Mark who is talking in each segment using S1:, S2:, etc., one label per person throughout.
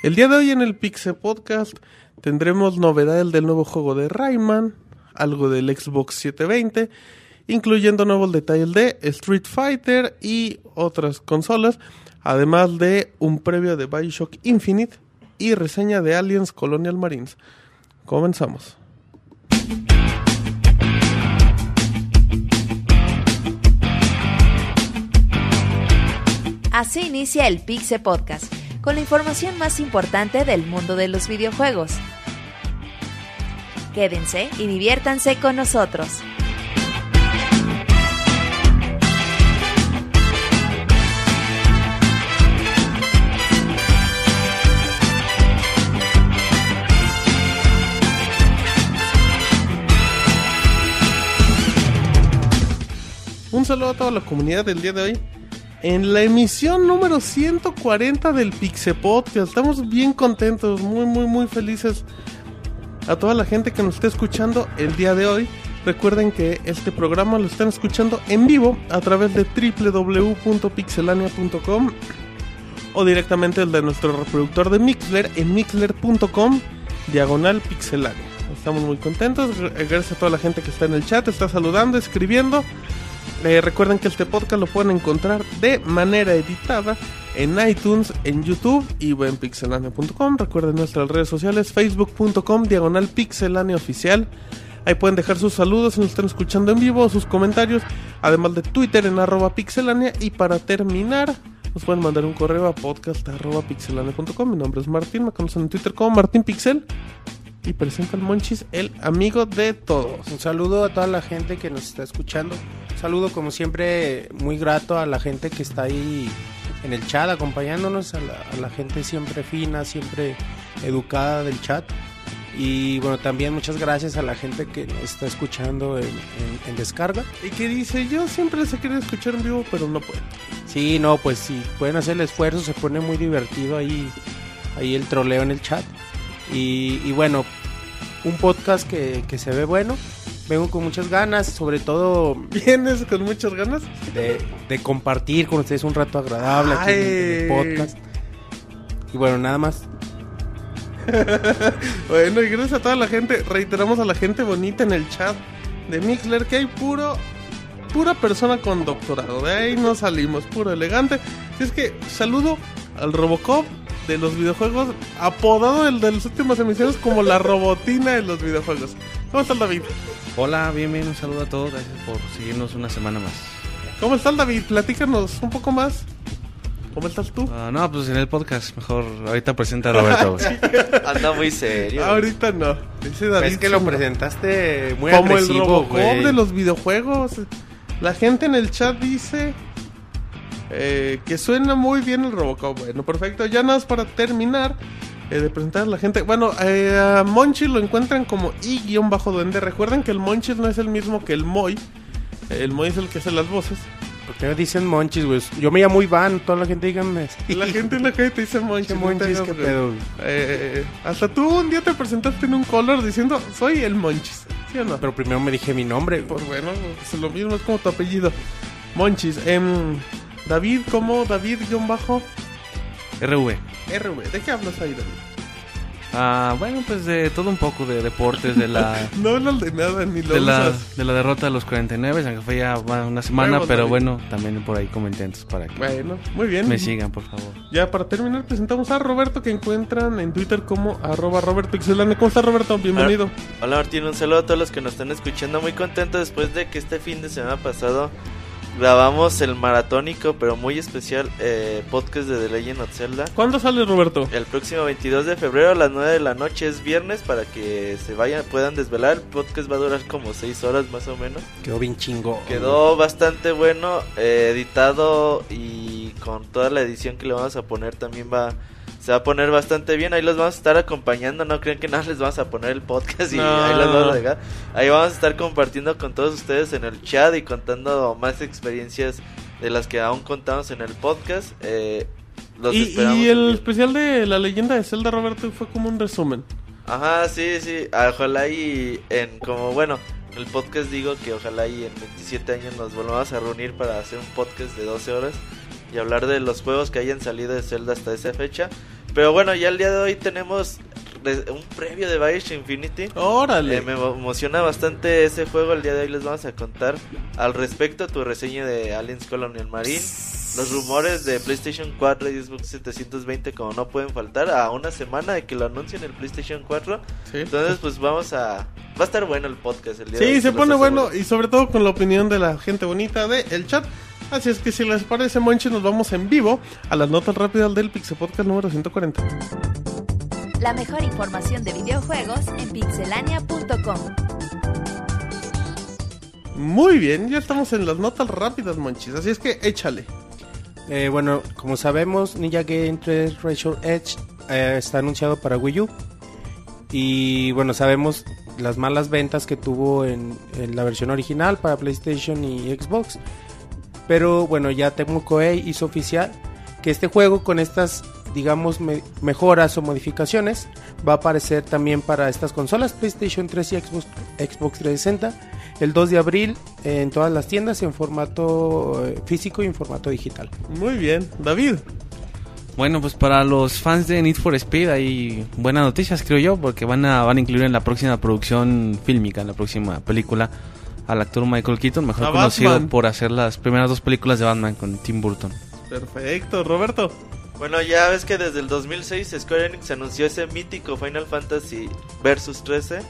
S1: El día de hoy en el Pixel Podcast tendremos novedades del nuevo juego de Rayman, algo del Xbox 720, incluyendo nuevos detalles de Street Fighter y otras consolas, además de un previo de Bioshock Infinite y reseña de Aliens Colonial Marines. Comenzamos.
S2: Así inicia el Pixel Podcast, con la información más importante del mundo de los videojuegos. Quédense y diviértanse con nosotros.
S1: Un saludo a toda la comunidad del día de hoy. En la emisión número 140 del Pixel Podcast. Estamos bien contentos, muy, muy, muy felices. A toda la gente que nos está escuchando el día de hoy. Recuerden que este programa lo están escuchando en vivo a través de www.pixelania.com o directamente el de nuestro reproductor de Mixler en mixler.com diagonal pixelania. Estamos muy contentos. Gracias a toda la gente que está en el chat, está saludando, escribiendo. Eh, recuerden que este podcast lo pueden encontrar de manera editada en iTunes, en YouTube y en pixelania.com. Recuerden nuestras redes sociales, facebook.com, diagonal pixelania oficial. Ahí pueden dejar sus saludos si nos están escuchando en vivo, sus comentarios, además de Twitter en arroba pixelania. Y para terminar, nos pueden mandar un correo a podcast arroba pixelania.com. Mi nombre es Martín, me conocen en Twitter como Martín Pixel. Y presenta al Monchis, el amigo de todos.
S3: Un saludo a toda la gente que nos está escuchando. Un saludo como siempre muy grato a la gente que está ahí en el chat acompañándonos, a la, a la gente siempre fina, siempre educada del chat. Y bueno, también muchas gracias a la gente que nos está escuchando en, en- en descarga.
S1: Y que dice, yo siempre les he querido escuchar en vivo, pero no puedo.
S3: Sí, no, pues si pueden hacer el esfuerzo, se pone muy divertido ahí, ahí el troleo en el chat. Y, y bueno, un podcast que, que se ve bueno. Vengo con muchas ganas, sobre todo
S1: ¿Vienes con muchas ganas?
S3: de, de compartir con ustedes un rato agradable aquí en el- en el
S1: Ay.
S3: podcast. Y bueno, nada más.
S1: Bueno, y gracias a toda la gente, reiteramos a la gente bonita en el chat de Mixler que hay puro, pura persona con doctorado. De ahí no salimos, puro elegante. Así es que saludo al Robocop de los videojuegos, apodado el de las últimas emisiones como la robotina de los videojuegos. ¿Cómo está el David?
S4: Hola, bien, bien, un saludo a todos, gracias por seguirnos una semana más.
S1: ¿Cómo está el David? Platícanos un poco más. ¿Cómo estás tú?
S4: Ah, no, pues en el podcast, mejor ahorita presenta a Roberto.
S5: Anda muy serio.
S1: Ahorita no. Dice David
S3: es que lo presentaste muy
S1: como el
S3: agresivo,
S1: Robocop
S3: güey.
S1: de los videojuegos. La gente en el chat dice eh, que suena muy bien el Robocop. Bueno, perfecto. Ya nada más para terminar eh, de presentar a la gente. Bueno, eh, a Monchi lo encuentran como i-duende. Recuerden que el Monchi no es el mismo que el Moy. El Moy es el que hace las voces.
S3: ¿Por qué me dicen monchis, güey? Yo me llamo Iván, toda la gente díganme.
S1: Y la gente la gente dice Monchi.
S3: ¿Qué monchis? ¿Qué pedo?
S1: Eh, hasta tú un día te presentaste en un color diciendo soy el Monchis. ¿Sí o no?
S3: Pero primero me dije mi nombre.
S1: Pues bueno, es lo mismo, es como tu apellido. Monchis. em, David, ¿cómo? David-bajo
S4: RV.
S1: RV. ¿De qué hablas ahí, David?
S4: Ah, bueno, pues de todo un poco de deportes, de la
S1: No hablas de nada, ni lo
S4: de la,
S1: usas.
S4: de la derrota de los 49, aunque fue ya una semana, pero
S1: David.
S4: bueno, también por ahí comententos para que
S1: Bueno, muy bien.
S4: me sigan, por favor.
S1: Ya para terminar, presentamos a Roberto que encuentran en Twitter como arroba Roberto. ¿Cómo está Roberto? Bienvenido.
S5: Hola Martín, un saludo a todos los que nos están escuchando. Muy contento después de que este fin de semana pasado grabamos el maratónico, pero muy especial eh, podcast de The Legend of Zelda.
S1: ¿Cuándo sale Roberto?
S5: El próximo 22 de febrero a las 9 de la noche es viernes para que se vayan, puedan desvelar. El podcast va a durar como 6 horas más o menos.
S3: Quedó bien chingo.
S5: Quedó bastante bueno, eh, editado y con toda la edición que le vamos a poner también va se va a poner bastante bien. Ahí los vamos a estar acompañando, no creen que nada les vamos a poner el podcast y
S1: No.
S5: ahí los vamos a dejar. Ahí vamos a estar compartiendo con todos ustedes en el chat y contando más experiencias de las que aún contamos en el podcast. Eh, los
S1: Y,
S5: esperamos
S1: y el especial de la leyenda de Zelda, Roberto, fue como un resumen.
S5: Ajá, sí, sí. Ah, Ojalá y en como bueno, en el podcast digo que ojalá y en 27 años nos volvamos a reunir para hacer un podcast de 12 horas y hablar de los juegos que hayan salido de Zelda hasta esa fecha. Pero bueno, ya el día de hoy tenemos un previo de Bioshock Infinity.
S1: Órale.
S5: Eh, me emo- emociona bastante ese juego. El día de hoy les vamos a contar al respecto tu reseña de Aliens Colonial Marine. Los rumores de PlayStation 4 y Xbox 720 como no pueden faltar a una semana de que lo anuncien el PlayStation 4.
S1: Sí.
S5: Entonces pues vamos a... Va a estar bueno el podcast el día de hoy.
S1: Sí, se pone bueno y sobre todo con la opinión de la gente bonita del chat. Así es que si les parece, Monchi, nos vamos en vivo a las notas rápidas del Pixel Podcast número 140.
S2: La mejor información de videojuegos en pixelania.com.
S1: Muy bien, ya estamos en las notas rápidas, Monchis. Así es que échale.
S3: Eh, bueno, como sabemos, Ninja Game 3 Razor Edge eh, está anunciado para Wii U. Y bueno, sabemos las malas ventas que tuvo en, en la versión original para PlayStation y Xbox. Pero bueno, ya Tecmo Koei hizo oficial que este juego con estas, digamos, me- mejoras o modificaciones va a aparecer también para estas consolas PlayStation 3 y Xbox, Xbox 360 el 2 de abril en todas las tiendas en formato eh, físico y en formato digital.
S1: Muy bien, David.
S4: Bueno, pues para los fans de Need for Speed hay buenas noticias, creo yo, porque van a, van a incluir en la próxima producción fílmica, en la próxima película, al actor Michael Keaton, mejor
S1: A
S4: conocido
S1: Batman.
S4: por hacer las primeras dos películas de Batman con Tim Burton.
S1: Perfecto, Roberto.
S5: Bueno, ya ves que desde el 2006 Square Enix anunció ese mítico Final Fantasy Versus 13.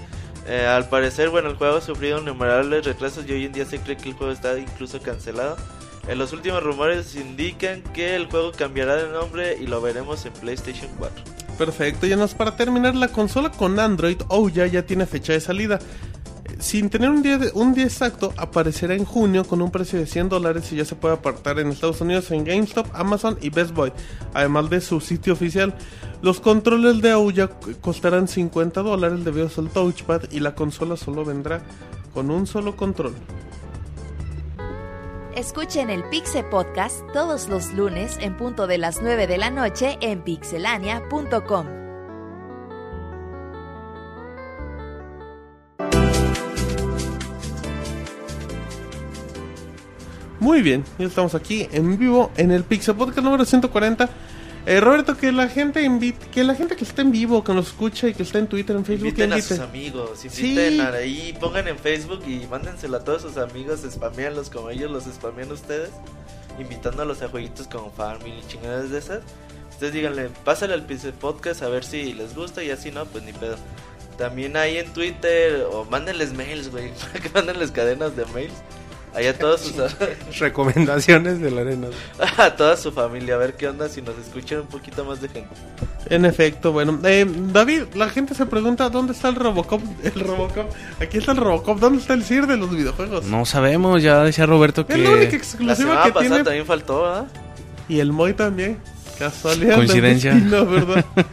S5: Eh, al parecer, bueno, el juego ha sufrido innumerables retrasos y hoy en día se cree que el juego está incluso cancelado. En los últimos rumores indican que el juego cambiará de nombre y lo veremos en PlayStation 4.
S1: Perfecto, ya nos para terminar la consola con Android oh ya ya tiene fecha de salida. Sin tener un día, un día exacto, aparecerá en junio con un precio de 100 dólares y ya se puede apartar en Estados Unidos en GameStop, Amazon y Best Buy, además de su sitio oficial. Los controles de Ouya c- costarán 50 dólares debido al touchpad y la consola solo vendrá con un solo control.
S2: Escuchen el Pixel Podcast todos los lunes en punto de las 9 de la noche en pixelania.com.
S1: Muy bien, ya estamos aquí en vivo en el Pixel Podcast número 140. Eh, Roberto, que la gente invite, que la gente que está en vivo, que nos escucha y que está en Twitter, en Facebook,
S5: Inviten a sus amigos, inviten
S1: Sí.
S5: a ahí, pongan en Facebook y mándenselo a todos sus amigos, spameanlos como ellos los spamean ustedes, invitándolos a jueguitos como Farming y chingadas de esas. Ustedes díganle, pásale al Pixel Podcast a ver si les gusta y así no, pues ni pedo. También ahí en Twitter o mándenles mails, güey, que mándenles cadenas de mails. Ahí a todos sus
S3: Recomendaciones de la arena.
S5: a toda su familia, a ver qué onda si nos escuchan un poquito más de gente.
S1: En efecto, bueno. Eh, David, la gente se pregunta dónde está el Robocop. El Robocop. Aquí está el Robocop. ¿Dónde está el CIR de los videojuegos?
S4: No sabemos, ya decía Roberto que...
S1: es la única exclusiva que
S5: pasada
S1: tiene.
S5: también faltó, ¿verdad?
S1: Y el Moy también. Casualidad.
S4: Coincidencia.
S1: destino, ¿verdad?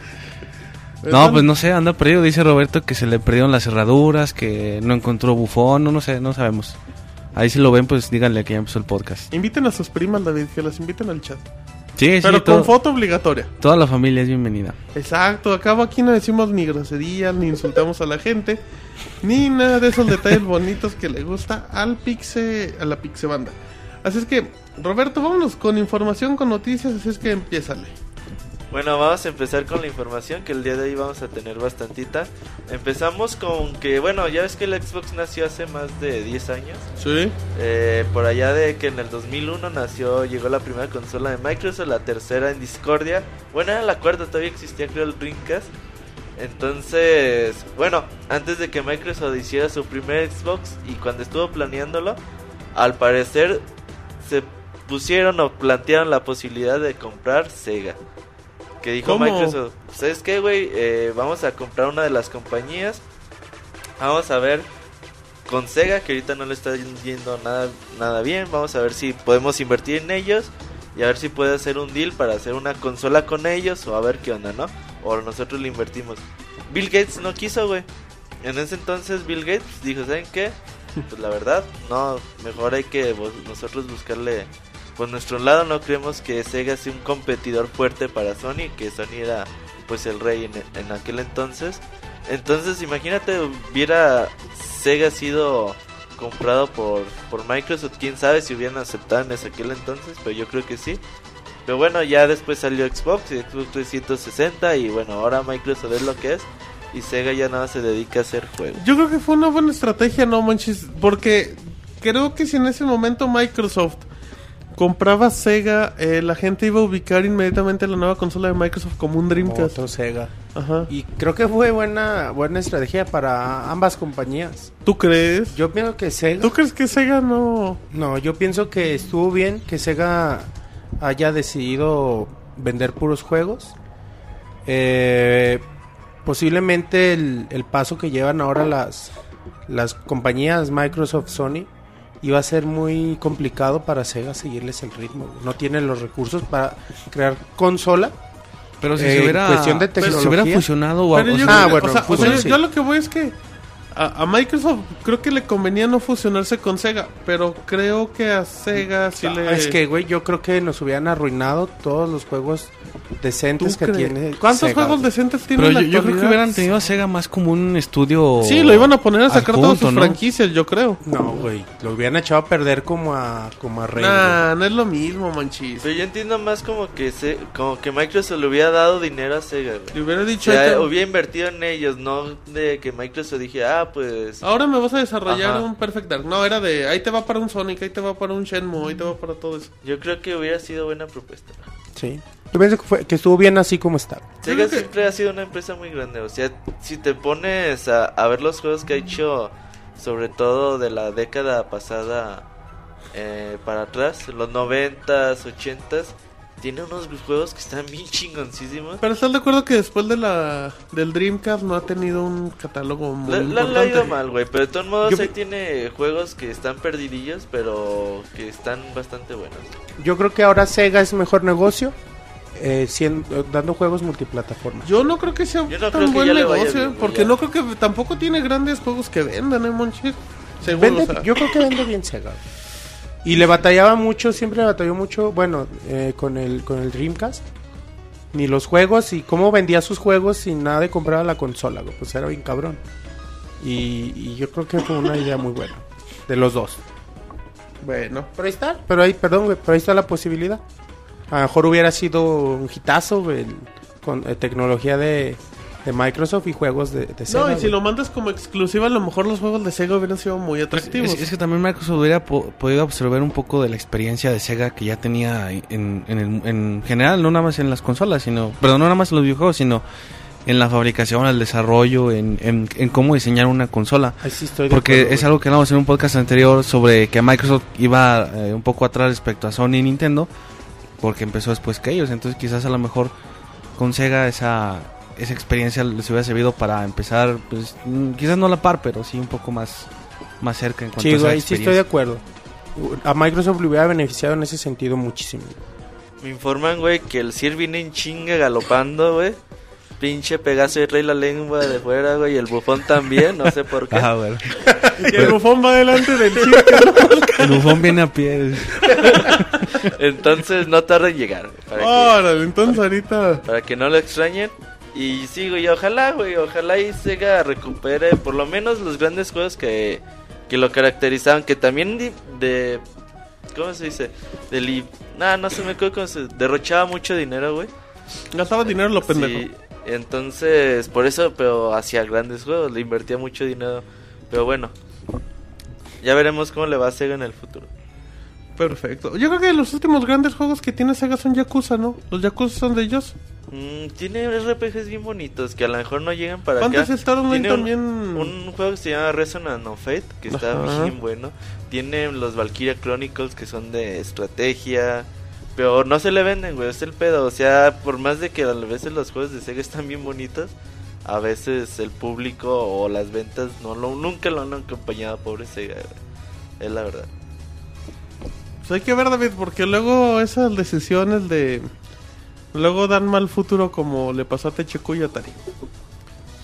S4: No, pues no sé, anda perdido, dice Roberto que se le perdieron las cerraduras, que no encontró bufón, no, no sé, no sabemos. Ahí si lo ven, pues díganle que ya empezó el podcast.
S1: Inviten a sus primas, David, que las inviten al chat.
S4: Sí, sí,
S1: Pero
S4: todo-
S1: con foto obligatoria.
S4: toda la familia es bienvenida.
S1: Exacto, acá aquí no decimos ni groserías, ni insultamos a la gente, ni nada de esos detalles bonitos que le gusta al pixe, a la pixe banda. Así es que, Roberto, vámonos con información, con noticias, así es que empiézale.
S5: Bueno, vamos a empezar con la información que el día de hoy vamos a tener bastantita. Empezamos con que, bueno, ya ves que el Xbox nació hace más de 10 años.
S1: Sí.
S5: Eh, por allá de que en el 2001 nació, llegó la primera consola de Microsoft, la tercera en Discordia. Bueno, era la cuarta, todavía existía creo el Dreamcast. Entonces, bueno, antes de que Microsoft hiciera su primer Xbox y cuando estuvo planeándolo, al parecer se pusieron o plantearon la posibilidad de comprar Sega. Que dijo
S1: ¿Cómo?
S5: Microsoft, ¿sabes qué, güey? Eh, vamos a comprar una de las compañías. Vamos a ver con Sega, que ahorita no le está yendo nada, nada bien. Vamos a ver si podemos invertir en ellos y a ver si puede hacer un deal para hacer una consola con ellos o a ver qué onda, ¿no? O nosotros le invertimos. Bill Gates no quiso, güey. En ese entonces Bill Gates dijo, ¿saben qué? Pues la verdad, no, mejor hay que nosotros buscarle por nuestro lado. No creemos que Sega sea un competidor fuerte para Sony, que Sony era pues el rey en, en aquel entonces. Entonces imagínate hubiera Sega sido comprado por, por Microsoft, quién sabe si hubieran aceptado en ese aquel entonces, pero yo creo que sí. Pero bueno, ya después salió Xbox y Xbox 360 y bueno, ahora Microsoft es lo que es y Sega ya nada se dedica a hacer juegos.
S1: Yo creo que fue una buena estrategia, no manches, porque creo que si en ese momento Microsoft compraba Sega, eh, la gente iba a ubicar inmediatamente la nueva consola de Microsoft como un Dreamcast.
S3: Otro Sega.
S1: Ajá.
S3: Y creo que fue buena buena estrategia para ambas compañías.
S1: ¿Tú crees?
S3: Yo pienso que Sega...
S1: ¿Tú crees que Sega no...?
S3: No, yo pienso que estuvo bien que Sega haya decidido vender puros juegos. Eh, posiblemente el, el paso que llevan ahora las, las compañías Microsoft, Sony, iba a ser muy complicado para Sega seguirles el ritmo. No tiene los recursos para crear consola.
S4: Pero si
S3: Eh,
S4: se hubiera,
S3: cuestión de
S4: pero si
S3: tecnología.
S4: hubiera fusionado o algo
S1: yo,
S4: así.
S3: Ah, bueno,
S1: o sea, o
S3: fusión,
S1: sea,
S3: sí.
S1: yo lo que voy es que a, a Microsoft creo que le convenía no fusionarse con Sega, pero creo que a Sega sí le...
S3: Ah, Es que, güey, yo creo que nos hubieran arruinado todos los juegos
S1: ¿Tú
S3: decentes que
S1: crees?
S3: tiene.
S1: ¿Cuántos
S3: Sega,
S1: juegos
S3: güey?
S1: decentes tiene
S4: Pero
S1: la
S4: yo, yo creo que hubieran tenido a Sega más como un estudio.
S1: Sí, lo iban a poner a sacar todas
S4: adjunto,
S1: sus
S4: ¿no?
S1: franquicias, yo creo.
S3: No, güey, lo hubieran echado a perder como a, como a Rey.
S1: Nah, no es lo mismo, manchis.
S5: Pero yo entiendo más como que se, como que Microsoft le hubiera dado dinero a Sega, güey.
S1: Le hubiera
S5: O
S1: dicho...
S5: sea,
S1: "Ahorita-
S5: hubiera invertido en ellos, no de que Microsoft dije, ah, pues...
S1: Ahora me vas a desarrollar
S5: Ajá.
S1: un Perfect Dark. No, era de ahí te va para un Sonic, ahí te va para un Shenmue, ahí te va para todo eso.
S5: Yo creo que hubiera sido buena propuesta.
S3: Sí. Yo pienso que, fue, que estuvo bien así como está.
S5: Sega
S1: que-
S5: siempre ha sido una empresa muy grande. O sea, si te pones a, a ver los juegos que ha hecho, sobre todo de la década pasada eh, para atrás, los 90s, 80s, tiene unos juegos que están bien chingoncísimos.
S1: Pero estás de acuerdo que después de la del Dreamcast no ha tenido un catálogo muy
S5: La, la- ha
S1: importante.
S5: ido mal, güey, pero de todos modos
S3: Yo
S5: ahí tiene juegos que están perdidillos, pero que están bastante buenos.
S3: Yo creo que ahora Sega es mejor negocio eh, siendo, dando juegos multiplataformas.
S1: Yo no creo que sea
S5: no
S1: tan buen negocio,
S5: bien,
S1: porque
S5: ya.
S1: no creo que tampoco tiene grandes juegos que vendan, ¿eh, Monchis? Según,
S3: Vende-
S1: o sea,
S3: Yo creo que vende bien Sega. Y le batallaba mucho, siempre le batalló mucho, bueno, eh, con el con el Dreamcast. Ni los juegos y cómo vendía sus juegos sin nada de comprar la consola, güey, pues era bien cabrón. Y, y yo creo que fue una idea muy buena de los dos.
S1: Bueno,
S3: Pero ahí está, pero ahí, perdón, güey, pero ahí está la posibilidad. A lo mejor hubiera sido un hitazo, güey, el- con eh, tecnología de, de Microsoft y juegos de, de Sega.
S1: no, y si
S3: güey.
S1: lo mandas como exclusiva, a lo mejor los juegos de Sega hubieran sido muy atractivos.
S4: Es, es que también Microsoft hubiera po- podido absorber un poco de la experiencia de Sega que ya tenía en, en, el- en general, no nada más en las consolas, sino, perdón, no nada más en los videojuegos, sino en la fabricación, el desarrollo, en, en, en cómo diseñar una consola.
S3: Sí estoy de
S4: Porque
S3: acuerdo,
S4: es
S3: güey.
S4: algo que hablamos en un podcast anterior sobre que Microsoft iba eh, un poco atrás respecto a Sony y Nintendo, porque empezó después que ellos. Entonces quizás a lo mejor con Sega esa, esa experiencia les hubiera servido para empezar, pues mm, quizás no a la par, pero sí un poco más, más cerca en cuanto
S3: Sí,
S4: a esa
S3: güey, sí estoy de acuerdo. A Microsoft le hubiera beneficiado en ese sentido muchísimo.
S5: Me informan, güey, que el Sir viene en chinga galopando, güey. Pinche Pegaso y rey la lengua de fuera, güey. Y el bufón también, no sé por qué.
S4: Ajá, güey.
S1: Y el bufón va delante del circo.
S4: El bufón viene a pie.
S5: Entonces no tarda en llegar, para, que,
S1: Órale, entonces ahorita...
S5: para que no lo extrañen. Y sí, güey, ojalá, güey, ojalá y Sega recupere por lo menos los grandes juegos que, que lo caracterizaban. Que también de... de- ¿Cómo se dice? De li... Nah, no se me acuerdo cómo se... Derrochaba mucho dinero, güey.
S1: Gastaba dinero lo pendejo.
S5: Sí, entonces, por eso, pero hacía grandes juegos, le invertía mucho dinero. Pero bueno, ya veremos cómo le va a Sega en el futuro.
S1: Perfecto. Yo creo que los últimos grandes juegos que tiene Sega son Yakuza, ¿no? Los Yakuza son de ellos.
S5: Mm, tiene RPGs bien bonitos que a lo mejor no llegan para acá. Tiene un-
S1: también...
S5: Un juego que se llama Resonance of Fate, que está
S1: Ajá.
S5: bien bueno. Tiene los Valkyria Chronicles, que son de estrategia. Pero no se le venden, güey, es el pedo. O sea, por más de que a veces los juegos de Sega están bien bonitos, a veces el público o las ventas no lo, nunca lo han acompañado, pobre Sega. Es la verdad.
S1: Pues hay que ver, David, porque luego esas decisiones de... Luego dan mal futuro como le pasó a THQ y Atari.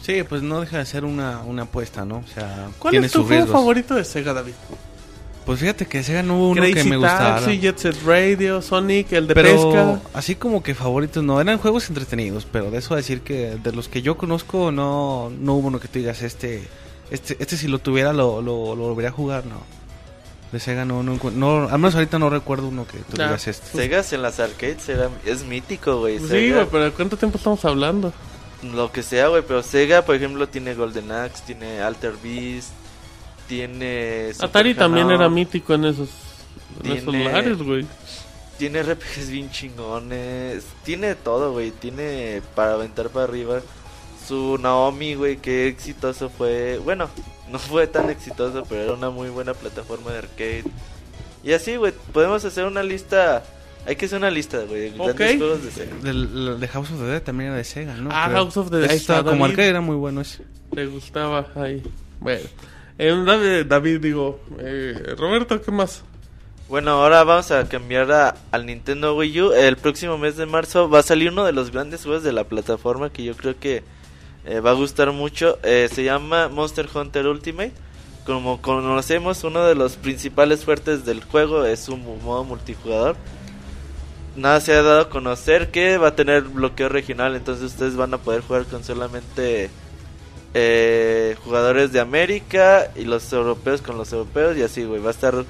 S4: Sí, pues no deja de ser una, una apuesta, ¿no? O sea,
S1: ¿Cuál
S4: tiene
S1: es tu
S4: sus
S1: juego
S4: riesgos.
S1: favorito de Sega, David?
S4: Pues fíjate que Sega no hubo uno
S1: Crazy
S4: que me gustara.
S1: Taxi, Jet Set Radio, Sonic, el de
S4: pero
S1: pesca.
S4: así como que favoritos no, eran juegos entretenidos, pero de eso a decir que de los que yo conozco no, no hubo uno que tú digas este, este, este si lo tuviera lo, lo, lo volvería a jugar, no. De Sega no, no, no, al menos ahorita no recuerdo uno que tú digas este.
S5: Segas en las arcades era, es mítico, güey.
S1: Sí, güey, pero ¿de cuánto tiempo estamos hablando?
S5: Lo que sea, güey, pero Sega, por ejemplo, tiene Golden Axe, tiene Alter Beast, tiene... Super
S1: Atari también era mítico en esos, en esos
S5: Tiene-
S1: lugares, güey.
S5: Tiene RPGs bien chingones, tiene todo, güey, tiene para aventar para arriba. Su Naomi, güey, qué exitoso fue. Bueno, no fue tan exitoso, pero era una muy buena plataforma de arcade. Y así, güey, podemos hacer una lista... Hay que hacer una lista, güey, de grandes
S1: Ok.
S5: juegos de Sega.
S4: De House of the Dead también era de Sega, ¿no?
S1: Ah,
S4: Creo.
S1: House of the Dead. Ahí
S4: estaba como arcade era muy bueno ese.
S1: Le gustaba ahí. Bueno. Eh, David, David, digo, eh, Roberto, ¿qué más?
S5: Bueno, ahora vamos a cambiar a- al Nintendo Wii U. El próximo mes de marzo va a salir uno de los grandes juegos de la plataforma que yo creo que eh, va a gustar mucho. Eh, se llama Monster Hunter Ultimate. Como conocemos, uno de los principales fuertes del juego es su modo multijugador. Nada se ha dado a conocer que va a tener bloqueo regional, entonces ustedes van a poder jugar con solamente eh, jugadores de América y los europeos con los europeos y así, güey. Va a estar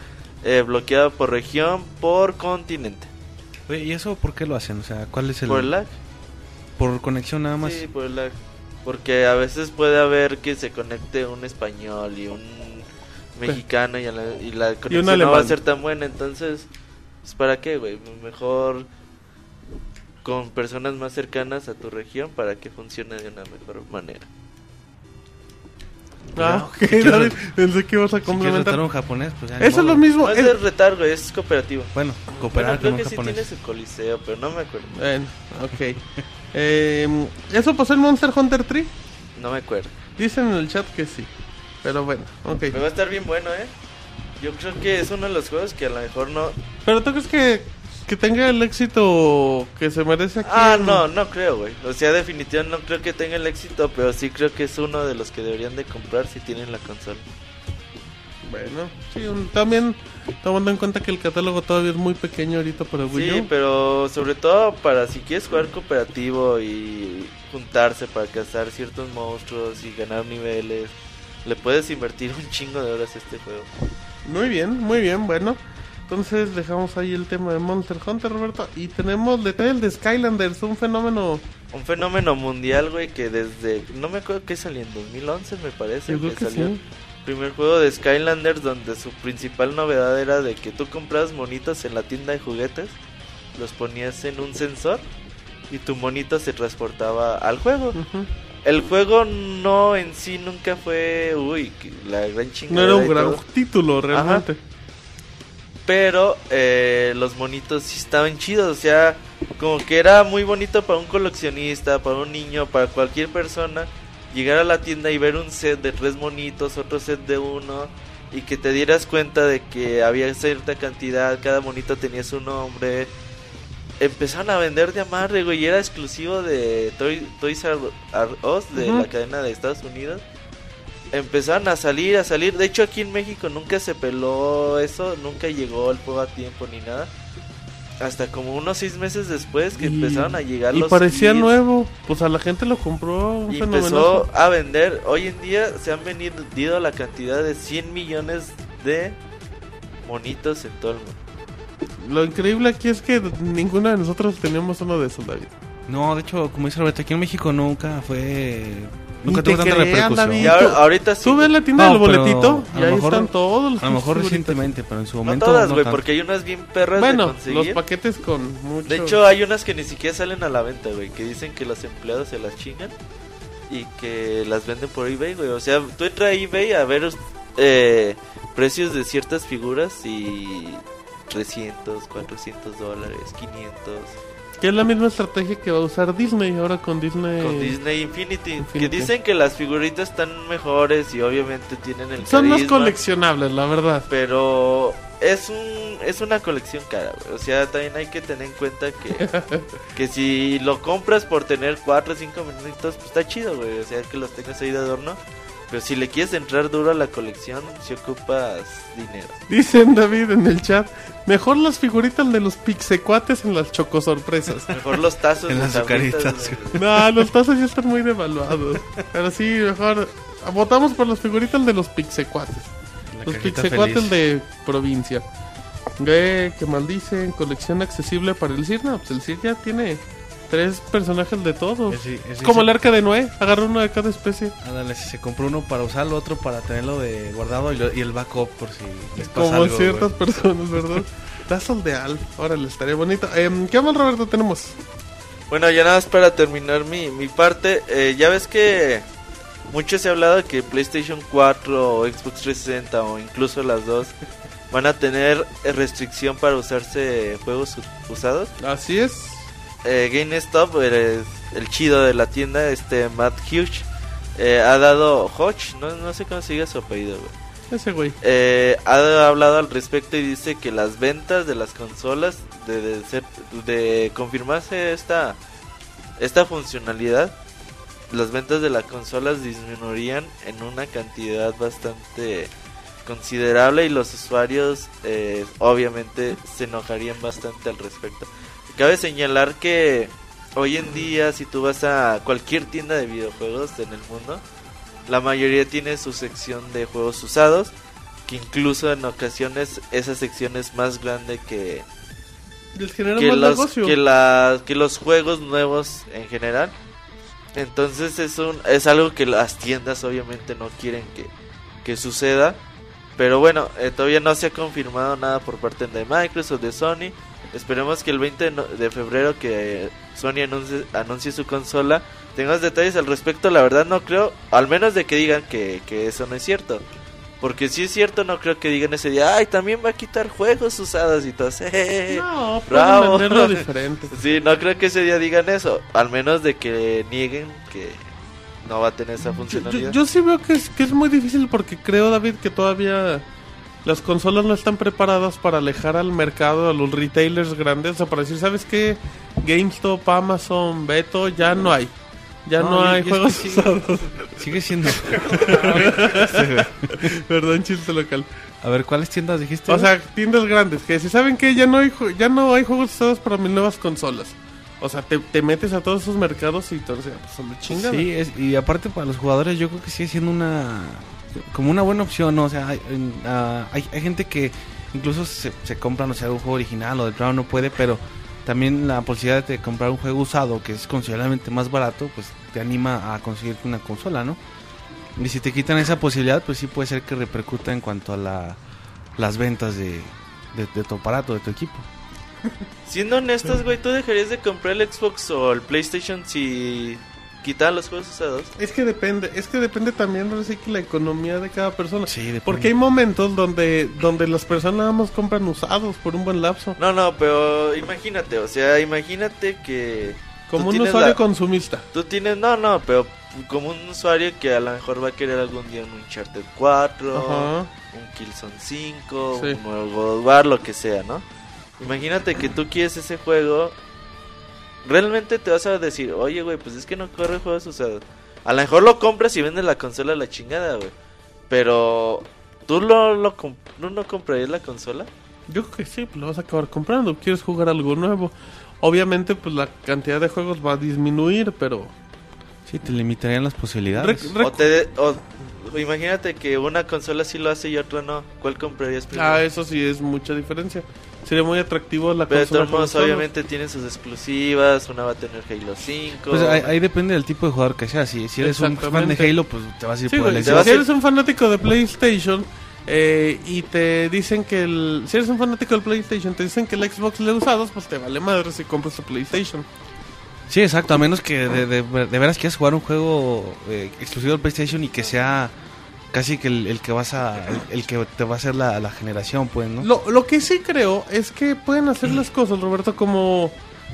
S5: eh, bloqueado por región, por continente.
S4: Oye, ¿y eso por qué lo hacen? O sea, ¿cuál es el...?
S5: Por lag.
S4: Por conexión nada más.
S5: Sí, por lag. Porque a veces puede haber que se conecte un español y un mexicano y, a la, y la conexión no va a ser tan buena. Entonces, pues, ¿para qué, güey? Mejor con personas más cercanas a tu región para que funcione de una mejor manera.
S1: Ah, ok,
S4: quiero-
S1: David, pensé que ibas a
S4: Si
S1: complementar.
S4: retar a un japonés, pues ya
S1: Eso es lo mismo.
S5: No es
S1: es-
S5: de retar, güey, es cooperativo.
S4: Bueno, cooperar
S5: Bueno, creo
S4: con
S5: que
S4: un
S5: sí
S4: japonés.
S5: tiene su coliseo, pero no me acuerdo.
S1: Bueno, ok. Eh, ¿Eso pasó en Monster Hunter 3?
S5: No me acuerdo.
S1: Dicen en el chat que sí. Pero bueno, ok.
S5: Me va a estar bien bueno, ¿eh? Yo creo que es uno de los juegos que a lo mejor no...
S1: Pero tú crees que, que tenga el éxito que se merece aquí.
S5: Ah, no, no creo, güey. O sea, definitivamente no creo que tenga el éxito, pero sí creo que es uno de los que deberían de comprar si tienen la consola.
S1: Bueno, sí, un- también tomando en cuenta que el catálogo todavía es muy pequeño ahorita para Wii
S5: Sí,
S1: U.
S5: pero sobre todo para si quieres jugar cooperativo y juntarse para cazar ciertos monstruos y ganar niveles, le puedes invertir un chingo de horas a este juego.
S1: Muy bien, muy bien, bueno. Entonces dejamos ahí el tema de Monster Hunter, Roberto. Y tenemos el detalle de Skylanders, un fenómeno.
S5: Un fenómeno mundial, güey, que desde... No me acuerdo que salió en 2011, me parece.
S1: Yo que
S5: salió
S1: sí.
S5: el primer juego de Skylanders donde su principal novedad era de que tú comprabas monitos en la tienda de juguetes, los ponías en un sensor y tu monito se transportaba al juego. El juego no en sí nunca fue, uy, la gran
S1: No
S5: chingada.
S1: era un gran
S5: todo,
S1: título realmente.
S5: Pero eh, los monitos sí estaban chidos, o sea, como que era muy bonito para un coleccionista, para un niño, para cualquier persona llegar a la tienda y ver un set de tres monitos, otro set de uno y que te dieras cuenta de que había cierta cantidad, cada monito tenía su nombre. Empezaron a vender de amarre, güey, y era exclusivo de Toy- Toys R Us, de la cadena de Estados Unidos. Empezaron a salir, a salir. De hecho, aquí en México nunca se peló eso, nunca llegó el juego a tiempo ni nada. Hasta como unos seis meses después que
S1: Y-
S5: empezaron a llegar
S1: Y
S5: los
S1: parecía
S5: kits.
S1: nuevo. Pues a la gente lo compró. Un
S5: Y
S1: fenómeno.
S5: empezó a vender. Hoy en día se han vendido la cantidad de 100 millones de monitos en todo el mundo.
S1: Lo increíble aquí es que ninguno de nosotros teníamos uno de esos, David.
S4: No, de hecho, como dice Roberto, aquí en México nunca fue... Nunca
S1: te
S4: tuvo tanta repercusión.
S5: Y ahora- ahorita sí.
S1: Tú ves la tienda
S4: No,
S1: del boletito
S4: a
S1: y
S4: lo
S1: ahí
S4: mejor-
S1: están todos los
S4: A lo mejor recientemente, pero en su
S5: No
S4: momento...
S5: todas,
S4: no
S5: güey,
S4: tanto.
S5: porque hay unas bien perras de
S1: Bueno, los paquetes con mucho.
S5: De hecho, hay unas que ni siquiera salen a la venta, güey. Que dicen que los empleados se las chingan y que las venden por eBay, güey. O sea, tú entras a eBay a ver eh, precios de ciertas figuras y 300, 400 dólares, 500.
S1: Que es la misma estrategia que va a usar Disney ahora con Disney.
S5: Con Disney Infinity,
S1: Infinity.
S5: Que dicen que las figuritas están mejores y obviamente tienen el
S1: Son más coleccionables, la verdad.
S5: Pero es un es una colección cara, güey. O sea, también hay que tener en cuenta que, que si lo compras por tener 4 o 5 minutos, pues está chido, güey. O sea, que los tengas ahí de adorno. Pero si le quieres entrar duro a la colección, si ocupas dinero.
S1: Dicen David en el chat. Mejor las figuritas de los pixecuates en las chocosorpresas.
S5: Mejor los tazos
S4: En las azucaritas,
S1: no, los tazos ya están muy devaluados. Pero sí, mejor. Votamos por las figuritas de los pixecuates.
S4: La
S1: Los Pixecuates
S4: feliz.
S1: de provincia. Güey, que maldicen, colección accesible para el CIR. No, pues el CIR ya tiene tres personajes de todos.
S4: Ese- ese
S1: Como
S4: sí-
S1: el arca de Noé, agarra uno de cada especie.
S4: Ándale, si se compró uno para usarlo, otro para tenerlo de guardado y, lo- y el backup por si les pasa
S1: Como
S4: algo,
S1: ciertas
S4: güey.
S1: personas, ¿verdad? Tassel de Alf, órale, estaría bonito. Em, ¿Qué más, Roberto, tenemos?
S5: Bueno, ya nada más para terminar mi, mi parte. eh, ya ves que mucho se ha hablado de que PlayStation 4 o Xbox 360 o incluso las dos van a tener eh, restricción para usarse juegos usados.
S1: Así es.
S5: Eh, GameStop, el, el chido de la tienda, este Matt Hughes, eh, ha dado Hodge, no, no sé cómo se diga su apellido, güey.
S1: Ese güey.
S5: Eh, ha hablado al respecto y dice que las ventas de las consolas de, de ser de confirmarse esta esta funcionalidad las ventas de las consolas disminuirían en una cantidad bastante considerable y los usuarios eh, obviamente se enojarían bastante al respecto cabe señalar que hoy en día si tú vas a cualquier tienda de videojuegos en el mundo la mayoría tiene su sección de juegos usados, que incluso en ocasiones esa sección es más grande que,
S1: Les genera
S5: que,
S1: más
S5: los,
S1: negocio.
S5: que, la- que los juegos nuevos en general. Entonces es, un, es algo que las tiendas obviamente no quieren que, que suceda. Pero bueno, eh, todavía no se ha confirmado nada por parte de Microsoft, de Sony. Esperemos que el 20 de febrero que Sony anuncie, anuncie su consola tengas detalles al respecto. La verdad no creo, al menos de que digan que, que eso no es cierto. Porque si es cierto, no creo que digan ese día, ay, también va a quitar juegos usados y todo. "Eh".
S1: No,
S5: Bravo.
S1: venderlo diferente.
S5: Sí, no creo que ese día digan eso. Al menos de que nieguen que no va a tener esa
S1: Yo,
S5: funcionalidad.
S1: yo- yo sí veo que es, que es muy difícil porque creo, David, que todavía las consolas no están preparadas para alejar al mercado, a los retailers grandes. O sea, para decir, ¿sabes qué? GameStop, Amazon, Beto, ya no hay. Ya no, hay juegos usados.
S4: Sigue siendo.
S1: Perdón, chiste local.
S4: A ver, ¿cuáles tiendas dijiste?
S1: O sea, tiendas grandes que si saben que ya no hay ya no hay juegos usados para mis nuevas consolas. O sea, te, te metes a todos esos mercados y entonces pues, son de chingada.
S4: Sí, es- y aparte para los jugadores yo creo que sigue siendo una como una buena opción, ¿no? O sea, hay, ah, hay, gente que incluso se, compra, no sé, un juego original o de plano no puede, pero también la posibilidad de comprar un juego usado que es considerablemente más barato, pues te anima a conseguir una consola, ¿no? Y si te quitan esa posibilidad, pues sí puede ser que repercuta en cuanto a la, las ventas de, de, de tu aparato, de tu equipo.
S5: Siendo honestos, güey, ¿tú dejarías de comprar el Xbox o el PlayStation si quitaran los juegos usados?
S1: Es que depende, es que depende también sí que la economía de cada persona.
S4: Sí, depende.
S1: Porque hay momentos donde donde las personas nada más compran usados por un buen lapso.
S5: No, no, pero imagínate, o sea, imagínate que...
S1: Como un usuario
S5: la-
S1: consumista.
S5: Tú tienes, no, no, pero como un usuario que a lo mejor va a querer algún día un Uncharted 4,
S1: Ajá.
S5: un Killzone 5,
S1: Sí.
S5: un nuevo God War, lo que sea, ¿no? Imagínate que tú quieres ese juego, realmente te vas a decir, oye, güey, pues es que no corre juegos usados. A lo mejor lo compras y vendes la consola a la chingada, güey. Pero, ¿tú lo, lo ¿tú no comprarías la consola?
S1: Yo creo que sí, pues lo vas a acabar comprando. Quieres jugar algo nuevo. Obviamente, pues la cantidad de juegos va a disminuir, pero.
S4: Sí, te limitarían las posibilidades.
S5: O, te, o o imagínate que una consola sí lo hace y otra no. ¿Cuál comprarías primero?
S1: Ah, eso sí es mucha diferencia. Sería muy atractivo la
S5: Pero de
S1: consola.
S5: todos modos, obviamente tiene sus exclusivas. Una va a tener Halo 5.
S4: Pues ahí, ahí depende del tipo de jugador que seas. Si, si eres un fan de Halo, pues te vas a ir
S1: Sí,
S4: por el
S1: si eres un fanático de PlayStation eh, y te dicen que el. Si eres un fanático del PlayStation, te dicen que el Xbox le usados, pues te vale madre si compras tu PlayStation.
S4: Sí, exacto. A menos que de, de, veras quieras jugar un juego eh, exclusivo del PlayStation y que sea casi que el, el que vas a el, que te va a hacer la, la generación, pues, ¿no?
S1: Lo, lo que sí creo es que pueden hacer las cosas, Roberto, como,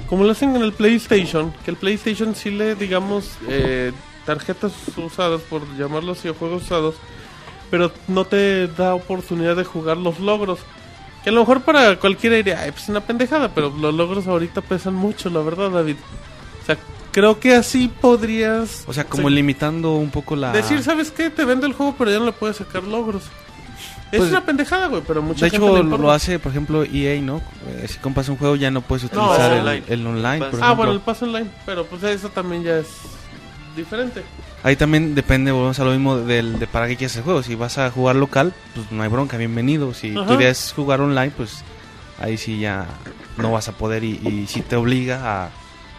S1: como lo hacen en el PlayStation. Que el PlayStation sí le, digamos, eh, tarjetas usadas, por llamarlo así, o juegos usados. Pero no te da oportunidad de jugar los logros. Que a lo mejor para cualquiera diría, "Ay, pues una pendejada. Pero los logros ahorita pesan mucho, la verdad, David. O sea, creo que así podrías...
S4: O sea, como
S1: Sí.
S4: limitando un poco la...
S1: Decir, ¿sabes qué? Te vende el juego, pero ya no le puedes sacar logros. Es
S4: Pues,
S1: una pendejada, güey, pero mucha
S4: de
S1: gente
S4: hecho, lo hace, por ejemplo, EA, ¿no? Eh, si compras un juego ya no puedes utilizar el,
S5: online.
S4: el online, por
S5: Ah,
S4: ejemplo.
S1: bueno, el paso online, pero pues eso también ya es diferente.
S4: Ahí también depende, volvemos a lo mismo del, de para qué quieres el juego. Si vas a jugar local, pues no hay bronca, bienvenido. Si
S1: Ajá.
S4: jugar online, pues ahí sí ya no vas a poder y, y sí te obliga a,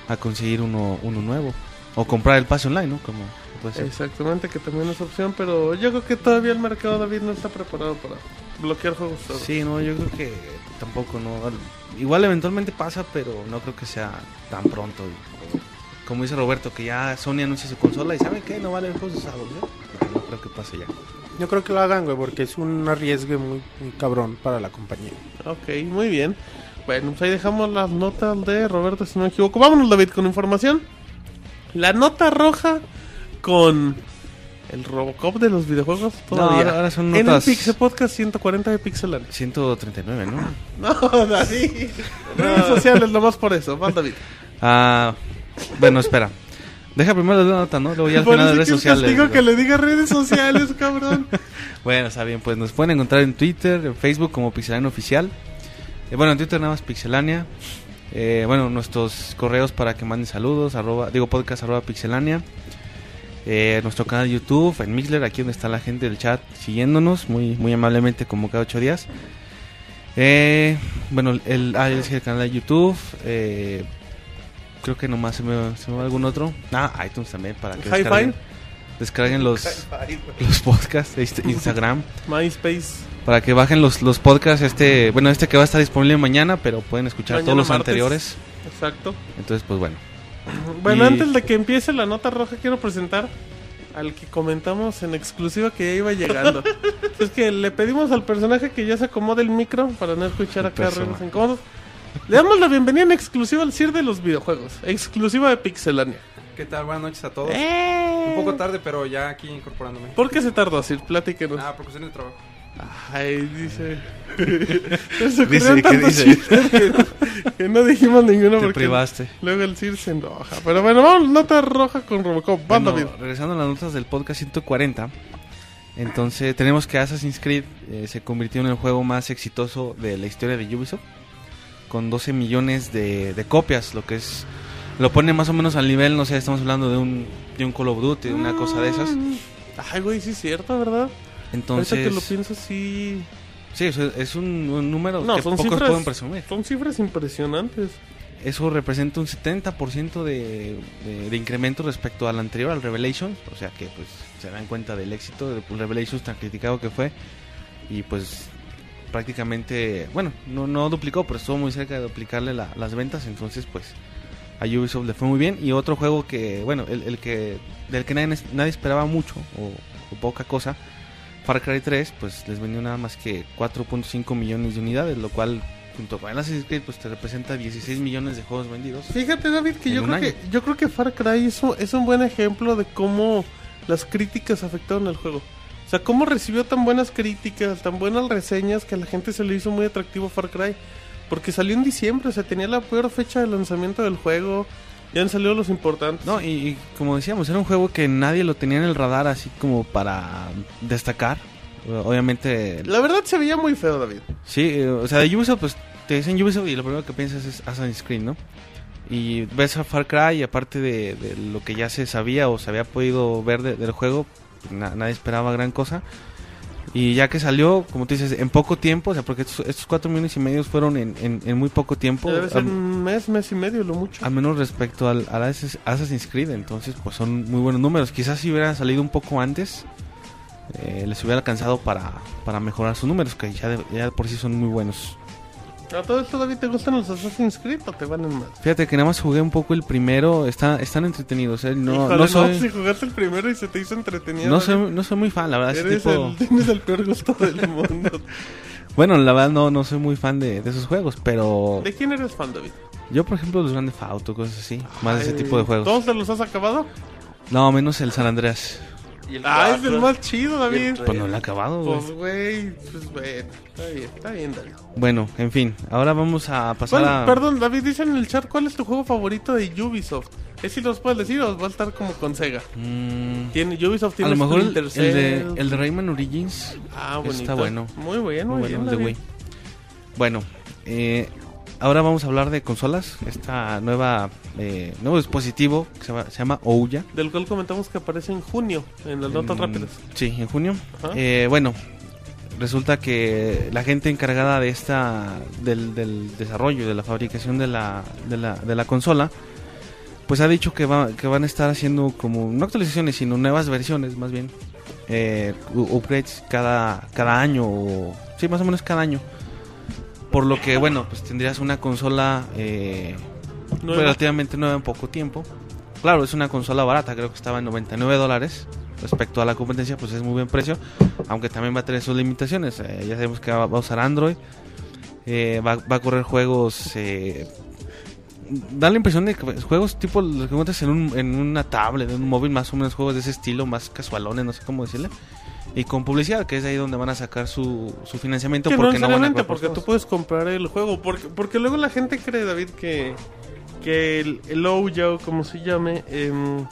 S4: a conseguir uno, uno nuevo. O comprar el pase online, ¿no? Como puede ser.
S1: Exactamente, que también es opción, pero yo creo que todavía el mercado David no está preparado para bloquear juegos todos.
S4: Sí, no, yo creo que tampoco, no. Igual eventualmente pasa, pero no creo que sea tan pronto. Y- como dice Roberto, que ya Sony anuncia su consola y ¿sabe qué? No vale el juego usados. No, no creo que pase ya.
S3: Yo creo que lo hagan, güey, porque es un arriesgue muy, muy cabrón para la compañía.
S1: Ok, muy bien. Bueno, pues ahí dejamos las notas de Roberto, si no me equivoco. Vámonos, David, con información. La nota roja con el Robocop de los videojuegos todavía.
S4: ahora son
S1: En el
S4: notas-
S1: Pixel Podcast 140 de Pixelania.
S4: 139, ¿no?
S1: No, David. Redes sociales, nomás por eso. Va, David.
S4: Ah, bueno, espera. Deja primero la nota, ¿no? Luego ya al final de redes
S1: es
S4: sociales.
S1: castigo
S4: ¿no?
S1: que le diga redes sociales, cabrón.
S4: Bueno, está bien, pues nos pueden encontrar en Twitter, en Facebook como Pixelania Oficial. Eh, bueno, en Twitter nada más Pixelania. Eh, bueno, nuestros correos para que manden saludos, arroba, digo podcast arroba Pixelania. Eh, nuestro canal de YouTube, en Mixler, aquí donde está la gente del chat siguiéndonos, muy, muy amablemente como cada ocho días. Eh, bueno, el, ah, el canal de YouTube. eh, creo que nomás se me, se me va algún otro. Ah, iTunes también para que
S1: Hi-Fi.
S4: Descarguen, los, los podcasts Instagram
S1: MySpace.
S4: para que bajen los, los podcasts este bueno este que va a estar disponible mañana pero pueden escuchar
S1: Mañana
S4: todos los
S1: martes.
S4: anteriores
S1: Exacto.
S4: entonces pues bueno
S1: Bueno,
S4: Y-
S1: antes de que empiece la nota roja, quiero presentar al que comentamos en exclusiva que ya iba llegando. es que le pedimos al personaje que ya se acomode el micro para no escuchar acá ruidos incómodos. Le damos la bienvenida en exclusiva al CIR de los videojuegos, exclusiva de Pixelania.
S6: ¿Qué tal? Buenas noches a todos.
S1: ¡Eh!
S6: Un poco tarde, pero ya aquí incorporándome.
S1: ¿Por qué se tardó, Sir? Platíquenos.
S6: Ah, por cuestiones de trabajo.
S1: Ay, dice. Ocurrieron
S4: Dice, ¿qué dice?
S1: que, no- que no dijimos ninguno
S4: te
S1: porque
S4: privaste
S1: luego el CIR se enoja. Pero bueno, vamos, nota roja con Robocop.
S4: Bueno, regresando a las notas del podcast 140 entonces tenemos que Assassin's Creed eh, se convirtió en el juego más exitoso de la historia de Ubisoft con 12 millones de, de copias lo que es lo pone más o menos al nivel no sé estamos hablando de un de un Call of Duty una cosa de esas
S1: Ay, güey, sí es cierto, ¿verdad?
S4: entonces
S1: Ahorita que lo pienso, sí.
S4: sí o sea, es un, un número
S1: No,
S4: que
S1: son
S4: pocos
S1: cifras.
S4: pueden presumir
S1: Son cifras impresionantes.
S4: Eso representa un 70% de, de, de incremento respecto al anterior, al Revelations. O sea que pues se dan cuenta del éxito del Revelations tan criticado que fue. Y pues prácticamente, bueno, no, no duplicó, pero estuvo muy cerca de duplicarle la- las ventas. Entonces pues a Ubisoft le fue muy bien. Y otro juego que, bueno, el, el que del que nadie, nadie esperaba mucho o, o poca cosa. Far Cry 3 pues les vendió nada más que 4.5 millones de unidades, lo cual junto con Assassin's Creed pues te representa 16 millones de juegos vendidos.
S1: Fíjate, David, que yo creo que, yo creo que Far Cry es un, es un buen ejemplo de cómo las críticas afectaron el juego. O sea, cómo recibió tan buenas críticas, tan buenas reseñas que a la gente se le hizo muy atractivo Far Cry. Porque salió en diciembre, o sea, tenía la peor fecha de lanzamiento del juego. Ya han salido los importantes.
S4: No, y, y como decíamos, era un juego que nadie lo tenía en el radar así como para destacar. Obviamente,
S1: La verdad se veía muy feo, David.
S4: sí, o sea, de Ubisoft, pues te dicen Ubisoft y lo primero que piensas es Assassin's Creed, ¿no? Y ves a Far Cry y aparte de, de lo que ya se sabía o se había podido ver de- del juego, pues, na- nadie esperaba gran cosa. Y ya que salió, como tú dices, en poco tiempo, o sea, porque estos, estos cuatro millones y medio fueron en, en- en muy poco tiempo.
S1: Debe ser un mes, mes y medio, lo mucho.
S4: al menos respecto al, al Assassin's Creed, entonces pues son muy buenos números. Quizás si hubieran salido un poco antes, eh, les hubiera alcanzado para, para mejorar sus números, que ya, de- ya por sí son muy buenos.
S1: ¿A todo esto, David, te gustan los Assassin's Creed o te van en más?
S4: Fíjate que nada más jugué un poco el primero, está, están entretenidos, ¿eh? no,
S1: Híjole,
S4: no soy,
S1: si jugaste el primero y se te hizo entretenido.
S4: no soy, no soy muy fan, la verdad.
S1: Eres
S4: tipo-
S1: el, tienes el peor gusto del mundo.
S4: Bueno, la verdad no, no soy muy fan de, de esos juegos, pero
S1: ¿De quién eres fan, David?
S4: yo por ejemplo los Grand Theft Auto, cosas así, más de ese tipo de juegos.
S1: ¿Todos te los has acabado?
S4: No, menos el San Andreas.
S5: Y el
S1: Ah, es el más chido, David.
S4: Pues no lo he acabado, güey.
S1: Pues, güey, pues bueno, está bien, está bien, David.
S4: Bueno, en fin, ahora vamos a pasar
S1: ¿Cuál-
S4: a...
S1: Perdón, David, dice en el chat, ¿cuál es tu juego favorito de Ubisoft? ¿Es si los puedes decir o va a estar como con Sega?
S4: Mm,
S1: Tiene, Ubisoft
S4: A
S1: tiene
S4: lo mejor el, de, el de Rayman Origins
S1: Ah,
S4: está
S1: bonito.
S4: bueno.
S1: Muy bien,
S4: muy
S1: muy
S4: bueno,
S1: bien, David.
S4: Wii. Bueno, eh, ahora vamos a hablar de consolas. Esta nueva eh, nuevo dispositivo que se, llama- se llama Ouya.
S1: Del cual comentamos que aparece en junio, en las notas rápidas.
S4: Sí, en junio. Eh, bueno, resulta que la gente encargada de esta del, del desarrollo, de la fabricación de la, de la, de la consola, pues ha dicho que, va, que van a estar haciendo como, no actualizaciones, sino nuevas versiones más bien, eh, upgrades cada, cada año, o, sí, más o menos cada año. Por lo que, bueno, pues tendrías una consola eh, relativamente nueva en poco tiempo. Claro, es una consola barata, creo que estaba en 99 dólares. Respecto a la competencia, pues es muy buen precio, aunque también va a tener sus limitaciones. Eh, ya sabemos que va, va a usar Android, eh, va, va a correr juegos. Eh, da la impresión de que juegos tipo los que encuentras en, un, en una tablet, en un móvil, más o menos juegos de ese estilo, más casualones, no sé cómo decirle. Y con publicidad, que es ahí donde van a sacar su, su financiamiento.
S1: Que no
S4: porque no van a
S1: porque tú
S4: juegos.
S1: puedes comprar el juego. Porque, porque luego la gente cree, David, que, que el, el Ouya, o como se llame, em,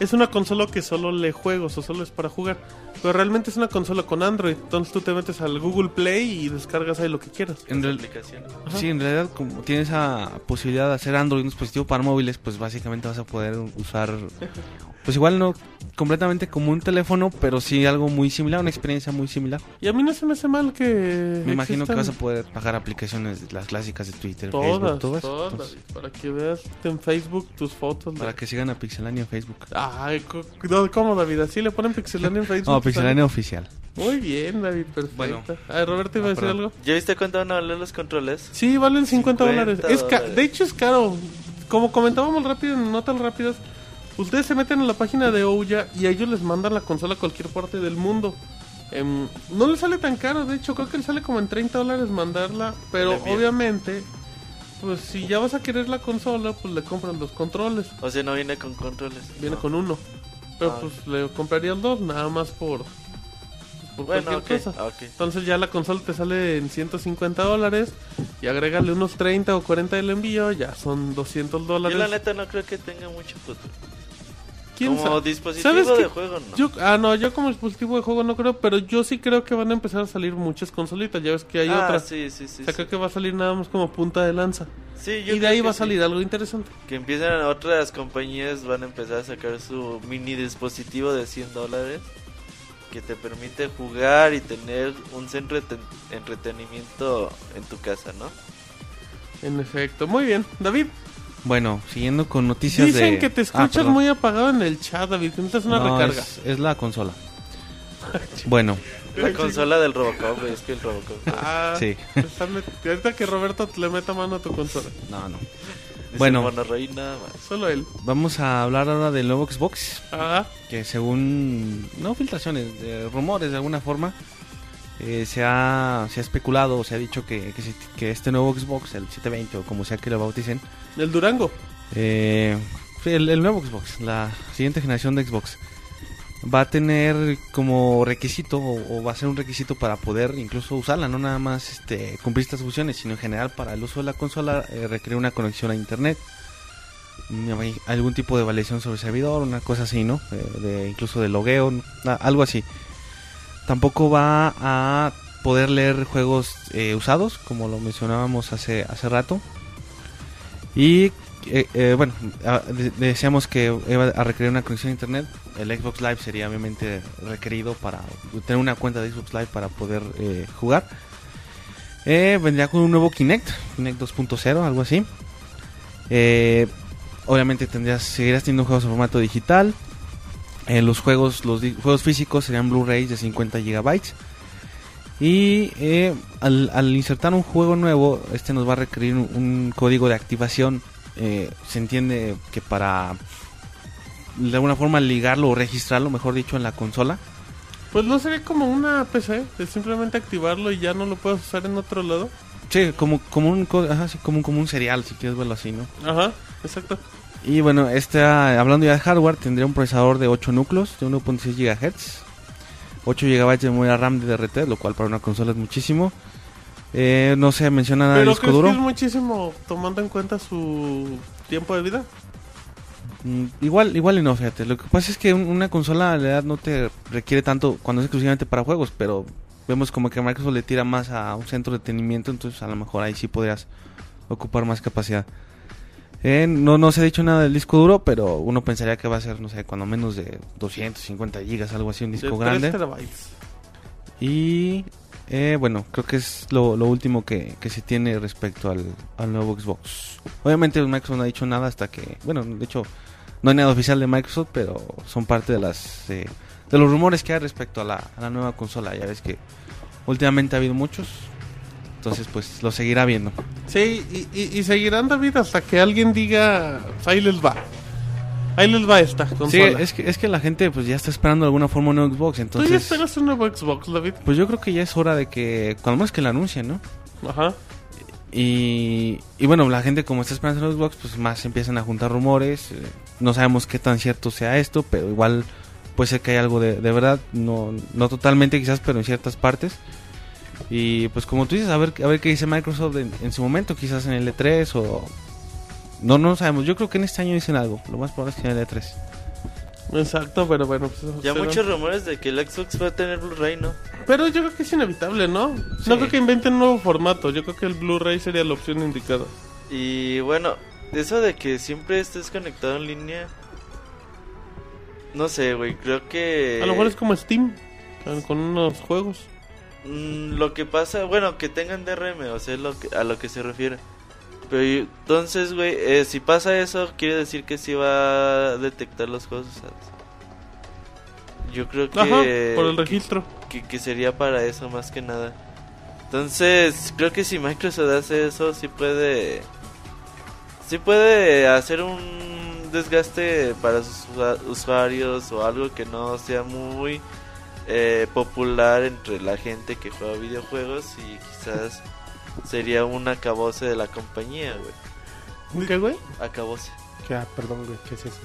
S1: es una consola que solo lee juegos o solo es para jugar. Pero realmente es una consola con Android. Entonces tú te metes al Google Play y descargas ahí lo que quieras.
S4: En.
S1: Ajá.
S4: Sí, en realidad como tienes esa posibilidad de hacer Android un dispositivo para móviles, pues básicamente vas a poder usar, pues igual no completamente como un teléfono, pero sí algo muy similar, una experiencia muy similar.
S1: Y a mí no se me hace mal que.
S4: Me imagino que vas a poder bajar aplicaciones, las clásicas de Twitter,
S1: Todas,
S4: Facebook, todas.
S1: todas.
S4: Entonces,
S1: Para que veas en Facebook tus fotos. de-
S4: para que sigan a Pixelania en Facebook.
S1: Ay, no, ¿cómo, David? ¿Así le ponen Pixelania en Facebook?
S4: No, Pixelania oficial.
S1: Muy bien, David, perfecto.
S4: Bueno.
S1: Ay, Roberto, ¿iba a
S4: Ah,
S1: decir
S4: perdón.
S1: algo?
S5: ¿Ya viste cuánto van a valer los controles?
S1: Sí, valen 50,
S5: 50
S1: dólares. Es de hecho, es caro. Como comentábamos rápido en notas rápidas, ustedes se meten en la página de Ouya y a ellos les mandan la consola a cualquier parte del mundo. Em, no les sale tan caro, de hecho, creo que les sale como en 30 dólares mandarla. Pero obviamente, pues si ya vas a querer la consola, pues le compras los controles.
S5: O sea, no viene con controles.
S1: Viene
S5: No.
S1: con uno. Pero
S5: Ah.
S1: pues le comprarías dos, nada más por, por
S5: Bueno,
S1: cualquier cosa.
S5: ah.
S1: Entonces ya la consola te sale en 150 dólares y agrégale unos 30 o 40 del envío, ya son 200
S5: Yo
S1: dólares.
S5: la neta no creo que tenga mucho futuro.
S1: ¿Quién
S5: Como
S1: sabe?
S5: dispositivo
S1: ¿Sabes
S5: de
S1: qué?
S5: juego, no.
S1: Yo, ah, no, yo como dispositivo de juego no creo, pero yo sí creo que van a empezar a salir muchas consolitas. Ya ves que hay
S5: ah,
S1: otras.
S5: sí, sí, sí.
S1: o sea,
S5: sí.
S1: creo que va a salir nada más como punta de lanza.
S5: Sí, yo
S1: Y de ahí va a
S5: sí.
S1: salir algo interesante.
S5: Que empiezan otras compañías, van a empezar a sacar su mini dispositivo de 100 dólares que te permite jugar y tener un centro de ten- entretenimiento en tu casa, ¿no?
S1: En efecto. Muy bien. David,
S4: Bueno, siguiendo con noticias
S1: dicen
S4: de...
S1: que te
S4: Ah,
S1: escuchas muy apagado en el chat, David, que necesitas una
S4: No,
S1: recarga.
S4: Es, es la consola. bueno,
S5: La consola del Robocop, es que el Robocop.
S1: Ah,
S4: sí.
S1: ahorita que Roberto le meta mano a tu consola.
S4: No, no.
S5: Dice
S4: Bueno.
S5: Más.
S1: Solo él.
S4: Vamos a hablar ahora del nuevo Xbox.
S1: Ah,
S4: que según no filtraciones, de rumores de alguna forma, eh, se, ha, se ha especulado o se ha dicho que, que, este nuevo Xbox, el 720 o como sea que lo bauticen,
S1: el Durango.
S4: eh, el, el nuevo Xbox, la siguiente generación de Xbox, va a tener como requisito o, o va a ser un requisito para poder incluso usarla, no nada más este, cumplir estas funciones, sino en general para el uso de la consola eh, requiere una conexión a internet. Mm, algún tipo de validación sobre el servidor, una cosa así, ¿no? Eh, de, incluso de logueo. Ah, algo así. Tampoco va a poder leer juegos eh, usados, como lo mencionábamos hace, hace rato. Y eh, eh, bueno, de- decíamos que iba a requerir una conexión a internet. El Xbox Live sería obviamente requerido para tener una cuenta de Xbox Live para poder eh, jugar. Eh, vendría con un nuevo Kinect, Kinect 2.0, algo así. Obviamente tendrías, seguirías teniendo juegos en formato digital. Eh, los juegos, los juegos físicos serían Blu-rays de 50 GB. Y eh, al, al insertar un juego nuevo, este nos va a requerir un, un código de activación. Eh, se entiende que para de alguna forma ligarlo o registrarlo, mejor dicho, en la consola.
S1: Pues no sería como una PC, de simplemente activarlo y ya no lo puedes usar en otro lado.
S4: Sí, como, como, un, ajá, sí, como, como un serial, si quieres verlo así, ¿no?
S1: Ajá, exacto.
S4: Y bueno, este, ah, hablando ya de hardware, tendría un procesador de 8 núcleos de 1.6 GHz, 8 GB de memoria RAM de DRT, lo cual para una consola es muchísimo. Eh, no se menciona nada de disco
S1: crees
S4: duro.
S1: que es muchísimo tomando en cuenta su tiempo de vida.
S4: Mm, igual, igual y no, fíjate. Lo que pasa es que un- una consola en realidad no te requiere tanto cuando es exclusivamente para juegos, pero vemos como que Microsoft le tira más a un centro de entretenimiento, entonces a lo mejor ahí sí podrías ocupar más capacidad. Eh, no, no se ha dicho nada del disco duro, pero uno pensaría que va a ser, no sé, cuando menos de 250 gigas, algo así, un disco
S1: De
S4: grande.
S1: 3 terabytes.
S4: Y eh, bueno, creo que es lo, lo último que, que se tiene respecto al, al nuevo Xbox. Obviamente Microsoft no ha dicho nada hasta que, bueno, de hecho no hay nada oficial de Microsoft, pero son parte de las eh, de los rumores que hay respecto a la, a la nueva consola. Ya ves que últimamente ha habido muchos, entonces pues lo seguirá viendo.
S1: Sí, y, y- y seguirán David hasta que alguien diga, "Pues ahí les va. Ahí les va esta
S4: Sí,
S1: consola.
S4: es que, es que la gente pues ya está esperando de alguna forma un Xbox,
S1: ¿Tú ya
S4: entonces
S1: esperas un nuevo Xbox, David?
S4: pues yo creo que ya es hora de que, cuando más que la anuncien, ¿no?
S1: Ajá.
S4: Y, y bueno, la gente como está esperando el Xbox, pues más empiezan a juntar rumores. eh, No sabemos qué tan cierto sea esto, pero igual puede ser que hay algo de, de verdad. No, no totalmente quizás, pero en ciertas partes. Y pues como tú dices, a ver, a ver qué dice Microsoft en, en su momento, quizás en el E3 o... No, no sabemos. Yo creo que en este año dicen algo. Lo más probable es que en el E E3.
S1: Exacto, pero bueno. Pues,
S5: Ya
S1: será-
S5: muchos rumores de que el Xbox va a tener Blu-ray, ¿no?
S1: Pero yo creo que es inevitable, ¿no?
S5: Sí.
S1: No creo que inventen un nuevo formato. Yo creo que el Blu-ray sería la opción indicada.
S5: Y bueno, eso de que siempre estés conectado en línea. No sé, güey, creo que.
S1: A lo mejor es como Steam, con unos juegos.
S5: Mm, lo que pasa, bueno, que tengan DRM, o sea, es lo que, a lo que se refiere. Pero entonces, güey, eh, si pasa eso, quiere decir que sí va a detectar los juegos usados. Yo creo que,
S1: Ajá, por el registro.
S5: que, que sería para eso más que nada. Entonces, creo que si Microsoft hace eso, sí puede. Sí puede hacer un desgaste para sus usua- usuarios o algo que no sea muy eh, popular entre la gente que juega videojuegos y quizás sería un acabose de la compañía, güey.
S1: ¿Qué, güey?
S5: Acabose.
S3: Que, ah, perdón, güey, ¿qué es eso?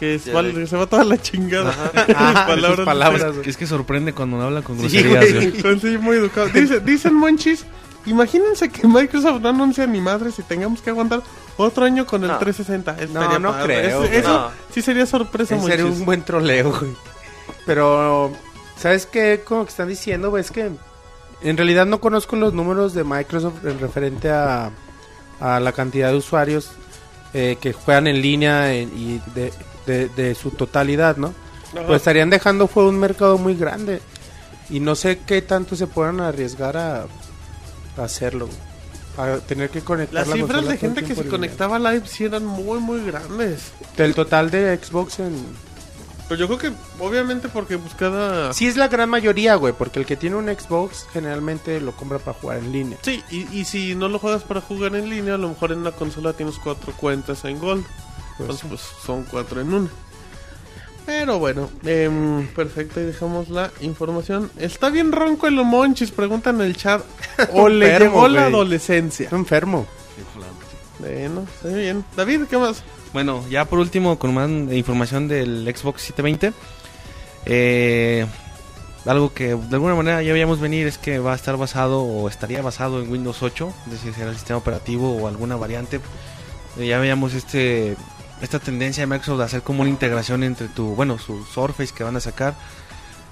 S1: Que es-
S5: Sí,
S1: se va toda la chingada.
S3: Ah,
S1: Palabras
S3: palabras.
S4: Es que sorprende cuando uno habla con
S3: Sí,
S4: groserías.
S3: güey.
S4: güey.
S1: Sí, muy educado. Dice- dicen Monchis, imagínense que Microsoft no anuncia ni madres y tengamos que aguantar otro año con el
S5: No.
S1: 360.
S3: No,
S1: Estaría
S3: no
S1: padre.
S3: creo,
S1: Eso, eso
S5: no.
S1: sí sería sorpresa, Monchis.
S3: un buen troleo, güey. Pero, ¿sabes qué? Como que están diciendo, güey, es que en realidad no conozco los números de Microsoft en referente a, a la cantidad de usuarios eh, que juegan en línea en- y de, de- de su totalidad, ¿no?
S1: Ajá.
S3: Pues estarían dejando fuera un mercado muy grande. Y no sé qué tanto se puedan arriesgar a, a hacerlo, güey. A tener que conectar
S1: Las
S3: la
S1: cifras de gente que se conectaba live sí eran muy, muy grandes.
S3: Del total de Xbox en,
S1: Pero yo creo que, obviamente, porque pues cada...
S3: Sí es la gran mayoría, güey, porque el que tiene un Xbox generalmente lo compra para jugar en línea.
S1: Sí, y, y si no lo juegas para jugar en línea, a lo mejor en una consola tienes cuatro cuentas en Gold.
S3: Pues,
S1: Entonces, pues son cuatro en una. Pero bueno, em, perfecto, y dejamos la información. Está bien ronco el Monchis, preguntan en el chat. O le
S3: Enfermo,
S1: llegó la
S3: güey.
S1: adolescencia.
S3: Está enfermo.
S1: Bueno, está bien. David, ¿qué más?
S4: Bueno, ya por último, con más información del Xbox 720. Eh, algo que de alguna manera ya veíamos venir es que va a estar basado o estaría basado en Windows 8, es decir, será el sistema operativo o alguna variante. Eh, ya veíamos este esta tendencia de Microsoft de hacer como una integración entre tu, bueno, su Surface que van a sacar,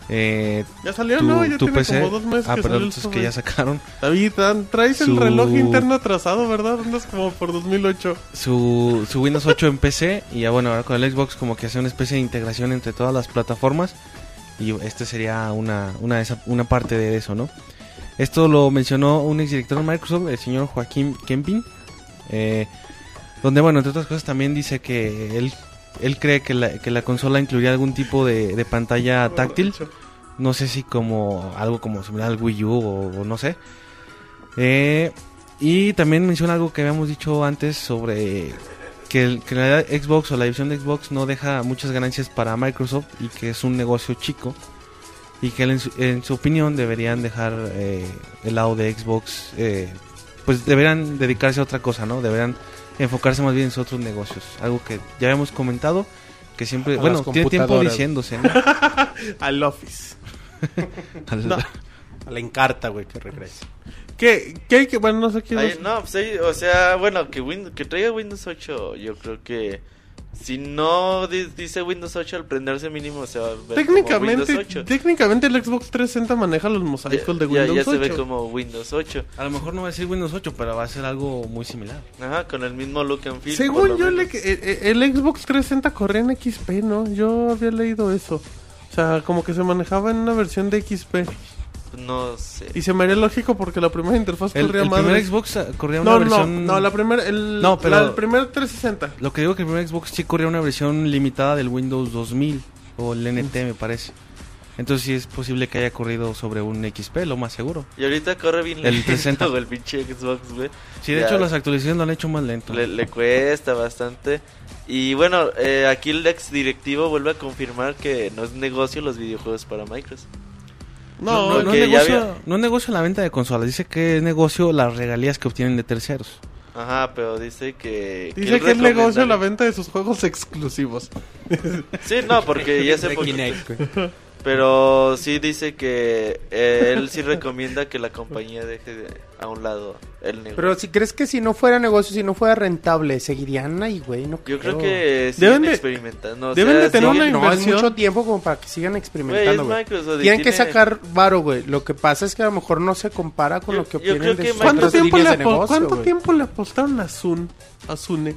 S4: eh,
S1: Ya salió,
S4: tu,
S1: ¿no? Ya tiene
S4: PC.
S1: como dos meses
S4: ah,
S1: que
S4: perdón,
S1: salió el
S4: que ya sacaron
S1: David, traes el reloj interno atrasado, ¿verdad? Andas como por 2008.
S4: su, su Windows 8 en PC y ya bueno, ahora con el Xbox como que hace una especie de integración entre todas las plataformas y este sería una, una, una parte de eso, ¿no? Esto lo mencionó un exdirector de Microsoft, el señor Joaquín Kempin, eh, donde bueno, entre otras cosas también dice que él, él cree que la, que la consola incluiría algún tipo de, de pantalla táctil, no sé si como algo como similar al Wii U o, o no sé. Eh, y también menciona algo que habíamos dicho antes sobre que, el- que en realidad Xbox o la división de Xbox no deja muchas ganancias para Microsoft y que es un negocio chico. Y que él, en, su, en su opinión deberían dejar eh, el lado de Xbox, eh, pues deberían dedicarse a otra cosa, ¿no? Deberían enfocarse más bien en sus otros negocios. Algo que ya habíamos comentado, que siempre,
S3: A
S4: bueno, tiene tiempo diciéndose, ¿no?
S1: Al Office.
S4: Al-
S1: No.
S3: A la encarta, güey, que regrese.
S1: ¿Qué, qué hay que.? Bueno, no sé qué.
S5: Ay, no, pues o sea, bueno, que, Windows, que traiga Windows 8, yo creo que Si no di- dice Windows 8 al prenderse mínimo se va a ver como Windows
S1: Técnicamente,
S5: 8.
S1: técnicamente el Xbox 360 maneja los mosaicos de
S5: Ya- ya-
S1: Windows
S5: ya se
S1: 8.
S5: ve como Windows 8.
S4: A lo mejor no va a decir Windows 8, pero va a ser algo muy similar.
S5: Ajá, con el mismo look and feel.
S1: Según yo, el,
S5: menos.
S1: eh, el Xbox 360 corría en XP, ¿no? Yo había leído eso. O sea, como que se manejaba en una versión de XP.
S5: No sé.
S1: Y se me haría lógico porque la primera interfaz
S4: El,
S1: corría
S4: el
S1: más.
S4: primer Xbox ah, corría una
S1: No, no,
S4: versión...
S1: no, la primera, el,
S4: No, pero-
S1: la- el primer 360.
S4: Lo que digo que el primer Xbox sí corría una versión limitada del Windows 2000 o el NT me parece. Entonces sí es posible que haya corrido sobre un XP, lo más seguro.
S5: Y ahorita corre bien
S4: El
S5: lento,
S4: 360.
S5: güey, el pinche Xbox, güey.
S4: Sí, de
S5: Ya.
S4: hecho las actualizaciones lo han hecho más lento.
S5: Le, le cuesta bastante. Y bueno, eh, aquí el ex directivo vuelve a confirmar que no es negocio los videojuegos para Microsoft.
S1: No,
S4: no, no, es negocio,
S5: había-
S4: no es negocio la venta de consolas, dice que es negocio las regalías que obtienen de terceros.
S5: Ajá, pero dice que...
S1: dice que es negocio la venta de sus juegos exclusivos.
S5: Sí, no, porque ya se. Pero sí dice que eh, él sí recomienda que la compañía deje de- a un lado el negocio.
S3: Pero si crees que si no fuera negocio, si no fuera rentable, seguirían ahí, güey. No
S5: Yo creo
S3: creo.
S5: que
S1: Deben
S5: siguen
S1: de-
S5: experimentando. o
S1: deben
S5: sea,
S1: de tener
S5: siguen-
S1: una
S3: No, es
S1: inversión.
S3: mucho tiempo como para que sigan experimentando, güey. Tienen que sacar varo, güey. Lo que pasa es que a lo mejor no se compara con
S5: Yo-
S3: lo que
S5: creo
S3: de
S5: que
S3: sus
S1: ¿Cuánto tiempo, le,
S3: de negocio,
S1: ¿cuánto tiempo le apostaron a Sun? A Sune.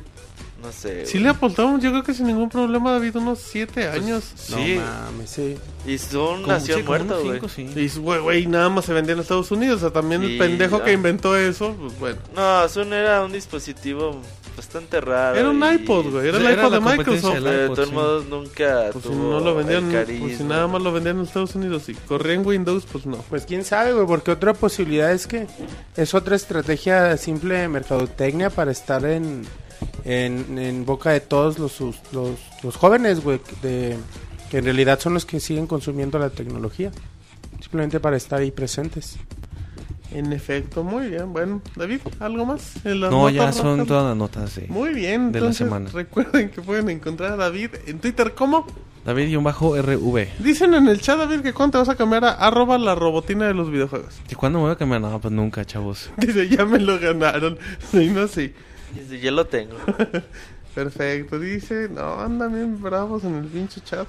S5: No sé.
S1: Sí
S5: güey.
S1: le apostamos, yo creo que sin ningún problema, David, unos 7 años.
S3: No
S4: Sí.
S3: mames, sí.
S5: Y son
S4: Como-
S5: nació
S4: sí, como
S5: muerto,
S4: unos
S5: güey.
S4: cinco, sí.
S1: Y güey, güey, nada más se vendía en Estados Unidos. O sea, también el pendejo que inventó eso, pues bueno.
S5: No, Zoom era un dispositivo bastante raro.
S1: Era un iPod, güey. Era el iPod de Microsoft.
S5: de todos
S4: sí.
S5: modos nunca
S1: Pues si no lo vendían, pues si nada más lo vendían en Estados Unidos y corría en Windows, pues no.
S3: Pues quién sabe, güey, porque otra posibilidad es que es otra estrategia simple de mercadotecnia para estar en, en, en boca de todos los, los, los jóvenes, güey, de, que en realidad son los que siguen consumiendo la tecnología. Simplemente para estar ahí presentes.
S1: En efecto, muy bien. Bueno, David, ¿algo más? En las
S4: No,
S1: notas
S4: ya son
S1: rojas?
S4: todas las notas de
S1: Muy bien,
S4: de la semana.
S1: recuerden que pueden encontrar a David en Twitter como
S4: David-RV.
S1: dicen en el chat David que cuando te vas a cambiar a arroba la robotina de los videojuegos.
S4: ¿Y cuándo me voy a cambiar? No, pues nunca, chavos.
S1: Dice, ya me lo ganaron. Sí, no, sí.
S5: Dice, Ya lo tengo.
S1: Perfecto, dice, no, andan bien bravos en el pinche chat.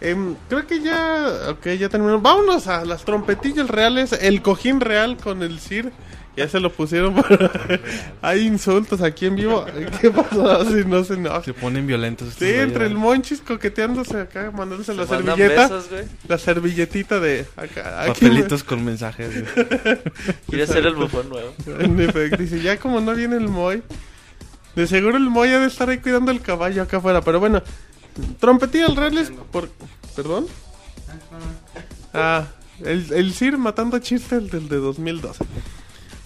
S1: Em, creo que ya, ok, ya terminó. Vámonos a las trompetillas reales, el cojín real con el CIR. Ya se lo pusieron para... Hay insultos aquí en vivo. ¿Qué pasó? Si no se enoja.
S4: Se ponen violentos.
S1: Sí, entre el monchis coqueteándose acá, mandándose la
S5: Se mandan
S1: servilleta.
S5: besos, güey.
S1: La servilletita de acá. aquí,
S4: Papelitos con mensajes.
S5: Quiere ser el bufón nuevo.
S1: En efecto, dice, ya como no viene el Moy. De seguro el Moy ha de estar ahí cuidando el caballo acá afuera. Pero bueno, trompetillas reales por... ¿Perdón? Ah, el, el Sir matando chistes del de 2012.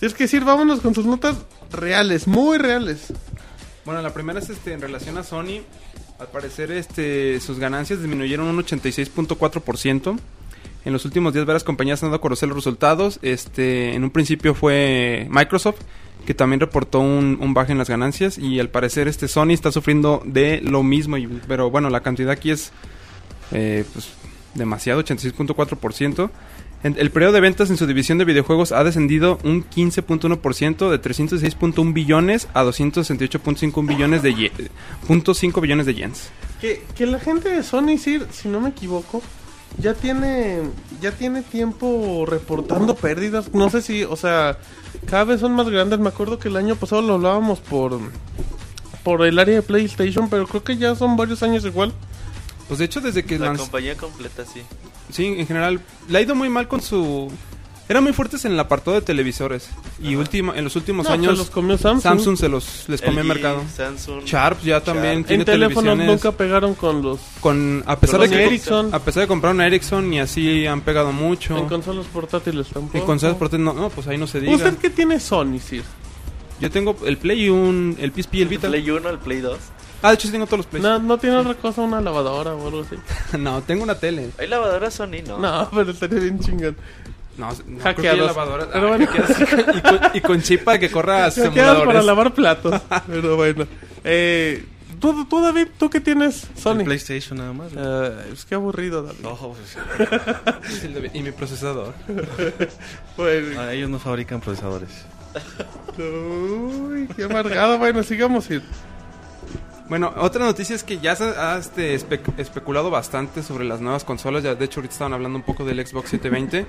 S1: Si es que Sir, vámonos con sus notas reales, muy reales.
S6: Bueno, la primera es este en relación a Sony. Al parecer, este, sus ganancias disminuyeron un 86.4%. En los últimos días, varias compañías han dado a conocer los resultados. Este, en un principio fue Microsoft, que también reportó un, un baje en las ganancias. Y al parecer, este Sony está sufriendo de lo mismo. pero bueno, la cantidad aquí es eh, pues, demasiado, 86.4%. En- El periodo de ventas en su división de videojuegos ha descendido un 15.1% de 306.1 billones a 268.5 billones de ye- punto cinco billones de yens.
S1: Que, que la gente de Sony, Sir, si no me equivoco, ya tiene ya tiene tiempo reportando pérdidas. No sé si, o sea, cada vez son más grandes. Me acuerdo que el año pasado lo hablábamos por por el área de PlayStation, pero creo que ya son varios años igual.
S6: Pues de hecho desde que
S5: La
S6: lanz-
S5: compañía completa, sí.
S6: sí, en general le ha ido muy mal con su eran muy fuertes en el apartado de televisores y última en los últimos
S1: No,
S6: años
S1: se los comió Samsung.
S6: Samsung se los les comió el mercado.
S5: Samsung.
S6: Sharp ya también
S5: Sharp.
S6: tiene
S1: En teléfonos
S6: televisiones
S1: nunca pegaron con los
S6: con a pesar
S1: con
S6: de que
S1: Ericsson.
S6: a pesar de comprar una Ericsson y así han pegado mucho.
S1: En consolas portátiles tampoco.
S6: En consolas portátiles no, no, pues ahí no se diga.
S1: ¿Usted qué tiene Sony, Sir?
S6: Yo tengo el Play y un el PSP y el
S5: El
S6: Vita.
S5: Play 1, el Play 2.
S6: Ah, de hecho sí tengo todos los Plays.
S1: No, no tiene otra cosa, una lavadora o algo así.
S6: no, tengo una tele.
S5: Hay lavadoras Sony, ¿no?
S1: No, pero estaría bien chingón.
S6: No, no creo que.
S1: Pero
S6: Ah,
S1: bueno.
S6: y, con, y con chip para que corra simuladores.
S1: para lavar platos. Pero bueno. Eh, ¿tú, tú, David, ¿tú qué tienes
S4: El
S1: Sony?
S4: PlayStation nada más.
S1: Eh, es que aburrido, David.
S4: No, pues,
S6: Sí, el Y mi procesador.
S1: Bueno,
S4: ah, ellos no fabrican procesadores.
S1: uy, qué amargado. Bueno, sigamos. Sir.
S6: Bueno, otra noticia es que ya se ha este, espe- especulado bastante sobre las nuevas consolas. Ya, de hecho, ahorita estaban hablando un poco del Xbox 720.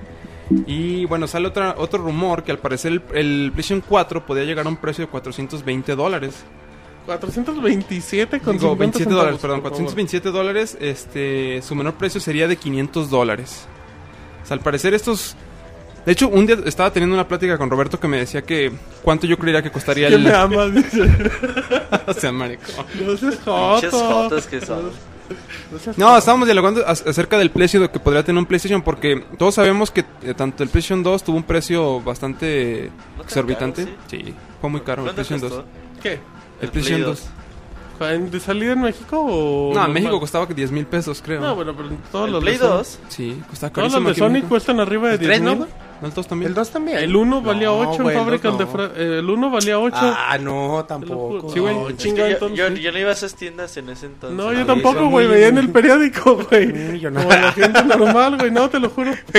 S6: Y bueno, sale otra, otro rumor que al parecer el, el PlayStation 4 podría llegar a un precio de 420 dólares.
S1: 427 con
S6: Digo,
S1: 50
S6: 27 dólares, perdón,
S1: por favor.
S6: 427 dólares. Este, su menor precio sería de 500 dólares. O sea, al parecer estos... De hecho, un día estaba teniendo una plática con Roberto que me decía que cuánto yo creería que costaría
S1: Que
S6: el...
S1: me amas, dice.
S6: o sea, marico.
S1: No seas joto.
S5: que son.
S1: No
S6: No, estábamos dialogando ac- acerca del precio de que podría tener un PlayStation porque todos sabemos que eh, tanto el PlayStation 2 tuvo un precio bastante
S5: tan
S6: exorbitante.
S5: caro,
S6: sí. fue muy caro el
S5: ¿Cuánto
S6: PlayStation
S5: costó?
S6: 2.
S1: ¿Qué?
S6: El,
S5: El
S6: PlayStation
S5: Play
S6: 2.
S1: ¿En- ¿De salida en México o.?
S6: No, en? México costaba 10 mil pesos, creo.
S1: No, bueno, pero todos
S5: ¿El
S1: los
S5: Play
S1: de Sony-
S5: 2?
S6: Sí, costaba
S1: Todos
S6: carísimo.
S1: los de Sony cuestan arriba de
S3: ¿El
S1: 10
S3: tres,
S1: mil.
S3: no?
S6: ¿No el 2 también?
S3: ¿El 2 también?
S1: El 1 valía
S3: No,
S1: 8
S3: güey,
S1: en
S3: el
S1: fábrica.
S3: dos
S1: El, de
S3: no.
S1: Fra- eh, el 1 valía 8.
S3: Ah, no, tampoco.
S1: Sí, güey.
S3: No,
S1: Chinga,
S5: yo, yo, yo no iba a esas tiendas en ese entonces.
S1: no, yo
S3: sí,
S1: tampoco, güey.
S3: muy-
S1: Veía en el periódico, güey.
S3: Yo no.
S1: Como la gente normal, güey. No, te lo juro.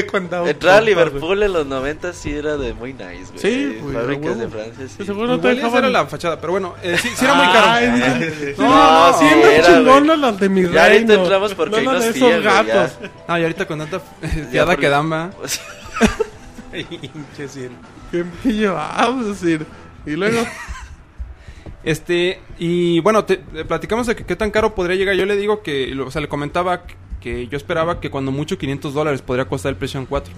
S5: Entrar a Liverpool en los 90 sí era de muy nice, güey.
S1: Sí, güey,
S5: Fábricas de. Francia, sí.
S1: Seguro no te dejaban.
S6: era la fachada, pero bueno, eh, sí, sí era muy caro.
S5: No,
S1: no,
S5: sí
S1: siendo
S5: era,
S1: chingonas las de mi
S5: Ya ahorita
S1: reino.
S5: entramos porque
S1: no
S5: hay unos
S1: gatos.
S6: Ah, y ahorita con tanta
S5: Ya
S6: fiada que dama.
S3: Pinche cien.
S1: ¿Qué me llevamos a decir? Y luego.
S6: Este, y bueno, te, te platicamos de que qué tan caro podría llegar. Yo le digo que, lo- o sea, le comentaba que yo esperaba que cuando mucho 500 dólares podría costar el PlayStation 4.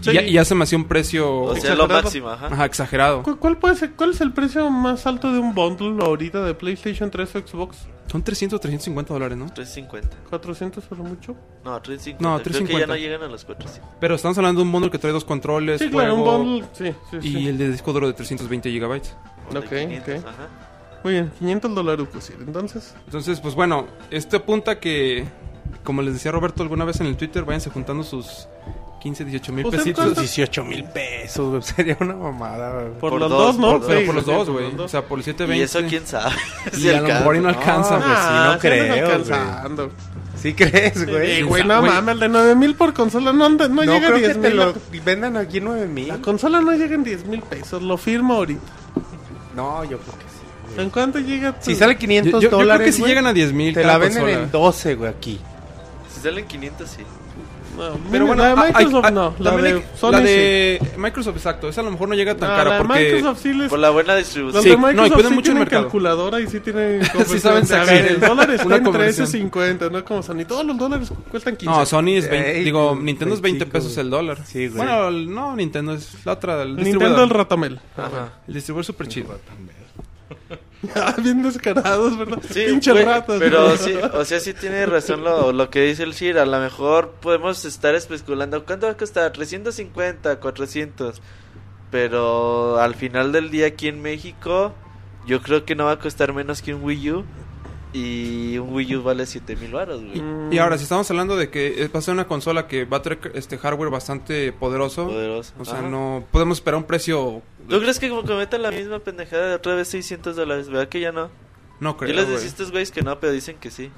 S1: Sí.
S6: Y, ya, y ya se me hacía un precio
S5: O sea, lo
S1: Exagerado.
S5: máximo, ajá.
S6: ajá, exagerado.
S1: ¿Cu- ¿Cuál, puede ser, ¿Cuál es el precio más alto de un bundle ahorita de PlayStation 3 o Xbox?
S6: Son 300, 350 dólares, ¿no?
S5: 350.
S1: ¿400 o mucho?
S5: No, 350.
S6: No,
S5: Creo que ya
S6: 350.
S5: no llegan a los 400.
S6: Pero estamos hablando de un bundle que trae dos controles,
S1: Sí, claro, un
S6: juego
S1: bundle. Sí, sí, sí.
S6: y el de disco duro de 320 gigabytes.
S5: O de
S1: Ok,
S5: 500,
S1: ok.
S5: Ajá.
S1: Muy bien, 500 dólares, pues sí. Entonces,
S6: Entonces, pues bueno, esto apunta que, como les decía Roberto alguna vez en el Twitter, váyanse juntando sus 15, 18 mil
S1: Pues,
S6: pesitos.
S1: ¿cuánto?
S3: 18 mil pesos, güey. Sería una mamada, güey.
S1: por,
S5: Por
S1: los
S5: dos,
S1: dos, ¿no?
S5: por
S6: Pero por
S1: Sí,
S6: los
S1: sí,
S6: dos, güey. O sea, por 720.
S5: Y eso quién sabe.
S6: Y
S5: Si
S6: a lo mejor y no alcanza,
S3: pues, sí, no
S1: Ah, sí
S3: creo,
S1: alcanzando.
S3: ¿Sí crees, güey?
S1: Eh,
S6: Sí,
S1: güey, no
S6: güey.
S1: mames, el de 9000 por consola no, anda- no,
S3: No,
S1: llega a
S3: creo que
S1: 10
S3: te
S1: mil.
S3: lo vendan aquí 9 mil.
S1: La consola no llega en 10 mil pesos, lo firmo ahorita.
S3: No, yo creo que sí. güey.
S1: ¿En cuánto llega? tu-
S3: Si sale
S6: Yo,
S3: 500
S6: yo- yo
S3: dólares,
S6: creo que si
S3: güey,
S6: llegan a 10 mil.
S3: te la venden en 12, güey, aquí.
S5: Si salen 500, sí.
S1: No,
S6: Pero bueno,
S1: la de
S6: ah,
S1: Microsoft
S6: hay-
S1: no, la de
S6: hay-
S1: Sony
S6: la
S1: sí.
S6: de Microsoft, exacto. Esa a lo mejor no llega tan
S1: No,
S6: cara
S1: la de
S6: porque...
S1: Microsoft sí les...
S5: Por la buena
S1: Los
S5: distribución.
S6: Sí,
S1: de
S6: no, y
S1: sí
S6: mucho en
S1: tienen
S6: mercado.
S1: calculadora y sí tienen...
S6: Sí saben
S1: A ver,
S6: sacar
S1: el dólar está
S6: una
S1: en
S6: conversión.
S1: 13.50, no como Sony. Todos los dólares cuestan 15.
S6: No, Sony es 20,
S3: Ey,
S6: digo, Nintendo es 20
S3: 25,
S6: pesos el dólar.
S3: Sí, güey.
S6: Bueno, el- no, Nintendo es la otra, el
S1: Nintendo el ratamel.
S5: Ajá.
S6: El distribuidor súper chido.
S1: Ah, bien descarados, ¿verdad?
S5: Sí,
S1: Pinches
S5: güey,
S1: ratas.
S5: pero sí, o sea, sí tiene razón lo, lo que dice el Sir. A lo mejor podemos estar especulando cuánto va a costar, 350, 400. Pero al final del día aquí en México, yo creo que no va a costar menos que un Wii U. Y un Wii U vale 7000 baros, güey.
S6: Y ahora, si estamos hablando de que va a ser una consola que va a traer este hardware bastante poderoso,
S5: Poderoso.
S6: o sea,
S5: Ajá.
S6: no podemos esperar un precio.
S5: ¿Tú crees que como cometan la misma pendejada de otra vez 600 dólares? ¿Verdad que ya no?
S6: No creo.
S5: Yo les decía a estos güeyes que no, pero dicen que sí.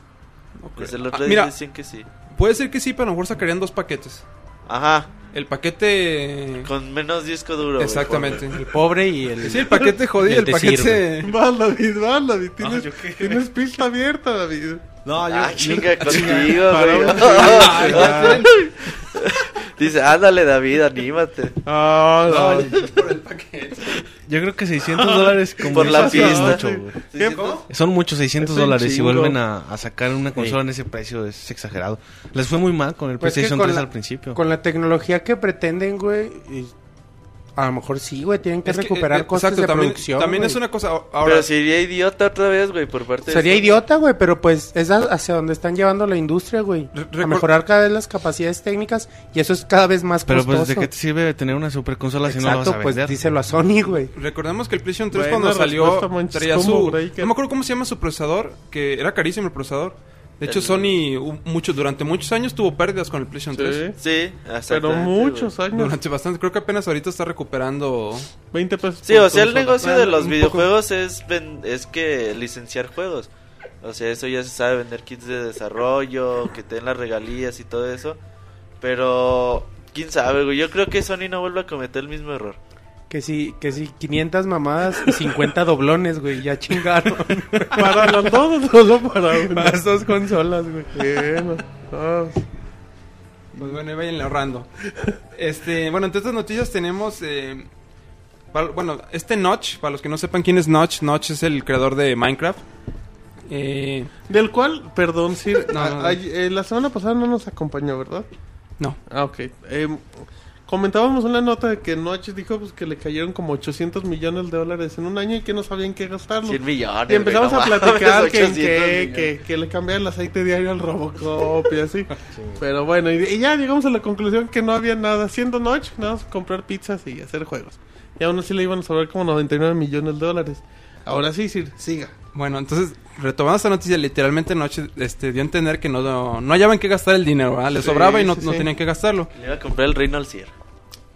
S6: No creo.
S5: Desde el otro
S6: Ah,
S5: día
S6: mira,
S5: dicen que sí.
S6: puede ser que sí, pero a lo mejor sacarían dos paquetes.
S5: Ajá,
S6: El paquete.
S5: con menos disco duro. güey,
S6: Exactamente.
S3: El pobre y el...
S6: Sí, el paquete jodido, el
S3: el
S6: paquete.
S1: Vas, David, vas, David. Tienes, tienes pista abierta, David.
S3: No,
S5: Ah, chinga contigo, güey.
S6: Ay, ya.
S5: Dice, ándale, David, anímate.
S1: Ah, no.
S4: Yo creo que 600 dólares como
S5: Por la pista.
S4: mucho. Son muchos 600
S1: Es un
S4: dólares y
S1: chingo.
S4: vuelven a, a sacar una consola en ese precio, es exagerado. Les fue muy mal con el
S3: Pues
S4: PlayStation
S3: con
S4: 3
S3: la-
S4: al principio.
S3: Con la tecnología que pretenden, güey, y a lo mejor sí, güey, tienen que
S6: Es que,
S3: recuperar
S6: eh,
S3: costes
S6: exacto,
S3: de
S6: también,
S3: producción.
S6: También
S3: güey.
S6: es una cosa. Ahora,
S5: Pero sería idiota otra vez, güey, por parte de
S3: Sería
S5: Sony.
S3: idiota, güey, pero pues es a- hacia donde están llevando la industria, güey.
S6: Re-
S3: A mejorar cada vez las capacidades técnicas y eso es cada vez más
S4: Pero
S3: costoso.
S4: pues, ¿de qué te sirve tener una super consola si no la vas
S3: Exacto,
S4: a
S3: pues
S4: vender?
S3: díselo a Sony, güey.
S6: recordemos que el PlayStation 3
S1: Buena
S6: cuando salió traía su. No me acuerdo cómo se llama su procesador, que era carísimo el procesador. De hecho,
S5: El-
S6: Sony mucho, durante muchos años tuvo pérdidas con el PlayStation 3.
S1: Sí.
S5: Sí,
S1: Pero muchos años.
S6: Durante bastante, creo que apenas ahorita está recuperando.
S1: 20 pesos.
S5: Sí, o sea, el negocio de los
S6: poco.
S5: videojuegos es, ven- es que licenciar juegos. O sea, eso ya se sabe, vender kits de desarrollo, que te den las regalías y todo eso. Pero, quién sabe, güey. Yo creo que Sony no vuelve a cometer el mismo error.
S3: Que sí, que sí, 500 mamadas y 50 doblones, güey, ya chingaron.
S1: Para los dos, solo para uno.
S3: Para las dos consolas, güey.
S1: Bueno, no,
S6: Pues bueno, ahí vayan ahorrando. Este, bueno, entre estas noticias tenemos. eh, para- bueno, este Notch, para los que no sepan quién es Notch, Notch es el creador de Minecraft. Eh,
S1: Del cual, perdón, Sir,
S6: No,
S1: eh, la semana pasada no nos acompañó, ¿verdad?
S6: no,
S1: Ah, ok. Eh, comentábamos una nota de que Noche dijo pues, que le cayeron como 800 millones de dólares en un año y que no sabían qué gastarlo.
S5: 100 millones.
S1: Y empezamos a platicar que, en
S5: 800
S1: qué,
S5: millones.
S1: que, que le cambiaban el aceite diario al Robocop y así. Pero bueno, y, y ya llegamos a la conclusión que no había nada. Siendo Notch, nada más comprar pizzas y hacer juegos. Y aún así le iban a sobrar como 99 millones de dólares. Ahora sí, Sir, siga.
S6: Bueno, entonces, retomando esta noticia, literalmente Noche este, dio a entender que no, no hallaban que gastar el dinero,
S1: Sí,
S6: sobraba y no,
S1: sí,
S6: no
S1: sí.
S6: tenían que gastarlo.
S5: Le iba a comprar el reino al cielo.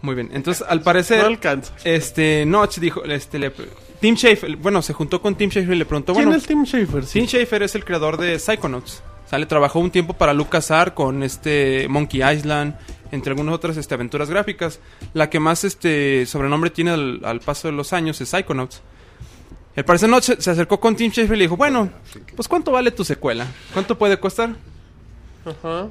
S6: Muy bien, entonces, al
S1: No
S6: parecer,
S1: alcanza.
S6: este, Notch dijo, este, le, Tim Schafer, bueno, se juntó con Tim Schafer y le preguntó,
S1: ¿Quién
S6: bueno,
S1: es Tim Schafer? Sí.
S6: Tim Schafer es el creador de Psychonauts. O sea, le trabajó un tiempo para LucasArts con este Monkey Island, entre algunas otras este, aventuras gráficas. La que más este sobrenombre tiene al, al paso de los años es Psychonauts. El parecer no se, acercó con Tim Schafer y le dijo, bueno, pues ¿cuánto vale tu secuela? ¿Cuánto puede costar?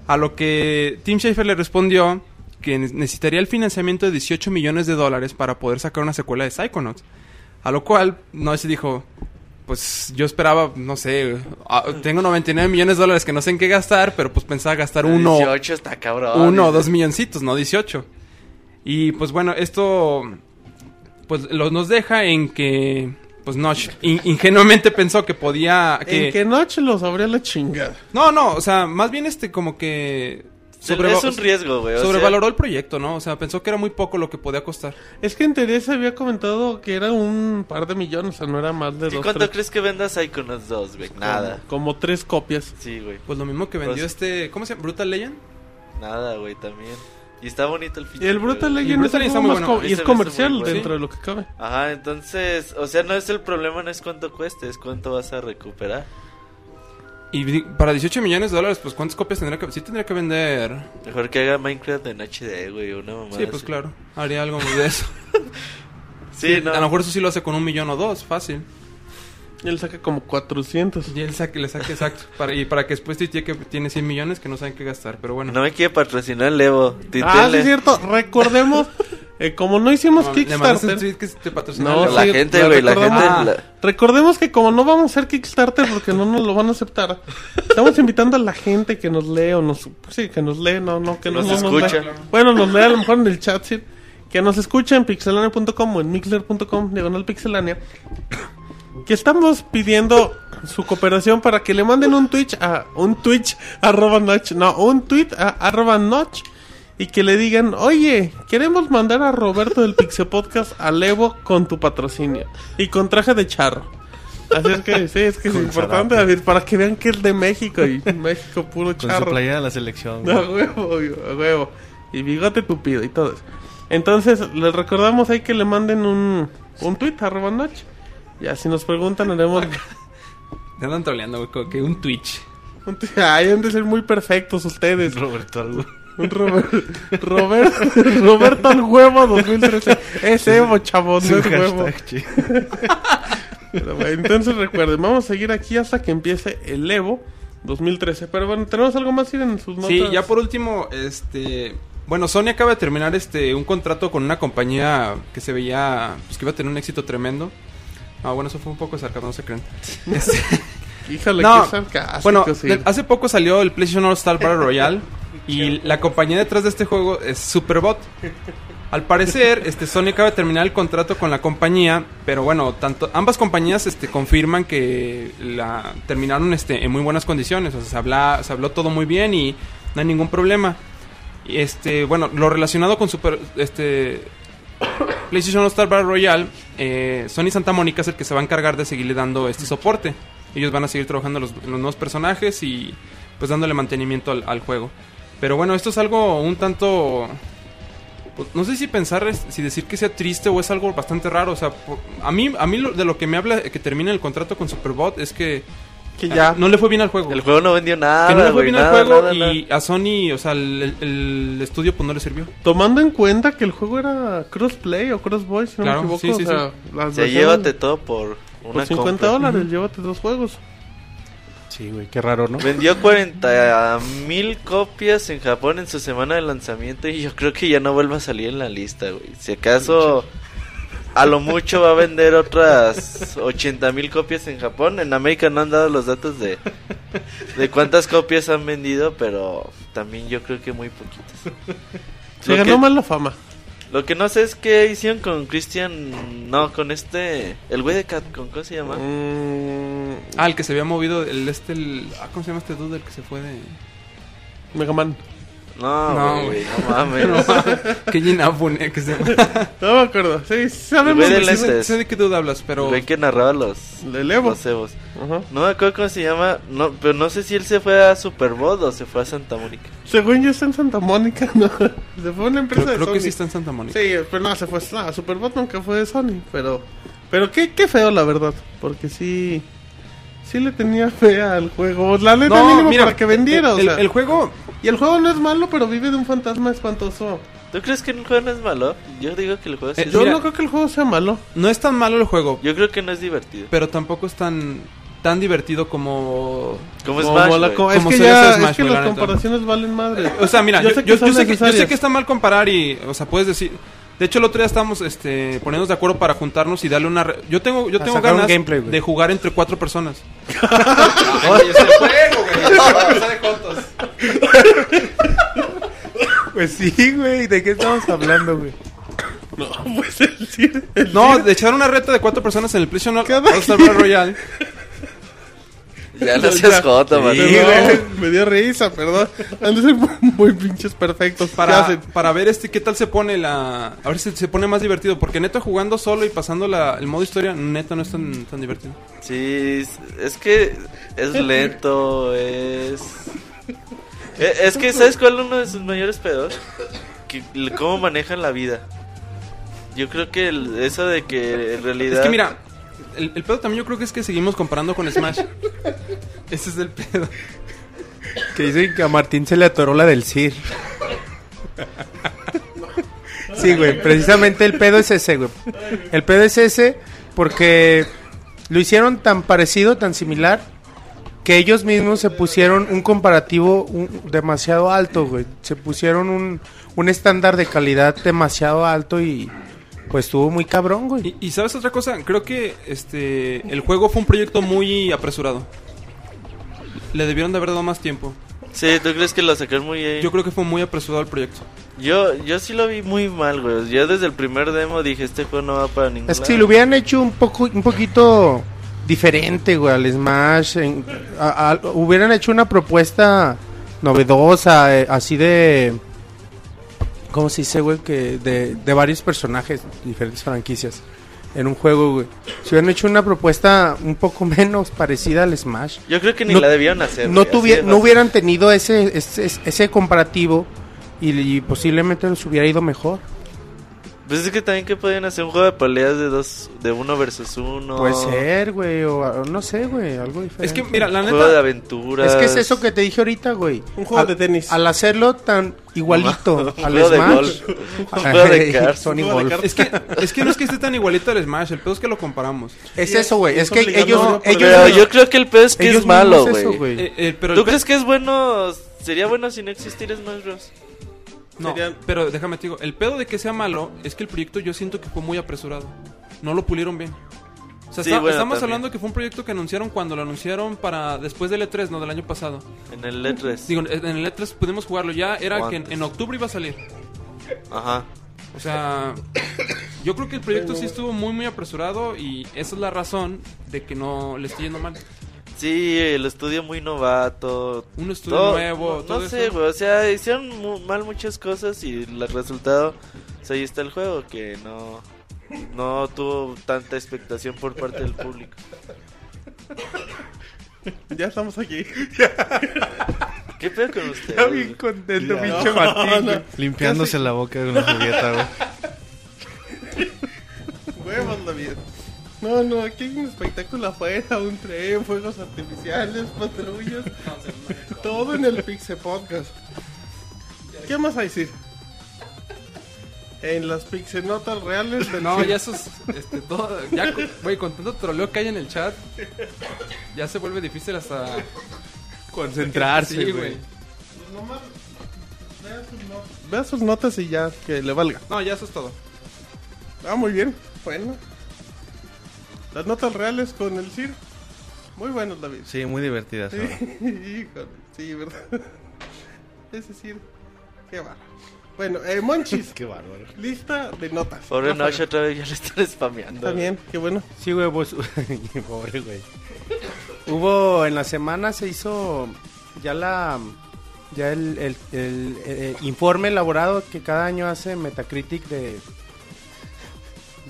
S6: A lo que Tim Schafer le respondió que ne- necesitaría el financiamiento de 18 millones de dólares para poder sacar una secuela de Psychonauts. A lo cual, no se dijo, pues yo esperaba, no sé, ah, tengo 99 millones de dólares que no sé en qué gastar, pero pues pensaba gastar uno,
S5: 18 está cabrón.
S6: uno o dos milloncitos, no 18. Y pues bueno, esto pues lo, nos deja en que pues Notch in- ingenuamente pensó que podía que
S1: En que Notch los abría la chingada.
S6: no, no, o sea, más bien este como que sobreva-
S5: es un riesgo, güey. o sea,
S6: sobrevaloró el proyecto, ¿no? O sea, pensó que era muy poco lo que podía costar.
S1: Es que en teoría se había comentado que era un par de millones, o sea, no era más de
S5: ¿Y
S1: dos.
S5: cuánto
S1: tres-
S5: crees que venda Psychonauts 2, güey? Nada.
S1: Como, como tres copias.
S5: Sí, güey.
S6: Pues lo mismo que vendió
S5: Pues-
S6: este, ¿cómo se llama? Brutal Legend.
S5: Nada, güey, también. Y está bonito el
S1: Y
S5: pinche
S1: el Brutal. Legend es
S6: está muy bueno.
S1: y es
S5: me
S1: comercial dentro de lo que cabe.
S5: Ajá, entonces, o sea, no es el problema, no es cuánto cueste, es cuánto vas a recuperar.
S6: Y para 18 millones de dólares, pues ¿cuántas copias tendría que... Sí tendría que vender...
S5: Mejor que haga Minecraft en HD, güey, una mamá.
S6: Sí, pues claro. Haría algo de eso.
S5: Sí, no.
S6: A lo mejor eso sí lo hace con un millón o dos, fácil.
S1: Y él saca como 400.
S6: Y él saque, le saque exacto. Para, y para que después te que tiene 100 millones que no saben qué gastar. Pero bueno.
S5: No me quiere patrocinar el Evo.
S1: Ah, sí, es cierto. Recordemos, eh, como no hicimos
S6: No, le
S1: Kickstarter.
S6: tweet que te.
S1: No,
S5: la
S1: sí,
S5: gente, güey, la gente. la-
S1: Recordemos que como no vamos a hacer Kickstarter porque no nos lo van a aceptar, estamos invitando a la gente que nos lee o nos... Sí, que nos lee, no, no, que
S5: Nos
S1: no,
S5: escucha.
S1: Bueno, nos lee a lo mejor en el chat, sí. Que nos escucha en pixelania.com o en mixler.com, diagonal pixelania. Que estamos pidiendo su cooperación para que le manden un Twitch a... Un Twitch arroba notch, no, un tweet a arroba notch. Y que le digan, oye, queremos mandar a Roberto del Pixel Podcast al Evo con tu patrocinio. Y con traje de charro. Así es que sí, es que es importante, David, para que vean que es de México y México puro
S4: Con su
S1: charro.
S4: playera de la selección.
S1: A huevo, a huevo. Y bigote tupido y todo eso. Entonces, les recordamos ahí que le manden un, un tweet, arroba noche. Ya, si nos preguntan, haremos...
S6: Te andan troleando, güey, que un Twitch.
S1: un. Ay, han de ser muy perfectos ustedes.
S4: Roberto algo.
S1: Un Robert, Robert, Roberto al huevo 2013. Es Evo, chavos, no es huevo. Pero bueno, entonces recuerden, vamos a seguir aquí hasta que empiece el Evo 2013. Pero bueno, ¿tenemos algo más ir en sus notas?
S6: Sí, ya por último, este... Bueno, Sony acaba de terminar este un contrato con una compañía que se veía pues, que iba a tener un éxito tremendo. Ah, bueno, eso fue un poco sarcasmo, no se creen. Este,
S1: Híjole,
S6: No,
S1: qué sarcástico,
S6: bueno,
S1: sí.
S6: hace poco salió el PlayStation All Star Battle Royale y la compañía detrás de este juego es Superbot. Al parecer, este Sony acaba de terminar el contrato con la compañía, pero bueno, tanto ambas compañías este confirman que la terminaron este en muy buenas condiciones, o sea, se habla, se habló todo muy bien y no hay ningún problema. Y, Este, bueno, lo relacionado con Super este PlayStation All Star Battle Royale, eh, Sony Santa Mónica es el que se va a encargar de seguirle dando este soporte. Ellos van a seguir trabajando en los, los nuevos personajes y pues dándole mantenimiento al, al juego. Pero bueno, esto es algo un tanto... pues, no sé si pensar, si decir que sea triste o es algo bastante raro. O sea, por- a mí, a mí lo- de lo que me habla que termina el contrato con Superbot es que que ya no le fue bien al juego.
S5: El juego no vendió nada,
S6: que no le fue bien al juego
S5: nada,
S6: y
S5: nada.
S6: a Sony, o sea, el, el- estudio pues no le sirvió.
S1: Tomando en cuenta que el juego era crossplay o crossboy, si no
S6: Claro,
S1: me equivoco.
S6: sí, sí,
S1: o sea, las
S5: sea,
S1: versiones-
S5: llévate todo por una
S1: por 50
S5: compra.
S1: dólares, llévate dos juegos.
S3: Sí, güey, qué raro, ¿no?
S5: Vendió 40 mil copias en Japón en su semana de lanzamiento y yo creo que ya no vuelve a salir en la lista, güey. Si acaso a lo mucho va a vender otras 80 mil copias en Japón. En América no han dado los datos de, de cuántas copias han vendido, pero también yo creo que muy poquitas.
S1: Se ganó
S5: que-
S1: mal la fama.
S5: Lo que no sé es qué hicieron con Christian, no, con este, el güey de Capcom, ¿cómo se llama?
S1: Mm,
S6: Ah, el que se había movido, el este, el, ah, ¿cómo se llama este dude? El que se fue de...
S1: Mega Man.
S5: No,
S6: No,
S5: güey, no mames.
S6: que Inafune, que se
S1: No me acuerdo. Sí, sabemos. Que
S5: de
S1: sí,
S6: sé, sé de qué dude hablas, pero...
S5: Güey que narraba los,
S1: Del Evo.
S5: los Evos.
S1: Ajá.
S5: No me acuerdo cómo se llama, no, pero no sé si él se fue a Superbot o se fue a Santa Mónica.
S1: Según yo está en Santa Mónica, ¿no? Se fue a una empresa
S6: Creo,
S1: de
S6: creo que sí está en Santa Mónica.
S1: Sí, pero no, se fue. No, Superbot nunca fue de Sony, pero. Pero qué, qué feo, la verdad. Porque sí. Sí le tenía fe al juego. La neta, mínimo para que vendiera. o
S6: el,
S1: sea.
S6: el juego...
S1: Y el juego no es malo, pero vive de un fantasma espantoso.
S5: ¿Tú crees que el juego no es malo? Yo digo que el juego sí
S6: Eh,
S5: es
S1: Yo
S6: Mira.
S1: no creo que el juego sea malo.
S6: No es tan malo el juego,
S5: Yo creo que no es divertido.
S6: pero tampoco es tan tan divertido como
S5: Como
S1: Como
S5: Smash,
S1: la
S5: güey.
S1: co- es
S6: Como
S1: que ya
S6: ser
S1: es
S6: Smash,
S1: que las
S6: la neta.
S1: comparaciones valen madre.
S6: O sea, mira, yo, yo- yo sé que, yo sé que está mal comparar y, o sea, puedes decir... De hecho, el otro día estábamos este, poniéndonos de acuerdo para juntarnos y darle una... re- Yo tengo, yo
S3: A
S6: tengo
S3: sacar un
S6: ganas
S3: gameplay, güey.
S6: de jugar entre cuatro personas.
S3: Pues sí, güey, ¿de qué estamos hablando, güey?
S1: No, pues el el
S6: No, de echar una reta de cuatro personas en el PlayStation All-Star. Battle Royale.
S5: Ya no seas joto, man.
S1: Sí, güey, me dio risa, perdón. Han de ser muy, pinches perfectos. ¿Qué
S6: Para, para ver este qué tal se pone la... A ver si se pone más divertido. Porque neta jugando solo y pasando la, el modo historia, neta no es tan, tan divertido.
S5: Sí, es- que es lento, es... Eh, Es que, ¿sabes cuál es uno de sus mayores pedos? Que, cómo manejan la vida. Yo creo que el- eso de que en realidad...
S6: Es que mira, el, el pedo también yo creo que es que seguimos comparando con Smash. Ese es el pedo.
S3: Que dicen que a Martín se le atoró la del CIR. Sí, güey, precisamente el pedo es ese, güey. El pedo es ese porque lo hicieron tan parecido, tan similar, que ellos mismos se pusieron un comparativo un- demasiado alto, güey. Se pusieron un, un estándar de calidad demasiado alto y pues estuvo muy cabrón, güey.
S6: Y, y sabes otra cosa, creo que este el juego fue un proyecto muy apresurado. Le debieron de haber dado más tiempo.
S5: Sí, ¿tú crees que lo sacaron muy bien?
S6: Yo creo que fue muy apresurado el proyecto.
S5: Yo, yo sí lo vi muy mal, güey. Yo desde el primer demo dije, este juego no va para ningún
S3: Es que si lo hubieran hecho un poco, un poquito diferente, güey, al Smash, en- a- a- hubieran hecho una propuesta novedosa, eh, así de, ¿cómo se dice, güey? Que de, de varios personajes, diferentes franquicias, en un juego, güey. Si hubieran hecho una propuesta un poco menos parecida al Smash,
S5: Yo creo que ni
S3: No-
S5: la debieron hacer.
S3: no,
S5: de
S3: no hubieran tenido ese, ese, ese comparativo y, y posiblemente nos hubiera ido mejor.
S5: Pues es que también que podían hacer un juego de peleas de dos, de uno versus uno.
S3: Puede ser, güey, o o no sé, güey, algo diferente.
S6: Es que mira, la
S5: Un juego de
S6: neta
S5: aventuras.
S3: Es que es eso que te dije ahorita, güey.
S1: Un juego
S3: Al-
S1: de tenis.
S3: Al hacerlo tan igualito al
S5: juego de
S3: Smash.
S5: golf. Un juego de cartas.
S3: Sony Golf.
S6: es que es que no es que esté tan igualito al Smash, el pedo es que lo comparamos.
S3: Es eso, güey. Es
S1: es
S3: que ellos,
S1: ¿no?
S3: ellos,
S5: Pero yo creo que el pedo es que es malo, güey.
S6: Eh, eh, el
S5: ¿Tú crees que es bueno? Sería bueno si no existiera Smash Bros.
S6: No, pero déjame te digo, el pedo de que sea malo es que el proyecto yo siento que fue muy apresurado. No lo pulieron bien. O sea,
S5: Sí,
S6: está-
S5: bueno,
S6: estamos
S5: también.
S6: hablando que fue un proyecto que anunciaron cuando lo anunciaron para después del E3, no del año pasado.
S5: En el E E3.
S6: Digo, en el E3 pudimos jugarlo ya, era que en, en octubre iba a salir.
S5: Ajá.
S6: O sea, yo creo que el proyecto sí estuvo muy muy apresurado y esa es la razón de que no le esté yendo mal.
S5: Sí, el estudio muy novato.
S6: Un estudio
S5: Todo-
S6: nuevo,
S5: no,
S6: todo
S5: no sé, güey. O sea, hicieron mu- mal muchas cosas y el resultado. pues ahí está el juego que no. No tuvo tanta expectación por parte del público.
S1: Ya estamos aquí.
S5: ¿Qué pedo con usted?
S3: Está bien contento,
S1: Ya.
S3: pinche
S1: No,
S3: Martín.
S1: no.
S4: Limpiándose la boca de una jugueta, güey.
S1: Huevos, bien. No, no, aquí hay un espectáculo afuera, un tren, fuegos artificiales, patrullas. Todo en el Pixel Podcast. ¿Qué más hay decir? En las Pixenotas reales del
S6: No,
S1: cine.
S6: ya esos, este, todo, ya, güey, con tanto troleo que hay en el chat, ya se vuelve difícil hasta...
S3: Concentrarse,
S6: Sí,
S3: güey.
S1: Pues nomás vea sus not- Vea sus notas y ya, que le valga.
S6: No, ya eso es todo.
S1: Ah, muy bien. Bueno. Las notas reales con el CIR. Muy buenos, David.
S4: Sí, muy divertidas. ¿no?
S1: Híjole, sí, ¿verdad? Es decir, qué bárbaro. Bueno, eh, Monchis,
S3: Qué bárbaro.
S1: lista de notas.
S5: Pobre. Noche otra vez ya le están spameando.
S1: Está bien, qué bueno.
S3: Sí, güey, pues. Pobre, güey. Hubo. En la semana se hizo. Ya la. Ya el, el- el- el informe elaborado que cada año hace Metacritic de.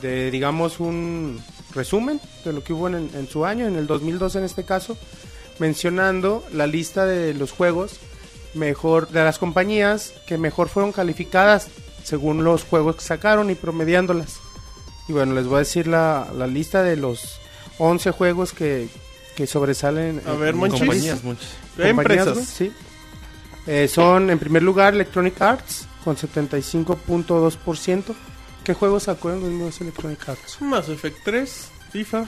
S3: De, digamos, un resumen de lo que hubo en, en su año, en el 2012 en este caso, mencionando la lista de los juegos mejor de las compañías que mejor fueron calificadas según los juegos que sacaron y promediándolas. Y bueno, les voy a decir la, la lista de los 11 juegos que, que sobresalen.
S1: A ver,
S3: en-
S1: Monchis.
S4: Compañías, muchas.
S3: compañías,
S1: Empresas.
S3: ¿no? Sí. Eh, son en primer lugar Electronic Arts con 75.2%. ¿Qué juegos sacó en 2012 Electronic Arts?
S1: Mass Effect 3, FIFA.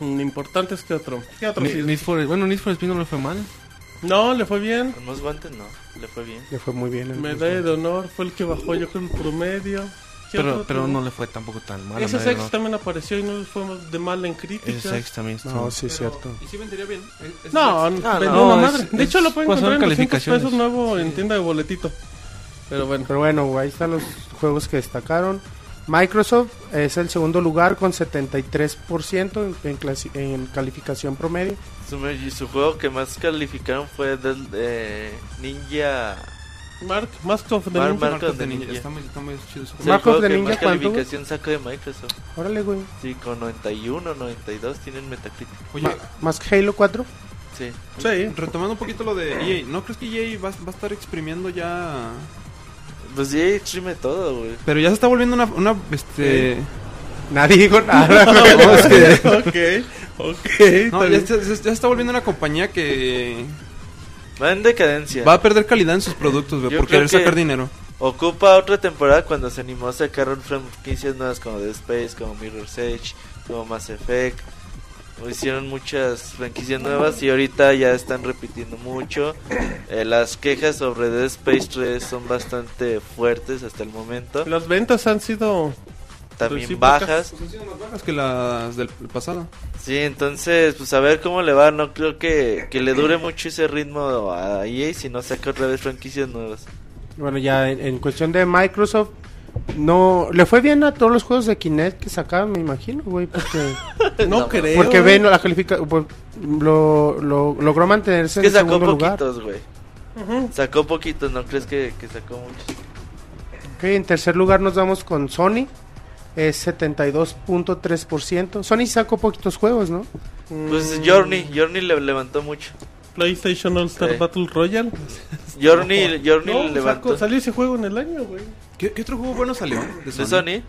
S1: Mm, Importantes que otro. ¿Qué otro?
S4: Ni-? Need for- bueno, Need for Speed no le fue mal.
S1: No, le fue bien.
S5: Con unos guantes no, le fue bien.
S3: Le fue muy bien. en
S1: Medalla de honor fue el que bajó yo creo el promedio. ¿Qué
S4: Pero,
S1: otro
S4: pero
S1: tuvo?
S4: no le fue tampoco tan mal.
S1: Ese sex
S4: ¿no?
S1: también apareció y no le fue de mal en
S4: Ese
S1: críticas.
S4: sex también estuvo.
S3: No, sí, es
S6: Pero-
S3: cierto.
S6: Y sí vendería bien. Es- es-
S1: No,
S6: es-
S1: vendió
S4: no,
S1: una
S4: es-
S1: madre. De
S4: es-
S1: hecho, lo pueden encontrar en 200
S4: calificaciones.
S1: pesos nuevo en tienda de boletito. Pero bueno.
S3: Pero bueno, ahí están los juegos que destacaron. Microsoft es el segundo lugar con 73% en, en clasi- en calificación promedio.
S5: Su, y su juego que más calificaron fue del de Ninja.
S1: Mark, Mask of the
S5: Mar-
S1: Ninja.
S5: Mar-
S6: Marcos
S5: of the
S6: Ninja.
S5: Ninja.
S6: Está muy, está muy chido
S5: el
S3: Mark of the Ninja,
S5: más calificación sacó de Microsoft.
S3: Órale, güey.
S5: Sí, con 91, 92 tienen Metacritic.
S6: Oye,
S3: Ma- más que Halo 4.
S5: Sí.
S1: Sí.
S6: retomando un poquito lo de EA, ¿no crees que EA va, va a estar exprimiendo ya...?
S5: Pues ya extreme todo, güey.
S6: Pero ya se está volviendo una... una este...
S3: Nadie dijo nada.
S6: No, es que-
S1: ok, ok.
S6: No, ya, se, se- ya se está volviendo una compañía que
S5: Va en decadencia.
S6: va a perder calidad en sus productos, güey, por querer
S5: que-
S6: sacar dinero.
S5: Ocupa otra temporada cuando se animó a sacar un franquicias nuevas como Dead Space, como Mirror's Edge, como Mass Effect. Hicieron muchas franquicias nuevas y ahorita ya están repitiendo mucho. Eh, las quejas sobre Dead Space 3 son bastante fuertes hasta el momento.
S1: Las ventas han sido.
S5: También
S1: recíprocas.
S5: bajas.
S6: Pues han sido más bajas que las del pasado.
S5: Sí, entonces, pues a ver cómo le va. No creo que, que le dure mucho ese ritmo a EA si no saca otra vez franquicias nuevas.
S3: Bueno, ya en, en cuestión de Microsoft, no le fue bien a todos los juegos de Kinect que sacaron, me imagino, güey, porque
S1: No,
S5: No,
S1: creo.
S3: porque
S1: eh.
S3: ven la calificación, lo, lo- logró mantenerse
S5: Es que
S3: en
S5: sacó
S3: segundo lugar.
S5: poquitos, güey.
S1: Ujú.
S5: Sacó poquitos, ¿no crees que, que sacó muchos?
S3: Ok, en tercer lugar nos vamos con Sony, es 72.3%. Sony sacó poquitos juegos, ¿no?
S5: Pues
S1: Mm,
S5: Journey, Journey le levantó mucho.
S1: PlayStation All Star
S5: Sí.
S1: Battle Royale.
S5: Journey, Journey
S1: No,
S5: le levantó.
S1: sacó- salió ese juego en el año, güey.
S6: ¿Qué, qué otro juego bueno salió de
S5: De
S6: Sony,
S5: Sony,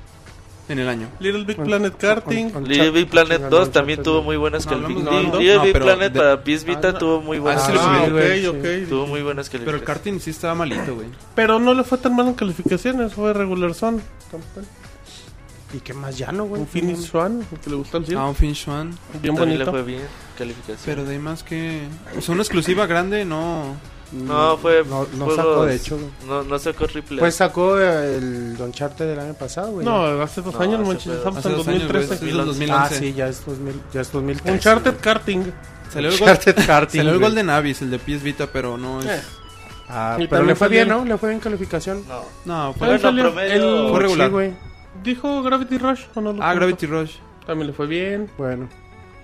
S6: en el año?
S1: Little Big
S3: Con-
S1: Planet Karting.
S3: con- con-
S5: Little Big Planet
S3: Uncharted
S5: 2 también tuvo muy buenas calificaciones.
S6: no,
S5: Little
S6: no,
S5: Big
S6: pero
S5: Planet
S6: de-
S5: para PS Vita
S1: Ah,
S5: tuvo muy buenas
S6: Ah, sí lo
S1: Ah,
S6: vi,
S1: ok,
S3: güey,
S1: ok.
S5: Tuvo muy buenas
S6: Pero el
S5: calificaciones.
S6: karting sí estaba malito, güey.
S1: Pero no le fue tan mal en calificaciones, fue regular son.
S3: ¿Y qué más ya no, güey?
S1: Un Finish One, el que le gustó al
S6: Ah,
S1: cielo.
S6: un Finish One.
S1: Bien
S5: También le
S1: bonito.
S5: fue bien calificación.
S6: Pero de ahí más que... Sea, una exclusiva grande, no...
S5: no, fue
S3: No, no
S5: juegos-
S3: sacó, de hecho.
S5: No, no sacó triple. A.
S3: Pues sacó eh, el Uncharted del año pasado, güey.
S1: No, hace dos
S5: No,
S1: años,
S5: hace
S1: manches, estamos
S6: Hace
S1: en
S6: dos años, güey,
S1: 2013.
S6: es del 2011.
S3: Ah, sí, ya es, 2000, ya es 2013.
S1: Uncharted
S3: güey.
S1: Karting.
S6: Salió el,
S3: Uncharted Karting.
S6: salió el. Golden Abyss, el de PS Vita, pero no es...
S1: Eh,
S3: Ah, pero le fue bien,
S1: bien.
S3: ¿no? Le fue bien calificación.
S5: No.
S6: No, fue...
S5: Bueno,
S1: salió
S5: promedio-
S1: el-
S6: Fue regular.
S3: Sí, güey.
S1: Dijo Gravity Rush o no lo
S6: Ah,
S1: contó?
S6: Gravity Rush.
S1: También le fue bien.
S3: Bueno.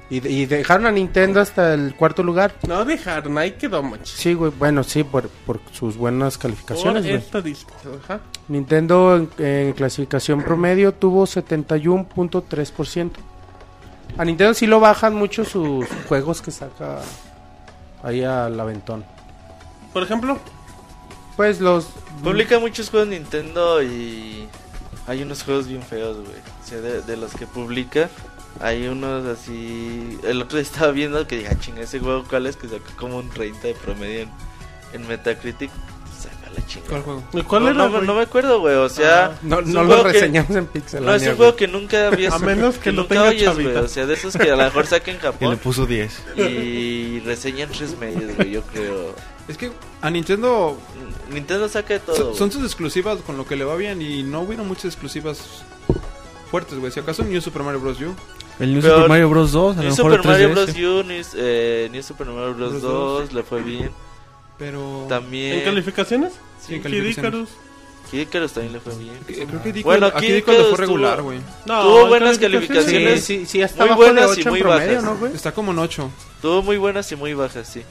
S3: Y, y dejaron a Nintendo hasta el cuarto lugar.
S1: No dejaron, ahí quedó, manches.
S3: Sí, güey. Bueno, sí, por, por sus buenas
S1: Por
S3: calificaciones,
S1: estadísticas, ajá.
S3: Nintendo en, en clasificación promedio tuvo 71.3%. A Nintendo sí lo bajan mucho sus juegos que saca ahí al aventón.
S1: Por ejemplo,
S3: Pues los...
S5: Publica muchos juegos Nintendo y hay unos juegos bien feos, güey. O sea, de, de los que publica, Hay unos así. El otro día estaba viendo que dije, ah, chinga, ese juego, ¿cuál es? Que sacó como un 30 de promedio en, en Metacritic. Saca la.
S6: ¿Cuál juego?
S1: ¿Y ¿Cuál
S5: no,
S1: era,
S5: no, me acuerdo, güey. O sea,
S3: No,
S5: un
S3: no lo
S5: que-
S3: reseñamos en Pixel.
S5: No, es un juego que nunca habías
S1: A menos que lo
S5: nunca
S1: tenga
S5: oyes, güey. O sea, de esos que a lo mejor saquen en
S4: Y le
S5: Japón
S4: puso 10.
S5: y reseñan tres medios, güey, yo creo.
S6: Es que a Nintendo
S5: Nintendo saca de todo.
S6: son, sus exclusivas con lo que le va bien y no hubieron muchas exclusivas fuertes, güey. Si acaso New Super Mario Bros. U.
S4: El New
S5: Pero
S4: Super Mario Bros. 2, a lo
S5: New
S4: mejor
S5: Super Mario
S4: 3DS.
S5: Bros. U, New, eh, New Super Mario Bros.
S6: Bros.
S5: 2 le fue bien.
S6: Pero...
S5: También.
S1: ¿En calificaciones?
S6: Sí, en
S1: Kid
S6: calificaciones.
S1: Icarus.
S5: Kid Icarus también le fue bien.
S6: Eh, Creo que Dico,
S5: Bueno,
S6: aquí
S5: Kid
S6: Dico le
S5: Icarus
S6: fue regular,
S5: tuvo-
S6: güey.
S1: No,
S5: Tuvo
S1: en
S5: buenas
S3: Sí,
S5: calificaciones.
S3: sí, sí, está
S5: Muy
S3: bajo de
S5: buenas y
S3: 8
S5: muy
S3: en promedio,
S5: bajas.
S3: ¿no?
S6: Está como en 8.
S5: Tuvo muy buenas y muy bajas, sí.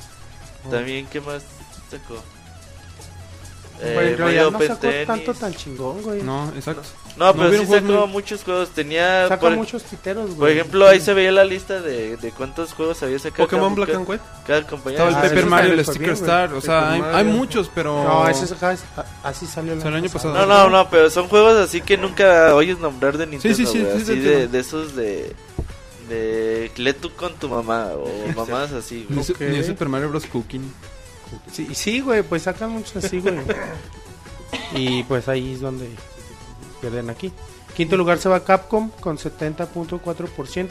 S5: También, ¿qué más sacó? Eh,
S3: en realidad
S5: Mario
S3: no
S5: Open
S3: sacó
S5: Tenis.
S3: tanto tan chingón, güey.
S6: No, exacto.
S5: No,
S6: No
S5: pero sí sacó
S6: muy-
S5: muchos juegos. Tenía. Por,
S3: muchos piteros, güey.
S5: por ejemplo, ahí se veía la lista de, de cuántos juegos había sacado.
S1: Pokémon
S5: cada-
S1: Black and White.
S5: Cada compañía.
S6: Estaba el
S3: Ah, ese
S6: Mario, el Sticker
S3: bien.
S6: Star. O sea,
S1: Paper
S6: hay, hay muchos, pero...
S3: No, ese es acá, así salió el
S6: O sea, el año pasado.
S5: No, no, no, pero son juegos así que nunca oyes nombrar de Nintendo.
S6: sí, sí,
S5: güey,
S6: sí,
S5: así
S6: sí,
S5: de,
S6: sí.
S5: de esos de. De. Lee tú con tu mamá o mamás así, güey.
S6: New, Su-
S1: Ok.
S6: New Super Mario Bros. Cooking.
S3: Sí, sí, güey, pues sacan muchos así, güey. y pues ahí es donde pierden aquí. Quinto lugar se va Capcom con 70.4%.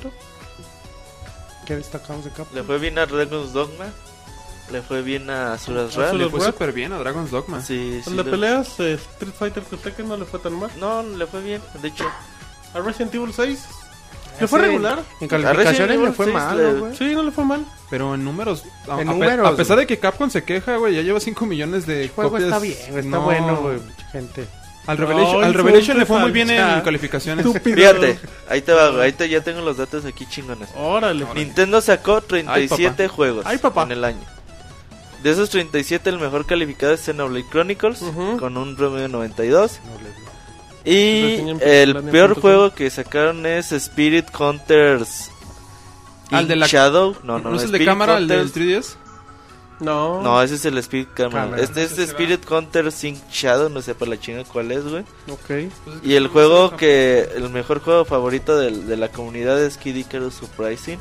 S3: ¿Qué destacamos de Capcom?
S5: Le fue bien a Dragon's Dogma. Le fue bien a Azuras
S1: Azuras
S5: Wrath.
S6: Le fue súper bien a Dragon's Dogma.
S5: Sí, sí. Le-
S1: peleas, eh, Street Fighter que Tekken no le fue tan mal.
S5: No, le fue bien. De hecho,
S1: A Resident Evil 6 le fue regular.
S3: En
S5: A
S3: calificaciones le fue
S5: 6
S3: mal, ¿no, güey.
S1: Sí, no le fue mal.
S6: Pero en números... A,
S3: En
S6: a
S3: números,
S6: a pesar
S3: güey.
S6: de que Capcom se queja, güey, ya lleva 5 millones de
S3: El juego
S6: copias.
S3: está bien, está
S6: No.
S3: bueno, güey, mucha gente.
S6: Al Revelation,
S1: No,
S6: al Revelation le fue muy bien en calificaciones.
S1: Estúpido.
S5: fíjate, ahí te va, güey, ahí te, ya tengo los datos aquí chingones.
S1: Órale.
S5: Nintendo sacó 37 juegos
S1: Ay, papá.
S5: en el año. De esos 37, el mejor calificado es Xenoblade Chronicles,
S1: Ujú.
S5: con un promedio de 92. Y el peor juego que sacaron es Spirit Hunters.
S6: ¿Al de la-
S5: Shadow. No, no,
S6: ¿No es el de
S5: Spirit
S6: cámara, el del
S5: Hunters-
S6: 3DS?
S1: No.
S5: No, ese es el Spirit Camera. Este es Spirit Hunter Sync Shadow, no sé por la chinga cuál es, güey.
S1: Ok.
S5: Y el juego que, el mejor juego favorito de, la comunidad es Kid Icarus Surprising.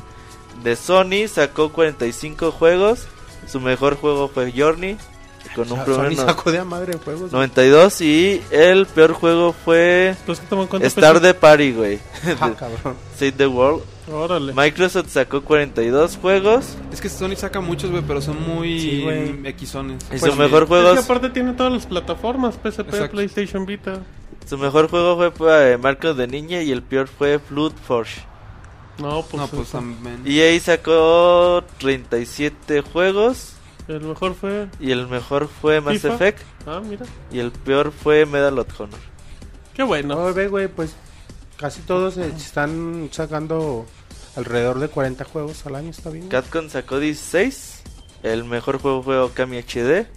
S5: De Sony sacó 45 juegos. Su mejor juego fue Journey, con un promedio de
S3: sacó de a madre en juegos. güey.
S5: 92. Y el peor juego fue
S1: Pues.
S5: Star the Party, güey.
S3: Ah, cabrón.
S5: Save the World.
S1: Órale.
S5: Microsoft sacó 42 juegos.
S6: Es que Sony saca muchos, güey, pero son muy
S3: Sí, güey.
S6: equizones.
S5: Y
S3: Pues
S5: su
S3: sí.
S5: mejor
S1: Es
S5: juego
S1: que aparte tiene todas las plataformas, PSP,
S6: Exacto.
S1: PlayStation Vita.
S5: su mejor juego fue eh, Marcos de Niña y el peor fue Flood Forge.
S1: No, pues,
S6: No, pues también.
S5: EA sacó 37 juegos
S1: el mejor fue...
S5: y el mejor fue Mass
S1: FIFA.
S5: Effect
S1: Ah, mira.
S5: y el peor fue Medal of Honor.
S1: Qué bueno.
S3: No, ve, güey, pues casi todos eh, están sacando alrededor de 40 juegos al año, está bien.
S5: Capcom sacó 16. El mejor juego fue Okami HD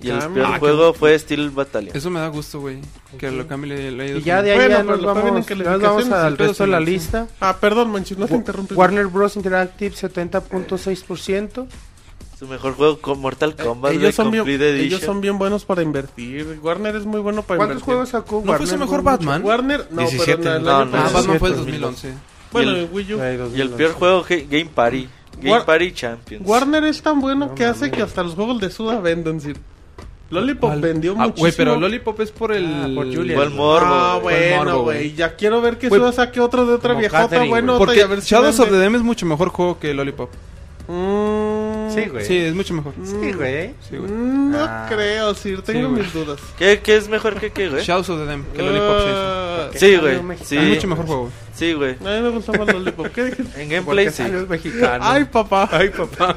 S5: y el
S1: Okami.
S5: peor
S6: Ah,
S5: juego fue Steel Battalion.
S6: Eso me da gusto, güey. Que lo cambie le, le ha ido
S3: Y ya de ahí
S1: Bueno,
S3: ya
S1: pero
S3: nos vamos, ya nos vamos al resto de la
S6: sí,
S3: lista.
S1: Ah, perdón, Manchis, no te interrumpí.
S3: Warner Bros. Interactive 70.6%.
S5: Su mejor juego con Mortal
S1: Eh,
S5: Kombat de
S1: ellos, son bien,
S5: Complete Edition.
S1: ellos son bien buenos para invertir. Warner es muy bueno para
S3: ¿Cuántos
S1: invertir.
S3: juegos sacó
S6: ¿No fue
S3: Warner?
S6: su mejor? Batman?
S1: Warner, no,
S4: 17.
S1: pero el
S5: No,
S1: año
S5: no,
S6: Ah,
S1: pasado.
S6: Batman fue el
S5: 2011.
S6: 2011.
S1: Bueno,
S5: Y el-
S1: Wii U.
S3: Ay,
S5: Y el
S3: 2011.
S5: peor juego Game Party. Game
S1: War-
S5: Party Champions.
S1: Warner es tan bueno
S3: No
S1: que hace que hasta los juegos de Suda venden, Sir. Lollipop
S6: ¿Cuál?
S1: vendió
S6: Ah,
S1: muchísimo.
S6: Güey, pero Lollipop es por el...
S3: Ah, por Julian.
S5: Igual morbo.
S1: Ah, bueno, güey. Ya quiero ver que Suda saque otro de otra
S3: como
S1: viejota
S3: güey.
S1: y a ver
S6: Porque
S1: si
S6: Shadows of the
S1: vende.
S6: Dem es mucho mejor juego que Lollipop.
S1: Mm,
S3: Sí, güey.
S6: Sí, es mucho mejor.
S3: Sí, güey.
S6: Sí, güey.
S1: mm, No
S3: Ah.
S1: creo, Sir. Tengo
S6: güey.
S1: mis dudas.
S5: ¿Qué, qué es mejor que qué, güey?
S6: Shadows of the Dem que Lollipop sí.
S1: Ah,
S5: Sí, güey. Sí,
S6: Es mucho mejor juego. güey.
S5: Sí, güey.
S1: A mí me gusta más Lollipop. ¿Qué dijiste?
S5: En gameplay sí.
S3: el mexicano.
S1: Ay, papá.
S3: Ay, papá.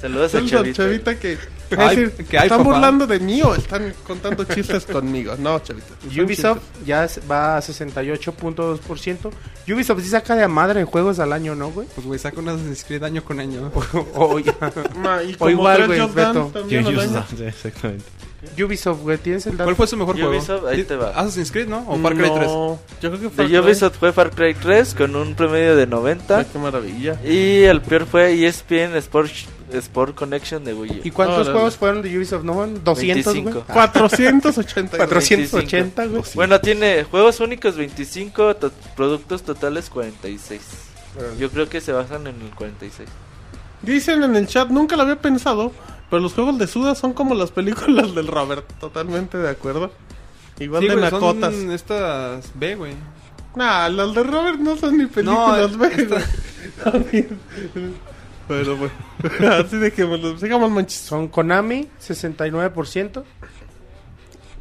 S5: Saludos a
S1: Es el
S5: Chavita.
S1: Chavita que... Es
S6: Ay,
S1: decir,
S6: que
S1: ¿están
S6: papá.
S1: burlando de mí o están contando chistes conmigo? No, Chavita.
S3: Ubisoft
S1: chistes.
S3: ya es- va a 68.2%. Ubisoft sí saca de a madre en juegos al año, ¿no, güey?
S6: Pues, güey, saca un Assassin's Creed año con año.
S3: O ya.
S1: Ma, y
S3: O
S1: como
S3: igual, güey, Beto.
S4: Sí, exactamente.
S3: Ubisoft, güey, ¿tienes el dato?
S6: ¿Cuál fue su mejor juego?
S5: Ubisoft, ahí te va.
S6: Assassin's Creed, ¿no? O Far Cry 3.
S1: No, yo creo que Far
S5: De. Ubisoft fue Far Cry 3 con un promedio de 90.
S1: Ay, qué maravilla.
S5: Y el peor fue ESPN Sports, Sport Connection de Wii U.
S3: ¿Y cuántos
S1: Órale.
S3: juegos fueron de Ubisoft? ¿No? fueron? 200, güey.
S5: 25.
S3: Ah,
S1: 480.
S3: 480, güey.
S5: Bueno, tiene juegos únicos 25, to- productos totales 46. Yo creo que se basan en el 46.
S1: Dicen en el chat, nunca lo había pensado, pero los juegos de Suda son como las películas del Robert. Totalmente de acuerdo. Igual
S6: Sí,
S1: de
S6: güey, son
S1: nacotas.
S6: estas B, güey.
S1: Nah, las de Robert no son ni películas,
S6: No,
S1: güey.
S6: esta-
S1: También. Pero bueno, así de que me los sigamos manches.
S3: Son Konami, 69%.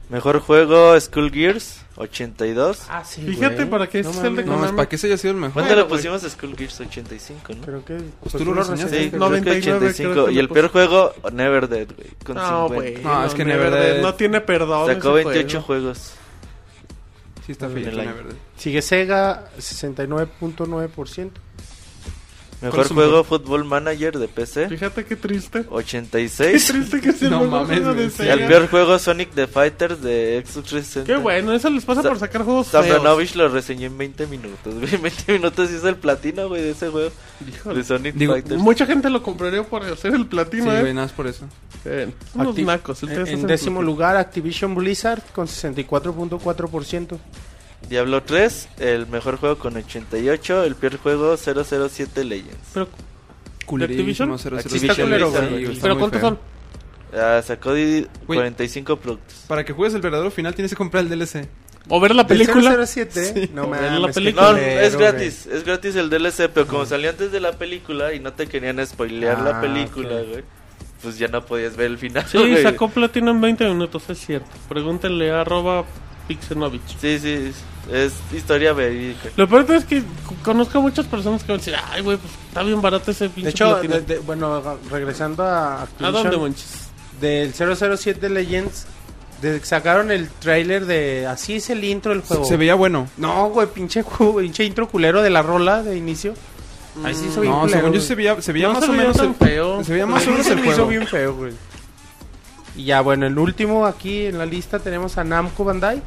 S5: Mejor juego Skull Gears 82.
S3: Ah, sí,
S1: Fíjate
S3: güey.
S1: para que ese es el de.
S6: No, es
S1: Konami.
S6: para que ese haya sido el mejor.
S5: ¿Cuándo
S1: Bueno,
S5: le pusimos Skull Gears 85, no?
S3: Creo que...
S6: Pues tú lo
S3: lo
S6: reseñaste.
S5: Sí,
S3: reseñaste.
S5: creo que
S1: 99
S5: 85.
S1: creo que
S5: y el peor juego Never Dead, güey, con
S1: No,
S5: 50.
S1: güey.
S6: No, es que
S1: Never
S6: Never
S1: Dead
S6: Dead-
S1: no tiene perdón.
S5: Sacó
S1: ese
S5: 28
S1: juego.
S5: juegos.
S6: Sí, está feo.
S3: Sigue Sega, 69.9%.
S5: Mejor juego
S6: mejor?
S5: Football Manager de PC
S1: Fíjate qué triste. Qué
S5: 86.
S1: triste que sea el
S6: No
S1: mejor
S6: mames,
S1: juego de.
S5: Y el peor juego Sonic the Fighters de Xbox 360.
S1: Qué bueno, eso les pasa
S5: Sa-
S1: por sacar juegos feos.
S5: Sabranovich lo reseñó en 20 minutos, güey. 20 minutos hizo el platino, güey, de ese juego.
S1: Híjole.
S5: De Sonic
S6: Digo,
S5: Fighters.
S1: Mucha gente lo compraría por hacer el
S6: Sí,
S1: platino,
S6: güey,
S1: ¿eh?
S6: nada más por eso.
S1: Eh, unos
S3: Acti-
S1: nacos. el
S3: En, en
S1: el
S3: décimo lugar, Activision Blizzard con 64.4%.
S5: Diablo 3, el mejor juego con 88. El peor juego 007 Legends.
S1: Pero,
S6: Culerísimo,
S1: Activision?
S6: 007.
S5: Activision
S3: Está culero, güey.
S6: está
S1: pero ¿cuántos son?
S5: Ah, sacó di-
S6: Güey.
S5: 45 productos.
S6: Para que juegues el verdadero final tienes que comprar el DLC.
S1: O ver la
S3: ¿Del
S1: película.
S3: 007? No
S1: O ver la película.
S5: No, es gratis, es gratis el DLC, pero como salió antes de la película y no te querían spoilear la
S3: Ah,
S5: película,
S3: ok.
S5: güey, pues ya no podías ver el final.
S1: Sí,
S5: güey.
S1: sacó platino en 20 minutos, es cierto. Pregúntenle a arroba Pixenovich.
S5: Sí, sí, es historia verídica.
S1: Lo peor es que conozco a muchas personas que van a decir, ay, güey, pues está bien barato ese pinche
S3: De hecho,
S1: platino".
S3: de- de- bueno, regresando a
S1: ¿A
S3: Activision,
S1: dónde, manches?
S3: del 007 Legends, de- sacaron el trailer de así es el intro del juego.
S6: Se veía bueno.
S3: No, güey, pinche, juego, pinche intro culero de la rola de inicio. Ahí sí hizo bien
S6: No,
S3: culero,
S6: según yo se veía, se veía
S1: No
S6: más
S1: se
S6: o
S1: veía
S6: menos
S1: tan
S6: el,
S1: feo.
S6: Se veía más
S3: A
S6: o menos
S3: se
S6: el
S3: me hizo
S6: juego.
S3: bien feo, güey. Y ya, bueno, el último aquí en la lista tenemos a Namco Bandai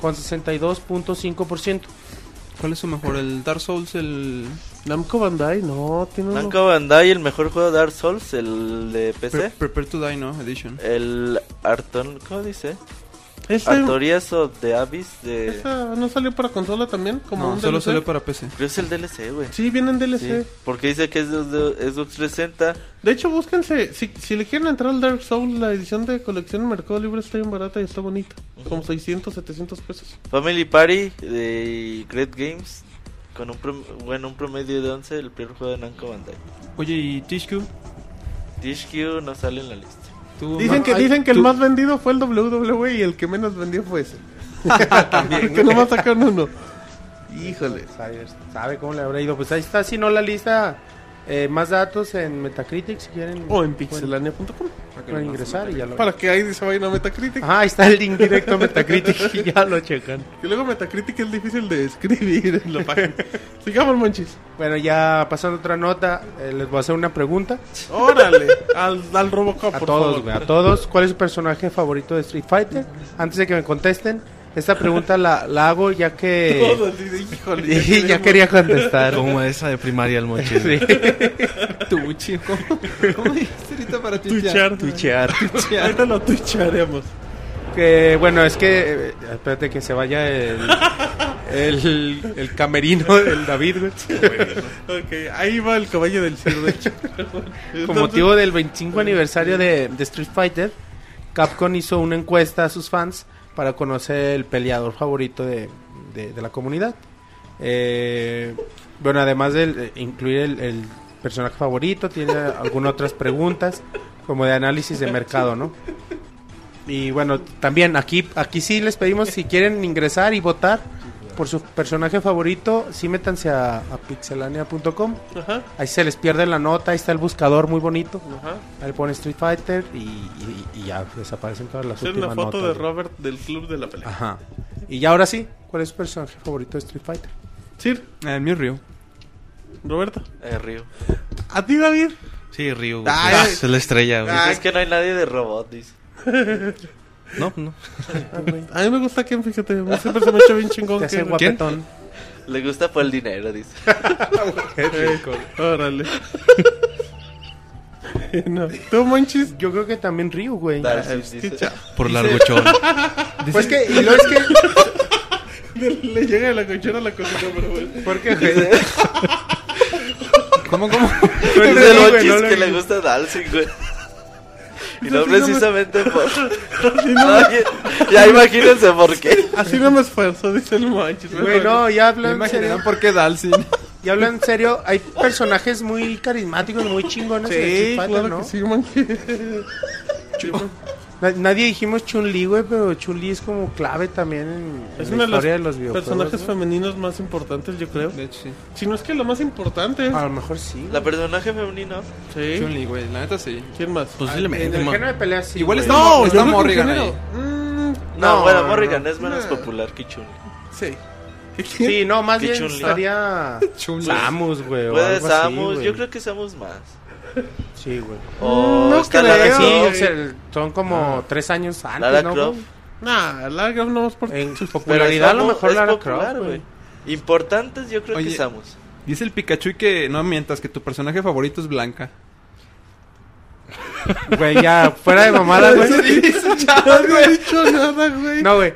S3: con 62.5%.
S6: ¿Cuál es su mejor? ¿El Dark Souls? ¿El
S1: Namco Bandai, no, tiene uno.
S5: Namco Bandai, el mejor juego de Dark Souls, el de
S6: Pre-
S5: PC.
S6: Prepare to Die, no? Edition.
S5: El Arton, ¿cómo dice?
S1: Ese-
S5: Artorias of the Abyss de...
S1: ¿Esa no salió para consola también? Como
S6: No,
S1: un
S6: solo
S1: DLC?
S6: salió para PC.
S5: Creo que es el DLC, güey.
S1: Sí, viene en DLC.
S5: Sí, porque dice que es de, Xbox 360.
S1: De hecho, búsquense, si, si le quieren entrar al Dark Souls, la edición de colección en Mercado Libre está bien barata y está bonita. Como 600, 700 pesos.
S5: Family Party de Great Games. Con un, prom- bueno, un promedio de 11, el primer juego de Namco Bandai.
S6: Oye, ¿y THQ?
S5: THQ no sale en la lista.
S6: ¿Tú,
S1: Dicen que,
S6: ay,
S1: dicen que el más vendido fue el WWE y el que menos vendió fue ese. que nomás sacaron uno. Híjole.
S3: Sabe, sabe cómo le habrá ido. Pues ahí está, si no la lista, eh, más datos en Metacritic si quieren.
S1: O en pixelania.com.
S3: pueden ingresar y ya lo
S1: Para que ahí se vayan a Metacritic.
S3: Ahí está el link directo a Metacritic y ya lo checan.
S1: Que luego Metacritic es difícil de escribir en la página. Sigamos, monchis.
S3: Bueno, ya pasando a otra nota, eh, les voy a hacer una pregunta
S1: Órale. Al, al Robocop,
S3: a
S1: por
S3: todos,
S1: favor.
S3: güey, a todos. ¿Cuál es su personaje favorito de Street Fighter? Antes de que me contesten, esta pregunta la, la hago ya que
S1: de- híjole.
S3: y ya
S1: queremos-
S3: quería contestar.
S4: Como esa de primaria el moche.
S3: Sí.
S6: Tú, chico. ¿Cómo dijiste ahorita para tuitear?
S1: Twitchar.
S3: Twitchear.
S1: Ahorita lo twitcharemos.
S3: Que bueno, es que eh, espérate que se vaya el el, el camerino del David, güey.
S1: Ok, ahí va el caballo del cielo, de hecho.
S3: Con motivo del 25 aniversario de, de Street Fighter, Capcom hizo una encuesta a sus fans para conocer el peleador favorito de, de- de la comunidad. Eh, bueno, además de eh, incluir el, el personaje favorito, tiene algunas otras preguntas como de análisis de mercado, ¿no? Y bueno, también aquí, aquí sí les pedimos si quieren ingresar y votar por su personaje favorito, sí métanse a, a pixelania.com.
S1: Ajá,
S3: Ahí se les pierde la nota, ahí está el buscador muy bonito.
S1: ajá.
S3: Ahí pone Street Fighter y, y- y ya desaparecen todas las
S1: Esta es una
S3: últimas
S1: foto
S3: notas.
S1: de Robert del club de la pelea.
S3: Ajá. Y ya ahora sí, ¿cuál es su personaje favorito de Street Fighter?
S1: Sir,
S6: Ah, El mío Ryu.
S1: Roberto.
S5: Eh, Ryu.
S1: ¿A ti, David?
S4: Sí, Ryu.
S1: Ay,
S4: güey. es la estrella, güey.
S5: Es que no hay nadie de robot, dice.
S4: No, no.
S1: A mí me gusta Ken, fíjate. a mí Siempre se me ha hecho bien chingón.
S3: Te hace
S1: Ken.
S3: guapetón.
S5: Le gusta por el dinero, dice.
S1: Órale. Bueno, ¿tú, Monchis?
S3: Yo creo que también Ryu, güey.
S1: Qué
S4: Por larguchón.
S3: Pues que, y lo es que,
S1: Le llega de la cochera a la cocina, pero bueno.
S3: porque, güey,
S6: ¿Cómo, cómo?
S5: Dice Monchis
S3: no
S5: que le gusta Dalsing, güey. Y no
S1: Así no me-
S5: precisamente por... Ay, ya imagínense por qué.
S1: Así no me esfuerzo, dice el Monchis.
S3: güey, no, ya hablan en serio.
S6: imaginarán por qué Dalsin.
S3: Ya hablan en serio. Hay personajes muy carismáticos, muy chingones.
S1: Sí,
S3: Fighter,
S1: claro
S3: ¿no?
S1: que sí, Monchis.
S3: Na- Nadie dijimos Chun-Li, güey, pero Chun-Li es como clave también en, en
S1: Es
S3: la
S1: de los,
S3: historia de los videojuegos.
S1: personajes
S3: ¿no?
S1: femeninos más importantes, yo creo.
S6: De hecho, sí.
S1: Si no es que lo más importante.
S3: A lo mejor sí.
S5: La personaje femenino.
S1: Sí.
S6: Chun-Li, güey. La neta sí.
S1: ¿Quién más?
S4: Posiblemente.
S3: En el género de peleas sí.
S6: Igual está-
S1: No,
S6: está Morrigan
S1: en
S6: ahí.
S1: Mm,
S5: No,
S3: No,
S5: bueno,
S3: no,
S5: Morrigan
S3: no.
S5: es menos
S1: No.
S5: popular que Chun.
S1: sí.
S3: Sí, no, más
S5: ¿Qué
S3: bien
S5: Chun-Li?
S3: estaría
S6: Chun-Li.
S3: Samus, güey.
S5: Puede Samus, yo creo que Samus más.
S3: Sí, güey.
S5: O
S1: No
S5: está
S1: creo.
S5: Lara
S3: Sí,
S5: Croft.
S3: o sea, son como tres años antes,
S5: Lara
S3: ¿no,
S5: Croft.
S3: güey?
S1: Nah, la Croft no es por.
S3: En
S5: Pero
S3: popularidad a lo mejor
S5: es
S3: Lara
S5: popular,
S3: Croft, güey.
S5: Importantes yo creo
S6: Oye.
S5: que Samus.
S6: Dice el Pikachu que no mientas, que tu personaje favorito es Blanca.
S3: Güey, ya, fuera de mamada, güey.
S1: No había dicho nada, güey.
S3: No, güey.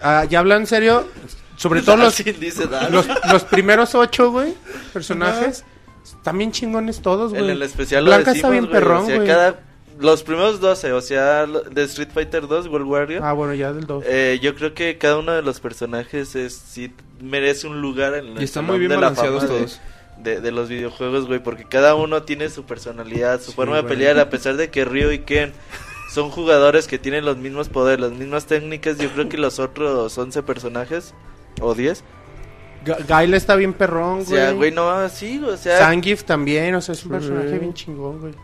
S3: Ah, ya hablan en serio. Sobre todo los,
S5: Dalsin dice
S3: los, los primeros ocho, güey, personajes. Están bien chingones todos, güey.
S5: En el especial
S3: Blanca
S5: lo
S3: está
S5: decimos,
S3: bien
S5: güey,
S3: perrón,
S5: o sea, cada los primeros 12, o sea, de Street Fighter 2 World Warrior,
S3: Ah, bueno, ya del 2.
S5: eh, yo creo que cada uno de los personajes es sí merece un lugar en el
S6: Y están
S5: salón
S6: muy bien
S5: de la
S6: balanceados
S5: fama de-
S6: todos.
S5: De, de los videojuegos, güey, porque cada uno tiene su personalidad, su
S3: Sí,
S5: forma de pelear, a pesar de que Ryo y Ken son jugadores que tienen los mismos poderes, las mismas técnicas, yo creo que los otros 11 personajes, o 10,
S3: Ga- Gail está bien perrón,
S5: o
S3: güey.
S5: sea, güey, no, así, o sea,
S3: Zangief también, o sea, es un personaje bien chingón, güey.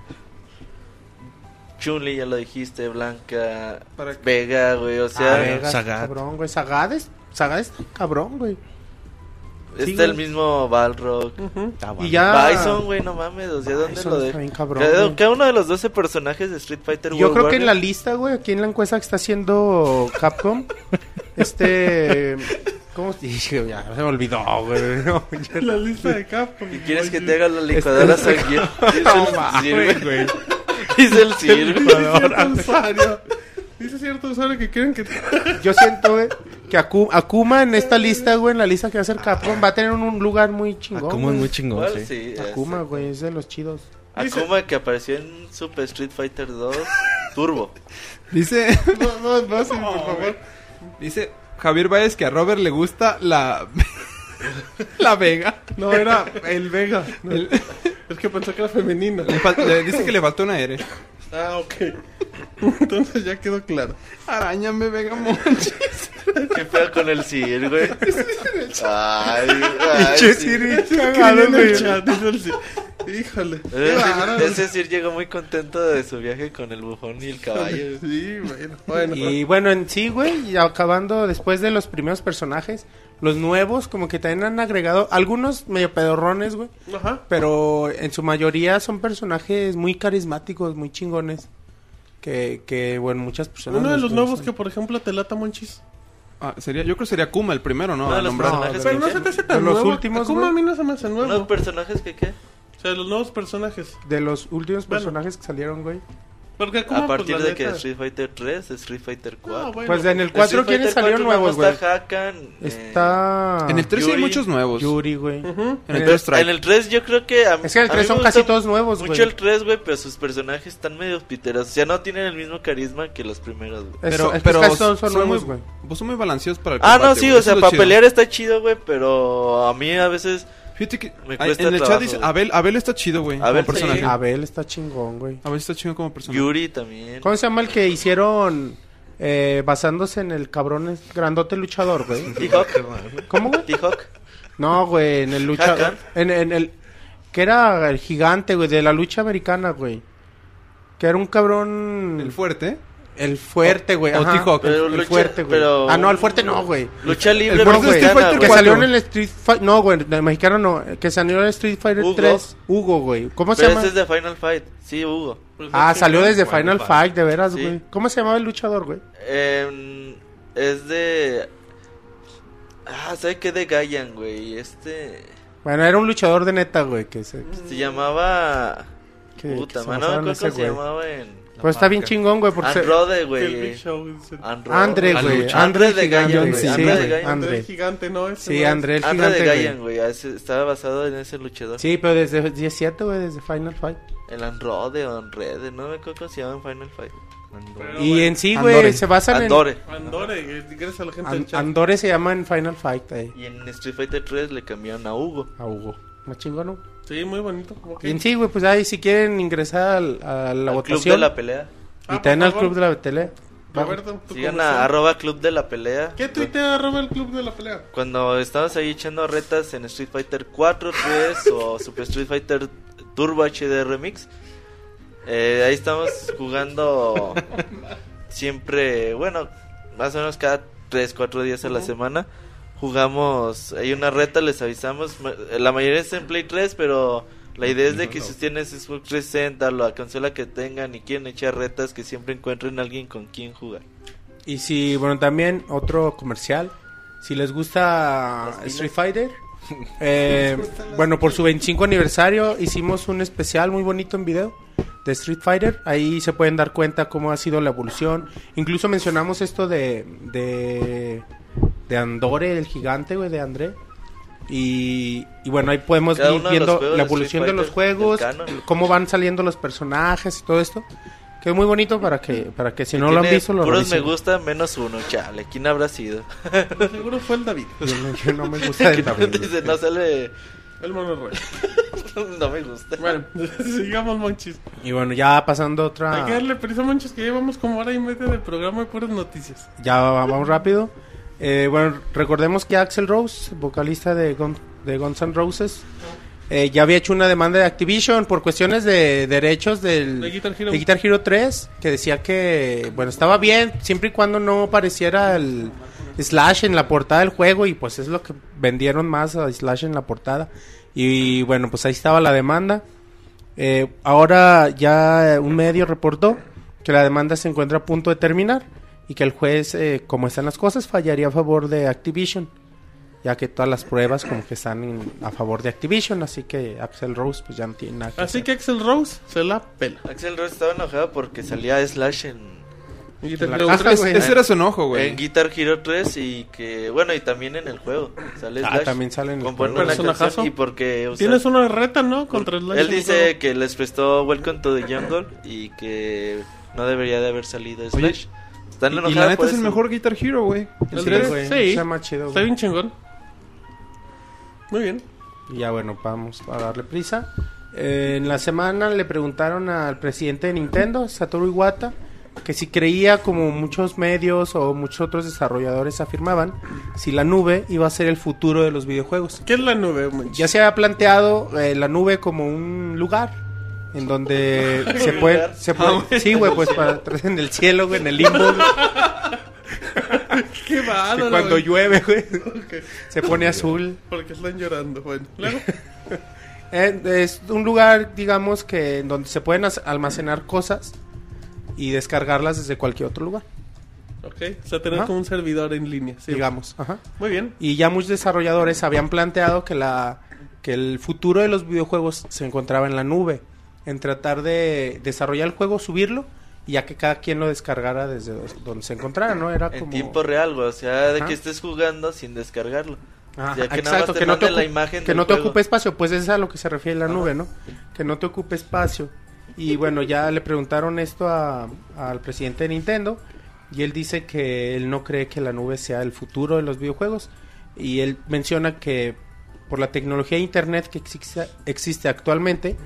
S5: Chun-Li, ya lo dijiste, Blanca,
S6: Para-
S5: Vega, güey, o sea,
S3: ah, Vega
S4: Sagat.
S3: cabrón, güey. Sagat es, Sagat está cabrón, güey.
S5: Está
S3: sí,
S5: el
S3: güey.
S5: mismo Balrog.
S1: Ujú.
S3: Y ya...
S5: Bison, güey, no mames, o sea, ¿dónde
S3: Bison
S5: lo
S3: está
S5: dejo?
S3: bien cabrón,
S5: Cada, cada uno de los 12 personajes de Street Fighter
S3: Yo
S5: World
S3: creo que en la lista, güey, aquí en la encuesta que está haciendo Capcom, este... ¿Cómo? Ya, se me olvidó, güey. No, ya-
S1: La lista de Capcom.
S5: ¿Y quieres que te haga la licuadora sanguínea? Dice
S3: No
S5: el
S3: güey.
S5: Dice el
S1: usuario. Dice cierto usuario que quieren que te...
S3: Yo siento, güey, que Aku- Akuma en esta lista, güey, en la lista que va a hacer Capcom, va a tener un, un lugar muy chingón,
S4: Akuma es muy chingón, sí.
S5: Sí,
S3: Akuma, güey, es de los chidos.
S5: Akuma que apareció en Super Street Fighter 2 Turbo.
S6: Dice,
S1: No, no, no, sí, por favor.
S6: dice Javier Báez que a Robert le gusta la... la Vega.
S1: No, era el Vega. No,
S6: El-
S1: Es que pensé que era femenino.
S6: le fal- le dice que le faltó una R.
S1: Ah, ok. Entonces ya quedó claro.
S6: Arañame, Vega Monchis.
S5: Qué feo con el Sir, güey. Ay, ay,
S1: chat, el sí. Híjole.
S5: Ese, Sir llegó muy contento de su viaje con el bufón y el caballo.
S1: Sí, bueno. Bueno,
S3: Y bueno, en sí, güey, y acabando después de los primeros personajes, los nuevos como que también han agregado algunos medio pedorrones, güey,
S1: Ajá.
S3: pero en su mayoría son personajes muy carismáticos, muy chingones. Que, que bueno, muchas personas...
S1: Uno de los nuevos que, por ejemplo, te lata Monchis.
S6: Ah, sería, yo creo que sería Kuma el primero, ¿no?
S5: Uno de
S6: A
S5: los
S6: nombrar.
S5: personajes
S1: Pero no
S5: que-
S1: se te hace
S3: De
S1: tan
S3: los
S1: nuevo.
S3: últimos, güey.
S1: a mí no se me hace nuevo.
S5: ¿Unos personajes que qué?
S1: O sea, los nuevos personajes.
S3: De los últimos
S1: Bueno.
S3: personajes que salieron, güey.
S1: Porque
S5: A partir
S1: pues,
S5: de que Street Fighter 3, Street Fighter 4.
S1: Ah, bueno.
S3: Pues en el
S5: En
S3: 4,
S5: Street
S3: ¿quiénes salieron
S5: 4
S3: nuevos, güey?
S5: Está Hakan. eh,
S3: Está...
S6: En el 3 hay
S5: Yuri.
S6: muchos nuevos.
S3: Yuri, güey.
S6: En el
S3: En
S6: 3 Strike.
S5: En el 3 yo creo que... A,
S3: Es que en el
S5: a
S3: 3
S5: mí
S3: son casi todos nuevos,
S5: Mucho
S3: güey.
S5: el 3, güey, pero sus personajes están medio piteros. O sea, no tienen el mismo carisma que los primeros, güey.
S6: Pero,
S3: es
S6: pero
S3: son
S6: son,
S3: nuevos, güey.
S6: pues son muy balanceados para el
S5: Ah, no,
S6: combate,
S5: sí,
S6: güey.
S5: o sea, para
S6: chido.
S5: pelear está chido, güey, pero a mí a veces...
S6: Fíjate que
S5: Me
S6: ay,
S5: cuesta
S6: en el chat dice,
S5: güey.
S6: Abel, Abel está chido, güey, como
S5: Abel,
S6: personaje.
S5: sí.
S3: Abel está chingón, güey.
S6: Abel está chido como personaje.
S5: Yuri también.
S3: ¿Cómo se llama el que hicieron eh, basándose en el cabrón es- grandote luchador, güey?
S5: T-Hawk.
S3: ¿Cómo, güey?
S5: T-Hawk.
S3: No, güey, en el luchador.
S5: Hakan.
S3: En, en el. Que era el gigante, güey, de la lucha americana, güey. Que era un cabrón.
S6: El fuerte.
S3: El fuerte, güey.
S6: o. T-Hawk.
S3: El, el
S5: lucha-
S3: fuerte, güey.
S5: pero-
S3: Ah, no, el fuerte no, güey.
S5: Lucha libre
S6: El fuerte de Street Fighter
S3: Que salió en el Street Fighter. No, güey, de mexicano no. Que salió en el Street Fighter
S5: Hugo.
S3: 3. Hugo, güey. ¿Cómo se llama?
S5: ese es de Final Fight. Sí, Hugo.
S1: Pues,
S3: Ah, salió
S1: ¿no?
S3: desde
S4: Final
S3: Final
S4: Fight.
S3: Fight, de veras,
S5: Sí.
S3: güey. ¿Cómo se llamaba el luchador, güey?
S5: Em, es de... Ah, ¿sabe qué? De Gaian, güey. Este...
S3: Bueno, era un luchador de neta, güey. Que se...
S5: Se llamaba...
S3: que, que
S5: Puta,
S3: se
S5: man, no me
S3: basaron en
S5: acuerdo cómo se llamaba en...
S3: Pues está bien chingón, güey, porque
S5: Androde, güey.
S3: Andre, güey. Andre
S5: de
S3: gigante,
S5: güey.
S3: sí,
S5: Andre.
S3: Andre.
S1: el gigante, ¿no? Ese
S3: Sí. André el
S5: Andre de
S3: gigante,
S5: Gayan,
S3: güey.
S5: Estaba basado en ese luchador.
S3: Sí, pero desde 17, güey, desde Final Fight.
S5: El Androde o Anrede, no me acuerdo cómo se llama en Final Fight.
S1: Pero,
S3: Y en sí,
S6: Andore.
S3: güey, se basan
S5: Andore.
S1: Andore, eh, gracias a la gente
S3: en...
S1: del chat.
S3: Andore se llama en Final Fight, ahí.
S5: Y en Street Fighter 3 le cambiaron a Hugo.
S3: A Hugo. Más chingón, ¿no?
S1: Sí, muy bonito. ok.
S3: Y en sí, güey, pues ahí si quieren ingresar al- a la
S5: Al
S3: votación.
S5: Club de la Pelea.
S3: Y
S1: Ah,
S3: también al. Club de la Tele.
S1: Roberto, ¿tú
S5: Sigan a arroba Club de la Pelea.
S1: ¿Qué tuitea arroba el club de la pelea?
S5: Cuando estabas ahí echando retas en Street Fighter 4, 3 o Super Street Fighter Turbo HD Remix, eh, ahí estamos jugando siempre, bueno, más o menos cada 3, 4 días a la semana. Jugamos, hay una reta, les avisamos. ma- La mayoría está en Play 3, pero la idea es de que si tienes Xbox 360, la consola que tengan y quieren echar retas, que siempre encuentren a alguien con quien jugar.
S3: Y si, bueno, también otro comercial. Si les gusta. Street Fighter, eh, bueno, por su 25 aniversario hicimos un especial muy bonito en video de Street Fighter. Ahí se pueden dar cuenta cómo ha sido la evolución. Incluso mencionamos esto de, de, de Andore, el gigante, güey, de André. Y, y bueno, ahí podemos ir viendo la
S5: de
S3: evolución de los juegos, cómo van saliendo los personajes y todo esto. Que es muy bonito para que, para que si no lo han visto lo
S5: Puros me gusta menos uno, chale. ¿Quién habrá sido?
S1: Seguro fue el David.
S3: Yo no, yo no me gusta el David.
S5: Dice, no sale.
S1: El mono rey.
S5: no me gusta.
S1: Bueno, sigamos, Monchis.
S3: Y bueno, ya pasando a
S1: Hay que
S3: otra.
S1: darle prisa, Monchis, que llevamos como hora y media de programa de puras noticias.
S3: Ya va- vamos rápido. Eh, bueno, recordemos que Axel Rose, vocalista de, Gun- de Guns N' Roses, eh, ya había hecho una demanda de Activision por cuestiones de derechos del,
S1: De Guitar Hero.
S3: de Guitar Hero 3, que decía que, bueno, estaba bien siempre y cuando no apareciera el Slash en la portada del juego y pues es lo que vendieron más a Slash en la portada. Y bueno, pues ahí estaba la demanda. Eh, ahora ya un medio reportó que la demanda se encuentra a punto de terminar y que el juez, eh, como están las cosas, fallaría a favor de Activision, ya que todas las pruebas como que están en- a favor de Activision, así que Axel Rose pues ya no tiene nada que
S1: Así
S3: hacer.
S1: que Axel Rose se la pela.
S5: Axel Rose estaba enojado porque salía Slash en,
S1: Y Guitar
S3: la
S1: Hero
S3: caja,
S1: 3.
S3: güey.
S6: Ese era su enojo, güey.
S5: en Guitar Hero 3 y que, bueno, y también en el juego. Sale
S3: Ah,
S5: Slash.
S3: también sale en el juego.
S5: una
S1: Personajazo.
S5: canción y porque... o sea,
S1: Tienes una reta, ¿no? Contra Slash.
S5: Él
S1: en
S5: dice
S1: juego.
S5: que les prestó Welcome to the Jungle y que no debería de haber salido Slash. Están
S6: Y, y
S5: enojados
S6: la neta es el mejor Guitar Hero, güey. El
S1: El
S3: Sí,
S6: tres.
S3: güey,
S1: Sí.
S3: está más chido,
S1: Está bien chingón. Muy bien.
S3: Y ya bueno, vamos a darle prisa. Eh, en la semana le preguntaron al presidente de Nintendo, Satoru Iwata, que si creía, como muchos medios o muchos otros desarrolladores afirmaban, si la nube iba a ser el futuro de los videojuegos.
S1: ¿Qué es la nube, Monchis?
S3: Ya se había planteado eh, la nube como un lugar en donde se puede, se puede- sí, güey, pues para en el cielo, güey, en el limbo, güey,
S1: Qué
S3: que
S1: bárbaro.
S3: cuando
S1: güey.
S3: llueve, güey,
S1: Ok.
S3: se pone azul.
S1: Porque están llorando. Bueno.
S3: Eh, es un lugar, digamos, que donde se pueden almacenar cosas y descargarlas desde cualquier otro lugar,
S1: Ok. O sea, tener como un servidor en línea. Sí.
S3: digamos. Ajá.
S1: Muy bien.
S3: Y ya muchos desarrolladores habían planteado que la que el futuro de los videojuegos se encontraba en la nube, en tratar de desarrollar el juego, subirlo y ya que cada quien lo descargara desde donde se encontrara, ¿no? Era
S5: En tiempo real, güey. O sea, de
S3: Ajá.
S5: que estés jugando sin descargarlo.
S3: Ajá,
S5: Ya que nada
S3: exacto, que no te,
S5: mande la
S3: ocu-
S5: imagen
S3: que
S5: del
S3: no te
S5: juego.
S3: ocupe espacio, pues es a lo que se refiere la
S5: Ajá.
S3: nube, ¿no? Que no te ocupe espacio. Y bueno, ya le preguntaron esto a- al presidente de Nintendo y él dice que él no cree que la nube sea el futuro de los videojuegos y él menciona que por la tecnología de internet que existe, existe actualmente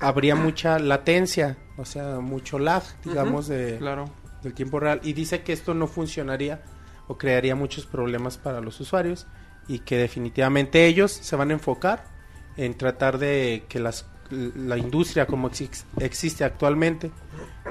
S3: habría mucha latencia, o sea, mucho lag, digamos, de,
S6: Claro.
S3: del tiempo real y dice que esto no funcionaría o crearía muchos problemas para los usuarios y que definitivamente ellos se van a enfocar en tratar de que las, la industria como exis- existe actualmente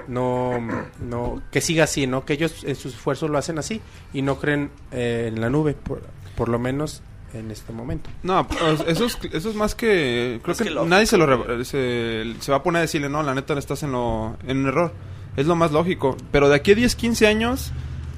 S3: no, no que siga así, no que ellos en sus esfuerzos lo hacen así y no creen eh, en la nube por, por lo menos en este momento.
S6: No, pues, eso es, eso es más que... Creo
S5: Más
S6: que,
S5: que lógico,
S6: nadie se lo se, se va a poner a decirle, no, la neta estás en, lo, en un error. Es lo más lógico. Pero de aquí a 10, 15 años,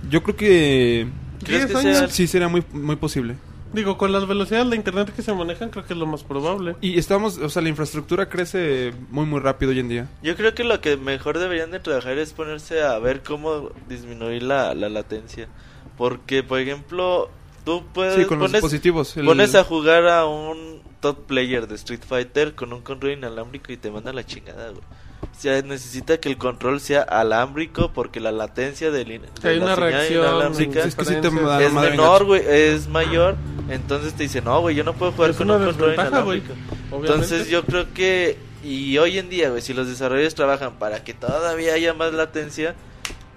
S6: yo creo que
S5: ¿Crees que
S1: 10
S5: sea-
S1: años.
S6: sí sería muy, muy posible.
S1: Digo, con las velocidades de internet que se manejan, creo que es lo más probable.
S6: Y estamos, o sea, la infraestructura crece muy, muy rápido hoy en día.
S5: Yo creo que lo que mejor deberían de trabajar es ponerse a ver cómo disminuir la, la latencia. Porque, por ejemplo, tú puedes
S6: Sí, con los
S5: pones,
S6: dispositivos. el-
S5: pones a jugar a un top player de Street Fighter con un control inalámbrico y te manda la chingada, güey. O sea, necesita que el control sea alámbrico porque la latencia del
S1: hay
S5: de la
S1: una
S5: señal
S1: reacción.
S5: inalámbrica
S6: Sí, es que sí te
S1: diferencias.
S6: da-
S5: es
S6: madre
S5: menor, güey, es mayor. Entonces te dice, no, güey, yo no puedo jugar
S1: Es
S5: con un control inalámbrico. Entonces yo creo que, y hoy en día, güey, si los desarrolladores trabajan para que todavía haya más latencia,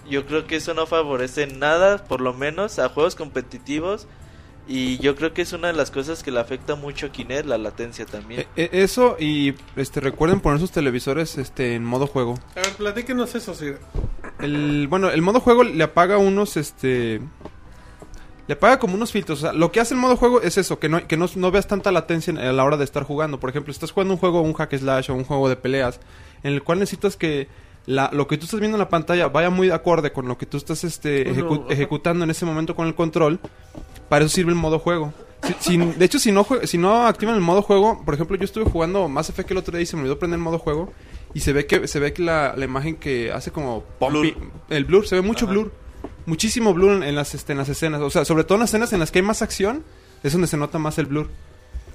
S5: yo creo que eso no favorece nada, por lo menos, a juegos competitivos. Y yo creo que es una de las cosas que le afecta mucho a Kinect, la latencia también.
S6: Eh, eh, eso y este recuerden poner sus televisores este en modo juego.
S1: A ver, platíquenos eso, sí.
S6: El bueno, el modo juego le apaga unos este le apaga como unos filtros, o sea, lo que hace el modo juego es eso, que no que no, no veas tanta latencia en- a la hora de estar jugando. Por ejemplo, estás jugando un juego, un hack slash o un juego de peleas en el cual necesitas que la, lo que tú estás viendo en la pantalla vaya muy de acorde con lo que tú estás este, ejecu- ejecutando en ese momento con el control. Para eso sirve el modo juego. Si- si- de hecho, si no, si no activan el modo juego, por ejemplo, yo estuve jugando Mass Effect el otro día y se me olvidó prender el modo juego. Y se ve que se ve que la, la imagen que hace como el blur, se ve mucho
S5: Ajá.
S6: blur. Muchísimo blur en, en las, este, en las escenas. O sea, sobre todo en las escenas en las que hay más acción, es donde se nota más el blur.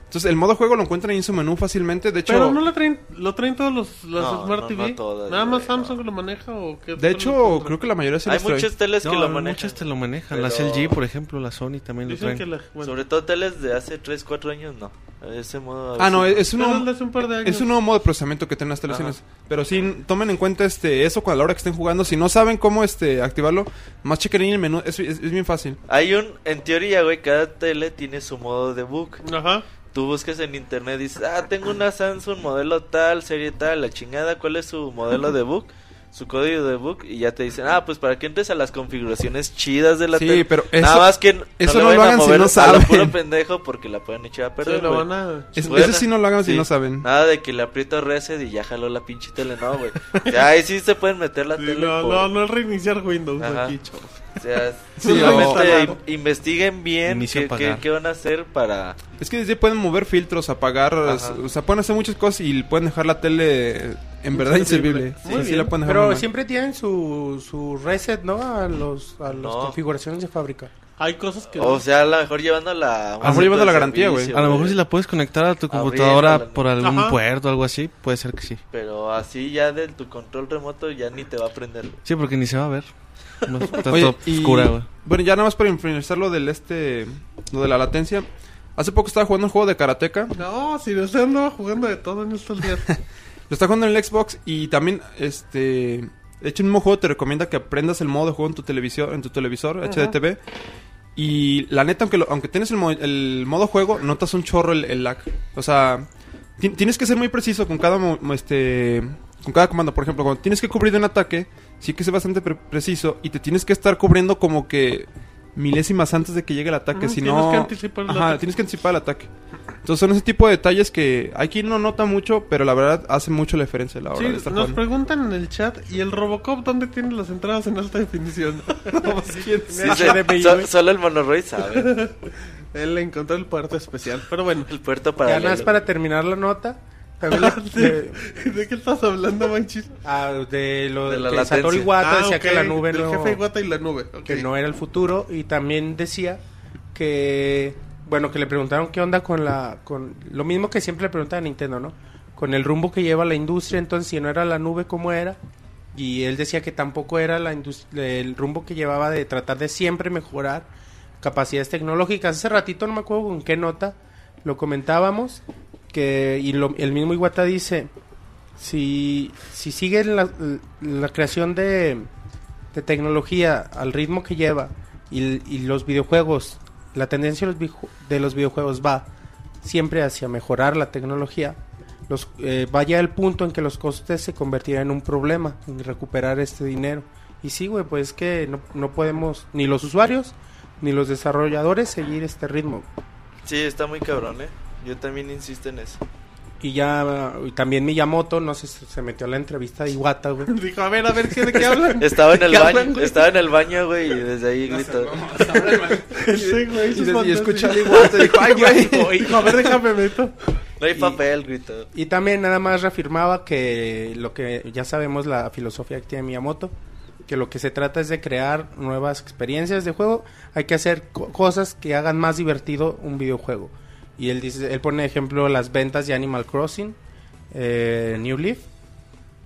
S6: Entonces, el modo juego lo encuentran ahí en su menú fácilmente. De hecho,
S1: Pero no lo traen, lo traen todos los, los
S5: No,
S1: Smart
S5: no,
S1: TV.
S5: no todas,
S1: Nada más Samsung
S5: no.
S1: lo maneja o qué.
S6: de hecho, creo que la mayoría se
S5: Hay muchas teles que lo manejan.
S4: muchas te lo manejan. Las
S5: Pero-
S4: LG, por ejemplo, la Sony también lo traen.
S1: que la, bueno,
S5: Sobre todo teles de hace 3, 4 años, no. Ese modo...
S6: Ah, no, es un nuevo,
S1: es un par de años.
S6: es un nuevo modo de procesamiento que tienen las televisiones. Pero sí, tomen en cuenta este eso cuando a la hora que estén jugando. Si no saben cómo este activarlo, más chequen en el menú. Es, es- es bien fácil.
S5: Hay un... En teoría, güey, cada tele tiene su modo de book.
S1: Ajá.
S5: Tú buscas en internet y dices, ah, tengo una Samsung modelo tal, serie tal, la chingada, ¿cuál es su modelo de book? Su código de book y ya te dicen, ah, pues para que entres a las configuraciones chidas de la
S6: Sí,
S5: tele.
S6: pero
S5: Nada
S6: eso-
S5: más que
S6: eso no lo
S5: a
S6: hagan si no
S5: A
S6: saben.
S5: lo puro pendejo porque la pueden echar a perder,
S1: Sí, lo van a...
S6: Es-
S5: Bueno,
S6: ese sí no lo hagan si no saben.
S5: Nada de que le aprieto reset y ya jaló la pinche tele, no, güey. O sea, ahí sí se pueden meter la
S1: Sí,
S5: tele.
S1: no,
S5: por-
S1: no, no es reiniciar Windows
S5: Ajá.
S1: aquí, chavos.
S5: O sea,
S6: Sí,
S5: investiguen bien qué, qué- qué van a hacer para...
S6: Es que desde pueden mover filtros, apagar,
S5: Ajá.
S6: o sea, pueden hacer muchas cosas y pueden dejar la tele en verdad
S1: Inservible.
S6: Sí, sí
S1: bien.
S6: la pueden dejar
S3: Pero
S6: normal.
S3: siempre tienen su, su reset, ¿no? A, los, a las
S5: No.
S3: configuraciones de fábrica.
S1: Hay cosas que...
S5: O sea, a lo mejor llevando la...
S6: A lo mejor llevando la garantía, güey.
S4: A lo mejor si la puedes conectar a tu computadora por algún
S1: Ajá.
S4: puerto o algo así, puede ser que sí.
S5: Pero así ya de tu control remoto ya ni te va a prender.
S4: Sí, porque ni se va a ver. No, Está
S6: Oye,
S4: todo
S6: y-
S4: oscura, güey.
S6: Bueno, ya nada más para finalizar lo del este, lo de la latencia. Hace poco estaba jugando un juego de karateka.
S1: No, si usted andaba jugando de todo en estos días.
S6: Lo está jugando en el Xbox y también, este... De hecho, el mismo juego te recomienda que aprendas el modo de juego en tu televisor, en tu televisor HDTV. Y la neta, aunque, lo- aunque tienes el, mo- el modo juego, notas un chorro el, el lag. O sea, ti- tienes que ser muy preciso con cada, mo- este, con cada comando. Por ejemplo, cuando tienes que cubrir un ataque, sí que es bastante pre- preciso y te tienes que estar cubriendo como que milésimas antes de que llegue el ataque.
S1: Ujú,
S6: si
S1: tienes
S6: no,
S1: que anticipar el
S6: Ajá,
S1: ataque.
S6: tienes que anticipar el ataque. Entonces son ese tipo de detalles que hay quien no nota mucho, pero la verdad hace mucho la diferencia a la hora
S1: Sí,
S6: de estar
S1: nos
S6: jugando.
S1: preguntan en el chat, ¿y el Robocop dónde tiene las entradas en alta definición? Pues, ¿quién
S5: Sí,
S1: sabe?
S5: se- so- solo el Monoroy sabe.
S1: Él encontró el puerto especial, pero bueno.
S5: El puerto
S3: Ya
S5: para...
S3: nada más para terminar la nota. También le-
S1: ¿De qué estás hablando, Manchis?
S3: ah, de lo
S5: De la
S3: que
S5: latencia.
S3: Satoru Iwata decía
S1: ok,
S3: que la nube
S1: del
S3: no,
S1: jefe Iwata y la nube.
S3: que no era el futuro y también decía que bueno que le preguntaron qué onda con la con lo mismo que siempre le preguntan a Nintendo no con el rumbo que lleva la industria entonces si no era la nube cómo era y él decía que tampoco era la el rumbo que llevaba de tratar de siempre mejorar capacidades tecnológicas hace ratito no me acuerdo con qué nota lo comentábamos que y lo- el mismo Iwata dice si si sigue la, la creación de de tecnología al ritmo que lleva y, y los videojuegos, la tendencia de los, videoju- de los videojuegos va siempre hacia mejorar la tecnología, los, eh, vaya el punto en que los costes se convertirán en un problema, en recuperar este dinero. Y sí, güey, pues es que no, no podemos, ni los usuarios, ni los desarrolladores, seguir este ritmo.
S5: Sí, está muy cabrón, ¿eh? Yo también insisto en eso.
S3: Y ya y también Miyamoto, no sé, se metió a la entrevista de Iwata, güey.
S1: Dijo, a ver, a ver, ¿qué, ¿de qué hablan?
S5: Estaba en
S1: ¿De
S5: el baño,
S1: hablan, güey?
S5: estaba en el baño, güey, y desde ahí gritó.
S1: Sí, güey,
S6: Y,
S1: sus
S6: y Iguata y dijo, ay, güey.
S1: Dijo, a ver, déjame meto.
S5: No hay papel, gritó.
S3: Y también nada más reafirmaba que lo que ya sabemos la filosofía que tiene Miyamoto, que lo que se trata es de crear nuevas experiencias de juego, hay que hacer co- cosas que hagan más divertido un videojuego. Y él dice, él pone ejemplo las ventas de Animal Crossing, eh, New Leaf.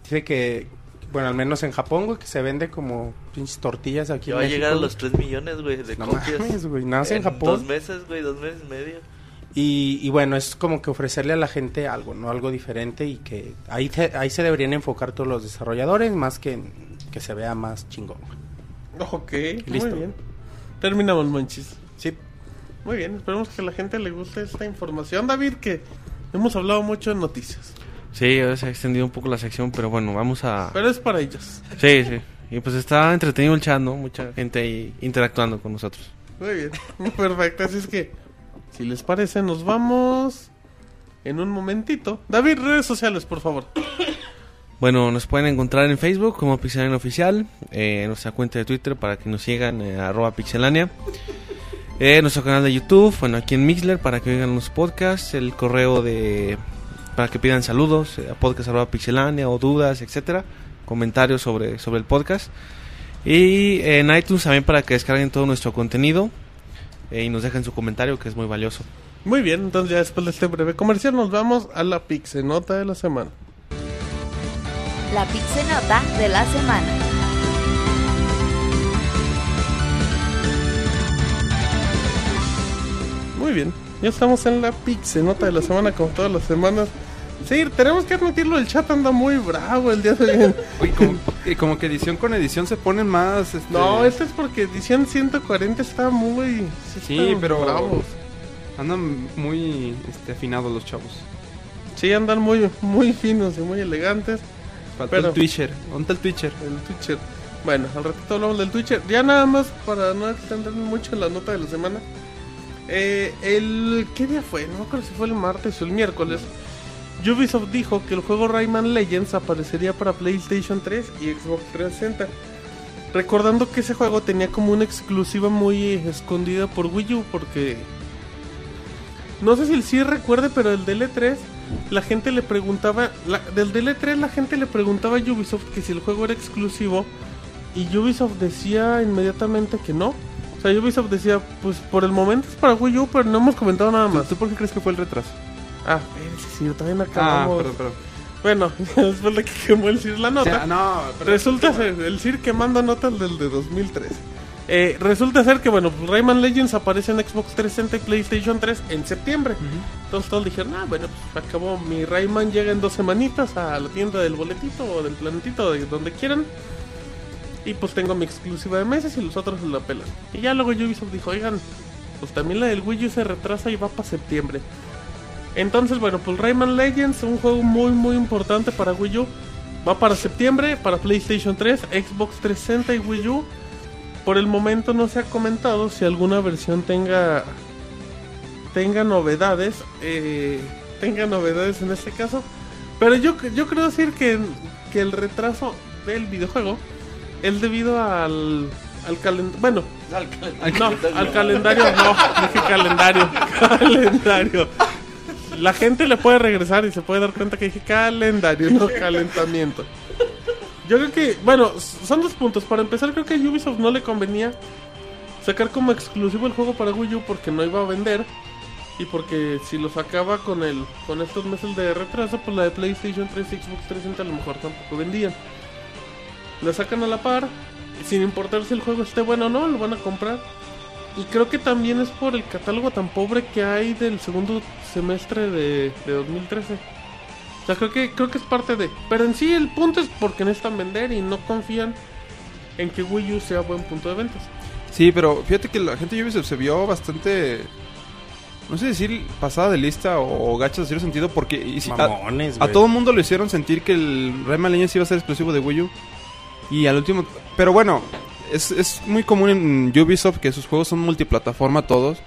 S3: Dice que, bueno, al menos en Japón, güey, que se vende como pinches tortillas aquí
S5: Ya
S3: en
S5: va a llegar a los 3 millones, güey, de
S3: No
S5: copias.
S3: mames, güey, nace en, Japón.
S5: Dos meses, güey, dos meses y medio.
S3: Y, y bueno, es como que ofrecerle a la gente algo, ¿no? Algo diferente y que ahí, se- ahí se deberían enfocar todos los desarrolladores más que en que se vea más chingón. güey.
S1: Ok,
S3: Listo.
S1: muy bien. Terminamos, manchis. Muy bien, esperemos que a la gente le guste esta información. David, que hemos hablado mucho de noticias,
S4: Sí, se ha extendido un poco la sección, pero bueno, vamos a...
S1: pero es para ellos.
S4: Sí, sí. Y pues está entretenido el chat, ¿no? Mucha gente ahí interactuando con nosotros.
S1: Muy bien, perfecto. Así es que, si les parece, nos vamos en un momentito. David, redes sociales, por favor.
S4: Bueno, nos pueden encontrar en Facebook como Pixelania Oficial, eh, en nuestra cuenta de Twitter para que nos sigan, eh, arroba Pixelania. Eh, nuestro canal de YouTube, bueno, aquí en Mixler para que oigan los podcasts, el correo de para que pidan saludos eh, a podcast arroba pixelania o dudas, etcétera, comentarios sobre, sobre el podcast. Y en iTunes también para que descarguen todo nuestro contenido eh, y nos dejen su comentario que es muy valioso.
S1: Muy bien, entonces ya después de este breve comercial nos vamos a la Pixenota de la semana.
S2: La Pixenota de la semana.
S1: Muy bien, ya estamos en la Pixenota de la semana como todas las semanas. Sí, tenemos que admitirlo, el chat anda muy bravo el día de hoy.
S6: Uy, como, y como que edición con edición se ponen más. Este...
S1: No, este es porque edición 140 está muy...
S6: Sí, pero-
S1: bravos.
S6: Andan muy este, afinados los chavos.
S1: Sí, andan muy, muy finos y muy elegantes.
S6: Falta
S1: Pero-
S6: el Twitcher. ¿Dónde el Twitcher?
S1: El Twitcher. Bueno, al ratito hablamos del Twitcher. Ya nada más para no extenderme mucho en la nota de la semana. Eh, el ¿Qué día fue? No me acuerdo si fue el martes o el miércoles. Ubisoft dijo que el juego Rayman Legends aparecería para PlayStation 3 y Xbox 360. Recordando que ese juego tenía como una exclusiva muy escondida por Wii U porque... No sé si el sí recuerde, pero el DL3 la gente le preguntaba, la- del DL3 la gente le preguntaba a Ubisoft que si el juego era exclusivo y Ubisoft decía inmediatamente que no. O sea, Ubisoft decía, pues por el momento es para Wii U, pero no hemos comentado nada más.
S6: ¿Tú por qué crees que fue el retraso?
S1: Ah, sí, sí, todavía no
S6: Ah,
S1: acabamos.
S6: perdón, perdón.
S1: Bueno, después de que quemó el CIR la
S6: O
S1: nota.
S6: sea, no, pero-
S1: Resulta ser, el CIR quemando notas del de 2003. Eh, resulta ser que, bueno, pues Rayman Legends aparece en Xbox 360 y PlayStation 3 en septiembre. Entonces todos dijeron, ah, bueno, pues acabó mi Rayman, llega en dos semanitas a la tienda del boletito o del planetito, de donde quieran. Y pues tengo mi exclusiva de meses y los otros la pelan. Y ya luego Ubisoft dijo, oigan, pues también la del Wii U se retrasa y va para septiembre. Entonces, bueno, pues Rayman Legends, un juego muy muy importante para Wii U, va para septiembre, para PlayStation 3, Xbox 360 y Wii U. Por el momento no se ha comentado si alguna versión tenga tenga novedades, eh, tenga novedades en este caso. Pero yo, yo creo decir que, que el retraso del videojuego es debido al, al calendario. Bueno, no, al calendario no, dije calendario, calendario. La gente le puede regresar y se puede dar cuenta que dije calendario, no calentamiento. Yo creo que, bueno, son dos puntos. Para empezar, creo que a Ubisoft no le convenía sacar como exclusivo el juego para Wii U porque no iba a vender. Y porque si lo sacaba con el con estos meses de retraso, pues la de PlayStation 3 y Xbox 360 a lo mejor tampoco vendían. La sacan a la par, sin importar si el juego esté bueno o no, lo van a comprar. Y creo que también es por el catálogo tan pobre que hay del segundo semestre de, de 2013. O sea, creo que, creo que es parte de. Pero en sí el punto es porque necesitan vender y no confían en que Wii U sea buen punto de ventas.
S6: Sí, pero fíjate que la gente de Ubisoft se vio bastante. No sé decir pasada de lista o, gacha de cierto sentido, porque y si- a,
S3: Mamones,
S6: a
S3: güey.
S6: todo mundo lo hicieron sentir que el Rayman Legends iba a ser exclusivo de Wii U. Y al último. Pero bueno, es, es muy común en Ubisoft que sus juegos son multiplataforma todos.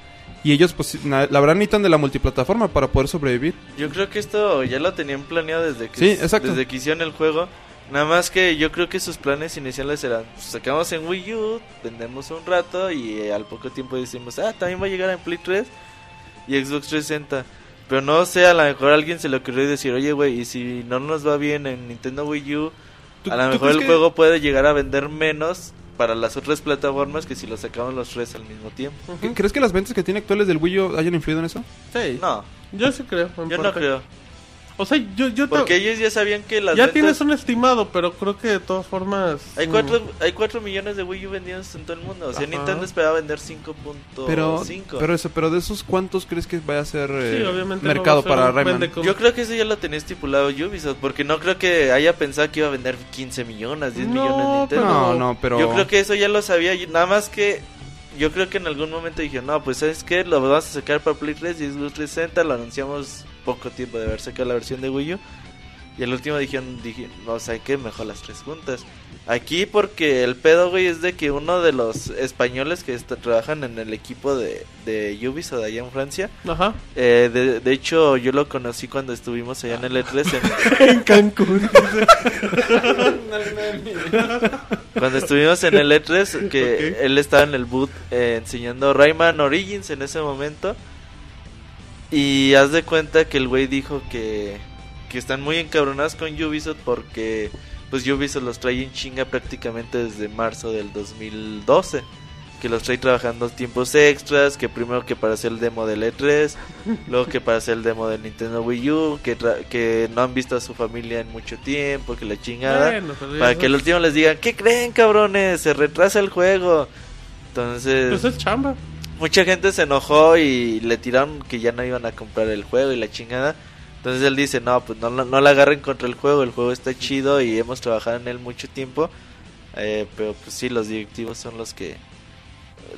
S6: Y ellos, pues, la verdad, necesitan de la multiplataforma para poder sobrevivir.
S5: Yo creo que esto ya lo tenían planeado desde que,
S6: Sí, exacto.
S5: desde que hicieron el juego. Nada más que yo creo que sus planes iniciales eran, pues, sacamos en Wii U, vendemos un rato y eh, al poco tiempo decimos, ah, también va a llegar en Play 3 y Xbox 360. Pero no sé, a lo mejor a alguien se le ocurrió decir, oye, güey, y si no nos va bien en Nintendo Wii U,
S6: ¿Tú-
S5: a lo mejor el
S6: que-
S5: juego puede llegar a vender menos para las otras plataformas que si lo sacamos los tres al mismo tiempo.
S6: ¿Qué- ¿Crees que las ventas que tiene actuales del Wii U hayan influido en eso?
S1: Sí.
S5: No,
S1: Yo sí creo. en
S5: yo no creo.
S1: O sea, yo, yo te-
S5: Porque ellos ya sabían que las
S1: ya
S5: ventas-
S1: tienes un estimado, pero creo que de todas formas.
S5: Hay
S1: mm,
S5: cuatro, hay cuatro millones de Wii U vendidos en todo el mundo. O sea,
S1: Ajá.
S5: Nintendo esperaba vender 5.5.
S6: Pero, pero eso, pero de esos, ¿cuántos crees que vaya a ser eh,
S1: Sí, obviamente. no
S6: mercado
S1: a ser
S6: para Rayman?
S1: con-
S5: Yo creo que eso ya lo tenía estipulado Ubisoft. Porque no creo que haya pensado que iba a vender 15 millones, 10
S1: No,
S5: millones Nintendo.
S6: No, no, pero...
S5: Yo creo que eso ya lo sabía. y Nada más que. Yo creo que en algún momento dije, no, pues ¿sabes qué? Lo vamos a sacar para Play 3 y Xbox 360. Lo anunciamos poco tiempo de haber sacado la versión de Wii U. Y al último dijeron, dije, no, ¿sabes qué? Mejor las tres juntas. Aquí porque el pedo, güey, es de que uno de los españoles que está- trabajan en el equipo de, de Ubisoft allá en Francia,
S1: Ajá.
S5: eh, de, de hecho yo lo conocí cuando estuvimos allá en el E3, en-
S1: en Cancún.
S5: cuando estuvimos en el E3, que él estaba en el boot eh, enseñando Rayman Origins en ese momento. Y haz de cuenta que el güey dijo que, que están muy encabronados con Ubisoft porque pues Ubisoft los trae en chinga prácticamente desde marzo del 2012. Que los trae trabajando tiempos extras, que primero que para hacer el demo del E3, luego que para hacer el demo del Nintendo Wii U, que, tra- que no han visto a su familia en mucho tiempo, que la chingada.
S1: Bueno, ya
S5: Para
S1: eso-
S5: que el último les digan, ¿qué creen cabrones? Se retrasa el juego. Entonces,
S1: Pues es chamba.
S5: mucha gente se enojó y le tiraron que ya no iban a comprar el juego y la chingada. Entonces él dice, no, pues no, no, no la agarren contra el juego, el juego está chido y hemos trabajado en él mucho tiempo. Eh, pero pues sí, los directivos son los que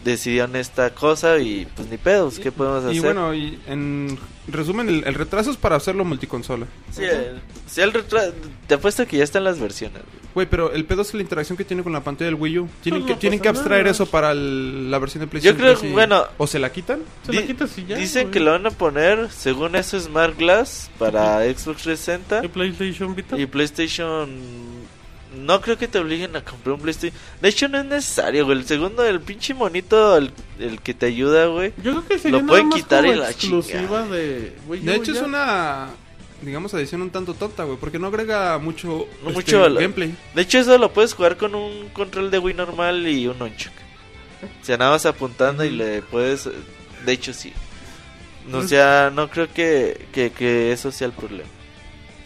S5: decidieron esta cosa y pues ni pedos, ¿qué podemos hacer?
S6: Y bueno, y en resumen, el, el retraso es para hacerlo multiconsola.
S5: sí, el, sí, el retra- te apuesto que ya están las versiones. güey.
S6: Pero el pedo es la interacción que tiene con la pantalla del Wii U. Tienen que,
S1: no
S6: tienen que abstraer
S1: nada.
S6: eso para el- la versión de
S5: Yo
S6: PlayStation.
S5: creo,
S6: 3 y-
S5: bueno,
S6: ¿O se la quitan?
S1: Se
S5: Di-
S1: la quitas y ya.
S5: Dicen
S1: güey.
S5: que lo van a poner, según eso, Smart Glass para Xbox 360
S1: ¿Y PlayStation Vita?
S5: y PlayStation. No creo que te obliguen a comprar un PlayStation. De hecho, no es necesario, güey. El segundo, el pinche monito, el, el que te ayuda, güey.
S1: Yo creo que sería
S5: Lo pueden quitar y la
S1: exclusiva de
S6: De hecho,
S1: ya.
S6: es una, digamos, adición un tanto tonta, güey, porque no agrega mucho,
S5: No
S6: este,
S5: mucho
S6: gameplay.
S5: De hecho, eso lo puedes jugar con un control de Wii normal y un nunchuck. O sea, nada más apuntando y le puedes. De hecho, sí. No, o sea, no creo que, que, que eso sea el problema.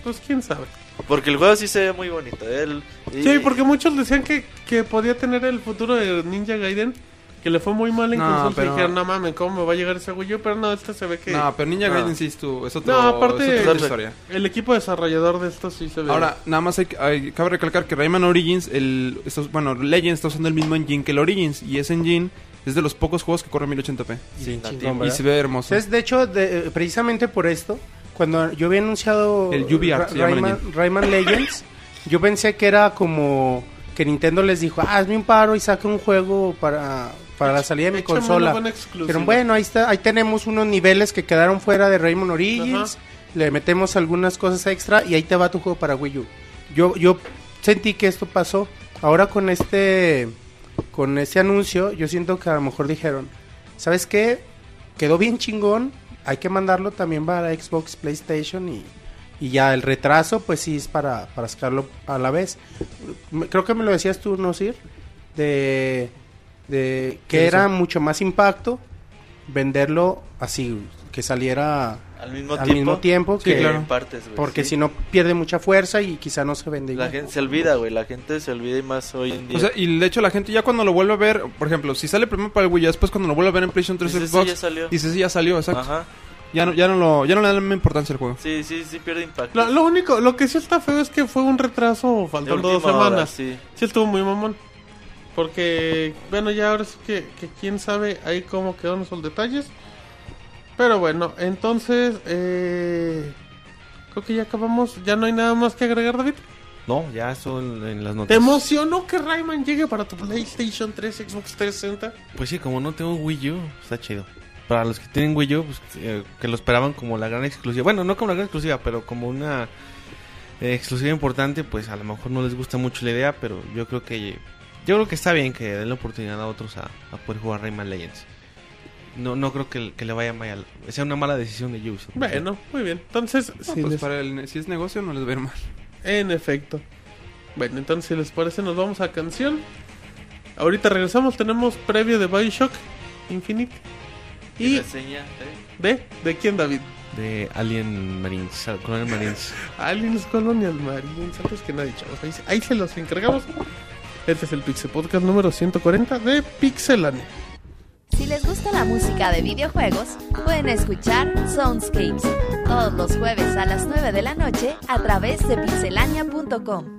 S1: Pues quién sabe.
S5: Porque el juego sí se ve muy bonito. ¿eh? El- y-
S1: Sí, porque muchos decían que, que podía tener el futuro de Ninja Gaiden. Que le fue muy mal en
S6: No,
S1: consolas.
S6: pero-
S1: Y dijeron, no mames, ¿cómo me va a llegar ese Wii U? Pero no, este se ve que.
S6: No, pero Ninja
S5: No.
S6: Gaiden sí es, tu, es otro,
S1: No, aparte-
S6: es otra historia.
S1: El equipo desarrollador de esto sí se ve.
S6: Ahora, nada más hay, que- hay- cabe recalcar que Rayman Origins, el, estos, bueno, Legends está usando el mismo engine que el Origins, y ese engine es de los pocos juegos que corre en 1080p.
S3: Sí,
S5: nativo.
S3: chingón,
S6: Y se ve hermoso.
S3: Entonces, de hecho, de- precisamente por esto, cuando yo había anunciado
S6: El Art
S3: Rayman, Rayman Legends, yo pensé que era como que Nintendo les dijo, ah, hazme un paro y saca un juego para, para la salida de mi
S1: Échame
S3: consola. Pero bueno, ahí está, ahí tenemos unos niveles que quedaron fuera de Rayman Origins,
S1: Ajá.
S3: le metemos algunas cosas extra y ahí te va tu juego para Wii U. Yo, yo sentí que esto pasó. Ahora con este, con este anuncio, yo siento que a lo mejor dijeron, ¿sabes qué? Quedó bien chingón, hay que mandarlo también para Xbox, PlayStation y, y ya el retraso, pues sí es para, para sacarlo a la vez. Creo que me lo decías tú, ¿no, Sir? De, de que
S6: ¿Qué
S3: era mucho más impacto venderlo así, que saliera
S5: al mismo
S3: al
S5: tiempo.
S3: mismo tiempo,
S6: Sí,
S3: que,
S6: claro.
S5: en partes,
S3: porque
S5: sí.
S3: si no pierde mucha fuerza y quizá no se vende
S5: La
S3: igual.
S5: gente se olvida, güey. La gente se olvida y más hoy en día.
S6: O sea, y de hecho la gente ya cuando lo vuelve a ver, por ejemplo, si sale primero para el Wii, ya después cuando lo vuelve a ver en PlayStation 3
S5: Dices, sí,
S6: Xbox,
S5: ya salió.
S6: dices, sí, ya salió, exacto.
S5: Ajá.
S6: Ya no, ya no lo, ya no le dan la misma importancia al juego.
S5: Sí, sí, sí pierde impacto.
S1: Lo, lo único, lo que sí está feo es que fue un retraso faltando dos
S5: última hora,
S1: semanas.
S5: sí.
S1: Sí estuvo muy mamón. Porque, bueno, ya ahora sí que, que quién sabe ahí cómo quedaron esos detalles. Pero bueno, entonces, eh, creo que ya acabamos. Ya no hay nada más que agregar, David.
S4: No, ya eso en, las
S1: ¿Te
S4: noticias.
S1: emocionó que Rayman llegue para tu PlayStation 3, Xbox 360?
S4: Pues sí, como no tengo Wii U, está chido. para los que tienen Wii U, pues, eh, que lo esperaban como la gran exclusiva. Bueno, no como la gran exclusiva, pero como una eh, exclusiva importante, pues a lo mejor no les gusta mucho la idea, pero yo creo que yo creo que está bien que den la oportunidad a otros a, a poder jugar Rayman Legends. No, no creo que, que le vaya mal, sea una mala decisión de Ubisoft.
S1: Bueno, muy bien. Entonces,
S6: No,
S1: si,
S6: pues
S1: les-
S6: para el- si es negocio no les va a ir mal.
S1: en efecto. Bueno, entonces si les parece nos vamos a canción. Ahorita regresamos, tenemos previo de Bioshock Infinite.
S5: Y
S1: Y
S5: reseña, ¿eh?
S1: de, ¿de quién David?
S4: De Alien Marines, Al- Colonial Marines.
S1: Aliens Colonial Marines, antes que nadie, chavos. Ahí, se- ahí se los encargamos. Este es el Pixel Podcast número 140 de Pixelane.
S2: Si les gusta la música de videojuegos, pueden escuchar Soundscapes todos los jueves a las 9 de la noche a través de pixelania.com.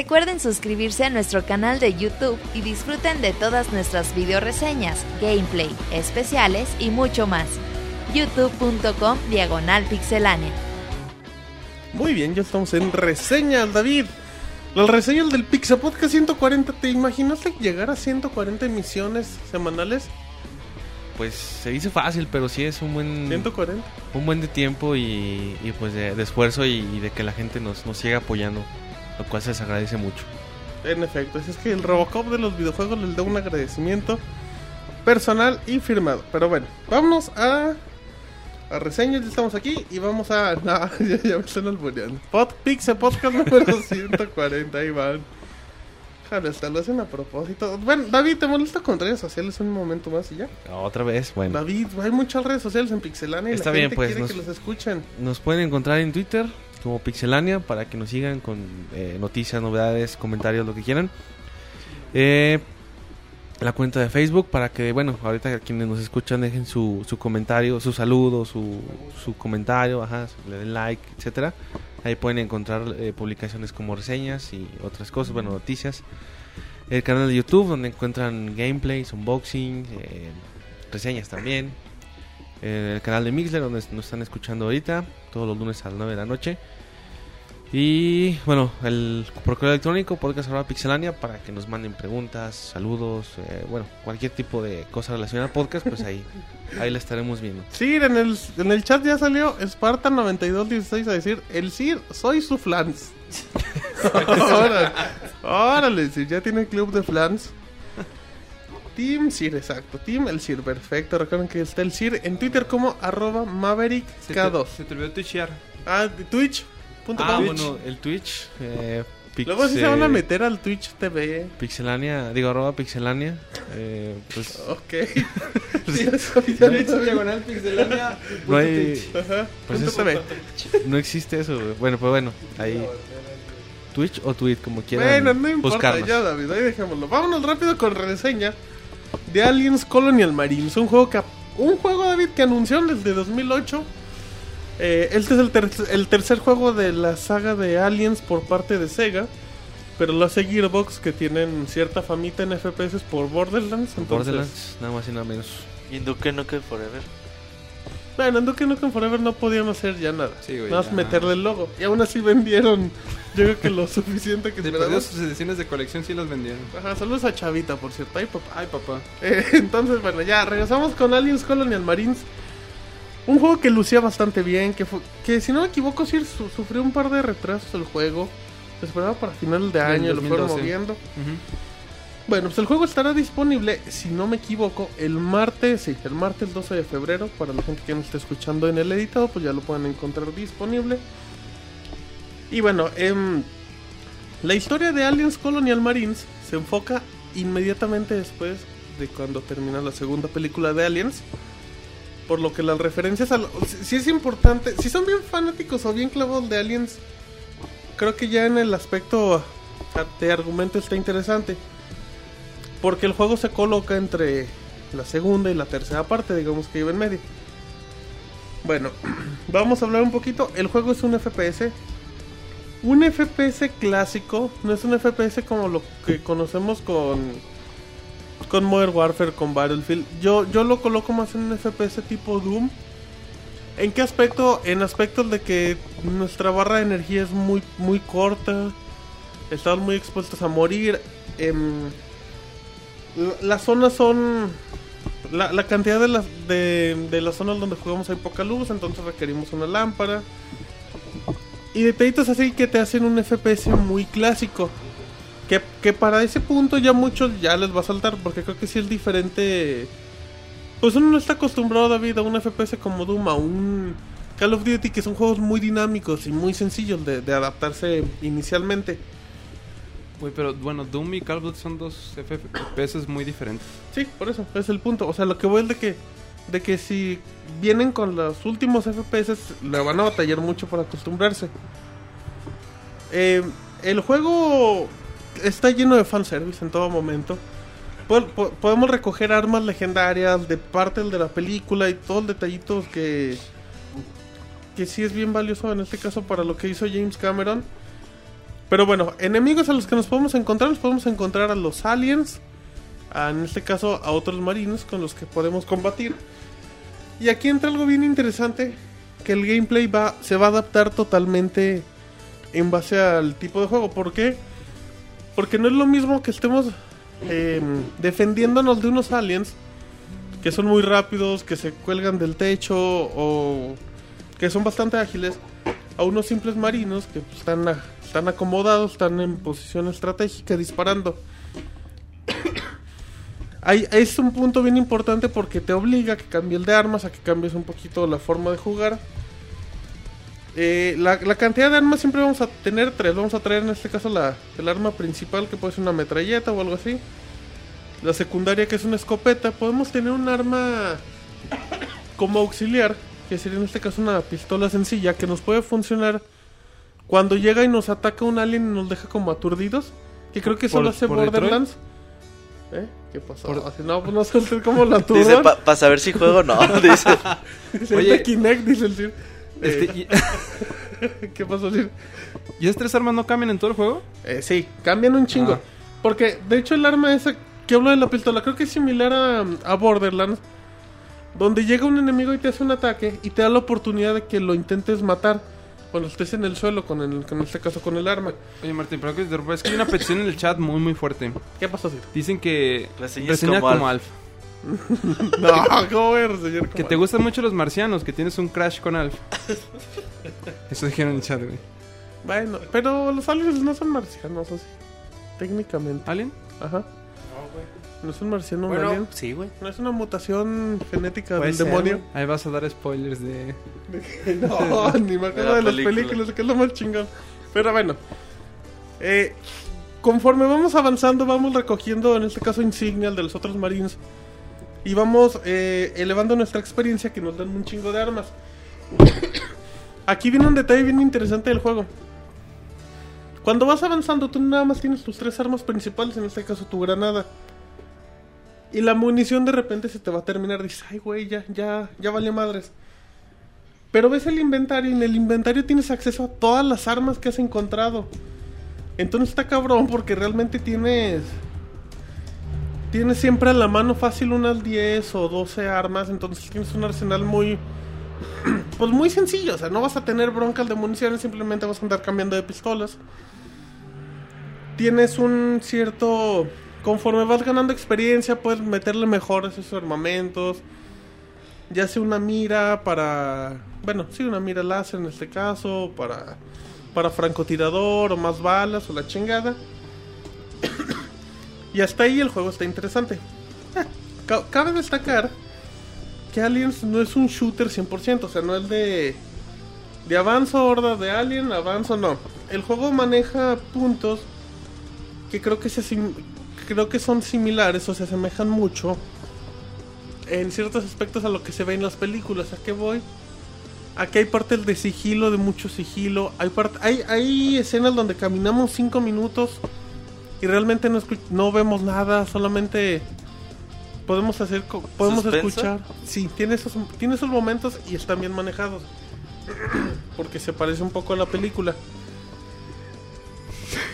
S2: Recuerden suscribirse a nuestro canal de YouTube y disfruten de todas nuestras video reseñas, gameplay, especiales y mucho más. youtube.com diagonal pixelánea.
S1: Muy bien, ya estamos en reseñas, David. Las reseñas del Pixel Podcast 140. ¿Te imaginaste llegar a 140 emisiones semanales?
S4: pues se dice fácil, pero sí es un buen
S1: 140.
S4: un buen de tiempo y, y, pues de, de esfuerzo y, y de que la gente nos, nos siga apoyando, lo cual se les agradece mucho.
S1: En efecto, es que el Robocop de los videojuegos les da un agradecimiento personal y firmado. Pero bueno, vámonos a, a reseñas, ya estamos aquí y vamos a... No, ya, ya me están albureando. Pod, Pixel Podcast número 140, ahí van. Jale, hasta lo hacen a propósito. Bueno, David, ¿te molesta con redes sociales un momento más y ya?
S4: Otra vez, bueno.
S1: David, hay muchas redes sociales en Pixelania y
S4: Está
S1: la
S4: bien, pues,
S1: quiere
S4: nos-
S1: que los escuchen.
S4: Nos pueden encontrar en Twitter como Pixelania para que nos sigan con eh, noticias, novedades, comentarios, lo que quieran. Eh, la cuenta de Facebook para que, bueno, ahorita quienes nos escuchan dejen su, su comentario, su saludo, su, su comentario, ajá, le den like, etcétera. Ahí pueden encontrar eh, publicaciones como reseñas y otras cosas, bueno, noticias. El canal de YouTube donde encuentran gameplays, unboxing, reseñas también. Eh, el canal de Mixler donde nos están escuchando ahorita, todos los lunes a las 9 de la noche. Y bueno, el por correo electrónico, podcast arroba pixelania, para que nos manden preguntas, saludos, eh, bueno, cualquier tipo de cosa relacionada al podcast, pues ahí, ahí la estaremos viendo.
S1: Sí, en el, en el chat ya salió Spartan9216 a decir, el Sir, soy su flans. órale, órale, Sir, ya tiene club de flans. Team Sir, exacto. Team el Sir, perfecto. Recuerden que está el Sir en Twitter como arroba Maverick
S6: Se te,
S1: K2.
S6: se te olvidó tuitear.
S1: Ah, Twitch.com.
S4: Ah, bueno, el Twitch, eh,
S1: Luego sí se van a meter al Twitch TV.
S4: Pixelania, digo arroba pixelania, eh, pues
S1: Ok. Sí,
S6: diagonal pixelania.
S4: no hay,
S1: Ajá,
S4: Pues eso-
S1: TV.
S4: no existe eso, güey. bueno, pues bueno, ahí Twitch o Tweet, como quieran
S1: Bueno, no importa
S4: buscarnos.
S1: ya, David, ahí dejémoslo. Vámonos rápido con reseña de Aliens Colonial Marines, un juego que un juego David que anunciaron desde 2008. Eh, este es el, ter- el tercer juego de la saga de Aliens por parte de Sega, pero lo hace Gearbox que tienen cierta famita en FPS por Borderlands. Entonces,
S4: Borderlands, nada más y nada menos.
S5: Y Duke Nukem Forever.
S1: Bueno, en Duke Nukem Forever no podían hacer ya nada.
S6: Sí, güey,
S1: Nada más meterle el logo. Y aún así vendieron, yo creo que lo suficiente que esperamos.
S6: sus ediciones de colección sí las vendieron.
S1: Ajá, saludos a Chavita, por cierto. Ay, papá.
S6: Ay, papá.
S1: Eh, entonces, bueno, ya regresamos con Aliens Colonial Marines. Un juego que lucía bastante bien, que, fue- que si no me equivoco, sí su- sufrió un par de retrasos el juego. Se esperaba para final de año, lo fueron
S6: 2012.
S1: moviendo. Bueno, pues el juego estará disponible, si no me equivoco, el martes, sí, el martes 12 de febrero. Para la gente que nos esté escuchando en el editado, pues ya lo pueden encontrar disponible. Y bueno, em, la historia de Aliens Colonial Marines se enfoca inmediatamente después de cuando termina la segunda película de Aliens. Por lo que las referencias a... lo- si, es importante, si son bien fanáticos o bien clavados de Aliens, creo que ya en el aspecto de argumento está interesante. Porque el juego se coloca entre la segunda y la tercera parte, digamos que iba en medio. Bueno, vamos a hablar un poquito. El juego es un FPS. Un FPS clásico, no es un FPS como lo que conocemos con con Modern Warfare, con Battlefield. Yo yo lo coloco más en un FPS tipo Doom. ¿En qué aspecto? En aspectos de que nuestra barra de energía es muy muy corta. Estamos muy expuestos a morir. em, la- las zonas son. La, la cantidad de las, de, de las zonas donde jugamos hay poca luz, entonces requerimos una lámpara. Y detallitos así que te hacen un FPS muy clásico. Que, que para ese punto ya muchos ya les va a saltar, porque creo que sí es diferente. Pues uno no está acostumbrado, David, a un FPS como Doom, a un Call of Duty, que son juegos muy dinámicos y muy sencillos de, de adaptarse inicialmente.
S6: Güey, pero bueno, Doom y Call of Duty son dos FPS muy diferentes.
S1: Sí, por eso, es el punto. O sea, lo que voy es de que, de que si vienen con los últimos FPS, le van a batallar mucho para acostumbrarse. Eh, el juego está lleno de fanservice en todo momento. Po- po- podemos recoger armas legendarias de parte de la película y todos los detallitos que, que sí es bien valioso en este caso para lo que hizo James Cameron. Pero bueno, enemigos a los que nos podemos encontrar, nos podemos encontrar a los aliens, en este caso a otros marines con los que podemos combatir. Y aquí entra algo bien interesante, que el gameplay va, se va a adaptar totalmente en base al tipo de juego. ¿Por qué? Porque no es lo mismo que estemos eh, defendiéndonos de unos aliens que son muy rápidos, que se cuelgan del techo o que son bastante ágiles, a unos simples marinos que pues, están, están acomodados, están en posición estratégica disparando. Es un punto bien importante porque te obliga a que cambies de armas, a que cambies un poquito la forma de jugar. Eh, la, la cantidad de armas siempre vamos a tener tres. Vamos a traer en este caso la, el arma principal que puede ser una metralleta o algo así. La secundaria que es una escopeta. Podemos tener un arma como auxiliar, que sería en este caso una pistola sencilla que nos puede funcionar cuando llega y nos ataca un alien y nos deja como aturdidos. Que creo que eso
S6: ¿Por-
S1: lo hace
S6: por Detroit?
S1: Borderlands. ¿Eh? ¿Qué pasó?
S6: Por-
S1: Así, no, pues no sé cómo la
S5: Dice,
S1: aturdan.
S5: para saber si juego o no. Dice,
S1: Dice,
S6: Oye.
S1: "Es de Kinect", dice el Sir.
S6: Este,
S1: Eh,
S6: y,
S1: ¿Qué pasó, Sir?
S6: ¿Y esas tres armas no cambian en todo el juego?
S1: Eh, sí, cambian un chingo.
S6: Ah.
S1: Porque, de hecho, el arma esa que hablo de la pistola, creo que es similar a, a Borderlands. Donde llega un enemigo y te hace un ataque y te da la oportunidad de que lo intentes matar cuando estés en el suelo, con el, con este caso con el arma.
S6: Oye, Martín, pero que es que hay una petición en el chat muy, muy fuerte.
S1: ¿Qué pasó, Sir?
S6: Dicen que
S5: Reseñas
S6: reseña
S5: como
S6: como, Alf.
S1: no, ¿cómo voy a reseñar
S6: Que
S1: como-
S6: te gustan mucho los marcianos, que tienes un crash con Alf. Eso dijeron en el chat, güey.
S1: Bueno, pero los aliens no son marcianos, así. Técnicamente.
S6: ¿Alien?
S1: Ajá. No es un marciano,
S3: Bueno,
S1: alien.
S3: sí, güey.
S1: No es una mutación genética del
S3: ser,
S1: demonio.
S6: Ahí vas a dar spoilers de...
S1: No, ni me acuerdo
S5: la
S1: de las
S5: película.
S1: películas, que es lo más chingón. Pero bueno, eh, conforme vamos avanzando, vamos recogiendo, en este caso, insignias de los otros marines. Y vamos eh, elevando nuestra experiencia que nos dan un chingo de armas. Aquí viene un detalle bien interesante del juego. Cuando vas avanzando, tú nada más tienes tus tres armas principales, en este caso tu granada. Y la munición de repente se te va a terminar. Dices, ay, güey, ya, ya, ya vale madres. Pero ves el inventario y en el inventario tienes acceso a todas las armas que has encontrado. Entonces está cabrón porque realmente tienes... Tienes siempre a la mano fácil unas 10 o 12 armas. Entonces tienes un arsenal muy... Pues muy sencillo. O sea, no vas a tener broncas de municiones. Simplemente vas a andar cambiando de pistolas. Tienes un cierto... Conforme vas ganando experiencia puedes meterle mejores esos armamentos ya sea una mira para, bueno, sí, una mira láser en este caso, para, para francotirador o más balas o la chingada. y hasta ahí el juego está interesante. Ca- Cabe destacar que Aliens no es un shooter 100%, o sea, no es de, de avanzo, horda de Alien, avanzo, no. El juego maneja puntos que creo que, se creo que son similares o se asemejan mucho en ciertos aspectos a lo que se ve en las películas. ¿A qué voy? Aquí hay partes de sigilo, de mucho sigilo. Hay, hay, hay escenas donde caminamos 5 minutos y realmente no, no vemos nada, solamente podemos hacer podemos
S5: ¿Suspenso?
S1: escuchar. Sí, tiene esos, tiene esos momentos y están bien manejados. Porque se parece un poco a la película.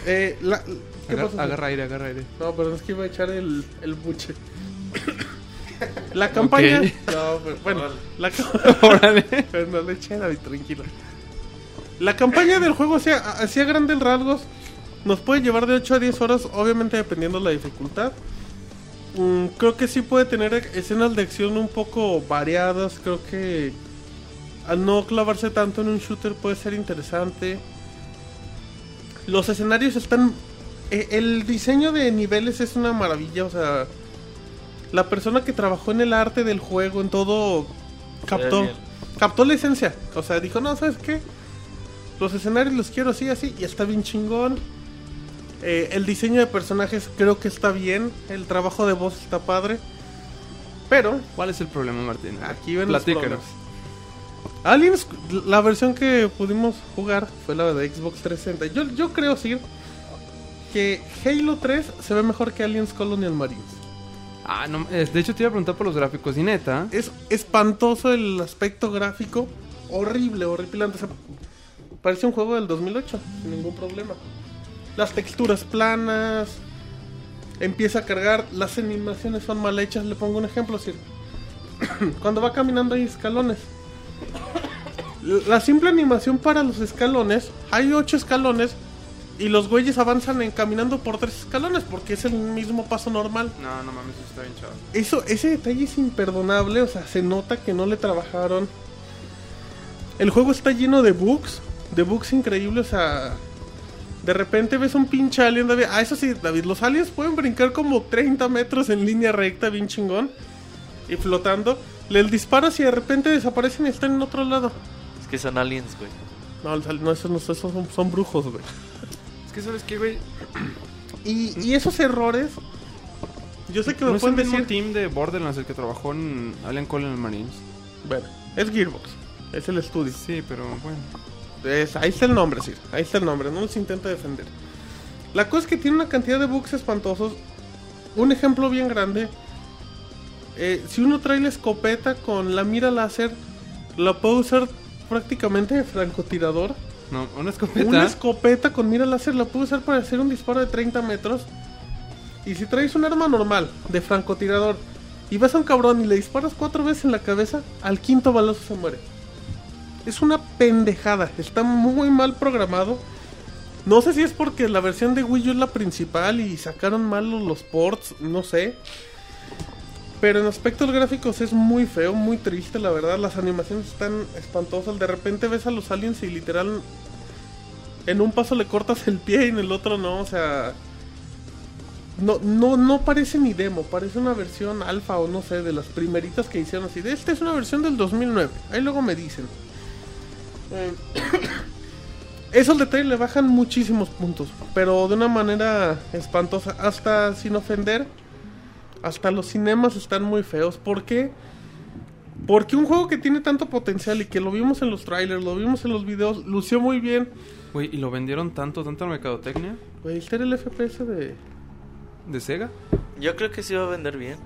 S1: Eh, la- ¿qué
S6: Agar-
S1: pasó?
S6: agarra aire, agarra aire.
S1: No, pero es que iba a echar el, el buche. La campaña. No, pero bueno, la ca-
S6: Órale.
S1: pero no le eché David, tranquilo. La campaña del juego hacía, hacía grandes rasgos. Nos puede llevar de 8 a 10 horas, obviamente dependiendo la dificultad. Mm, creo que sí puede tener escenas de acción un poco variadas. Creo que al no clavarse tanto en un shooter puede ser interesante. Los escenarios están... eh, El diseño de niveles es una maravilla, o sea... La persona que trabajó en el arte del juego, en todo, captó, captó la esencia. O sea, dijo, no, ¿sabes qué? Los escenarios los quiero así, así, y está bien chingón. Eh, el diseño de personajes creo que está bien. El trabajo de voz está padre. Pero,
S6: ¿Cuál es el problema, Martín?
S1: aquí ven los
S6: Platícanos.
S1: problemas. Aliens, la versión que pudimos jugar fue la de Xbox 360. Yo, yo creo, sí, que Halo 3 se ve mejor que Aliens Colonial Marines.
S6: Ah, no, de hecho te iba a preguntar por los gráficos y neta.
S1: Es espantoso el aspecto gráfico. Horrible, horripilante. O sea, parece un juego del 2008, sin ningún problema. Las texturas planas. Empieza a cargar. Las animaciones son mal hechas. Le pongo un ejemplo. Sir. Cuando va caminando hay escalones. La simple animación para los escalones. Hay ocho escalones. Y los güeyes avanzan en caminando por tres escalones porque es el mismo paso normal.
S6: No, no mames, eso está bien chaval.
S1: Eso, ese detalle es imperdonable, o sea, se nota que no le trabajaron. El juego está lleno de bugs, de bugs increíbles, o sea, de repente ves un pinche alien, David. Ah, eso sí, David, los aliens pueden brincar como 30 metros en línea recta, bien chingón, y flotando. Le disparas y de repente desaparecen y están en otro lado.
S5: Es que son aliens, güey.
S1: No, no esos, no, esos son, son brujos, güey.
S6: Que, ¿sabes qué, güey?
S1: Y, y esos errores, yo sé que me
S6: ¿No es el
S1: pueden
S6: mismo
S1: decir.
S6: team de Borderlands el que trabajó en Alien Colonial Marines?
S1: Bueno, es Gearbox, es el estudio.
S6: Sí, pero bueno.
S1: Es- ahí está el nombre, sí. Ahí está el nombre. No los intenta defender. La cosa es que tiene una cantidad de bugs espantosos. Un ejemplo bien grande. eh, si uno trae la escopeta con la mira láser, la puede usar prácticamente de francotirador.
S6: No, una escopeta.
S1: Una escopeta con mira láser la puede usar para hacer un disparo de 30 metros. Y si traes un arma normal de francotirador y vas a un cabrón y le disparas cuatro veces en la cabeza, al quinto balazo se muere. Es una pendejada, está muy mal programado. No sé si es porque la versión de Wii U es la principal y sacaron mal los ports, no sé. Pero en aspectos gráficos es muy feo, muy triste, la verdad. Las animaciones están espantosas. De repente ves a los aliens y literal en un paso le cortas el pie y en el otro no, o sea, no no no parece ni demo, parece una versión alfa o no sé, de las primeritas que hicieron así. Esta es una versión del 2009. Ahí luego me dicen. Eh, Esos detalles le bajan muchísimos puntos, pero de una manera espantosa, hasta sin ofender. Hasta los cinemas están muy feos. ¿Por qué? Porque un juego que tiene tanto potencial y que lo vimos en los trailers, lo vimos en los videos, lució muy bien.
S6: Güey, ¿y lo vendieron tanto, tanta mercadotecnia
S1: Güey, este era el FPS de...
S6: de Sega?
S5: Yo creo que sí va a vender bien.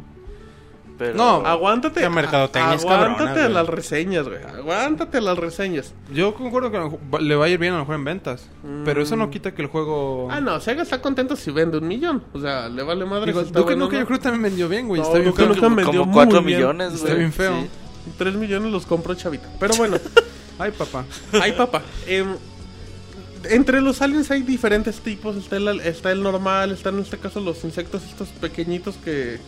S5: Pero...
S6: No,
S1: Aguántate. Aguántate
S3: cabrona,
S1: a
S3: güey.
S1: las reseñas, güey. Aguántate a las reseñas.
S6: Yo concuerdo que a lo mejor le va a ir bien a lo mejor en ventas. Pero eso
S1: Mm.
S6: no quita que el juego...
S1: Ah, no, Sega está contento si vende un millón. O sea, le vale madre
S6: Digo,
S1: si está
S6: yo creo que también vendió bien, güey.
S1: No,
S6: está bien
S1: Duke
S6: feo.
S1: Nukem
S5: como,
S1: vendió
S5: como
S1: muy
S5: 4
S1: bien.
S5: millones,
S6: Está
S5: güey.
S6: bien feo.
S5: Sí.
S1: 3 millones los compró Chavita. Pero bueno,
S6: Ay, papá.
S1: ay papá. em, entre los aliens hay diferentes tipos. Está el, está el normal, están en este caso los insectos estos pequeñitos que...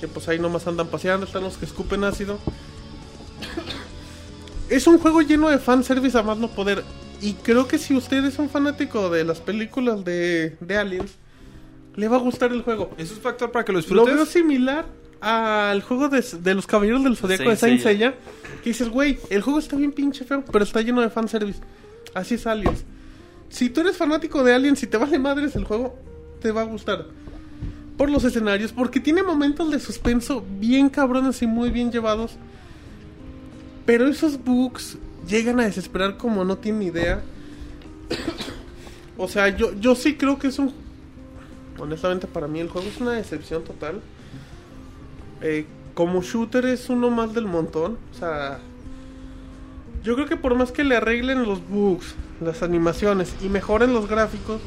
S1: Que pues ahí nomás andan paseando. Están los que escupen ácido. Es un juego lleno de fanservice a más no poder. Y creo que si usted es un fanático de las películas de, de Aliens, le va a gustar el juego.
S6: ¿Eso es factor para que lo
S1: Lo veo
S6: disfrutes?
S1: similar al juego de, de los Caballeros del Zodíaco de
S5: Saint
S1: Saint Seiya. Que dices, güey, el juego está bien pinche feo, pero está lleno de fanservice. Así es Aliens. Si tú eres fanático de Aliens y te vale madres el juego, te va a gustar. Por los escenarios, porque tiene momentos de suspenso bien cabrones y muy bien llevados. Pero esos bugs llegan a desesperar como no tienen idea. o sea, yo, yo sí creo que es un... Honestamente para mí el juego es una decepción total. Eh, como shooter es uno más del montón. O sea, yo creo que por más que le arreglen los bugs, las animaciones y mejoren los gráficos,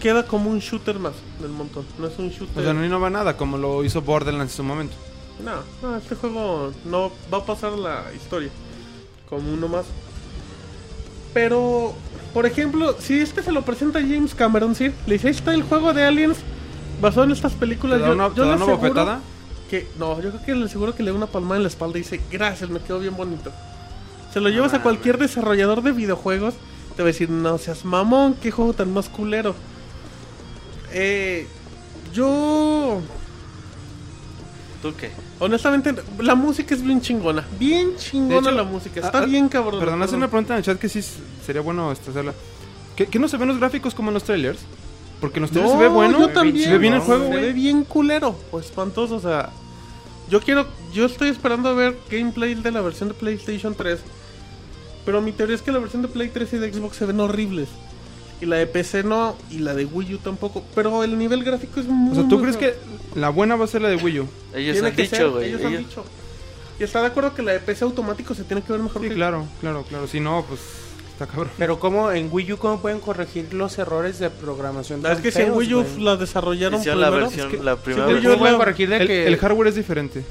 S1: queda como un shooter más del montón. No es un shooter.
S6: O sea, no innova nada como lo hizo Borderlands en su momento.
S1: No, no, este juego no va a pasar la historia como uno más. Pero, por ejemplo, si este se lo presenta a James Cameron, sí, le dice, ahí está el juego de Aliens basado en estas
S6: ¿Te
S1: películas.
S6: da
S1: yo
S6: una,
S1: yo
S6: te da
S1: le
S6: una bofetada?
S1: que no, yo creo que le aseguro que le da una palmada en la espalda y dice, gracias, me quedó bien bonito. Se lo llevas a cualquier desarrollador de videojuegos, te va a decir, no seas mamón, qué juego tan más culero. Eh, yo
S5: ¿Tú qué?
S1: Honestamente, la música es bien chingona. Bien chingona
S6: hecho,
S1: la música. Está
S6: ah, ah,
S1: bien cabrón.
S6: Perdón, hace una pregunta en el chat que sí sería bueno este, hacerla. ¿Qué, qué no se ven los gráficos como en los trailers? Porque en los trailers
S1: No,
S6: se ve bueno.
S1: yo también.
S6: Se ve bien el juego,
S1: Se ve bien culero. O espantoso, o sea... Yo quiero... Yo estoy esperando a ver gameplay de la versión de PlayStation 3. Pero mi teoría es que la versión de Play 3 y de Xbox se ven horribles. Y la de PC no, y la de Wii U tampoco. Pero el nivel gráfico es muy...
S6: O sea, ¿tú
S1: muy
S6: crees que la buena va a ser la de Wii U?
S5: Ellos
S1: Tiene
S5: han
S1: que
S5: dicho, güey.
S1: ellos han dicho. Y está de acuerdo que la de PC automático se tiene que ver mejor
S6: Sí,
S1: que
S6: claro, claro, claro. Si no, pues está cabrón.
S3: Pero ¿cómo en Wii U cómo pueden corregir los errores de programación?
S1: Es que si en Wii U la desarrollaron
S5: Hicieron la
S1: primero,
S5: versión,
S1: es que-
S5: la primera
S1: Wii U
S3: ¿Cómo
S1: es
S3: pueden
S1: la-
S3: corregir de
S6: El,
S3: que,
S6: el hardware es diferente.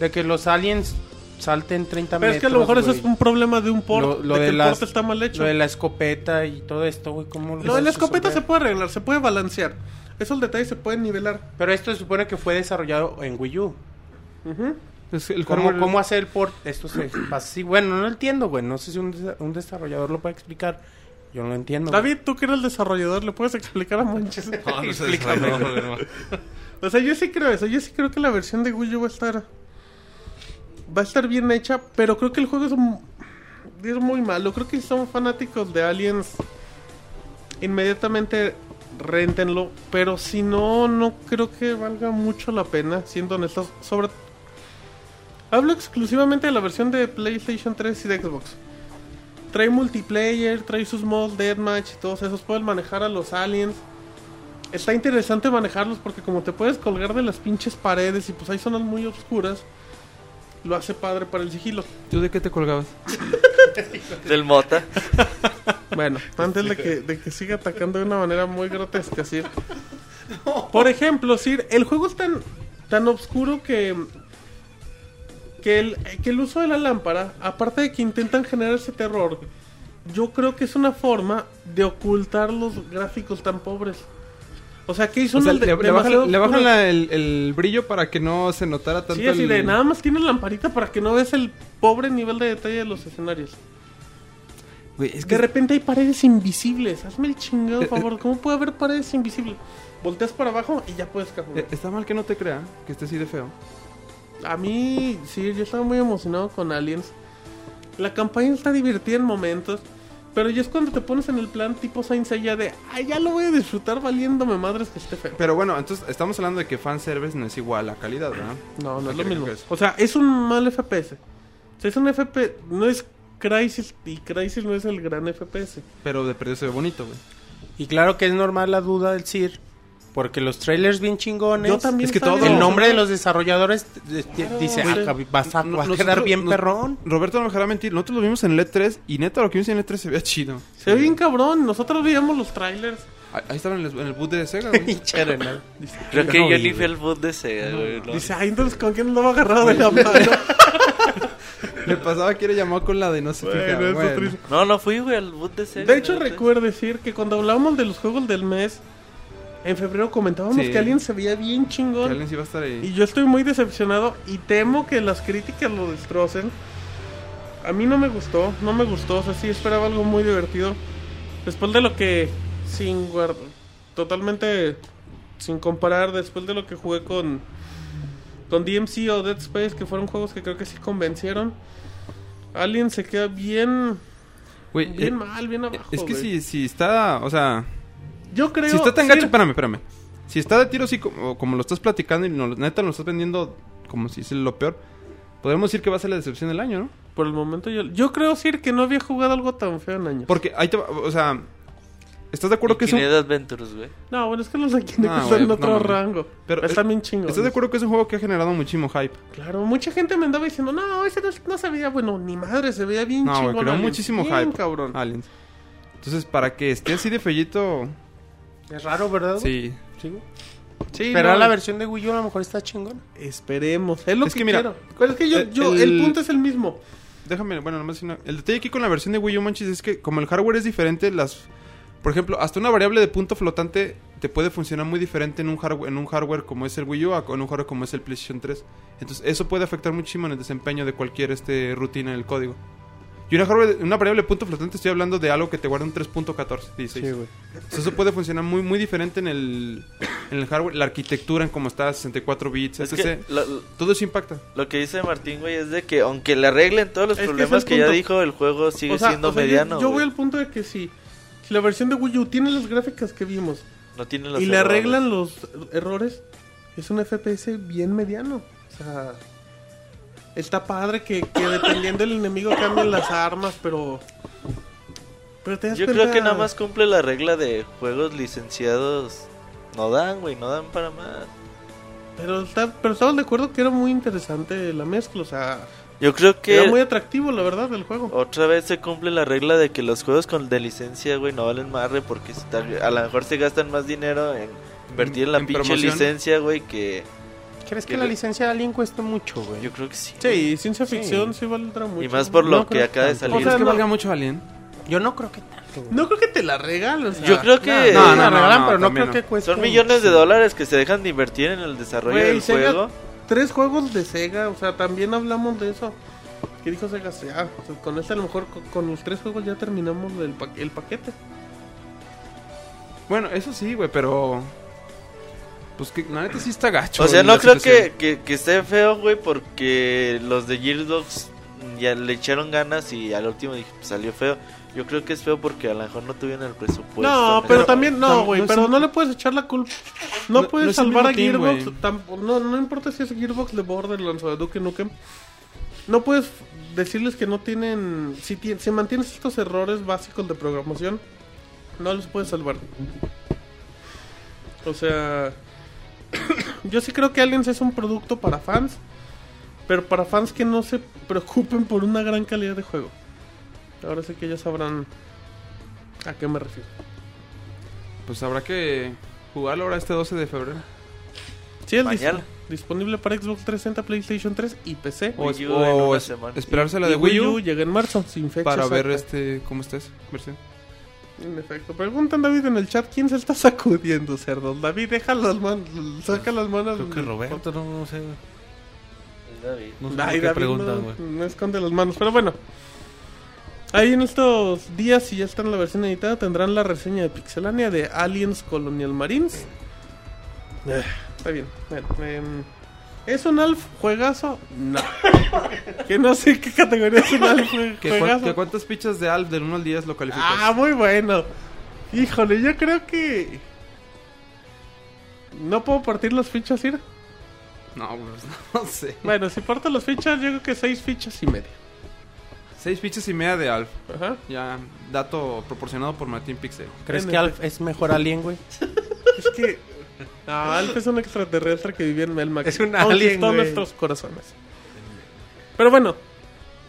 S3: de que los aliens salten 30
S1: Pero
S3: metros.
S1: es que a lo mejor eso es un problema de un port.
S3: Lo, lo
S1: de,
S3: de,
S1: que el port está mal hecho.
S3: Lo de la escopeta y todo esto, güey, ¿cómo
S1: Lo de la escopeta se puede arreglar, se puede balancear. Esos detalles se pueden nivelar.
S3: Pero esto se supone que fue desarrollado en Wii U.
S1: Ujú.
S6: Es el
S3: ¿Cómo, hacer el port? Esto se pasa así. Bueno, no lo entiendo, güey. No sé si un, desa- un desarrollador lo puede explicar. Yo no lo entiendo. güey.
S1: David, tú que eres el desarrollador, ¿le puedes explicar a?
S4: No, no
S3: Explícame.
S4: no, no, no.
S1: O sea, yo sí creo eso. Yo sí creo que la versión de Wii U va a estar. Va a estar bien hecha, pero creo que el juego es, es muy malo. Creo que si son fanáticos de Aliens, inmediatamente réntenlo. Pero si no, no creo que valga mucho la pena, siendo honestos. Sobre. Hablo exclusivamente de la versión de PlayStation 3 y de Xbox. Trae multiplayer, trae sus modos deathmatch y todos esos. Pueden manejar a los aliens. Está interesante manejarlos porque como te puedes colgar de las pinches paredes y pues hay zonas muy oscuras, lo hace padre para el sigilo.
S6: ¿Tú de qué te colgabas?
S5: Del Mota.
S1: Bueno, antes de que, de que siga atacando de una manera muy grotesca, Sir. Por ejemplo, Sir, el juego es tan, tan oscuro que, que, el, que el uso de la lámpara, aparte de que intentan generar ese terror, yo creo que es una forma de ocultar los gráficos tan pobres. O sea, que hizo
S6: O sea, le, le bajan, le bajan la- el, el brillo para que no se notara tanto
S1: Sí, así
S6: el-
S1: de nada más tiene lamparita para que no veas el pobre nivel de detalle de los escenarios.
S6: Es
S1: De repente hay paredes invisibles. Hazme el chingado
S6: Eh,
S1: favor. ¿Cómo puede haber paredes invisibles? Volteas para abajo y ya puedes caminar.
S6: eh, está mal que no te crea que esté así de feo.
S1: A mí, sí, yo estaba muy emocionado con Aliens. La campaña está divertida en momentos. Pero ya es cuando te pones en el plan tipo Saint Seiya de, ay, ya lo voy a disfrutar valiéndome madres que esté feo.
S6: Pero bueno, entonces estamos hablando de que fanservice no es igual a calidad, ¿verdad?
S1: No, no es lo mismo. O sea, es un mal FPS. O sea, es un FPS, no es Crisis y Crisis no es el gran FPS.
S6: Pero de perdido se ve bonito, güey.
S3: Y claro que es normal la duda del CIR. Porque los trailers bien chingones.
S1: Yo también
S6: es que todo-
S3: El nombre de los desarrolladores dice, ah, vas a,
S6: No-
S3: va a
S6: nosotros-
S3: quedar bien
S6: no-
S3: perrón.
S6: Roberto no me dejará mentir. Nosotros lo vimos en el E3 y neta lo que vimos en el E3 se veía chido.
S1: Se ve bien cabrón. Nosotros veíamos los trailers.
S6: Ahí, ahí estaba en el, en el boot de Sega, güey.
S3: Arenal.
S5: Creo que
S3: No,
S5: yo ni fui al boot de Sega, güey. ¿no?
S1: Dice, ay, entonces, ¿con quién lo va agarrado de la mano?
S6: Le pasaba que era llamado con la de no se
S1: Bueno,
S6: fija. bueno.
S5: No, no fui, güey, al boot de Sega.
S1: De hecho, recuerdo decir que cuando hablábamos de los juegos del mes, en febrero comentábamos
S6: Sí.
S1: que Alien se veía bien
S6: Que
S1: chingón.
S6: alguien sí iba a estar ahí.
S1: Y yo estoy muy decepcionado y temo que las críticas lo destrocen. A mí no me gustó, no me gustó, o sea, sí esperaba algo muy divertido. Después de lo que, sin guard... totalmente sin comparar, después de lo que jugué con, con DMC o Dead Space, que fueron juegos que creo que sí convencieron, Alien se queda bien, bien
S6: eh,
S1: mal, bien abajo.
S6: es que si, si está, o sea,
S1: Yo creo.
S6: si está tan
S1: sí,
S6: gacho, espérame, espérame. Si está de tiro así como, como lo estás platicando y no, neta lo estás vendiendo como si es lo peor, podemos decir que va a ser la decepción del año, ¿no?
S1: Por el momento yo, yo creo, Sir, que no había jugado algo tan feo en años.
S6: Porque ahí te va- o sea, ¿estás de acuerdo que es un...
S5: Adventures, güey.
S1: No, bueno, es que los de Kinect
S6: No,
S1: están
S6: güey,
S1: en otro
S6: no
S1: rango.
S6: Pero
S1: Pero están
S6: es-
S1: bien chingos.
S6: ¿Estás de acuerdo que es un juego que ha generado muchísimo hype?
S1: Claro, mucha gente me andaba diciendo, no, ese no, no se veía bueno, ni madre, se veía bien
S6: No,
S1: chingón.
S6: creó
S1: Aliens".
S6: muchísimo
S1: Bien,
S6: hype. Ah,
S1: cabrón.
S6: Aliens. Entonces, para que esté así de fellito,
S3: Es raro, ¿verdad?
S6: sí.
S3: Sí.
S1: Sí,
S3: Pero
S1: no,
S3: la versión de Wii U a lo mejor está chingón.
S1: Esperemos, es lo
S6: Es
S1: que,
S6: que mira,
S1: quiero. Pero es que yo,
S6: el-
S1: yo, el,
S6: el-
S1: punto es el mismo.
S6: Déjame, bueno, nomás una- El detalle aquí con la versión de Wii U, manches, es que como el hardware es diferente, las... Por ejemplo, hasta una variable de punto flotante te puede funcionar muy diferente en un hardware, en un hardware como es el Wii U a en un hardware como es el PlayStation 3. Entonces, eso puede afectar muchísimo en el desempeño de cualquier este rutina en el código. Y una, hardware- una variable de punto flotante estoy hablando de algo que te guarda un 3.14, 16.
S3: güey.
S6: Entonces, eso puede funcionar muy muy diferente en el, en el hardware, la arquitectura en cómo está, 64 bits,
S5: Es
S6: etc.
S5: lo,
S6: Todo eso impacta.
S5: lo que dice Martín, güey, es de que aunque le arreglen todos los
S1: Es
S5: problemas que, ya dijo, el juego sigue
S1: O sea,
S5: siendo
S1: o sea, yo-
S5: mediano.
S1: Yo, voy
S5: güey.
S1: al punto de que si, si la versión de Wii U tiene las gráficas que vimos
S5: No tiene los
S1: y le arreglan los errores, es un FPS bien mediano. O sea, está padre que, que dependiendo del enemigo cambien las armas, pero. Pero te das
S5: Yo
S1: cuenta-
S5: creo que nada más cumple la regla de juegos licenciados. No dan, güey, no dan para más.
S1: Pero, está, pero estamos de acuerdo que era muy interesante la mezcla, o sea,
S5: Yo creo que
S1: era muy atractivo, la verdad, el juego.
S5: otra vez se cumple la regla de que los juegos con de licencia, güey, no valen madre porque está- a lo mejor se gastan más dinero en invertir en la
S6: En
S5: pinche
S6: promoción.
S5: licencia, güey, que
S3: ¿Crees que
S5: Que
S3: la
S5: le-
S3: licencia de Alien cuesta mucho, güey?
S5: Yo creo que sí.
S1: Sí, ciencia
S3: Sí.
S1: ficción sí, valdrá mucho.
S5: Y más por lo
S3: No
S5: que
S3: creo
S5: acaba de salir.
S1: O sea,
S6: ¿Crees que
S1: no-
S6: valga mucho Alien?
S3: Yo no creo que tanto, güey.
S1: No creo que te la regalen. o sea,
S5: Yo creo que
S6: No,
S3: No,
S6: no,
S3: la regalan,
S6: no,
S3: pero no creo
S6: no.
S3: que cueste.
S5: son millones de dólares que se dejan de invertir en el desarrollo
S1: Güey,
S5: del
S1: Sega-
S5: juego.
S1: Tres juegos de Sega, o sea, también hablamos de eso. ¿Qué dijo Sega? Ya, o sea, con este a lo mejor con, con los tres juegos ya terminamos el, pa- el paquete.
S6: Bueno, eso sí, güey, pero... Pues que la neta sí está gacho.
S5: O sea, no creo que, que, que esté feo, güey, porque los de Gearbox ya le echaron ganas y al último dije, pues, salió feo. Yo creo que es feo porque a lo mejor no tuvieron el presupuesto.
S1: no,
S5: ¿no?
S1: pero también, no, güey,
S6: no
S1: pero
S6: un-
S1: no le puedes echar la culpa. No,
S6: No-
S1: puedes salvar a
S6: team,
S1: Gearbox. no, no importa si es Gearbox de Borderlands o de Duke Nukem. No puedes decirles que no tienen. Si, ti- si mantienes estos errores básicos de programación, no los puedes salvar. O sea, yo sí creo que Aliens es un producto para fans, pero para fans que no se preocupen por una gran calidad de juego. Ahora sí que ya sabrán a qué me refiero.
S6: Pues habrá que jugarlo ahora este 12 de febrero.
S1: Sí, es disponible para Xbox 360, PlayStation 3 y PC.
S6: O,
S5: Wii
S6: es-
S5: U en
S6: o
S5: una
S6: es-
S5: semana.
S6: esperarse la
S1: Y
S6: de Wii U
S1: llega en marzo, sin fecha.
S6: para ver este cómo está esa versión.
S1: En efecto. Preguntan David en el chat, ¿quién se está sacudiendo, cerdo? David, deja las manos, saca las manos.
S4: Creo que Roberto, no, no sé.
S5: David.
S4: No sé
S1: Ay, David
S4: preguntan,
S1: no, esconde las manos, pero bueno. Ahí en estos días, si ya está en la versión editada, tendrán la reseña de Pixelania de Aliens Colonial Marines. Eh, está bien. Bueno, em, ¿Es un Alf juegazo? No. que no sé qué categoría es un Alf jue-
S6: ¿Que, cua-
S1: juegazo.
S6: que ¿Cuántas fichas de Alf del 1 al 10 lo calificas?
S1: Ah, muy bueno. Híjole, yo creo que. No puedo partir las fichas, ¿sí?
S6: No, pues, no sé.
S1: Bueno, si parto las fichas, yo creo que seis fichas y media.
S6: Seis fichas y media de Alf.
S1: Ajá.
S6: Ya, dato proporcionado por Martín Pixel.
S3: ¿Crees que Alf es mejor alien, güey?
S1: Es que. No, Alf es un extraterrestre que vivía en Melmac.
S3: Es un alien, güey.
S1: nuestros corazones. Pero bueno,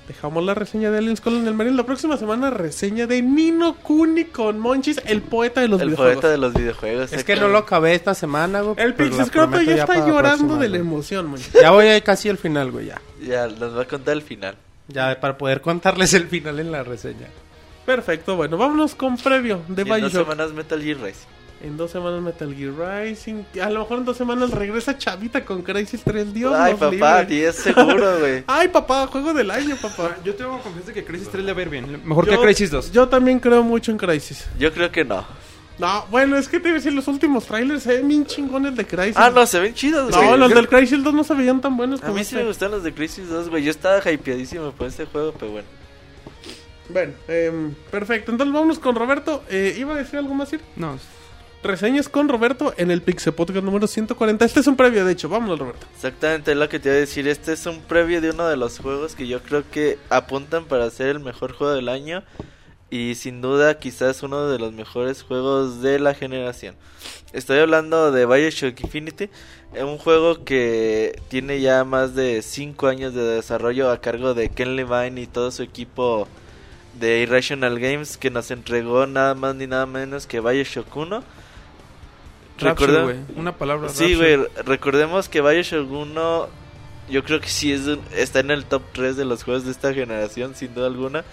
S1: dejamos la reseña de Aliens Colonial Marine. La próxima semana, reseña de Nino Kuni con Monchis, el poeta de los
S5: El
S1: videojuegos.
S5: poeta de los videojuegos.
S3: Es que no lo acabé esta semana, güey.
S1: El Pixescroto
S3: prometo
S1: ya está llorando
S3: próxima,
S1: de la emoción, man.
S3: Ya voy ahí casi al final, güey, ya.
S5: Ya, nos va a contar el final.
S3: Ya, para poder contarles el final en la reseña.
S1: Perfecto, bueno, vámonos con previo de
S5: Y en dos semanas Metal Gear Rising.
S1: En dos semanas Metal Gear Rising. A lo mejor en dos semanas regresa Chavita con Crisis 3. Dios
S5: Ay, papá,
S1: libre.
S5: ti es seguro, güey.
S1: Ay, papá, juego del año, papá.
S6: Yo tengo confianza que Crisis 3 le va a ir bien. Mejor
S1: Yo-
S6: que Crisis 2.
S1: Yo también creo mucho en Crisis.
S5: Yo creo que no.
S1: No, bueno, es que te iba a decir, los últimos trailers se ven bien chingones de Crisis.
S5: Ah, no, se ven chidos,
S1: No, los
S5: Yo-
S1: del Crisis 2 no se veían tan buenos
S5: A
S1: como
S5: mí sí
S1: este.
S5: me gustan los de Crisis 2, güey. Yo estaba hypeadísimo por este juego, pero bueno.
S1: Bueno, em, perfecto. Entonces vámonos con Roberto. Eh, ¿Iba a decir algo más, Sir?
S6: No,
S1: Reseñas con Roberto en el Pixel Podcast número 140. Este es un previo, de hecho. Vámonos, Roberto.
S5: Exactamente es lo que te iba a decir. Este es un previo de uno de los juegos que yo creo que apuntan para ser el mejor juego del año. Y sin duda, quizás uno de los mejores juegos de la generación. Estoy hablando de Bioshock Infinity. Un juego que tiene ya más de 5 años de desarrollo a cargo de Ken Levine y todo su equipo de Irrational Games. Que nos entregó nada más ni nada menos que Bioshock 1. Recuerda-
S6: güey. Una palabra.
S5: Sí, güey, recordemos que Bioshock 1 yo creo que sí es un- está en el top 3 de los juegos de esta generación, sin duda alguna.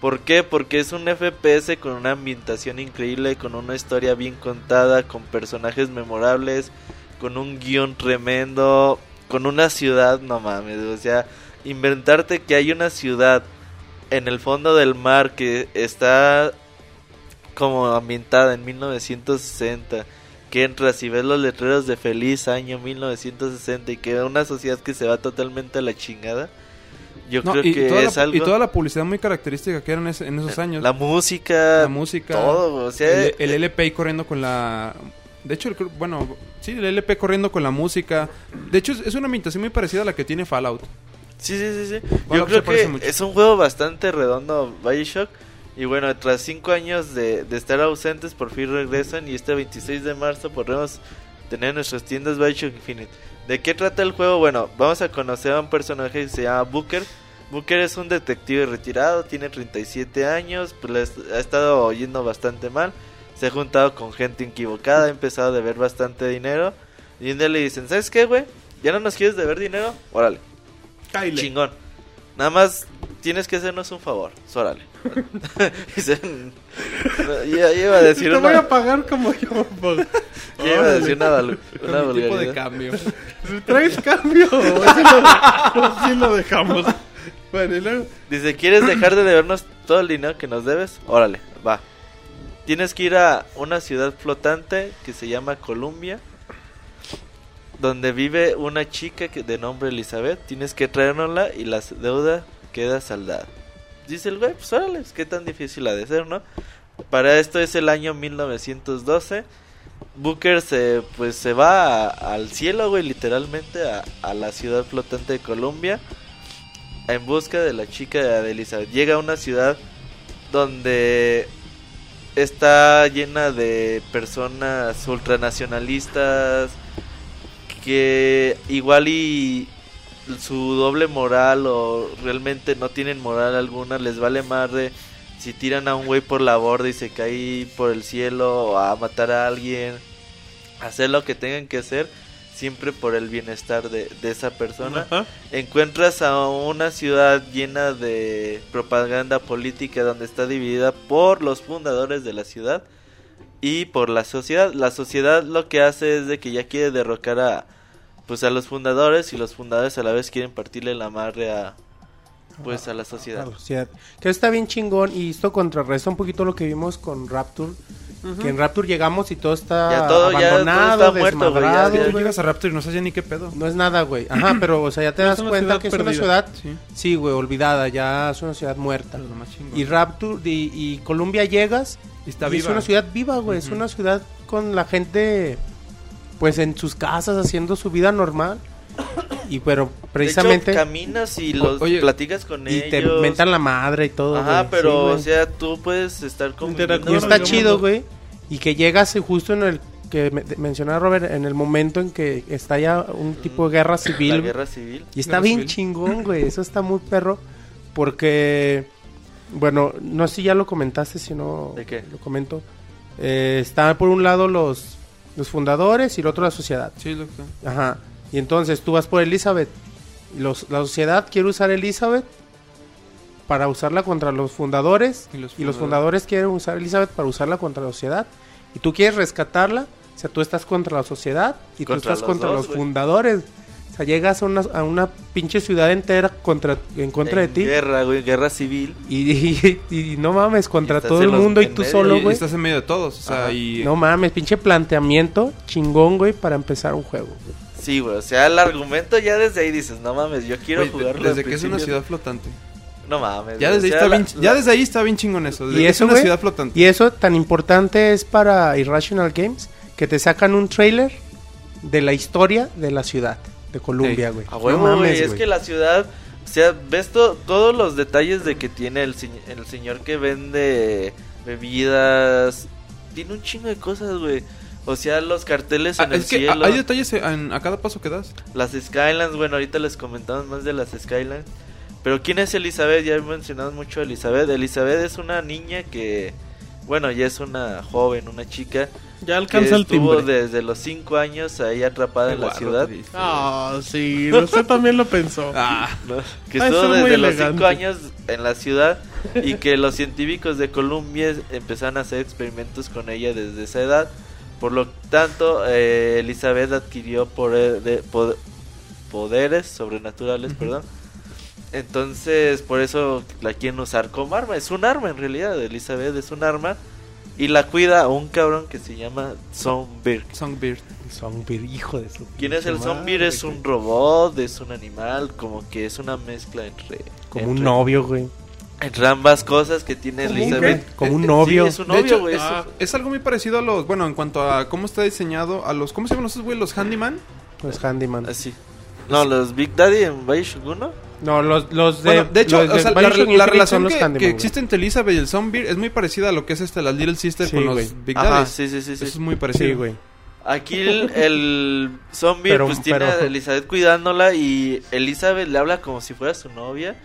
S5: ¿Por qué? Porque es un FPS con una ambientación increíble, con una historia bien contada, con personajes memorables, con un guion tremendo, con una ciudad, no mames, o sea, inventarte que hay una ciudad en el fondo del mar que está como ambientada en 1960 que entras y ves los letreros de feliz año 1960 y que una sociedad que se va totalmente a la chingada yo
S6: No,
S5: creo
S6: y,
S5: que
S6: toda
S5: es
S6: la,
S5: algo
S6: y toda la publicidad muy característica que era en, ese- en esos años.
S5: la música
S6: La música.
S5: todo o sea
S6: el, el LP ahí corriendo con la... De hecho, el bueno, sí, el LP corriendo con la música. De hecho, es, es una ambientación muy parecida a la que tiene Fallout.
S5: Sí, sí, sí, sí. Yo creo que
S6: mucho.
S5: es un juego bastante redondo, Bioshock. Y bueno, tras cinco años de, de estar ausentes, por fin regresan. Y este 26 de marzo podremos tener nuestras tiendas Bioshock Infinite. ¿De qué trata el juego? Bueno, vamos a conocer a un personaje que se llama Booker. Booker es un detective retirado, tiene 37 años, pues ha estado oyendo bastante mal. Se ha juntado con gente equivocada, ha empezado a deber bastante dinero. Y un día le dicen, ¿sabes qué, güey? ¿Ya no nos quieres deber dinero? Órale, chingón. Nada más tienes que hacernos un favor, órale. No, ya, ya iba a decir
S1: Te
S5: una,
S1: voy a pagar como yo me pago.
S5: ya iba a decir una,
S3: Con
S5: una
S3: mi tipo de cambio.
S1: ¿Traes cambio? o así lo, o así lo dejamos. Bueno, y luego...
S5: Dice, ¿quieres dejar de debernos todo el dinero que nos debes? Órale, va. Tienes que ir a una ciudad flotante que se llama Columbia, donde vive una chica que, de nombre Elizabeth. Tienes que traérnosla y la deuda queda saldada. Dice el güey, pues órale, pues, qué tan difícil ha de ser, ¿no? Para esto es el año 1912. Booker se, pues, se va al cielo, güey, literalmente, a, la ciudad flotante de Columbia en busca de la chica de Elizabeth. Llega a una ciudad donde está llena de personas ultranacionalistas que igual y su doble moral o realmente no tienen moral alguna, les vale madre si tiran a un güey por la borda y se cae por el cielo o a matar a alguien, hacer lo que tengan que hacer siempre por el bienestar de, de esa persona. Encuentras a una ciudad llena de propaganda política donde está dividida por los fundadores de la ciudad y por la sociedad. La sociedad lo que hace es de que ya quiere derrocar a pues a los fundadores y los fundadores a la vez quieren partirle la madre a pues a la sociedad.
S3: Claro, sí, que está bien chingón y esto contrarresta un poquito lo que vimos con Rapture. Que en Rapture llegamos y todo está
S5: Ya todo- ya todo
S3: abandonado,
S5: está muerto, güey, ya- ya-
S6: Tú llegas a Raptor y no sabes ya ni qué pedo.
S3: No es nada, güey. Ajá, pero, o sea, ya te das cuenta que es una ciudad,
S6: Sí.
S3: sí, güey, olvidada, ya es una ciudad muerta. Y Rapture y, y Colombia llegas
S6: Y está
S3: y es
S6: viva.
S3: una ciudad viva, güey. Es una ciudad con la gente, pues, en sus casas haciendo su vida normal. Y pero
S5: De hecho,
S3: precisamente
S5: caminas y los
S6: oye,
S5: platicas con
S3: y
S5: ellos.
S3: te mentan la madre y todo.
S5: Ajá,
S3: güey.
S5: pero
S3: Sí,
S5: o sea, tú puedes estar conviviendo
S3: Y
S5: con
S3: está chido, güey. Y que llegas justo en el que me- mencionaba Robert, en el momento en que está ya un tipo de guerra civil.
S5: la guerra civil.
S3: Y está
S6: Guerra
S3: bien
S6: civil.
S3: chingón, güey. Eso está muy perro. Porque, bueno, no sé si ya lo comentaste, si no
S5: ¿De qué?
S3: lo comento. Eh, está por un lado los, los fundadores y el otro la sociedad.
S6: Sí, lo que...
S3: Ajá. Y entonces tú vas por Elizabeth. Y los- la sociedad quiere usar Elizabeth para usarla contra los fundadores.
S6: Y
S3: Y
S6: los
S3: los,
S6: fundadores.
S3: fundadores quieren usar Elizabeth para usarla contra la sociedad. Y tú quieres rescatarla. O sea, tú estás contra la sociedad y tú estás
S5: los
S3: contra
S5: dos,
S3: los fundadores. Sea, llegas a una, a una pinche ciudad entera contra, en contra
S5: En
S3: de ti.
S5: Guerra, güey, guerra civil.
S3: Y, y- y no mames, contra todo el
S5: los-
S3: mundo y tú
S5: medio,
S3: solo,
S6: Y
S3: güey.
S6: estás en medio de todos, o sea,
S5: Ajá.
S6: y...
S3: No mames, pinche planteamiento chingón, güey, para empezar un juego. güey.
S5: Sí, güey, o sea, el argumento ya desde ahí dices, no mames, yo quiero
S6: Güey,
S5: jugarlo.
S6: desde que es una
S5: principio".
S6: ciudad flotante.
S5: No mames.
S6: Ya desde, ahí
S5: o sea,
S6: está
S5: la-
S6: bien,
S5: la-
S6: ya desde ahí está bien chingón eso. Desde
S3: Y
S6: que
S3: eso,
S6: es una
S3: güey,
S6: ciudad flotante.
S3: Y eso tan importante es para Irrational Games que te sacan un trailer de la historia de la ciudad de Colombia,
S6: Ey,
S3: güey.
S5: A huevo,
S3: No mames,
S5: es que la ciudad, o sea, ves to- todos los detalles de que tiene el, el señor que vende bebidas. Tiene un chingo de cosas, güey. O sea, los carteles
S6: Ah,
S5: en el
S6: es que
S5: cielo.
S6: a- hay detalles en- a cada paso que das.
S5: Las Skylines, bueno, ahorita les comentamos más de las Skylines. Pero ¿quién es Elizabeth? Ya mencionado mucho a Elizabeth. Elizabeth es una niña que, bueno, ya es una joven, una chica
S1: Ya
S5: que
S1: alcanza el
S5: estuvo
S1: timbre.
S5: desde los 5 años ahí atrapada en la ciudad.
S1: Ah, sí, usted también lo pensó.
S6: Ah,
S5: ¿no? Que
S1: Ah,
S5: estuvo desde los
S1: elegante.
S5: 5 años en la ciudad y que los científicos de Columbia empezaron a hacer experimentos con ella desde esa edad. Por lo tanto, eh, Elizabeth adquirió poder- de- pod- poderes sobrenaturales, perdón. Entonces, por eso la quieren usar como arma. Es un arma en realidad, Elizabeth es un arma. Y la cuida un cabrón que se llama Songbird.
S6: Songbird.
S3: Zombie, hijo de su
S5: ¿Quién es el Songbird? Es un robot, es un animal, como que es una mezcla entre...
S3: Como un novio, güey.
S5: Entre ambas cosas que tiene
S1: ¿Como un
S5: Elizabeth.
S3: Como un
S6: Eh,
S3: novio.
S5: Sí, es un
S6: De
S5: novio,
S6: hecho,
S5: güey.
S1: ah,
S6: Es algo muy parecido a los... Bueno, en cuanto a cómo está diseñado, a los... ¿Cómo se llaman esos güey? Los handyman.
S3: Pues handyman.
S5: Así. No, los Big Daddy en Bioshock 1.
S3: No, los, los de.
S6: Bueno, de hecho,
S3: los
S6: o sea, la, relación que, existe entre Elizabeth y el Songbird es muy parecida a lo que es este, la Little Sister
S3: Sí,
S6: con los
S3: güey.
S6: Big Daddy.
S5: sí, sí, sí. sí.
S6: Eso es muy parecido.
S3: Sí, güey.
S5: Aquí el, el zombie
S3: Pero-
S5: pues tiene a Elizabeth cuidándola y Elizabeth le habla como si fuera su novia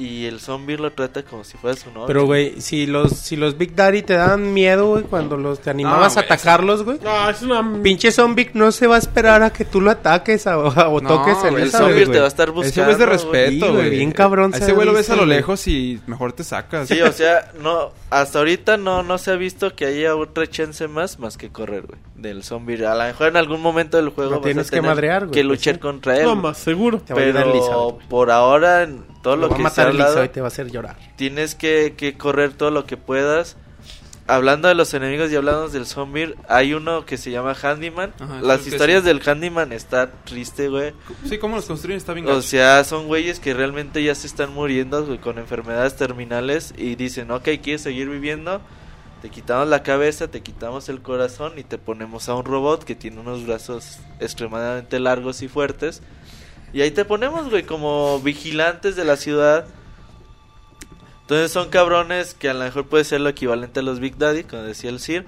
S5: Y el zombie lo trata como si fuera su novio.
S3: Pero, güey, si los, si los Big Daddy te dan miedo, güey, cuando los te animabas
S6: No,
S3: a atacarlos, güey.
S1: No, es una...
S3: Pinche zombie no se va a esperar a que tú lo ataques a- o
S6: No,
S3: toques en
S5: el
S3: esa,
S5: zombie te va a estar
S6: Ese
S5: buscando.
S6: güey es de respeto,
S3: Sí, güey, bien cabrón
S6: A
S3: se
S6: ese güey lo ves a lo lejos y mejor te sacas.
S5: Sí, o sea, no, hasta ahorita no, no se ha visto que haya otra chance más más que correr, güey, del zombie. A lo mejor en algún momento del juego vas a
S3: tienes que
S5: tener
S3: madrear, güey,
S5: que
S3: pues
S5: luchar
S3: sí.
S5: contra él.
S1: No, más seguro.
S3: A
S5: Pero por ahora, todo
S3: Lo
S5: lo,
S3: va a
S5: que ha
S3: matar
S5: hablado,
S3: y te va a hacer llorar.
S5: tienes que, que correr todo lo que puedas. Hablando de los enemigos y hablando del zombie, hay uno que se llama Handyman.
S6: Ajá,
S5: Las historias
S6: sí.
S5: del Handyman está triste, güey.
S6: Sí, cómo los construyen está bien
S5: O
S6: gacho.
S5: sea, son güeyes que realmente ya se están muriendo güey, con enfermedades terminales y dicen, ok, ¿quieres seguir viviendo? Te quitamos la cabeza, te quitamos el corazón y te ponemos a un robot que tiene unos brazos extremadamente largos y fuertes. Y ahí te ponemos, güey, como vigilantes de la ciudad. Entonces son cabrones que a lo mejor puede ser lo equivalente a los Big Daddy, como decía el Sir,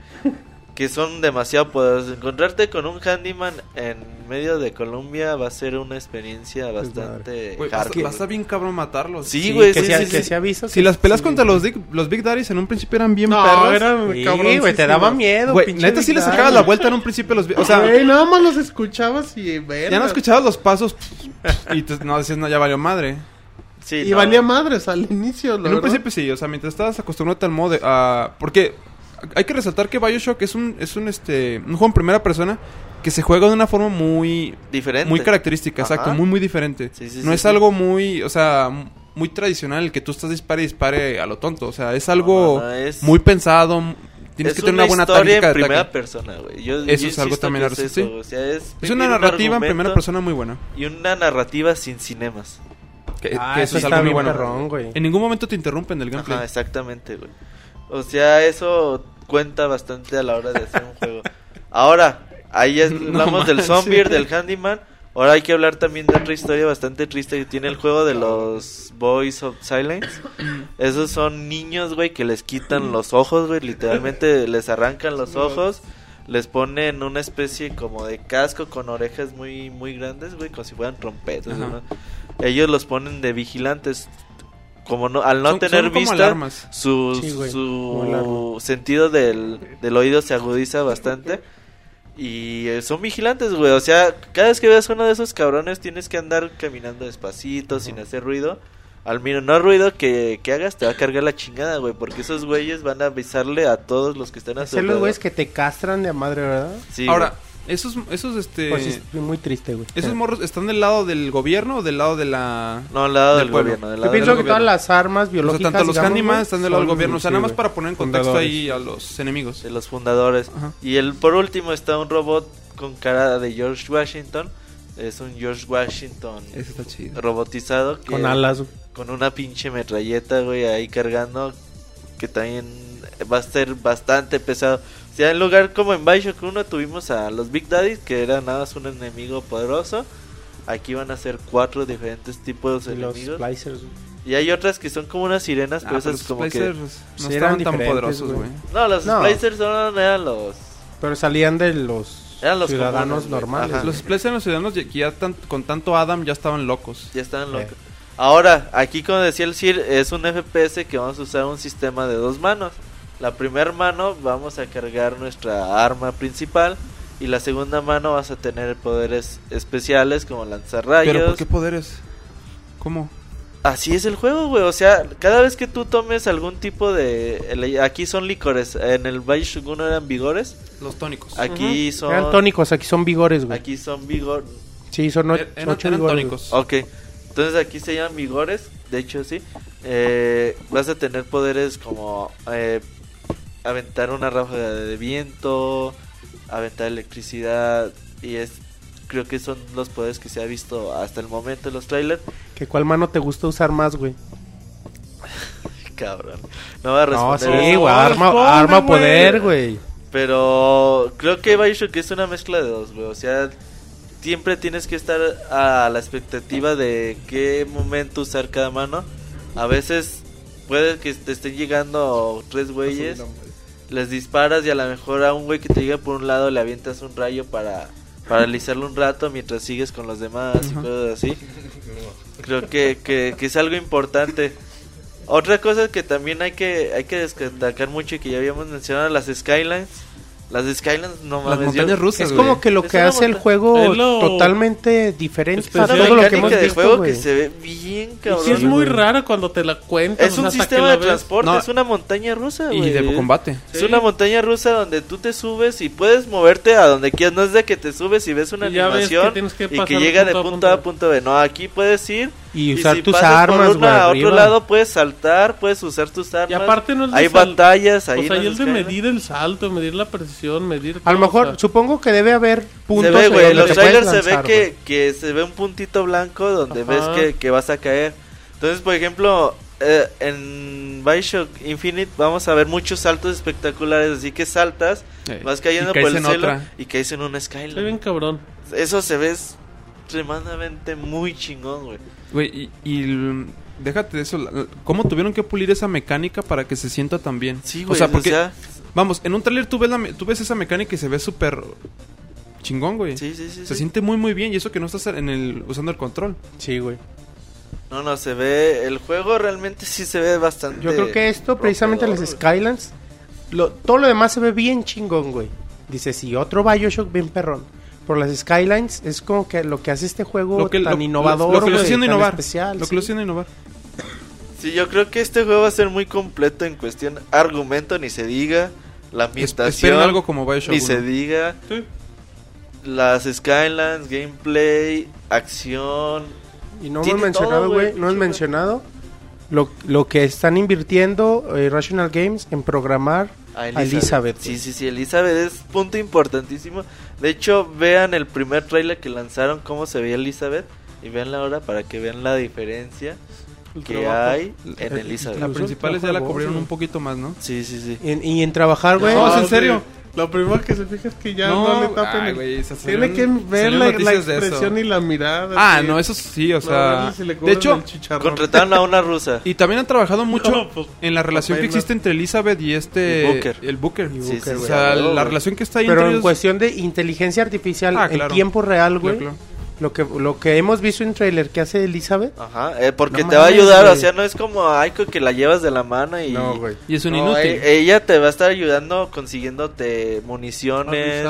S5: que son demasiado poderosos. Encontrarte con un handyman en medio de Colombia va a ser una experiencia bastante
S6: Güey, va, a-
S5: hardcore.
S6: va a estar bien cabrón matarlos.
S5: Sí, güey,
S3: que
S5: sí,
S3: se, ha-
S5: sí,
S3: que
S5: sí.
S3: se ha visto.
S6: Si las peleas
S3: sí,
S6: contra los, Dick- los Big Daddies en un principio eran bien
S1: No,
S6: perras.
S1: eran
S3: Sí, güey, te daba miedo.
S6: Güey, neta sí
S3: Big
S6: le sacabas la vuelta en un principio a los... Big- O sea,
S1: Güey, nada más los escuchabas y verga.
S6: ya no escuchabas los pasos y te- no decías, no, ya valió madre.
S5: Sí,
S1: Y
S5: no.
S1: valía madres al inicio,
S6: En un principio sí, o sea, mientras estabas acostumbrado al modo de... ah, porque hay que resaltar que Bioshock es un, es un, este, un juego en primera persona que se juega de una forma muy...
S5: Diferente.
S6: Muy característica,
S5: Ajá.
S6: exacto, muy, muy diferente.
S5: Sí, sí,
S6: no
S5: sí,
S6: es
S5: sí.
S6: algo muy, o sea, muy tradicional el que tú estás dispare y dispare a lo tonto. O sea, es algo
S5: no, no, es-
S6: muy pensado. Tienes
S5: es
S6: que tener una buena
S5: historia
S6: táctica
S5: en
S6: de
S5: primera
S6: ataque.
S5: persona, güey. Yo,
S6: Eso
S5: yo
S6: es algo también
S5: es
S6: sí.
S5: eso, o sea, es,
S6: Es una
S5: un
S6: narrativa en primera persona muy buena.
S5: Y una narrativa sin cinemas.
S6: Que,
S3: Ah,
S6: que
S3: eso
S6: es algo muy bueno.
S3: perrón.
S6: En ningún momento te interrumpen del gameplay.
S5: Ajá, exactamente, güey. O sea, eso cuenta bastante a la hora de hacer un juego. Ahora, ahí
S6: No
S5: hablamos del zombie, del handyman. Ahora hay que hablar también de otra historia bastante triste que tiene el juego de los Boys of Silence. Esos son niños, güey, que les quitan los ojos, güey. Literalmente les arrancan los ojos. Les ponen una especie como de casco con orejas muy muy grandes, güey, como si fueran trompetas. Ellos los ponen de vigilantes. Como no, al no
S6: Son-
S5: tener
S6: son
S5: vista,
S6: alarmas.
S5: su,
S3: Sí, güey,
S5: su sentido del, del oído se agudiza bastante. Y eh, son vigilantes, güey. O sea, cada vez que veas uno de esos cabrones tienes que andar caminando despacito, sin hacer ruido. Al menor ruido que, que hagas te va a cargar la chingada, güey. Porque esos güeyes van a avisarle a todos los que están a su
S3: Ser los güeyes que te castran de madre, ¿verdad?
S5: Sí,
S6: Ahora, esos, esos, este...
S3: Pues es muy triste, güey.
S6: ¿Esos morros están del lado del gobierno o del lado de la...?
S5: No, al lado
S6: del
S5: del, gobierno. Del
S3: Yo pienso
S5: del
S3: que
S5: gobierno.
S3: todas las armas
S6: O sea,
S3: biológicas,
S6: tanto los Candyman están del lado del
S3: son-
S6: gobierno. O sea,
S3: sí,
S6: nada más para poner en contexto
S3: Fundadores.
S6: ahí a los enemigos.
S5: de los fundadores.
S6: Ajá.
S5: Y el por último está un robot con cara de George Washington. Es un George Washington
S6: Ese está chido.
S5: robotizado que-
S3: Con alas, güey.
S5: con una pinche metralleta, güey, ahí cargando que también va a ser bastante pesado. Sea, en lugar como en Bioshock 1 tuvimos a los Big Daddy, que era nada más un enemigo poderoso. Aquí van a ser cuatro diferentes tipos de
S3: los
S5: enemigos.
S3: splicers.
S5: Y hay otras que son como unas sirenas,
S6: Ah,
S5: pero
S6: pero
S5: esas
S6: los
S5: como que...
S6: No
S3: Sí,
S6: estaban
S3: eran
S6: tan poderosos,
S3: güey.
S5: No, los
S3: No.
S5: Splicers son, eran los...
S3: Pero salían de los,
S5: Eran los
S3: ciudadanos
S5: comunes,
S3: normales.
S5: Ajá.
S6: Los Splicers en los ciudadanos que ya tan- con tanto Adam ya estaban locos.
S5: Ya estaban
S3: Eh.
S5: locos. Ahora, aquí como decía el Sir, es un FPS que vamos a usar un sistema de dos manos. La primera mano vamos a cargar nuestra arma principal y la segunda mano vas a tener poderes especiales como lanzar
S6: ¿Pero
S5: rayos.
S6: por qué poderes? ¿Cómo?
S5: Así es el juego, güey. O sea, cada vez que tú tomes algún tipo de... Aquí son licores. En el 1 eran vigores.
S6: Los tónicos.
S5: Aquí son...
S3: Eran tónicos, aquí son vigores, güey.
S5: Aquí son vigor...
S3: Sí, son o-
S6: Er- eran,
S3: ocho
S6: eran
S3: vigores.
S6: tónicos.
S5: Ok, entonces aquí se llaman vigores, de hecho sí. Eh, vas a tener poderes como eh, aventar una ráfaga de viento, aventar electricidad y es creo que son los poderes que se ha visto hasta el momento en los trailers.
S3: ¿Que ¿Cuál mano te gusta usar más, güey?
S5: Cabrón, no va a
S3: No,
S5: responder.
S3: sí,
S5: eso,
S3: güey. Arma,
S1: responde,
S3: arma poder, güey.
S5: Pero creo que Bioshock es una mezcla de dos, güey. O sea, siempre tienes que estar a la expectativa de qué momento usar cada mano. A veces puede que te estén llegando tres güeyes, les disparas y a lo mejor a un güey que te llega por un lado le avientas un rayo para, paralizarlo un rato mientras sigues con los demás y cosas así. Creo que, que, que es algo importante. Otra cosa que también hay que hay que destacar mucho y que ya habíamos mencionado, las Skylines. Las Skylines, no
S6: Las
S5: mames.
S6: montañas
S5: yo-
S6: rusas,
S3: Es
S6: güey.
S3: como que lo
S5: Es
S3: que
S5: una
S3: hace el
S5: monta-
S3: juego
S1: Es lo
S3: totalmente diferente a
S1: especial.
S3: Todo lo que
S5: mecánica
S3: hemos
S5: de
S3: visto,
S5: juego
S3: güey.
S5: que se ve bien
S1: Y
S5: cabrón.
S1: sí es muy
S3: güey.
S1: rara cuando te la cuentas.
S5: Es
S1: o sea,
S5: un
S1: hasta que
S5: sistema
S1: la
S5: de
S1: ves.
S5: transporte,
S6: No.
S5: es una montaña rusa,
S6: Y de combate.
S5: Es
S1: Sí.
S5: una montaña rusa donde tú te subes y puedes moverte a donde quieras. No es de que te subes y ves una
S1: Y ya ves que
S5: animación
S1: tienes que
S5: y
S1: pasar
S5: que
S1: de
S5: llega de
S1: punto a
S5: punto A
S1: punto
S5: B. No, aquí puedes ir
S3: Y usar
S5: si
S3: tus
S5: pasas por
S3: armas,
S5: una a otro lado puedes saltar, puedes usar tus armas.
S1: Y aparte no es de
S5: Hay batallas ahí.
S1: O sea,
S5: en
S1: y el de
S5: Skyline.
S1: medir el salto, medir la precisión, medir.
S3: A lo mejor,
S1: o sea,
S3: supongo que debe haber puntos
S5: Se ve,
S3: en
S5: güey,
S3: donde
S5: los trailers se ve que, que se ve un puntito blanco donde
S1: Ajá.
S5: ves que, que vas a caer. Entonces, por ejemplo, eh, en Bioshock Infinite vamos a ver muchos saltos espectaculares, así que saltas,
S6: Eh,
S5: vas cayendo
S6: y
S5: por el
S6: en
S5: cielo
S6: otra.
S5: y caes en un
S1: Se ve bien
S5: skyline.
S1: cabrón.
S5: Eso se ve extremadamente muy chingón, güey.
S6: Güey, y, y déjate de eso. ¿Cómo tuvieron que pulir esa mecánica para que se sienta tan bien?
S5: Sí, güey,
S6: O sea, porque,
S5: sea,
S6: vamos, en un trailer tú ves, la tú ves esa mecánica y se ve súper chingón, güey.
S5: sí, sí, sí.
S6: Se
S5: sí.
S6: siente muy, muy bien. Y eso que no estás en el, usando el control.
S3: Sí, güey.
S5: No, no, se ve, el juego realmente sí se ve bastante.
S3: Yo creo que esto, precisamente las. Skylands, lo, todo lo demás se ve bien chingón, güey. Dice, sí, otro Bioshock bien perrón. Por las Skylines es como que lo que hace este juego
S6: Lo que,
S3: tan
S6: lo-
S3: innovador,
S6: lo que lo está haciendo
S3: tan
S6: innovar.
S3: especial.
S6: lo
S3: sí.
S6: que lo haciendo innovar.
S5: Sí, yo creo que este juego va a ser muy completo en cuestión argumento, ni se diga. La
S6: Es-
S5: ambientación.
S6: esperen algo como Bioshock
S5: Ni
S6: 1.
S5: se diga.
S1: Sí.
S5: Las Skylands, gameplay, acción.
S3: Y no hemos mencionado, güey, no hemos mencionado lo, lo que están invirtiendo eh, Rational Games en programar
S5: A
S3: a Elizabeth.
S5: Sí, sí, sí, Elizabeth es punto importantísimo. De hecho, vean el primer trailer que lanzaron, cómo se veía Elizabeth. Y vean ahora para que vean la diferencia
S1: El
S5: que
S1: trabajo.
S5: hay en Elizabeth.
S6: La
S3: Incluso
S6: principal
S3: el
S6: ya la cubrieron un poquito más, ¿no?
S5: Sí, sí, sí.
S3: En- y en trabajar, güey.
S6: No, es en
S1: sí.
S6: serio.
S1: Lo primero que se fija es que ya no, le tapen.
S6: ay,
S1: el- Tiene que ver la, la expresión y la mirada.
S6: Ah,
S1: sí.
S6: no, eso sí, o sea...
S1: si
S6: de hecho,
S1: el.
S5: Contrataron a una rusa.
S6: y también han trabajado mucho
S1: No, pues,
S6: en la relación que existe entre Elizabeth y este...
S5: Y Booker.
S6: El Booker.
S3: Y
S5: Sí,
S3: Booker,
S5: sí,
S6: O sea, la relación que está ahí
S3: Pero
S6: entre
S3: en
S6: ellos-
S3: cuestión de inteligencia artificial
S6: Ah,
S3: en tiempo real, güey.
S6: Claro,
S3: Lo que lo que hemos visto en trailer que hace Elizabeth.
S5: Ajá, eh, porque
S3: No
S5: te va a ayudar, o
S3: güey.
S5: sea, no es como Aiko que la llevas de la mano y...
S6: Y es un
S5: No,
S6: inútil.
S5: e- ella te va a estar ayudando consiguiéndote municiones,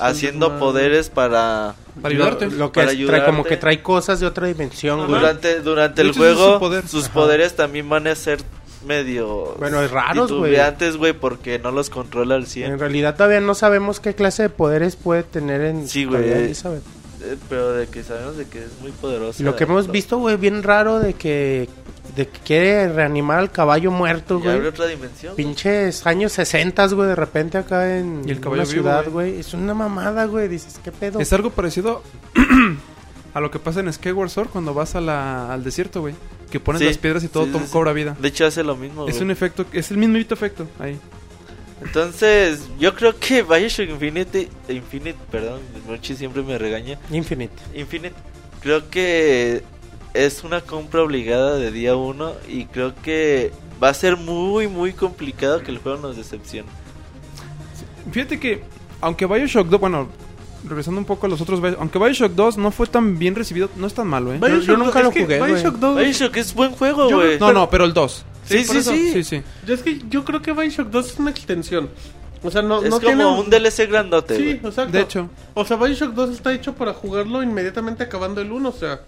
S5: haciendo poderes para...
S6: Para ayudarte.
S3: Lo, lo que
S5: Para
S3: es- trae como que trae cosas de otra dimensión, güey.
S5: Durante, durante el juego,
S6: su poder.
S5: sus
S3: Ajá.
S5: poderes también van a ser medio...
S3: Bueno, es raros, güey.
S5: titubeantes, güey, porque no los controla al
S3: En
S5: 100.
S3: realidad todavía no sabemos qué clase de poderes puede tener en
S5: Sí, güey. Eh, Pero de que sabemos de que es muy poderosa.
S3: Y lo que hemos
S5: Todo.
S3: visto, güey, bien raro de que de que quiere reanimar al caballo muerto,
S5: abre
S3: güey.
S5: otra dimensión. güey.
S3: Pinches años 60, güey, de repente acá en
S6: Y el caballo
S3: una
S6: vivo,
S3: ciudad,
S6: güey.
S3: güey. Es una mamada, güey. Dices, ¿qué pedo?
S6: Es algo parecido a lo que pasa en Skyward Sword cuando vas a la, al desierto, güey. Que pones
S5: Sí,
S6: las piedras y todo
S5: sí,
S6: to-
S5: sí, sí.
S6: cobra vida.
S5: De hecho, hace lo mismo.
S6: Es
S5: güey.
S6: un efecto, es el mismo efecto ahí.
S5: Entonces, yo creo que Bioshock Infinite, Infinite, perdón, Mochi siempre me regaña.
S3: Infinite.
S5: Infinite, creo que es una compra obligada de día uno y creo que va a ser muy, muy complicado que el juego nos decepcione.
S6: Fíjate que, aunque Bioshock 2, bueno, regresando un poco a los otros, aunque Bioshock 2 no fue tan bien recibido, no es tan malo, ¿eh?
S1: Bioshock
S3: yo nunca lo jugué.
S1: Bioshock 2
S5: Bioshock es buen juego, güey.
S6: No, no, pero el 2.
S5: Sí, sí, sí.
S6: sí, sí.
S1: Yo es que yo creo que Bioshock 2 es una extensión. O sea, no,
S5: es
S1: no
S5: como
S1: tiene
S5: un DLC grandote,
S1: Sí,
S5: güey.
S1: exacto.
S6: De hecho,
S1: O sea, Bioshock 2 está hecho para jugarlo inmediatamente acabando el 1, o sea,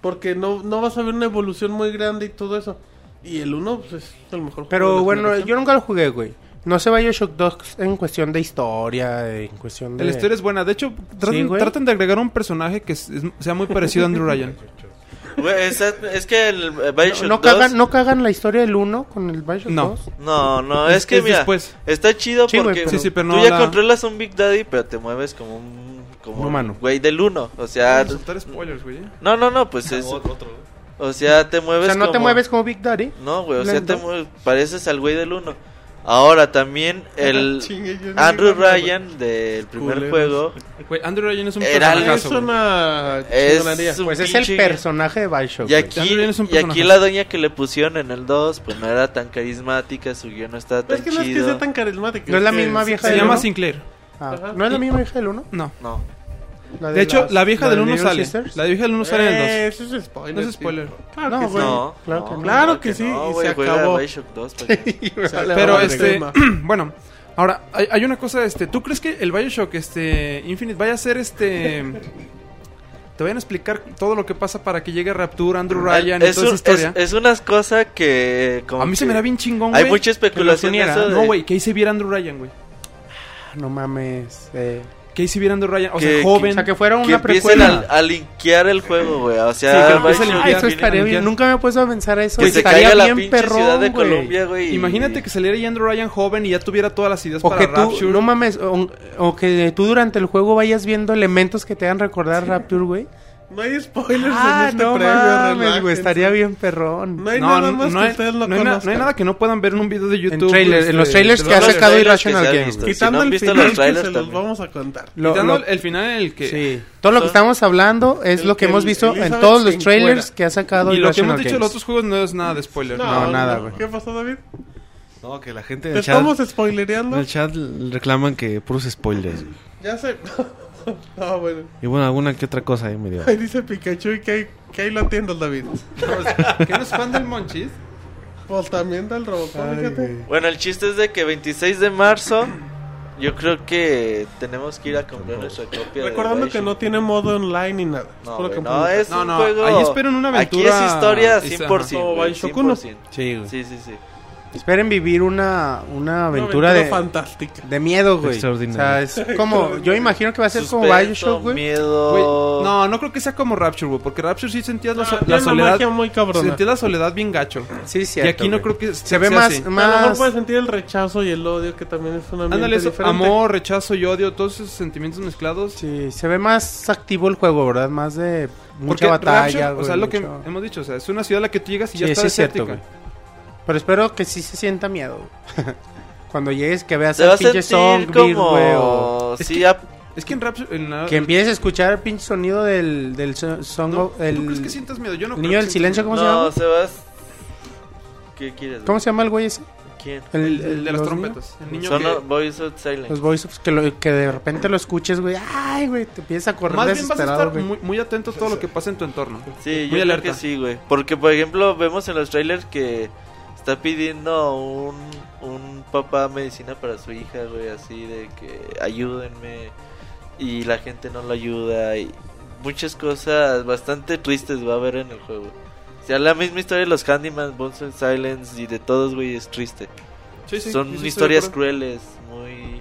S1: porque no, no vas a ver una evolución muy grande y todo eso. Y el 1 pues, es el mejor
S3: Pero bueno, yo nunca lo jugué, güey. No sé Bioshock 2 en cuestión de historia, en cuestión de...
S6: la historia es buena. De hecho, traten, traten de agregar un personaje que es- es- sea muy parecido a Andrew Ryan.
S5: Güey, es, es que el eh, Bioshock
S3: No, no
S5: 2
S3: cagan, no cagan la historia del 1 con el Bioshock
S6: No.
S3: 2.
S5: No, no, es,
S6: Es-
S5: que
S6: es
S5: mira,
S6: después.
S5: está chido
S3: Sí,
S5: porque
S3: pero-
S6: Sí, sí, pero
S5: tú
S6: no
S5: ya
S6: la-
S5: controlas un Big Daddy, pero te mueves como un como
S3: Un humano.
S5: güey del 1, o sea,
S6: spoilers, güey. ¿eh?
S5: no, no, no, pues es O sea, te
S3: O
S5: mueves
S3: sea, no te
S5: como-
S3: mueves como Big Daddy.
S5: No, güey, o sea, te mueves, pareces al güey del 1. Ahora también el
S1: Chingue, yo no
S5: Andrew. Ryan del primer
S1: Culeros.
S5: juego
S6: Andrew Ryan es un
S5: Era
S6: personajazo,
S1: Es
S6: güey.
S1: una
S5: Es
S1: chingonería.
S5: un
S3: Pues es el personaje de Bioshock.
S5: y aquí,
S6: Andrew Ryan es un
S5: y aquí
S6: personaje.
S5: la doña que le pusieron en el 2 pues no era tan carismática, su guion no estaba
S1: Pero
S5: tan
S1: es que no es que sea tan carismático.
S3: No es la misma vieja
S6: Se
S3: del
S6: llama? Sinclair.
S3: Ah. ¿No es la misma hija del 1?
S6: No.
S5: No.
S3: La
S6: De hecho,
S3: las-
S6: la vieja del
S3: de
S6: 1
S3: Little
S6: sale.
S3: Sisters.
S6: La vieja del 1 sale en el 2.
S1: Eh, Eso es spoiler.
S6: No es
S1: tío.
S6: spoiler.
S1: Claro
S3: No,
S1: que sí.
S3: güey.
S5: No,
S3: claro que no.
S1: Claro que sí,
S5: no,
S1: y
S5: güey,
S1: se acabó.
S5: Bioshock 2. pa' que-
S1: Vale,
S6: Pero este, bueno, ahora hay, hay una cosa, este, ¿tú crees que el BioShock, este, Infinite vaya a ser este, te vayan a explicar todo lo que pasa para que llegue Rapture, Andrew Ryan y
S5: es,
S6: toda esa
S5: un-
S6: historia?
S5: es, es unas cosas que... como
S6: a mí se
S5: que
S6: me da bien chingón,
S5: Hay
S6: güey.
S5: mucha especulación de eso de-
S6: No, güey, que ahí se viera Andrew Ryan, güey.
S3: No mames. eh.
S6: Que viera Andrew Ryan, o
S5: Que-
S6: sea, joven.
S3: O sea, que fuera
S5: que
S3: una
S5: empiecen
S3: precuela.
S5: a, a linkear el juego, güey. O
S6: Sí,
S5: sea,
S6: que a
S3: Ah, eso estaría bien. Nunca me he puesto a pensar eso.
S5: que se
S3: estaría
S5: caiga la
S3: bien
S5: pinche
S3: perrón,
S5: ciudad de
S3: güey.
S5: Colombia, güey.
S6: Imagínate que saliera Andrew Ryan joven y ya tuviera todas las ideas
S3: O
S6: para
S3: que tú,
S6: Rapture.
S3: no mames, o, o que tú durante el juego vayas viendo elementos que te hagan recordar Rapture, güey.
S1: No hay spoilers
S3: Ah,
S1: en este
S3: no
S1: premio,
S3: mames, güey, estaría bien perrón.
S1: No hay
S6: no,
S1: nada
S6: no,
S1: más
S6: no
S1: que
S6: hay,
S1: ustedes no,
S6: no hay na- no hay nada que no puedan ver en un video de YouTube.
S3: trailer-
S6: este,
S3: en los trailers
S6: de
S3: que ha sacado
S5: trailers que
S3: Irrational Games,
S1: Quitando el
S5: visto
S1: final
S5: los
S1: que
S5: trailers
S1: se los vamos a contar.
S3: Lo-
S6: Quitando
S3: lo-
S6: el final en el que...
S3: Sí. Todo lo que estamos hablando es
S1: el
S3: lo que
S1: que
S3: hemos visto en
S1: Elizabeth
S3: todos
S1: se
S3: los trailers que ha sacado
S6: Y lo que
S3: Irrational
S6: hemos dicho
S3: Games.
S6: los otros juegos no es nada de spoiler.
S3: No, nada, güey.
S1: ¿Qué pasó, David?
S4: No, que la gente
S1: ¿Te
S4: en el chat,
S1: estamos
S4: en
S1: spoilereando?
S4: el chat reclaman que puros spoilers. güey.
S1: Ya sé. no, bueno.
S4: Y bueno, alguna que otra cosa ahí medio.
S1: Ahí dice Pikachu y que ahí, que ahí lo atiendas, David.
S6: ¿Que no es fan del Monchis?
S1: Pues también del Robocop, fíjate.
S5: Bueno, el chiste es de que 26 de marzo. Yo creo que tenemos que ir a comprar nuestra copia. de
S1: Recordando que
S5: Bioshock.
S1: no tiene modo online ni nada.
S5: No, güey,
S1: que
S5: no, es
S6: No,
S5: un
S6: no,
S5: juego.
S6: ahí esperen una
S5: Aquí
S6: aventura-
S5: es historia
S6: Esa-
S5: 100%.
S1: Como
S5: güey,
S1: Bioshock uno.
S5: 100%.
S3: Sí, güey.
S5: Sí, sí, sí.
S3: Esperen vivir una, una
S1: Una
S3: aventura de,
S1: fantástica.
S3: de miedo, güey. O sea,
S4: Extraordinario.
S3: es como, yo imagino que va a ser como
S5: Suspenso,
S3: Bioshock, güey.
S5: miedo.
S6: Güey, no, no creo que sea como Rapture, güey. Porque Rapture sí sentías la, so-
S1: Ah,
S6: la
S1: una
S6: soledad.
S1: magia muy cabrona.
S6: Sentías la soledad bien gacho.
S3: Sí,
S6: y
S3: cierto,
S6: aquí no
S3: güey.
S6: creo que
S3: Se ve
S6: sea
S3: más,
S6: así.
S1: A lo mejor
S3: más
S1: puedes sentir el rechazo y el odio, que también es un ambiente
S6: Ándale, eso,
S1: diferente.
S6: amor, rechazo y odio, todos esos sentimientos mezclados.
S3: Sí, se ve más activo el juego, ¿verdad? Más de
S6: Porque
S3: mucha batalla,
S6: Rapture,
S3: güey,
S6: o sea, lo que
S3: mucho-
S6: hemos dicho, o sea, es una ciudad a la que tú llegas y
S3: Sí,
S6: ya está
S3: sí es cierto,
S6: desértica.
S3: güey. Pero espero que sí se sienta miedo. Cuando llegues que veas al
S5: a
S3: pinche Songbird, güey, o
S5: como...
S6: Es
S5: Sí,
S6: que-
S5: a-
S6: Es que en la-
S3: que empieces a escuchar el pinche sonido del, del so- song,
S6: no,
S3: el,
S6: ¿Tú crees que sientas miedo? Yo no
S3: el
S6: creo
S3: niño del silencio, ¿cómo se
S5: no,
S3: llama?
S5: Sebas... ¿Qué quieres?
S3: ¿Cómo se llama el güey ese?
S5: ¿Quién?
S6: El, el de las
S3: los
S6: trompetas. El niño
S5: Son
S6: que...
S5: los Boys of Silence.
S3: Los voice que, lo- que de repente lo escuches, güey. Ay, güey, te empiezas a correr
S6: Más bien vas a estar muy, muy atento a todo lo que pasa en tu entorno.
S5: Sí,
S6: Muy
S5: yo creo
S6: alerta.
S5: que sí, güey. Porque, por ejemplo, vemos en los trailers que está pidiendo un, un papá medicina para su hija, güey, así de que ayúdenme. Y la gente no lo ayuda. Y muchas cosas bastante tristes va a haber en el juego. O sea, la misma historia de los Handyman, Bones and Silence y de todos, güey, es triste.
S6: Sí, sí,
S5: Son
S6: sí,
S5: historias crueles, muy,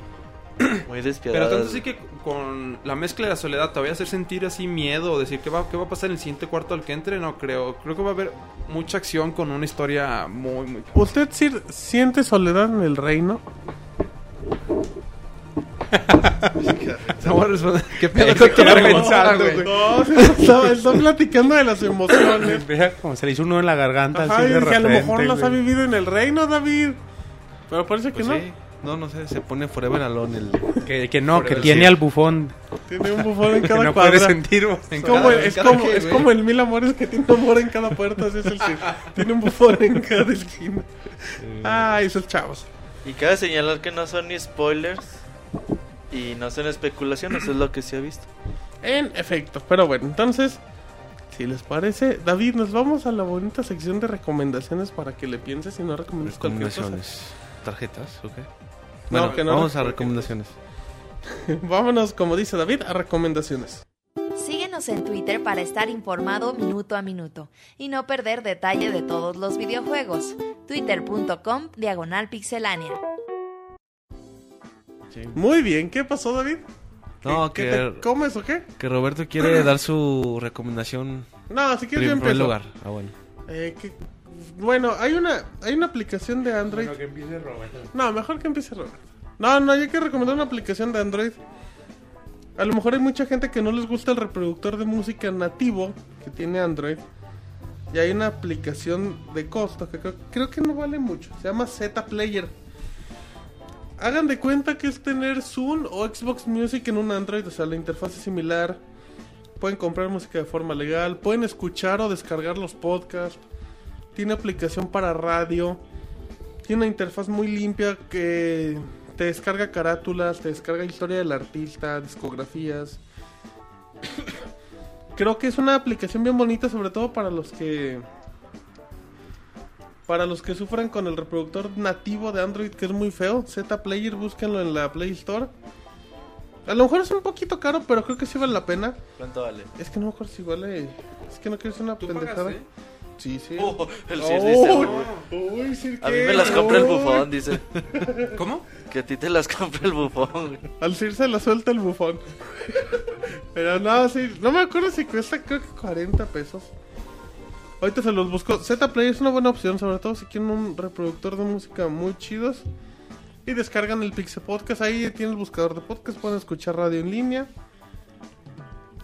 S5: muy
S6: Pero
S5: despiadadas.
S6: tanto sí que con la mezcla de la soledad te voy a hacer sentir así miedo o decir qué va, qué va a pasar en el siguiente cuarto al que entre, no creo. Creo que va a haber mucha acción con una historia muy, muy...
S1: ¿Usted sí siente soledad en el reino?
S6: No voy a responder. ¿Qué pedo pregunta,
S3: pensando,
S6: güey?
S1: No, está, está platicando de las emociones.
S3: Vea como se le hizo uno en la garganta.
S1: Ajá,
S3: así
S1: y
S3: de
S1: dije, a lo mejor las ha
S3: güey.
S1: vivido en el reino, David. Pero parece que
S4: Pues
S1: no.
S4: sí. No, no sé, se pone forever alone el...
S3: Que, que no, que tiene
S6: sí.
S3: al bufón.
S1: Tiene un bufón en
S3: Que
S1: cada
S3: no puede sentir.
S1: Es como,
S6: cada-
S1: el, es,
S6: cada
S1: como,
S6: que,
S1: es
S6: güey.
S1: como el mil amores que tiene un amor en cada puerta. Así es el que tiene un bufón en cada esquina. Ah, esos chavos.
S5: Y cabe señalar que no son ni spoilers y no son especulaciones, es lo que se ha visto.
S1: En efecto. Pero bueno, entonces, si les parece, David, nos vamos a la bonita sección de recomendaciones para que le pienses y no recomiendes cualquier cosa.
S4: Recomendaciones. ¿Tarjetas?
S1: No, que no
S4: vamos a recomendaciones.
S1: Vámonos, como dice David, a recomendaciones.
S2: Síguenos en Twitter para estar informado minuto a minuto y no perder detalle de todos los videojuegos. Twitter.com Diagonal Pixelánea.
S1: Muy bien, ¿qué pasó, David?
S4: No,
S1: ¿Qué
S4: que,
S1: te comes o qué?
S4: que Roberto quiere dar su recomendación
S1: No, si quieres yo
S4: primer
S1: empiezo.
S4: lugar. Ah, bueno.
S1: Eh, que- Bueno, hay una, hay una aplicación de Android. No, mejor que empiece Robert. No, no, hay que recomendar una aplicación de Android. A lo mejor hay mucha gente que no les gusta el reproductor de música nativo que tiene Android. Y hay una aplicación de costo que creo, creo que no vale mucho. Se llama Z Player. Hagan de cuenta que es tener Zoom o Xbox Music en un Android. O sea, la interfaz es similar. Pueden comprar música de forma legal. Pueden escuchar o descargar los podcasts. Tiene aplicación para radio. Tiene una interfaz muy limpia que te descarga carátulas, te descarga historia del artista, discografías. Creo que es una aplicación bien bonita, sobre todo para los que. Para los que sufren con el reproductor nativo de Android, que es muy feo. Z Player, búsquenlo en la Play Store. A lo mejor es un poquito caro, pero creo que sí vale la pena.
S5: ¿Cuánto vale?
S1: Es que no me acuerdo si vale. Es que no quiero ser una
S6: ¿Tú
S1: pendejada.
S6: pagaste?
S1: Sí, sí.
S5: Oh, el Sir dice, uy,
S1: uy, Sir,
S5: a mí me las compra el bufón, dice.
S6: ¿Cómo?
S5: Que a ti te las compra el bufón.
S1: Al Sir se la suelta el bufón. Pero no, sí. No me acuerdo si cuesta, creo que 40 pesos. Ahorita se los busco. Z Play es una buena opción, sobre todo si quieren un reproductor de música muy chidos. Y descargan el Pixel Podcast. Ahí tiene el buscador de podcast. Pueden escuchar radio en línea.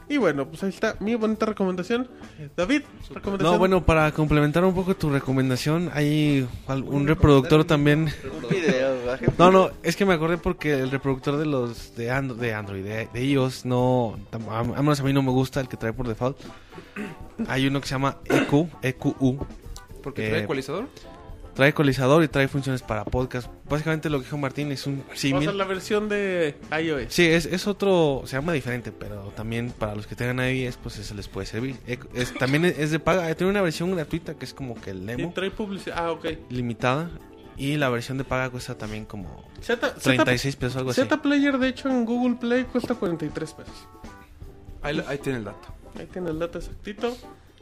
S1: Y bueno, pues ahí está mi bonita recomendación. Eh, David, recomendación.
S4: No, bueno, para complementar un poco tu recomendación, hay un reproductor también.
S5: Un video, bajen.
S4: No, no, es que me acordé porque el reproductor de los de, Ando- de Android, de, de iOS, no, a, a menos a mí no me gusta el que trae por default. Hay uno que se llama EQ, EQU.
S6: ¿Porque
S4: Eh,
S6: trae ecualizador?
S4: Trae ecualizador y trae funciones para podcast. Básicamente lo que dijo Martín es un
S1: O sea,
S4: símil.
S1: la versión de iOS.
S4: Sí, es, es otro, se llama diferente, pero también para los que tengan iOS, pues se les puede servir. Es, también es de paga, tiene una versión gratuita que es como que el
S1: Y
S4: demo,
S1: trae publicidad. Ah, ok.
S4: limitada. Y la versión de paga cuesta también como
S1: Z, Z,
S4: 36 pesos, algo así.
S1: Z Player, de hecho, en Google Play cuesta 43 pesos.
S6: Ahí, ahí tiene el dato.
S1: Ahí tiene el dato exactito.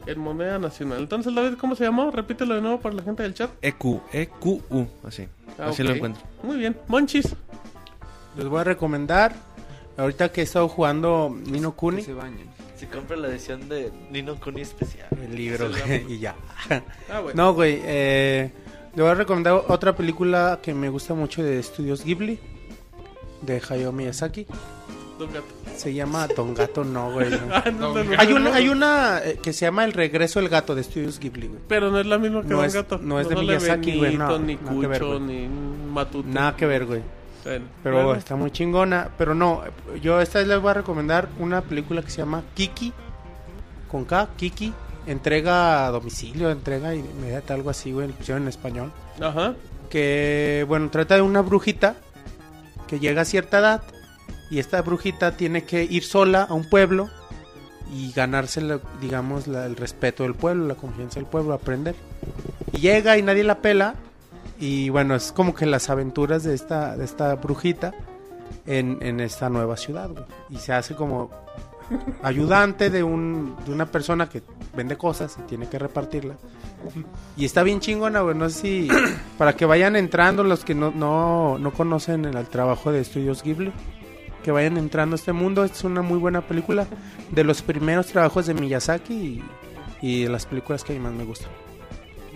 S1: En moneda nacional. Entonces, David, ¿cómo se llamó? Repítelo de nuevo para la gente del chat.
S4: EQ, EQU, así.
S1: Ah,
S4: así lo encuentro.
S1: Muy bien. Monchis.
S3: Les voy a recomendar, ahorita que he estado jugando Nino
S6: Que
S3: Kuni,
S6: se bañen.
S5: Si compra la edición de Nino Kuni especial.
S3: el libro,
S5: Se
S3: güey, y ya.
S1: Ah, bueno.
S3: No, güey, eh, le voy a recomendar otra película que me gusta mucho de Estudios Ghibli, de Hayao Miyazaki.
S1: Don Gato.
S3: Se llama Don Gato, no, güey. no.
S1: Ah, no,
S3: Hay una, hay una eh, que se llama El regreso del gato de Estudios Ghibli, güey.
S1: Pero no es la misma que
S3: No
S1: Don
S3: es-
S1: Gato.
S3: no es de Miyazaki, güey, no,
S1: ni
S3: nada que ver,
S1: Cucho,
S3: güey.
S1: ni Matute.
S3: Nada que ver, güey.
S1: Bueno,
S3: Pero
S1: bueno.
S3: está muy chingona. Pero no, yo esta vez les voy a recomendar una película que se llama Kiki. Con K, Kiki. Entrega a domicilio, entrega inmediata, algo así, güey. en español.
S1: Ajá.
S3: Que, bueno, trata de una brujita que llega a cierta edad. Y esta brujita tiene que ir sola a un pueblo y ganarse, digamos, el respeto del pueblo, la confianza del pueblo, aprender. Y llega y nadie la pela. Y bueno, es como que las aventuras de esta, de esta brujita en, en esta nueva ciudad. Y se hace como ayudante de, un, de una persona que vende cosas y tiene que repartirla. Y está bien chingona, güey. No sé si para que vayan entrando los que no, no, no conocen el, el trabajo de Estudios Ghibli. Que vayan entrando a este mundo. Es una muy buena película. De los primeros trabajos de Miyazaki y, y de las películas que a mí más me gustan.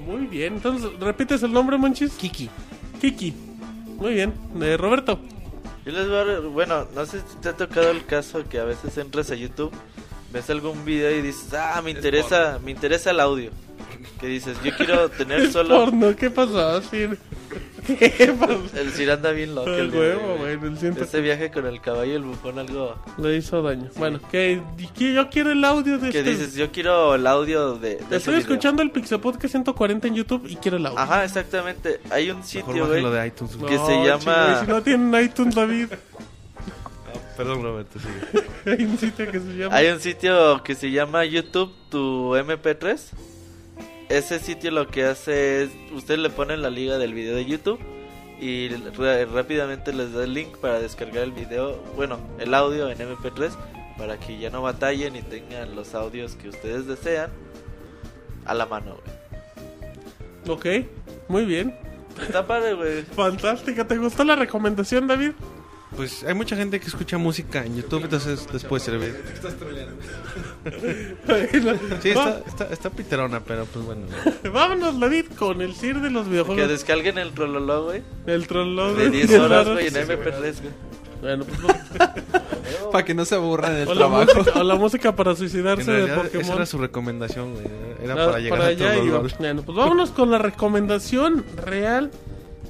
S1: Muy bien. Entonces, ¿repites el nombre, Monchis?
S3: Kiki.
S1: Kiki. Muy bien. Eh, Roberto.
S5: Yo les voy a... Bueno, no sé si te ha tocado el caso que a veces entras a YouTube, ves algún video y dices, ah, me interesa, me interesa el audio. Que dices, yo quiero tener solo...
S1: porno. ¿Qué pasó? Sí. ¿Qué pasó?
S5: El Sir anda bien loco.
S1: El huevo, güey, el ciento-
S5: Ese viaje con el caballo y el bufón algo...
S1: Le hizo daño. Bueno, que que yo quiero el audio de
S5: Que
S1: este.
S5: dices, yo quiero el audio de... de
S1: Estoy
S5: video".
S1: escuchando el Pixel Podcast 140 en YouTube y quiero el audio.
S5: Ajá, exactamente. Hay un sitio, güey.
S4: de iTunes.
S1: No,
S5: que se llama-
S1: chico, Si no tienen iTunes, David.
S4: Perdón, Roberto, sigue.
S1: Hay un sitio que se llama.
S5: Hay un sitio que se llama YouTube tu MP3. Ese sitio lo que hace es, usted le pone la liga del video de YouTube y rápidamente les da el link para descargar el video, bueno, el audio en MP3 para que ya no batallen y tengan los audios que ustedes desean a la mano, güey.
S1: Ok, muy bien.
S5: Está padre, güey.
S1: Fantástica. ¿Te gustó la recomendación, David?
S4: Pues hay mucha gente que escucha música en YouTube, entonces les puede servir. Sí,
S1: Va-
S4: está, está, está piterona, pero pues bueno.
S1: Vámonos, David, con el CIR de los
S5: Que
S1: videojuegos.
S5: descarguen el Trololo, güey.
S1: El trollón
S5: De 10 horas, güey, en MP3, güey.
S1: Bueno, pues no-
S6: Para que no se aburran del
S1: o, la
S6: trabajo.
S1: música, o la música para suicidarse de
S4: realidad, esa
S1: Pokémon.
S4: era su recomendación, güey. Era para llegar a
S1: allá iba.
S4: LOL.
S1: Bueno, pues vámonos con la recomendación real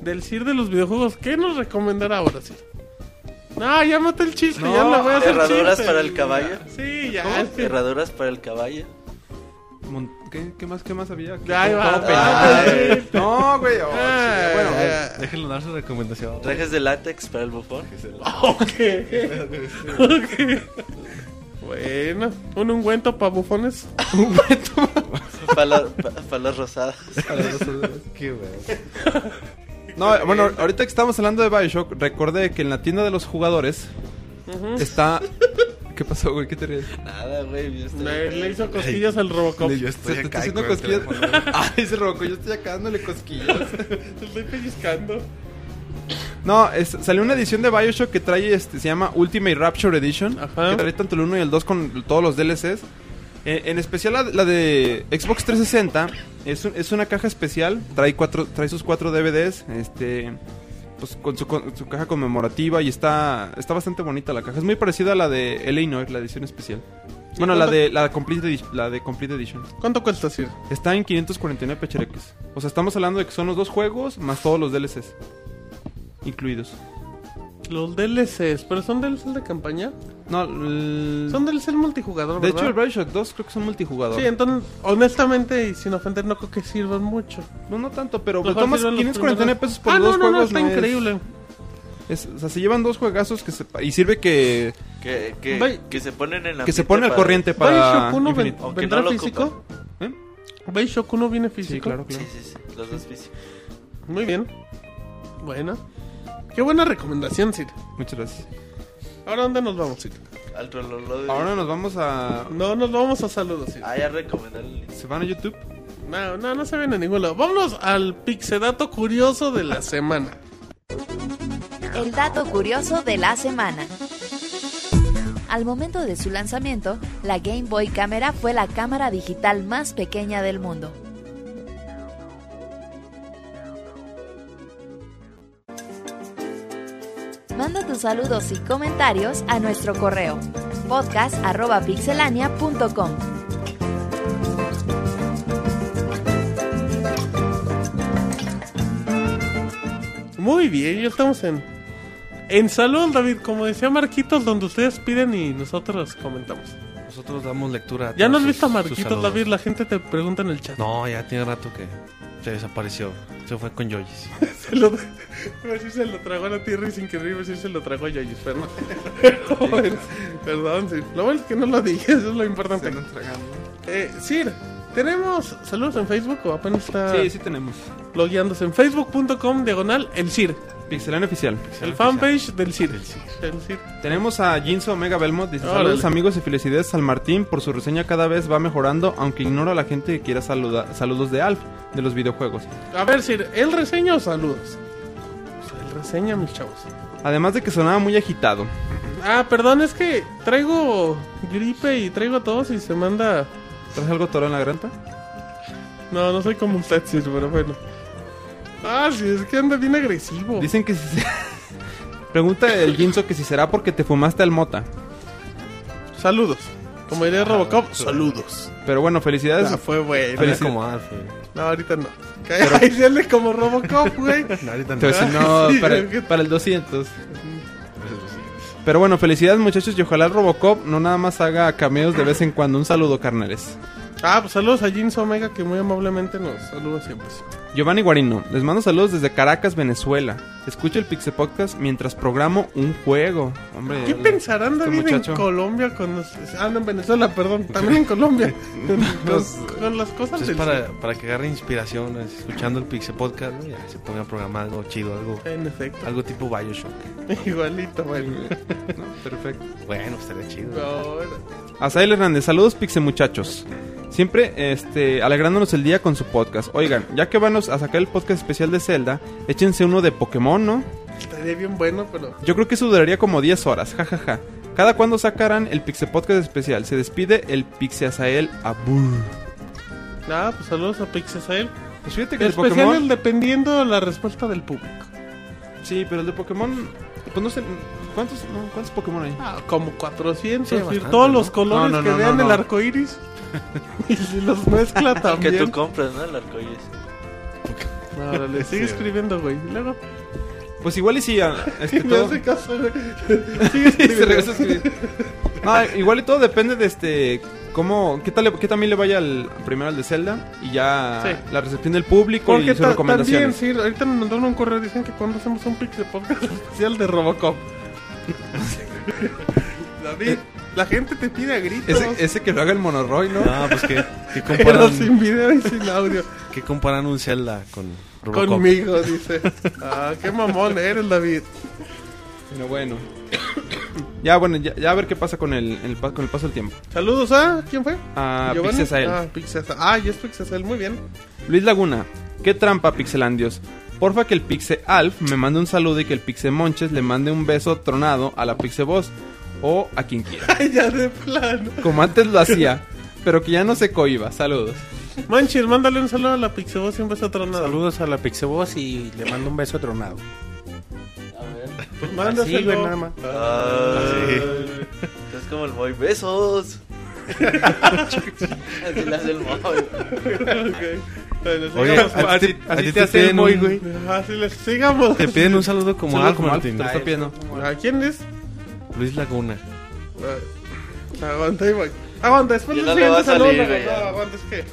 S1: del CIR de los videojuegos. ¿Qué nos recomendará ahora sí? No, ya maté el chiste,
S6: No,
S1: ya le voy a hacer
S5: herraduras
S1: chiste.
S5: para el caballo.
S1: Sí, ya.
S5: Herraduras para el caballo.
S6: ¿Qué, qué más, qué más había?
S1: Va.
S6: ¿Cómo
S1: Ah, sí.
S6: No, güey. oh,
S1: Ah,
S6: bueno,
S1: ya.
S4: Déjenlo dar su recomendación.
S5: Trajes de látex para el bufón.
S1: Ok. Ok. Bueno, un ungüento para bufones.
S5: Para la- pa- pa las rosadas.
S4: Qué bueno.
S6: No, bueno, ahorita que estamos hablando de Bioshock, recordé que en la tienda de los jugadores está... ¿Qué pasó, güey? ¿Qué te ríes?
S5: Nada, güey. yo estoy-
S1: Le, le hizo cosquillas al Robocop.
S4: Yo
S6: Se
S4: estoy
S6: te está
S4: acá
S6: haciendo
S4: con el
S6: cosquillas.
S4: teléfono.
S6: Ay, se robó, yo estoy acá dándole cosquillas.
S1: Te estoy pellizcando.
S6: No, es- salió una edición de Bioshock que trae, este, se llama Ultimate Rapture Edition.
S1: Ajá.
S6: Que trae tanto el 1 y el 2 con todos los DLCs. Eh, en especial la, la de Xbox 360 es, un- es una caja especial. Trae cuatro, trae sus cuatro DVDs, este, pues con su, con su caja conmemorativa y está, está bastante bonita la caja. Es muy parecida a la de Eleanor, la edición especial. Bueno, la de la Complete, Edi- la de Complete Edition.
S1: ¿Cuánto cuesta, Sir?
S6: Está en 549 pechereques. O sea, estamos hablando de que son los dos juegos más todos los DLCs incluidos.
S1: Los DLCs, pero son DLCs de campaña.
S6: No, el-
S1: Son DLCs multijugador,
S6: de hecho el
S1: ¿verdad?
S6: Bioshock 2 creo que son multijugador.
S1: Sí, entonces, honestamente y sin ofender, no creo que sirvan mucho.
S6: No, no tanto, pero
S1: Mejor
S6: tomas
S1: sirven los
S6: 549
S1: primeros.
S6: pesos por
S1: ah,
S6: dos
S1: no, no, no,
S6: juegos.
S1: está
S6: no es-
S1: increíble.
S6: es- o sea, se llevan dos juegazos que se, y sirve que,
S5: Que, que, que se ponen en la
S6: que se pone al corriente para
S1: Bioshock 1 ven- vendrá
S5: no
S1: físico.
S6: ¿Eh?
S1: Bioshock 1 viene físico.
S6: Sí, claro,
S5: Sí,
S6: claro.
S5: sí, sí. Los dos físicos.
S1: Muy bien. Bueno. Qué buena recomendación, Sir.
S6: Muchas gracias.
S1: Ahora, ¿dónde nos vamos, Sir?
S5: Al trololo de...
S6: Ahora nos vamos a...
S1: No, nos vamos a saludos, Sir.
S5: Ah, ya recomendé el...
S6: ¿Se van a YouTube?
S1: No, no, no se ven a ningún lado. Vámonos al pixedato curioso de la semana.
S2: El dato curioso de la semana. Al momento de su lanzamiento, la Game Boy Camera fue la cámara digital más pequeña del mundo. Manda tus saludos y comentarios a nuestro correo podcast@pixelania.com.
S1: Muy bien, ya estamos en. En salón, David, como decía Marquitos, donde ustedes piden y nosotros comentamos.
S4: Nosotros damos lectura. a
S1: Ya no has visto a Marquitos. David, la gente te pregunta en el chat.
S4: No, ya tiene rato que se desapareció. Se fue con Yoyis.
S1: Se lo, decir, se lo tragó a la tierra y sin querer a decir se lo tragó a Yoyis, pero no. Pero bueno, perdón, sí. Lo bueno es que no lo dije, eso es lo importante. Eh, Sir, ¿tenemos saludos en Facebook o apenas está
S6: Sí, sí tenemos.
S1: logueándose en facebook.com diagonal el Sir?
S6: Pixelania Oficial.
S1: El fanpage del Sir.
S6: Tenemos a Jinso Omega Belmont. Dice:
S1: Órale.
S6: Saludos amigos y felicidades San Martín por su reseña cada vez va mejorando, aunque ignora a la gente que quiera saludar. Saludos de Alf, de los videojuegos.
S1: A ver, Sir, ¿el reseña o saludos? Pues el reseña, mis chavos.
S6: Además de que sonaba muy agitado.
S1: Ah, perdón, es que traigo gripe y traigo tos y se manda...
S6: ¿Traes algo toro en la garganta?
S1: No, no soy como usted, Sir, pero bueno. Ah, sí, es que anda bien agresivo.
S6: Dicen que si se... Pregunta el Jinso que si será porque te fumaste al mota.
S1: Saludos. Como diría Robocop, saludos.
S6: Pero bueno, felicidades.
S1: Ah, fue bueno.
S4: Feliz
S6: Felicidades.
S4: como.
S1: No, ahorita no. Ay, dale como Robocop, güey.
S4: No, ahorita no.
S6: Te voy a decir, no,
S1: Sí,
S6: para,
S1: es que-
S6: para el 200. Pero bueno, felicidades muchachos y ojalá el Robocop no nada más haga cameos de vez en cuando. Un saludo, carnales.
S1: Ah, pues saludos a Jeans Omega que muy amablemente nos saluda siempre.
S6: Giovanni Guarino, les mando saludos desde Caracas, Venezuela. Escucho el Pixel Podcast mientras programo un juego. Hombre,
S1: ¿Qué
S6: el-
S1: pensarán
S6: este
S1: David en
S6: muchacho.
S1: Colombia con los... Ah, no, en Venezuela, perdón. También en Colombia. con, con las cosas
S4: Pues
S1: del...
S4: para, para que agarre inspiración escuchando el Pixel Podcast, ¿no? Ya se ponga a programar algo chido, algo,
S1: En efecto.
S4: algo tipo Bioshock.
S1: Igualito, bueno.
S6: No, perfecto.
S4: Bueno, estaría chido.
S6: Azael Hernández, saludos Pixel muchachos. Siempre este, alegrándonos el día con su podcast. Oigan, ya que van a sacar el podcast especial de Zelda, échense uno de Pokémon, ¿no?
S1: Estaría bien bueno, pero...
S6: Yo creo que eso duraría como 10 horas, jajaja. Cada cuando sacarán el Pixel Podcast especial, se despide el Pixel Azael Abur.
S1: Ah, pues saludos a Pixesael.
S6: Pues fíjate que el
S1: Especial
S6: Pokémon...
S1: dependiendo de la respuesta del público.
S6: Sí, pero el de Pokémon... Pues no sé... ¿Cuántos, no, ¿cuántos Pokémon hay?
S1: Ah, como 400.
S4: Sí,
S1: y
S4: bastante,
S1: todos
S4: ¿no?
S1: los colores
S6: No, no,
S1: que
S6: no,
S1: vean
S6: no,
S1: el arco iris. y si los mezcla
S5: Que
S1: también.
S5: tú compras, ¿no? El
S1: sigue escribiendo, güey. Y luego.
S6: Pues igual y si... ah, Este,
S1: Me
S6: todo...
S1: hace caso, güey. Sigue
S6: Sí, se
S1: escribiendo.
S6: regresa a escribir. No, igual y todo depende de este cómo qué tal qué también le vaya al primero al de Zelda y ya
S1: Sí.
S6: la recepción del público
S1: Porque
S6: y sus
S1: ta- también,
S6: recomendaciones.
S1: sí, ahorita me mandaron un correo. Dicen que cuando hacemos un Pixel Podcast especial de Robocop. David, La gente te pide a gritos.
S6: Ese, ese que lo haga el Monoroy, ¿no?
S4: No, pues que, que
S1: Pero
S4: comparan,
S1: sin video y sin audio.
S4: que comparan un Zelda con Robocop.
S1: Conmigo, dice. Ah, qué mamón eres, David.
S6: Pero bueno. Ya, bueno, ya, ya a ver qué pasa con el, el pa- con el paso del tiempo.
S1: Saludos a. ¿Quién fue?
S6: A
S1: ¿Giovanni?
S6: Pixesael.
S1: Ah, Pixesael. Ah, ya es Pixesael, muy bien.
S6: Luis Laguna, qué trampa, Pixelandios. Porfa que el Pixe Alf me mande un saludo y que el Pixe Monches le mande un beso tronado a la Pixe Voz o a quien quiera.
S1: Ay, ya de plano.
S6: Como antes lo hacía, pero que ya no se cohiba. Saludos.
S1: Manches, mándale un saludo a la Pixeboss y un beso tronado.
S3: Saludos a la Pixeboss y le mando un beso tronado.
S1: Pues mándaselo.
S3: Así, güey, nada más.
S5: Ay, Es como el Moy. Besos. Así le hace el Moy.
S1: Ok. Bueno,
S4: Oye, a ti, a ti
S3: te
S4: te,
S3: hace el
S4: piden
S3: Moy,
S4: un-
S3: güey.
S1: Así les sigamos.
S4: te piden un saludo como
S6: Saludo
S4: Alf, Martín.
S6: te lo está pidiendo.
S1: ¿A quién es?
S4: Luis Laguna.
S1: Ah, Aguanta, ahí voy. Aguanta, después del
S5: a
S1: siguiente saludo.
S5: salir.
S1: No, aguanta, es que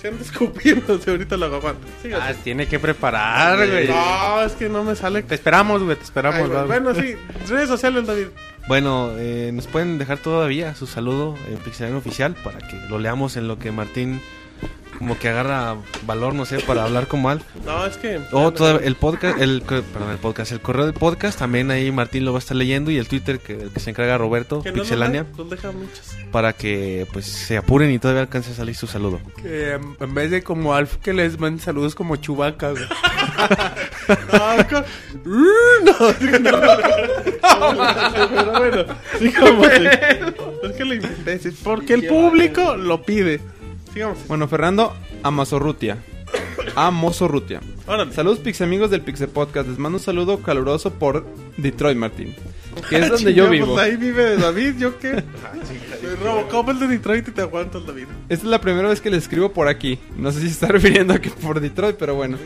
S1: se anda escupiendo. si ahorita hago. Aguanta.
S3: Ah, tiene que preparar, güey.
S1: No, es que no me sale.
S3: Te esperamos, güey, te esperamos.
S1: Ay, güey.
S3: va.
S1: bueno, sí. Redes sociales, David.
S4: Bueno, eh, nos pueden dejar todavía su saludo en Pixelania Oficial para que lo leamos en lo que Martín como que agarra valor, no sé, para hablar como Alf.
S1: No, es que.
S4: O el podcast, el, perdón, el podcast, el correo del podcast, también ahí Martín lo va a estar leyendo y el Twitter que, el que se encarga Roberto,
S1: Que no nos
S4: Pixelania,
S1: Pues deja
S4: para que pues se apuren y todavía alcance a salir su saludo.
S3: Que em, en vez de como Alf que les manden saludos como Chubaca, güey.
S1: No, con- Uh, no, no, no, no. Pero bueno, sigamos. Es que lo inventé. sí, Porque el público lo pide. Sigamos.
S6: Bueno, Fernando Amazorrutia. Amozorrutia.
S1: Órale.
S6: Saludos Pix amigos del Pixe Podcast. Les mando un saludo caluroso por Detroit, Martín. Que es donde yo
S1: pues
S6: vivo.
S1: ahí vive David, ¿yo qué? Soy Robocop el de Detroit y te aguantas, David.
S6: Esta es la primera vez que le escribo por aquí. No sé si se está refiriendo a que por Detroit, pero bueno.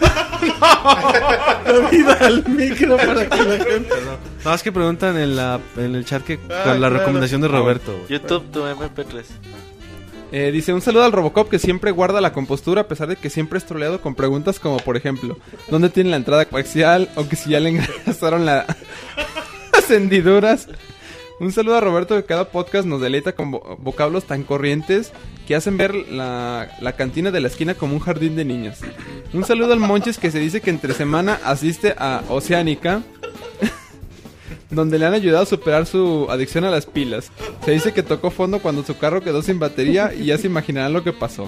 S1: David al micro para que la gente.
S4: No, es que preguntan en, la, en el chat que
S1: Ah,
S4: con la
S1: claro.
S4: recomendación de Roberto. güey.
S5: YouTube, tu MP3.
S6: Eh, dice, un saludo al Robocop que siempre guarda la compostura a pesar de que siempre es troleado con preguntas como, por ejemplo, ¿dónde tiene la entrada coaxial? O que si ya le engrasaron la... las hendiduras. Un saludo a Roberto que cada podcast nos deleita con vo- vocablos tan corrientes que hacen ver la, la cantina de la esquina como un jardín de niños. Un saludo al Monches que se dice que entre semana asiste a Oceánica donde le han ayudado a superar su adicción a las pilas. Se dice que tocó fondo cuando su carro quedó sin batería y ya se imaginarán lo que pasó.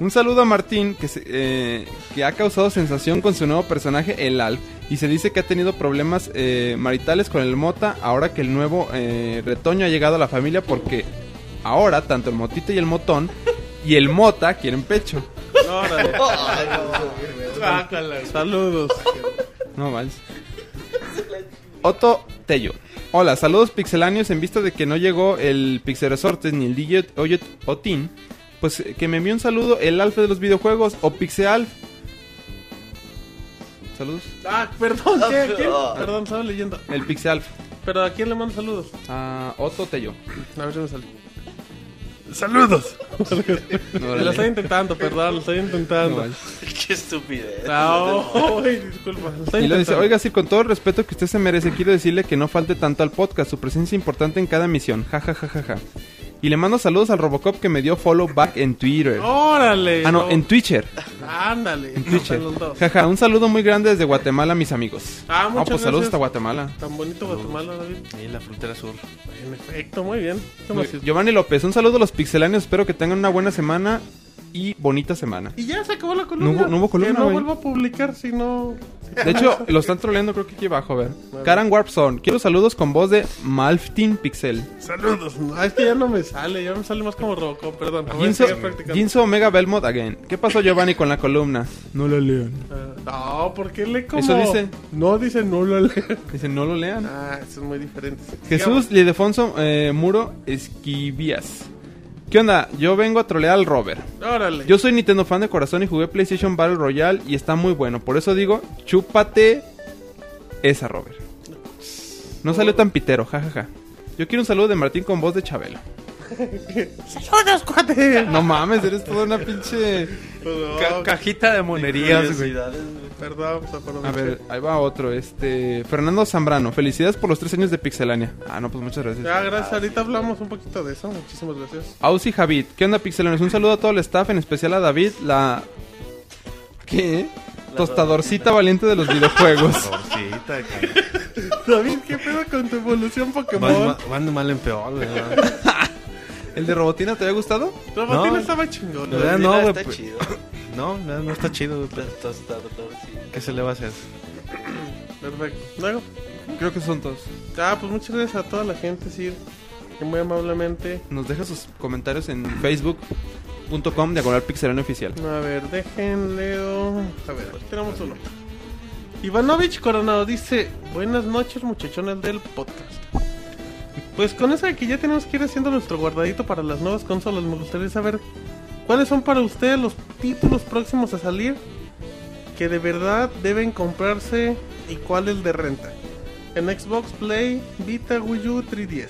S6: Un saludo a Martín, que, se- eh, que ha causado sensación con su nuevo personaje, el Alf, y se dice que ha tenido problemas eh, maritales con el Mota ahora que el nuevo eh, retoño ha llegado a la familia porque ahora tanto el Motita y el Motón y el Mota quieren pecho.
S1: Órale. Guácala, Saludos.
S6: No manches. Otto Tello. Hola, saludos pixeláneos en vista de que no llegó el Pixel Resortes ni el DJ Oyot Otin. Pues eh, que me envíe un saludo el Alf de los videojuegos o Pixealf. Saludos.
S1: Ah, perdón, ¿qué? ¿Quién?
S5: Ah.
S1: Perdón, estaba leyendo.
S6: El Pixealf.
S1: Pero ¿a quién le mando saludos?
S6: A Otto Tello.
S1: A ver si me sale. ¡Saludos!
S6: No,
S1: lo estoy intentando, perdón, lo estoy intentando.
S5: Qué estupidez.
S1: No, uy, disculpa. lo estoy
S6: Y lo dice, oiga, sí, con todo el respeto que usted se merece, quiero decirle que no falte tanto al podcast, su presencia es importante en cada emisión, ja, ja, ja, ja, ja. Y le mando saludos al Robocop que me dio follow back en Twitter.
S1: ¡Órale!
S6: ah, no, en Twitcher.
S1: Ándale.
S6: En Twitcher.
S1: Dos.
S6: Jaja, un saludo muy grande desde Guatemala, mis amigos.
S1: Ah, muchas
S6: pues saludos
S1: gracias.
S6: hasta Guatemala.
S1: Tan bonito Guatemala, David.
S4: Y la frontera sur.
S1: En efecto, muy bien.
S6: Giovanni López, un saludo a los pixeláneos, espero que tengan una buena semana y bonita semana.
S1: Y ya se acabó la columna.
S6: No hubo- no hubo columna,
S1: Que no vuelvo a publicar si no...
S6: De hecho, lo están troleando creo que aquí abajo, a ver. Karan Warpson, quiero saludos con voz de Malftin Pixel.
S1: Saludos. No, es que ya no me sale, ya me sale más como Robocop, perdón.
S6: Ginzo, Omega Belmont again. ¿Qué pasó Giovanni con la columna? No la lean.
S1: Ah, no, ¿por qué le como?
S6: Eso dice.
S1: No, dice no lo leo.
S6: Dice, no lo lean.
S1: Ah, eso es muy diferente.
S6: Jesús Lidefonso eh, Muro Esquivías. ¿Qué onda? Yo vengo a trolear al Robert.
S1: Órale.
S6: Yo soy Nintendo fan de corazón y jugué PlayStation Battle Royale y está muy bueno. Por eso digo, chúpate esa, Robert. No salió tan pitero, jajaja. Yo quiero un saludo de Martín con voz de Chabelo.
S3: ¡Saludos, cuate!
S6: No mames, eres toda una pinche ca- cajita de monerías, güey.
S1: Perdón, pues, perdón.
S6: A ver, ahí va otro. Este. Fernando Zambrano, felicidades por los tres años de Pixelania. Ah, no, pues muchas gracias.
S1: Ya, gracias. Ahorita hablamos un poquito de eso. Muchísimas gracias.
S6: Ausi Javid, ¿qué onda Pixelanios? Un saludo a todo el staff, en especial a David, la... ¿Qué? Tostadorcita valiente de los videojuegos.
S4: Que-
S1: David, ¿qué pedo con tu evolución Pokémon?
S4: van de mal en peor, güey.
S6: ¿El de Robotina te había gustado?
S1: La botina
S4: No.
S1: estaba chingón.
S4: La verdad, no,
S5: está
S4: pues-
S5: chido.
S4: No, no, no está chido, güey. ¿Qué se le va a hacer?
S1: Perfecto. Luego.
S6: Creo que son todos.
S1: Ah, pues muchas gracias a toda la gente, Sir. Que muy amablemente.
S6: Nos deja sus comentarios en facebook.com diagonal pixelania oficial.
S1: A ver, dejen, leo. A ver, aquí tenemos uno. Ivanovich Coronado dice: Buenas noches, muchachones del podcast. Pues con eso de que ya tenemos que ir haciendo nuestro guardadito para las nuevas consolas, me gustaría saber cuáles son para ustedes los títulos próximos a salir que de verdad deben comprarse y cuáles de renta. En Xbox, Play, Vita, Wii U, 3DS.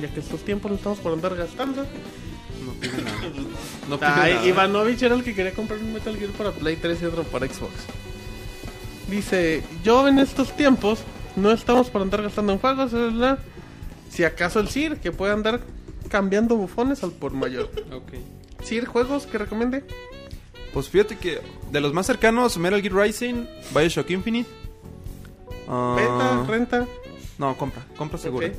S1: Ya que estos tiempos no estamos por andar gastando.
S6: No pide nada. No pide
S1: Ay,
S6: nada.
S1: Ivanovich era el que quería comprar un Metal Gear para Play 3 y otro para Xbox. Dice, yo en estos tiempos no estamos para andar gastando en juegos, bla. Si acaso el Sir, que puede andar cambiando bufones al por mayor.
S6: Ok.
S1: Sir, juegos que recomiende.
S6: Pues fíjate que de los más cercanos, Metal Gear Rising, Bioshock Infinite. ah,
S1: Venta, renta.
S6: No, compra, compra seguro.
S1: Ok.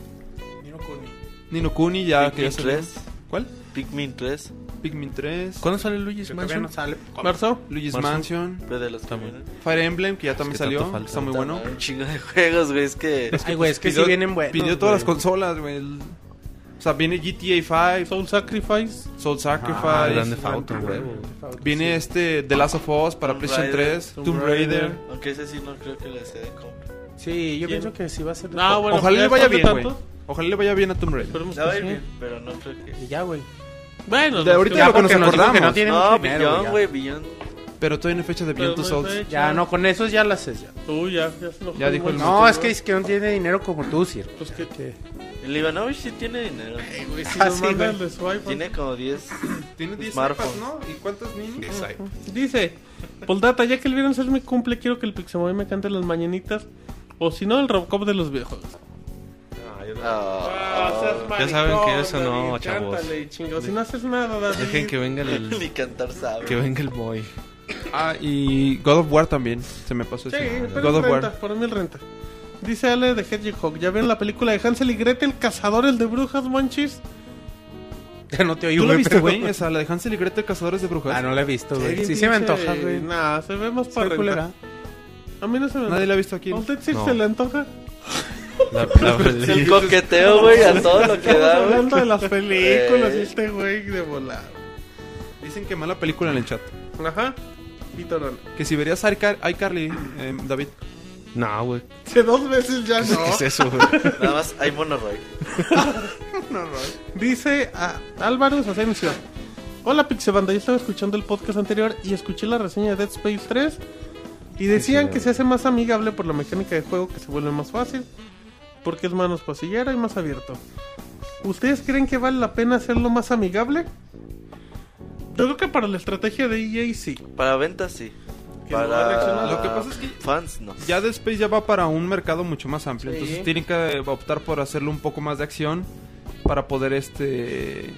S6: Nino Kuni ya que
S5: Pikmin
S6: ya.
S5: 3.
S6: ¿Cuál?
S5: Pikmin 3.
S6: Pikmin 3.
S4: ¿Cuándo sale Luigi's
S3: Que
S4: Mansion?
S3: no sale.
S1: Marzo.
S6: Luigi's
S4: Marzo.
S6: Mansion.
S5: De los.
S6: Fire Emblem, que ya también
S4: que
S6: salió.
S4: falta.
S6: Está muy bueno.
S5: Un chingo de juegos, güey. Es que.
S3: Ay, güey, es que
S6: Pidió-
S3: sí vienen buenos.
S6: Pidió todas las
S3: güey.
S6: consolas, güey. El- O sea, viene GTA 5,
S1: Soul Sacrifice.
S6: Soul Sacrifice.
S4: Ah, Grande Auto, huevo.
S6: Viene este The Last of Us para
S5: Tomb
S6: PlayStation
S5: Raider.
S6: 3,
S1: Tomb
S6: Tomb Raider.
S5: Aunque ese sí no creo que le se den compra.
S3: Sí, yo
S1: ¿Quién?
S3: pienso que sí va a ser.
S1: No, bueno,
S6: Ojalá le vaya
S1: de
S6: bien, güey. Ojalá le vaya bien a Tomb Raider.
S1: esperemos
S5: Ya va a
S1: que
S5: ir
S1: sí.
S5: bien, pero no creo que.
S3: Y ya, güey.
S1: Bueno,
S6: De ahorita
S1: ya
S6: lo que nos
S3: dijo que
S6: acordamos.
S3: no tiene
S5: No,
S3: mucho dinero,
S5: Billón,
S3: ya.
S5: güey, Billón.
S6: Pero todavía no hay fecha de Beyond Two
S1: no
S6: Souls.
S1: hecho.
S3: Ya, no, con esos ya las haces. Ya.
S1: Uy, ya, ya se enojó
S6: Ya dijo el.
S3: No, es que es que no tiene dinero como tú, Sir.
S1: Pues que.
S3: Que-
S5: El Ivanovich sí tiene dinero.
S1: Güey, si
S3: Ah, sí.
S5: Tiene como 10.
S6: Tiene 10
S5: Smartphone.
S6: iPads, ¿no? ¿Y cuántos niños?
S1: Dice, Poldata, ya que el viernes es mi cumple, quiero que el Pixemoy me cante las mañanitas. O si no, el Robocop de los videojuegos.
S5: Ah,
S4: Ya saben que eso no, chavos.
S1: Cántale, chingo. Si no haces nada, David.
S4: Dejen que venga
S5: Ni
S4: el,
S5: cantar sabe.
S4: que venga el boy.
S6: Ah, y God of War también. Se me pasó
S1: Sí,
S6: ese.
S1: pero
S6: God
S1: es
S6: of
S1: renta,
S6: War.
S1: para mí el renta. Dice Ale de Hedgehog, ¿ya vieron la película de Hansel y Gretel, Cazadores de Brujas, Monchis?
S3: Ya no te oí,
S6: ¿Tú la
S3: güey.
S6: viste, güey? Esa, la de Hansel y Gretel, Cazadores de Brujas.
S3: Ah, no la he visto, güey. Sí se me antoja, güey.
S1: Nah, se ve más para. A mí no se me
S6: Nadie la ha visto aquí.
S1: ¿A usted sí
S4: No.
S1: se le antoja?
S4: La, la-
S5: el coqueteo, güey, a todo lo que da, güey.
S1: hablando de las películas
S5: Eh.
S1: este güey de volar.
S6: Dicen que mala película en el chat.
S1: Ajá. Víctor.
S6: Que si verías iCar iCarly, eh, David.
S4: No, güey.
S1: Que dos veces ya no.
S4: ¿Qué es eso, güey?
S5: Nada más hay monoroid.
S1: Dice a Álvaro Asensio. Hola Pixebanda, yo estaba escuchando el podcast anterior y escuché la reseña de Dead Space 3 y decían que se hace más amigable por la mecánica de juego que se vuelve más fácil porque es menos pasillero y más abierto. ¿Ustedes creen que vale la pena hacerlo más amigable? Yo creo que para la estrategia de EA sí.
S5: Para ventas, sí.
S1: Que no va a reaccionar.
S5: Para
S6: Lo que pasa es que-
S5: fans, no.
S6: Ya Space ya va para un mercado mucho más amplio.
S1: Sí.
S6: Entonces tienen que optar por hacerlo un poco más de acción para poder este.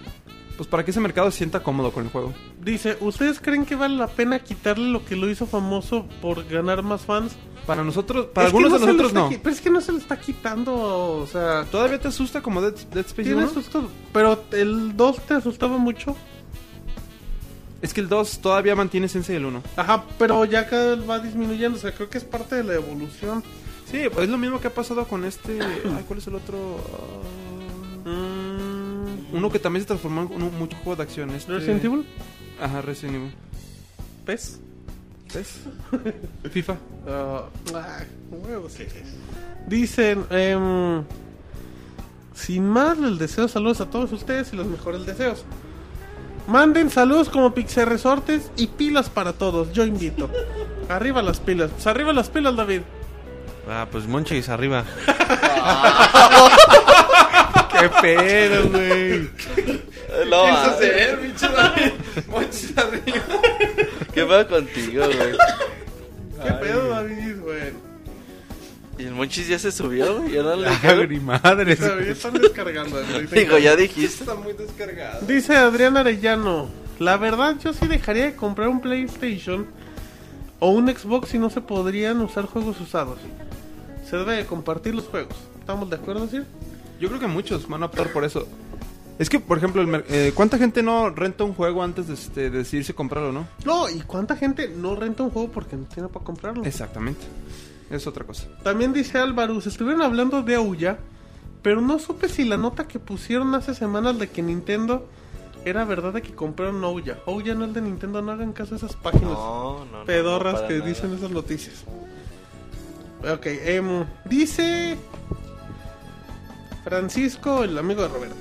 S6: Pues para que ese mercado se sienta cómodo con el juego.
S1: Dice, ¿ustedes creen que vale la pena quitarle lo que lo hizo famoso por ganar más fans?
S6: Para nosotros, para
S1: Es
S6: algunos
S1: no
S6: de nosotros no.
S1: Pero es que no se le está quitando, o sea...
S6: ¿Todavía te asusta como Dead, Dead Space
S1: Tiene
S6: 1?
S1: susto, pero el 2 te asustaba mucho.
S6: Es que el 2 todavía mantiene esencia del 1.
S1: Ajá, pero ya cada vez va disminuyendo, o sea, creo que es parte de la evolución.
S6: Sí, pues es lo mismo que ha pasado con este. Ay, ¿cuál es el otro? Ah,
S1: Mm,
S6: uno que también se transformó en un, mucho juego de acción. Este...
S1: Resident Evil,
S6: Ajá, Resident Evil.
S1: PES.
S6: ¿Ves? FIFA.
S1: Ah, ah, huevos. Dicen, em, sin más, les deseo saludos a todos ustedes y los mejores deseos. Manden saludos como Pixel Resortes y pilas para todos, yo invito. Arriba las pilas, pues arriba las pilas, David.
S4: Ah, pues Monchis arriba.
S3: Qué ¿Qué pedo, güey?
S5: No, ah,
S6: bicho David. Monchis arriba.
S5: ¿Qué pasa contigo, güey?
S1: ¿Qué pedo, David, güey?
S5: Y el Monchis ya se subió, güey. Ya no le.
S3: Agri madre.
S1: Están descargando. David.
S5: Digo, ya dijiste.
S6: Está muy descargado.
S1: Dice Adrián Arellano, la verdad yo sí dejaría de comprar un PlayStation o un Xbox si no se podrían usar juegos usados. Se debe de compartir los juegos. ¿Estamos de acuerdo, Sir?
S6: Yo creo que muchos van a optar por eso. Es que, por ejemplo, el eh, ¿cuánta gente no renta un juego antes de, este, de decidirse comprarlo, no?
S1: No, ¿y cuánta gente no renta un juego porque no tiene para comprarlo?
S6: Exactamente. Es otra cosa.
S1: También dice Álvaro, se estuvieron hablando de Ouya, pero no supe si la nota que pusieron hace semanas de que Nintendo era verdad de que compraron Ouya. Ouya no es de Nintendo, no hagan caso a esas páginas.
S5: No, no, no.
S1: pedorras
S5: no,
S1: que
S5: nada.
S1: dicen esas noticias. Ok, em, dice Francisco, el amigo de Roberto.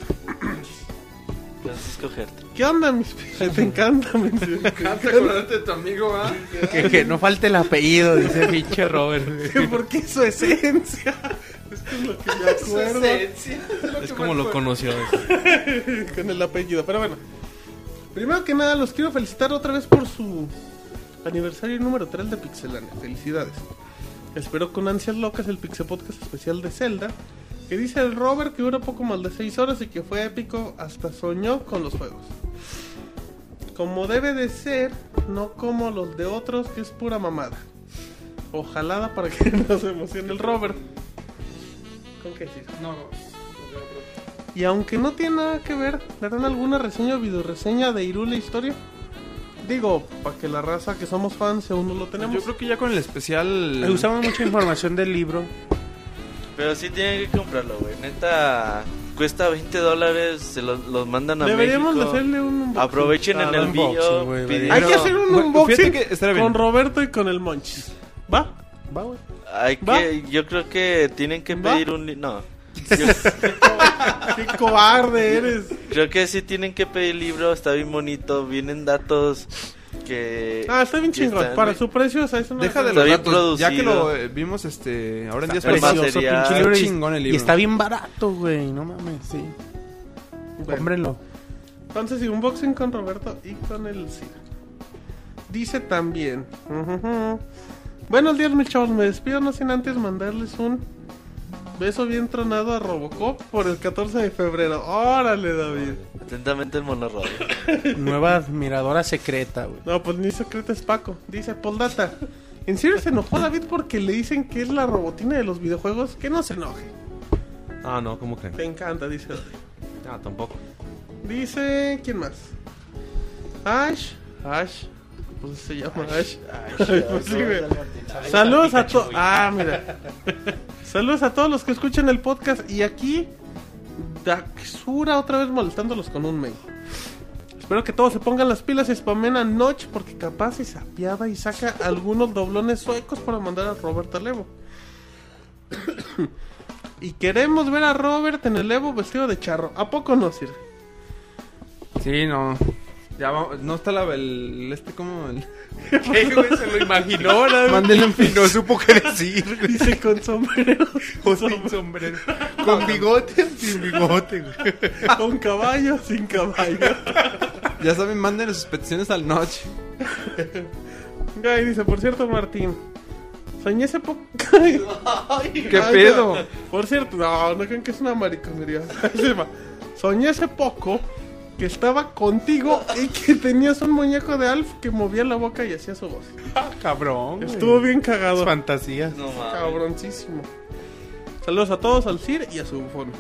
S5: Francisco Herta.
S1: ¿Qué onda, mis Te encanta, me
S6: Encanta acordarte de tu amigo, ¿ah?
S3: Que, que no falte el apellido, dice pinche Robert.
S1: Porque es su esencia. Esto es lo que me acuerdo
S4: Es como lo conoció.
S1: con el apellido. Pero bueno, primero que nada, los quiero felicitar otra vez por su aniversario número 3 de Pixelania. Felicidades. Espero con ansias locas el Pixel Podcast especial de Zelda. Que dice el Robert que dura poco más de 6 horas y que fue épico, hasta soñó con los juegos. Como debe de ser, no como los de otros, que es pura mamada. Ojalá para que no se emocione el Robert. ¿Con qué sí?
S6: No,
S1: Y aunque no tiene nada que ver, ¿le dan alguna reseña o videoreseña de Irule Historia? Digo, para que la raza que somos fans aún no lo tenemos.
S6: Yo creo que ya con el especial...
S3: Usamos mucha información del libro.
S5: Pero sí tienen que comprarlo, güey. Neta, cuesta 20 dólares. Se los, los mandan a
S1: Deberíamos
S5: México.
S1: hacerle un unboxing.
S5: Aprovechen
S3: Ah,
S5: en el
S3: unboxing,
S5: video.
S1: Hay que hacer un unboxing
S6: fíjate que estaría bien.
S1: con Roberto y con el Monchis. ¿Va?
S3: Va, güey.
S5: Hay
S1: ¿Va?
S5: que, yo creo que tienen que
S1: ¿Va?
S5: pedir un... li- No. Yo
S1: ¡Qué cobarde eres!
S5: creo que sí tienen que pedir libro. Está bien bonito. Vienen datos que...
S1: Ah, está bien chingón. Para su precio, o sea, eso no
S6: Deja de los datos. Ya que lo eh, vimos este ahora en días
S5: Está
S6: pasados.
S5: precioso,
S6: Está
S5: pinche
S3: libro y-
S6: chingón el libro.
S3: Y está bien barato, güey. No mames, sí.
S1: Bueno,
S3: Cómprenlo.
S1: Entonces, sí, unboxing con Roberto y con el Cid. Dice también. Buenos días, mis chavos. Me despido no sin antes mandarles un beso bien tronado a Robocop por el 14 de febrero. Órale, David.
S5: Atentamente el monorrobo.
S3: Nueva admiradora secreta, güey.
S1: No, pues ni secreto es Paco. Dice Poldata. ¿En serio se enojó David porque le dicen que es la robotina de los videojuegos? Que no se enoje.
S4: Ah, no, ¿cómo creen?
S1: Te encanta, dice David.
S4: Ah, tampoco.
S1: Dice. ¿Quién más? Ash. Ash. Pues se llama Ash.
S5: Ay,
S1: Ay, pues sí, güey. Saludos a todos. Ah, mira. Saludos a todos los que escuchan el podcast. Y aquí, Daxura otra vez molestándolos con un mail. Espero que todos se pongan las pilas y spamen a Notch porque capaz y se apiada y saca algunos doblones suecos para mandar a Robert al Evo. y queremos ver a Robert en el Evo vestido de charro. ¿A poco no sirve?
S6: Sí, no. Ya vamos, no está la, el, este como el...
S3: ¿Qué, güey? Se lo imaginó, ¿no?
S6: Mándenle un
S3: No supo qué decir, güey.
S1: Dice con sombrero.
S3: O sin sombrero. Con bigote sin bigote, güey.
S1: Con caballo, sin caballo.
S6: Ya saben, manden sus peticiones al Notch.
S1: Ay, dice, por cierto, Martín. Soñé ese poco.
S6: ¿Qué pedo?
S1: Por cierto, no, no crean que es una mariconería. Soñé hace poco que estaba contigo y que tenías un muñeco de Alf que movía la boca y hacía su voz.
S3: Ah, cabrón. güey.
S1: Estuvo bien cagado.
S3: Fantasías.
S5: No.
S1: Cabroncísimo. Saludos a todos, al Cir y a su bufón.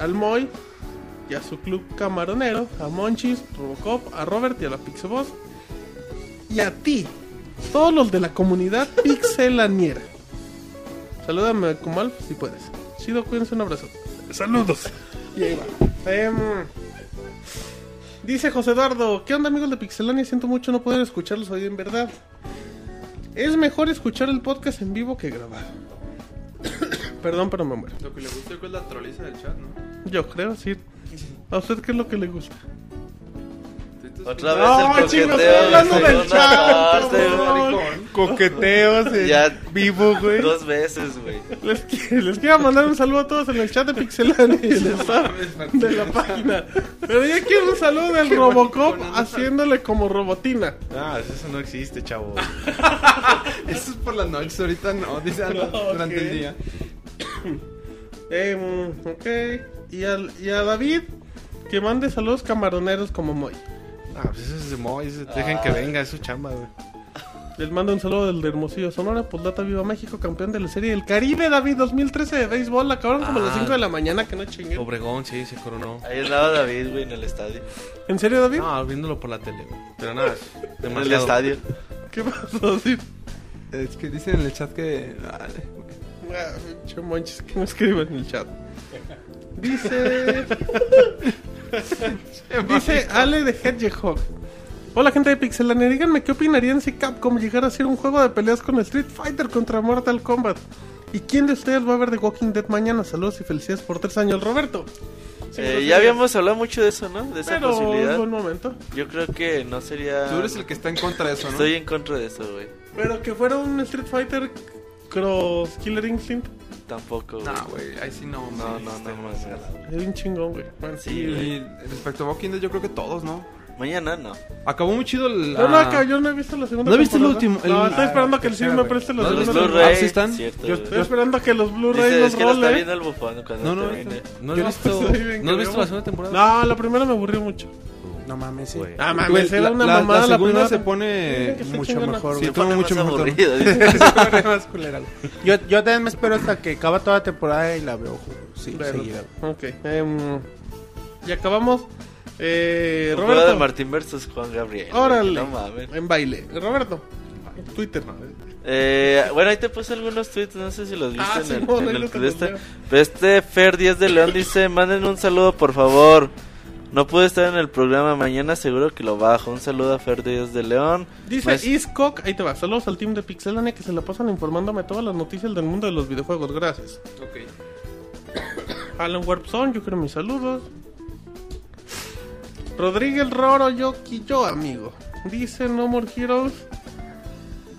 S1: Al Moy y a su club camaronero, a Monchis, Robocop, a Robert y a la Pixeboss. Y a ti, todos los de la comunidad pixelaniera. Salúdame como Alf si puedes. Chido, cuídense, un abrazo. Saludos. Y ahí va. Em, dice José Eduardo, ¿qué onda amigos de Pixelania? Siento mucho no poder escucharlos hoy en verdad. Es mejor escuchar el podcast en vivo que grabar. Perdón, pero me muero.
S6: Lo que le gusta es la troliza del chat, ¿no?
S1: Yo creo, sí. ¿A usted qué es lo que le gusta?
S5: Otra
S1: No,
S5: vez el
S1: chicos,
S5: coqueteo
S1: estoy hablando
S5: de
S1: del chat,
S5: parte, güey.
S3: Coqueteos en
S5: Ya.
S3: vivo, güey.
S5: Dos veces, güey.
S1: Les, les quiero mandar un saludo a todos en el chat de y el staff de la página. Pero ya quiero un saludo del Robocop haciéndole como robotina.
S4: Ah, eso no existe, chavo.
S6: Eso es por las noches, ahorita no, dice
S1: No,
S6: durante el día.
S1: Eh, ok. Y, al- y a David, que mande saludos camaroneros como Moy.
S4: Ah, pues eso es de dejen que venga, es su chamba, güey.
S1: Les mando un saludo del de Hermosillo Sonora, Poldata Viva México, campeón de la Serie del Caribe, David 2013 de béisbol. Acabaron como a las
S4: Ah.
S1: 5 de la mañana, que no chinguen.
S4: Obregón, sí, se coronó.
S5: Ahí andaba David, güey, en el estadio.
S1: ¿En serio, David?
S4: No, viéndolo por la tele, güey. Pero nada, es
S5: En el
S4: demasiado.
S5: estadio.
S1: ¿Qué pasó, David?
S6: Es que dicen en el chat que.
S1: Ah, pinche manches, que no escriben en el chat. Dice. dice Ale de Hedgehog. Hola gente de Pixelania, díganme qué opinarían si Capcom llegara a hacer un juego de peleas con Street Fighter contra Mortal Kombat. ¿Y quién de ustedes va a ver The Walking Dead mañana? Saludos y felicidades por tres años, Roberto. Sí,
S5: Eh,
S1: sé,
S5: ya habíamos hablado mucho de eso, ¿no? De esa
S1: pero
S5: posibilidad.
S1: es buen momento.
S5: Yo creo que no sería.
S6: Tú eres el que está en contra de eso, ¿no?
S5: Estoy en contra de eso, güey.
S1: Pero que fuera un Street Fighter Cross Killer Instinct.
S5: Tampoco, güey.
S6: No, güey, ahí sí no.
S5: No, no,
S6: está
S5: no, no.
S1: Es bien chingón, güey. Bueno,
S5: Sí, güey.
S6: Y respecto a Walking Dead, yo creo que todos, ¿no?
S5: Mañana no.
S6: Acabó muy chido el.
S1: Yo no,
S6: ah,
S1: acá, yo no he visto la segunda
S6: ¿No viste el
S1: temporada.
S6: último?
S1: No, estoy esperando a que el
S3: tercera,
S1: Sir me preste la
S5: Los
S1: segunda
S6: Blu-ray.
S1: temporada.
S5: Blu-ray.
S6: ¿sí están?
S5: Cierto,
S3: Yo-.
S1: Estoy esperando a que los Blu-ray los
S5: es que lo está
S1: role.
S5: viendo el bufón cuando
S6: No, no.
S4: ¿No ¿no segunda temporada?
S1: No, la primera me aburrió mucho.
S3: No mames, sí.
S4: Güey.
S1: Ah, mames, era una
S6: la-
S1: mamada
S6: la
S1: la primera.
S6: se pone
S3: mucho mejor,
S5: Sí,
S6: todo
S5: pone
S6: mucho
S5: más
S6: mejor.
S5: aburrido. dice.
S3: Se pone más culera, yo, yo también me espero hasta que acaba toda la temporada y la veo sí,
S1: Bueno,
S3: seguida.
S1: Ok. em, y acabamos. Eh,
S5: juego de
S1: Roberto.
S5: Martín versus Juan Gabriel.
S1: Órale.
S5: No mames.
S1: En baile. Roberto. Twitter.
S5: Eh, bueno, ahí te puse algunos tweets, no sé si los viste
S1: Ah,
S5: en
S1: sí,
S5: el,
S1: no,
S5: en el
S1: no los
S5: este. Pero este Fer 10 de León dice, manden un saludo por favor. No pude estar en el programa mañana, seguro que lo bajo. Un saludo a Fer 10 de León.
S1: Dice Iscock, ahí te va. Saludos al team de Pixelania que se la pasan informándome todas las noticias del mundo de los videojuegos. Gracias. Alan Warpson, yo quiero mis saludos. Rodríguez Roro, Yoki, yo, amigo. Dice No More Heroes.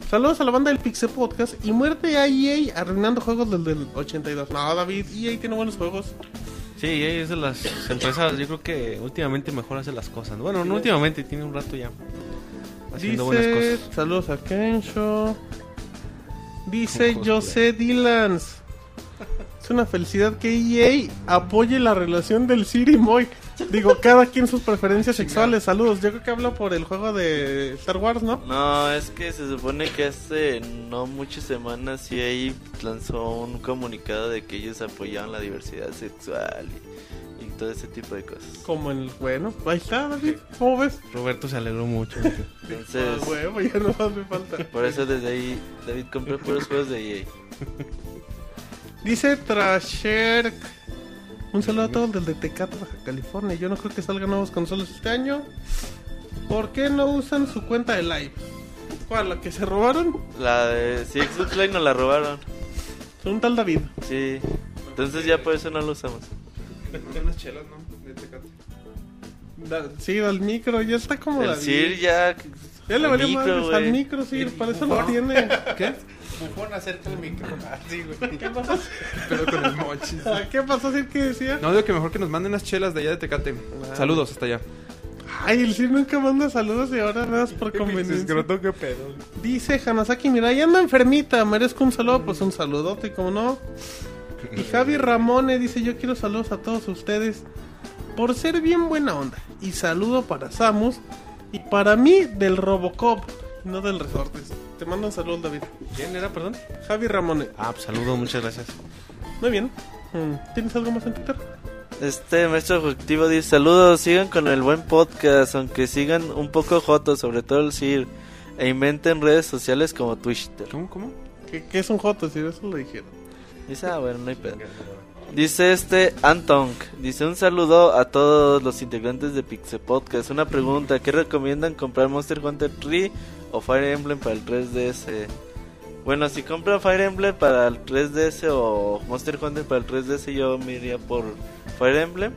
S1: Saludos a la banda del Pixel Podcast y muerte a EA arruinando juegos del, del 82. No, David, EA tiene buenos juegos.
S4: Sí, es de las empresas, yo creo que últimamente mejor hace las cosas. Bueno, no últimamente, tiene un rato ya haciendo buenas cosas.
S1: saludos a Kensho. Dice. José Dylans. Es una felicidad que EA apoye la relación del Siri Moy. Digo, cada quien sus preferencias sexuales. Saludos. Yo creo que hablo por el juego de Star Wars, ¿no?
S5: No, es que se supone que hace no muchas semanas EA lanzó un comunicado de que ellos apoyaban la diversidad sexual y, y todo ese tipo de cosas.
S1: Como en el. Bueno, ahí está, David. ¿Cómo ves?
S4: Roberto se alegró mucho.
S5: Entonces,
S1: Ah, huevo, ya no más me falta.
S5: por eso desde ahí David compró puros juegos de EA.
S1: Dice Trasher. Un saludo a todos del de Tecate, Baja California. Yo no creo que salgan nuevos consolas este año. ¿Por qué no usan su cuenta de live? ¿Cuál? ¿La que se robaron?
S5: La de sí, Xbox Live nos la robaron.
S1: Son un tal David.
S5: Sí. Entonces ya por eso no lo usamos.
S6: unas chelas, ¿no? De Tecate.
S1: Da- sí, al micro, ya está como
S5: El
S1: David.
S5: Sir ya.
S1: Ya le
S5: al
S1: valió
S5: micro,
S1: madres al micro, sí, para eso lo tiene.
S6: ¿Qué?
S3: Bufón, acerca el micro. Ah, sí, güey.
S1: ¿Qué pasó?
S6: Pero con el mochis.
S1: Ah, ¿Qué pasó? ¿Qué decía?
S6: No, digo que mejor que nos manden unas chelas de allá de Tecate. Saludos hasta allá.
S1: Ay, el Sir nunca manda saludos y ahora nada más por conveniencia.
S3: Escroto, qué pedo.
S1: Dice Hanasaki, mira, ya ando enfermita, merezco un saludo, pues un saludote, como no. Y Javi Ramone dice, yo quiero saludos a todos ustedes por ser bien buena onda. Y saludo para Samus y para mí del Robocop, no del Resortes. Te mando un saludo, David.
S4: ¿Quién era, perdón?
S1: Javi Ramone.
S4: Ah, pues saludo, muchas gracias.
S1: Muy bien. Mm, ¿Tienes algo más en Twitter?
S5: Este maestro objetivo dice: Saludos, sigan con el buen podcast, aunque sigan un poco jotos, sobre todo el Sir, e inventen redes sociales como Twitter.
S6: ¿Cómo, cómo?
S1: Que es un joto, si eso lo dijeron.
S5: Dice: Ah, bueno, no hay pedo. Dice este Antonk, dice un saludo a todos los integrantes de Pixel Podcast. Una pregunta, ¿qué recomiendan comprar Monster Hunter 3 o Fire Emblem para el 3DS? Bueno, si compran Fire Emblem para el 3DS o Monster Hunter para el 3DS, yo me iría por Fire Emblem.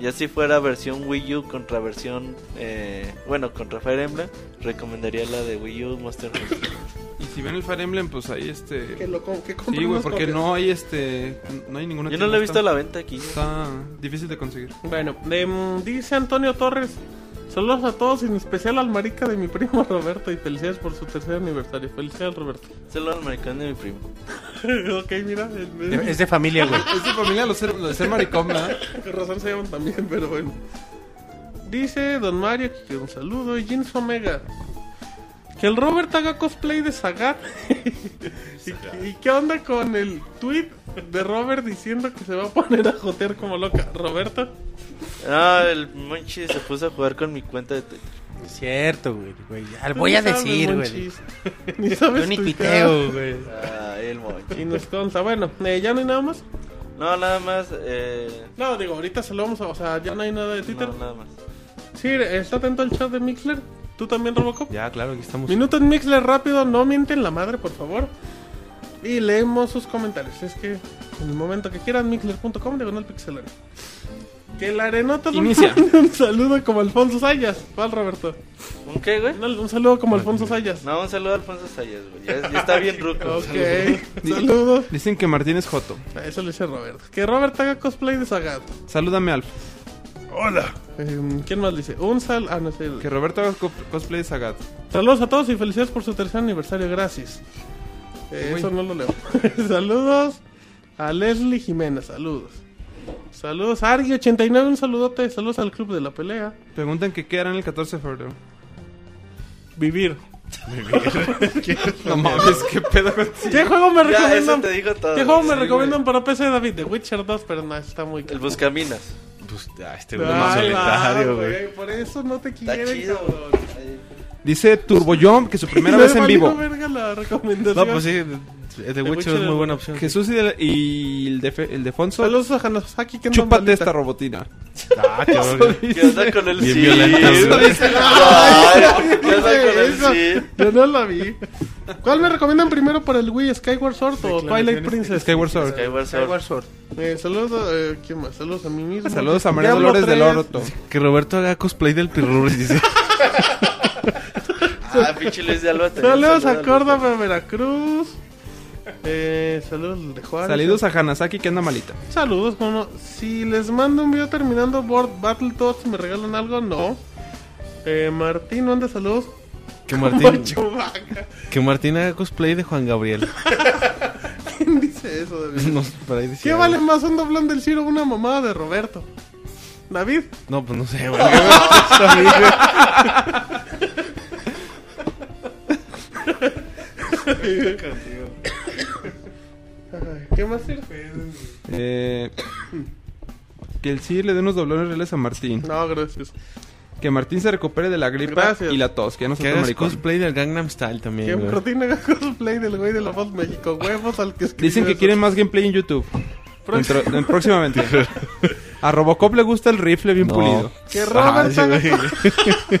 S5: Y así fuera versión Wii U contra versión, eh, bueno, contra Fire Emblem, recomendaría la de Wii U Monster Hunter.
S6: Y si ven el Fire Emblem, pues ahí este...
S1: Que lo que
S6: Sí, güey, porque
S1: copias.
S6: no hay este... No hay ninguna
S5: Yo no lo he visto a la venta aquí.
S6: Está difícil de conseguir.
S1: Bueno, em, dice Antonio Torres. Saludos a todos, en especial al marica de mi primo Roberto y felicidades por su tercer aniversario. Felicidades, Roberto.
S5: Solo al maricón de mi primo.
S1: ok, mira, el-
S3: Es de familia, güey.
S6: Es de familia lo, ser, lo de ser maricón, ¿verdad?
S1: con razón se llaman también, pero bueno. Dice Don Mario que un saludo y Jins Omega. Que el Robert haga cosplay de Sagat. ¿Y, y qué onda con el tweet de Robert diciendo que se va a poner a jotear como loca? Roberto.
S5: Ah, el Monchi se puso a jugar con mi cuenta de Twitter.
S3: Es cierto, güey. güey. Ya, voy a decir, güey.
S1: Ni sabes
S3: Yo ni tuiteo, güey.
S5: Ah, el Monchi.
S1: Y nos consta. Bueno, eh, ya no hay nada más.
S5: No, nada más. Eh,
S1: No, digo, ahorita se lo vamos a. O sea, ya no hay nada de Twitter.
S5: no, nada más.
S1: Sí, está atento al chat de Mixler. ¿Tú también, Robocop?
S4: Ya, claro, aquí estamos.
S1: Minuto en Mixler rápido, no mienten la madre, por favor. Y leemos sus comentarios. Es que en el momento que quieran, mixler.com, diagonal pixelero. Que la arenota
S6: Inicia.
S1: un saludo como Alfonso Sayas. ¿Cuál, Roberto?
S5: ¿Un qué, güey?
S1: No, un saludo como Alfonso Sayas.
S5: No, un saludo a Alfonso Sayas, güey. Ya, ya está bien ruco.
S1: Ok, saludos.
S6: Dicen que Martín es Joto.
S1: Eso le dice Roberto. Que Robert haga cosplay de Sagat.
S6: Salúdame, Alf.
S1: Hola. Em, ¿Quién más dice? Un sal. Ah, no sé.
S6: Que Roberto haga co- cosplay de Sagat.
S1: Saludos a todos y felicidades por su tercer aniversario. Gracias. Eh, eso no lo leo. saludos a Leslie Jiménez. Saludos. Saludos a Argi89. Un saludote. Saludos al club de la pelea.
S6: Preguntan que qué harán el 14 de febrero.
S1: Vivir.
S6: No mames, qué pedo.
S1: ¿Qué juego me
S5: Ya, eso
S1: recomiendan?
S5: te digo todo.
S1: ¿Qué juego me recomiendan para PC, David? The Witcher 2, pero no, está muy.
S5: El Buscaminas.
S4: Pues, ah, este güey es solitario, güey.
S1: Por eso no te
S5: chido.
S1: cabrón.
S6: Dice Turbo Jump que su primera
S1: Me
S6: vez en vivo.
S1: verga la recomendación.
S4: No, pues sí, The, The Witcher es muy buena opción.
S6: Jesús y, de, y el, de, el Defonso.
S1: Saludos a Hanasaki. que
S6: Chúpate esta robotina.
S4: Ah, cabrón.
S5: ¿Qué onda con el
S4: Bien
S5: sí?
S4: violenta,
S5: Eso
S4: güey.
S5: dice- Ay, ¿Qué onda con el
S1: Eso,
S5: sí?
S1: Yo no la vi. ¿Cuál me recomiendan primero para el Wii? ¿Skyward Sword o Twilight Princess?
S6: Skyward Sword.
S5: Skyward Sword.
S3: Skyward Sword.
S1: Eh, saludos a... Eh, ¿Quién más? Saludos a mí mismo.
S6: Saludos a María
S1: Diablo
S6: Dolores del
S1: 3.
S6: Orto.
S4: Que Roberto haga cosplay del Pirurris, dice.
S5: Ah, pinche Luis de Alba.
S1: Saludos a. Córdoba, Veracruz. Eh, saludos de Juárez.
S6: Saludos a Hanasaki que anda malita.
S1: Saludos, como si les mando un video terminando Board Battletoads, ¿me regalan algo? No. Eh, Martín, manda saludos.
S4: Que Martín, que Martín haga cosplay de Juan Gabriel.
S1: ¿Quién dice eso, David?
S4: No, por ahí
S1: ¿Qué vale más un doblón del Ciro o una mamada de Roberto? David.
S4: No, pues no sé, güey.
S1: ¿Qué más sirve?
S6: Eh, que el sí le dé unos doblones reales a Martín.
S1: No, gracias.
S6: Que Martín se recupere de la gripa
S1: Gracias.
S6: y la tos. Que ya no se
S4: Que hagas cosplay del Gangnam Style también,
S1: Que
S4: güey.
S1: Martín haga cosplay del güey de la voz México. Huevos al que escribió
S6: Dicen que
S1: eso.
S6: quieren más gameplay en YouTube. Dentro- en- próximamente. A Robocop le gusta el rifle bien
S4: No.
S6: pulido.
S1: Que Robert, haga,
S4: sí, güey.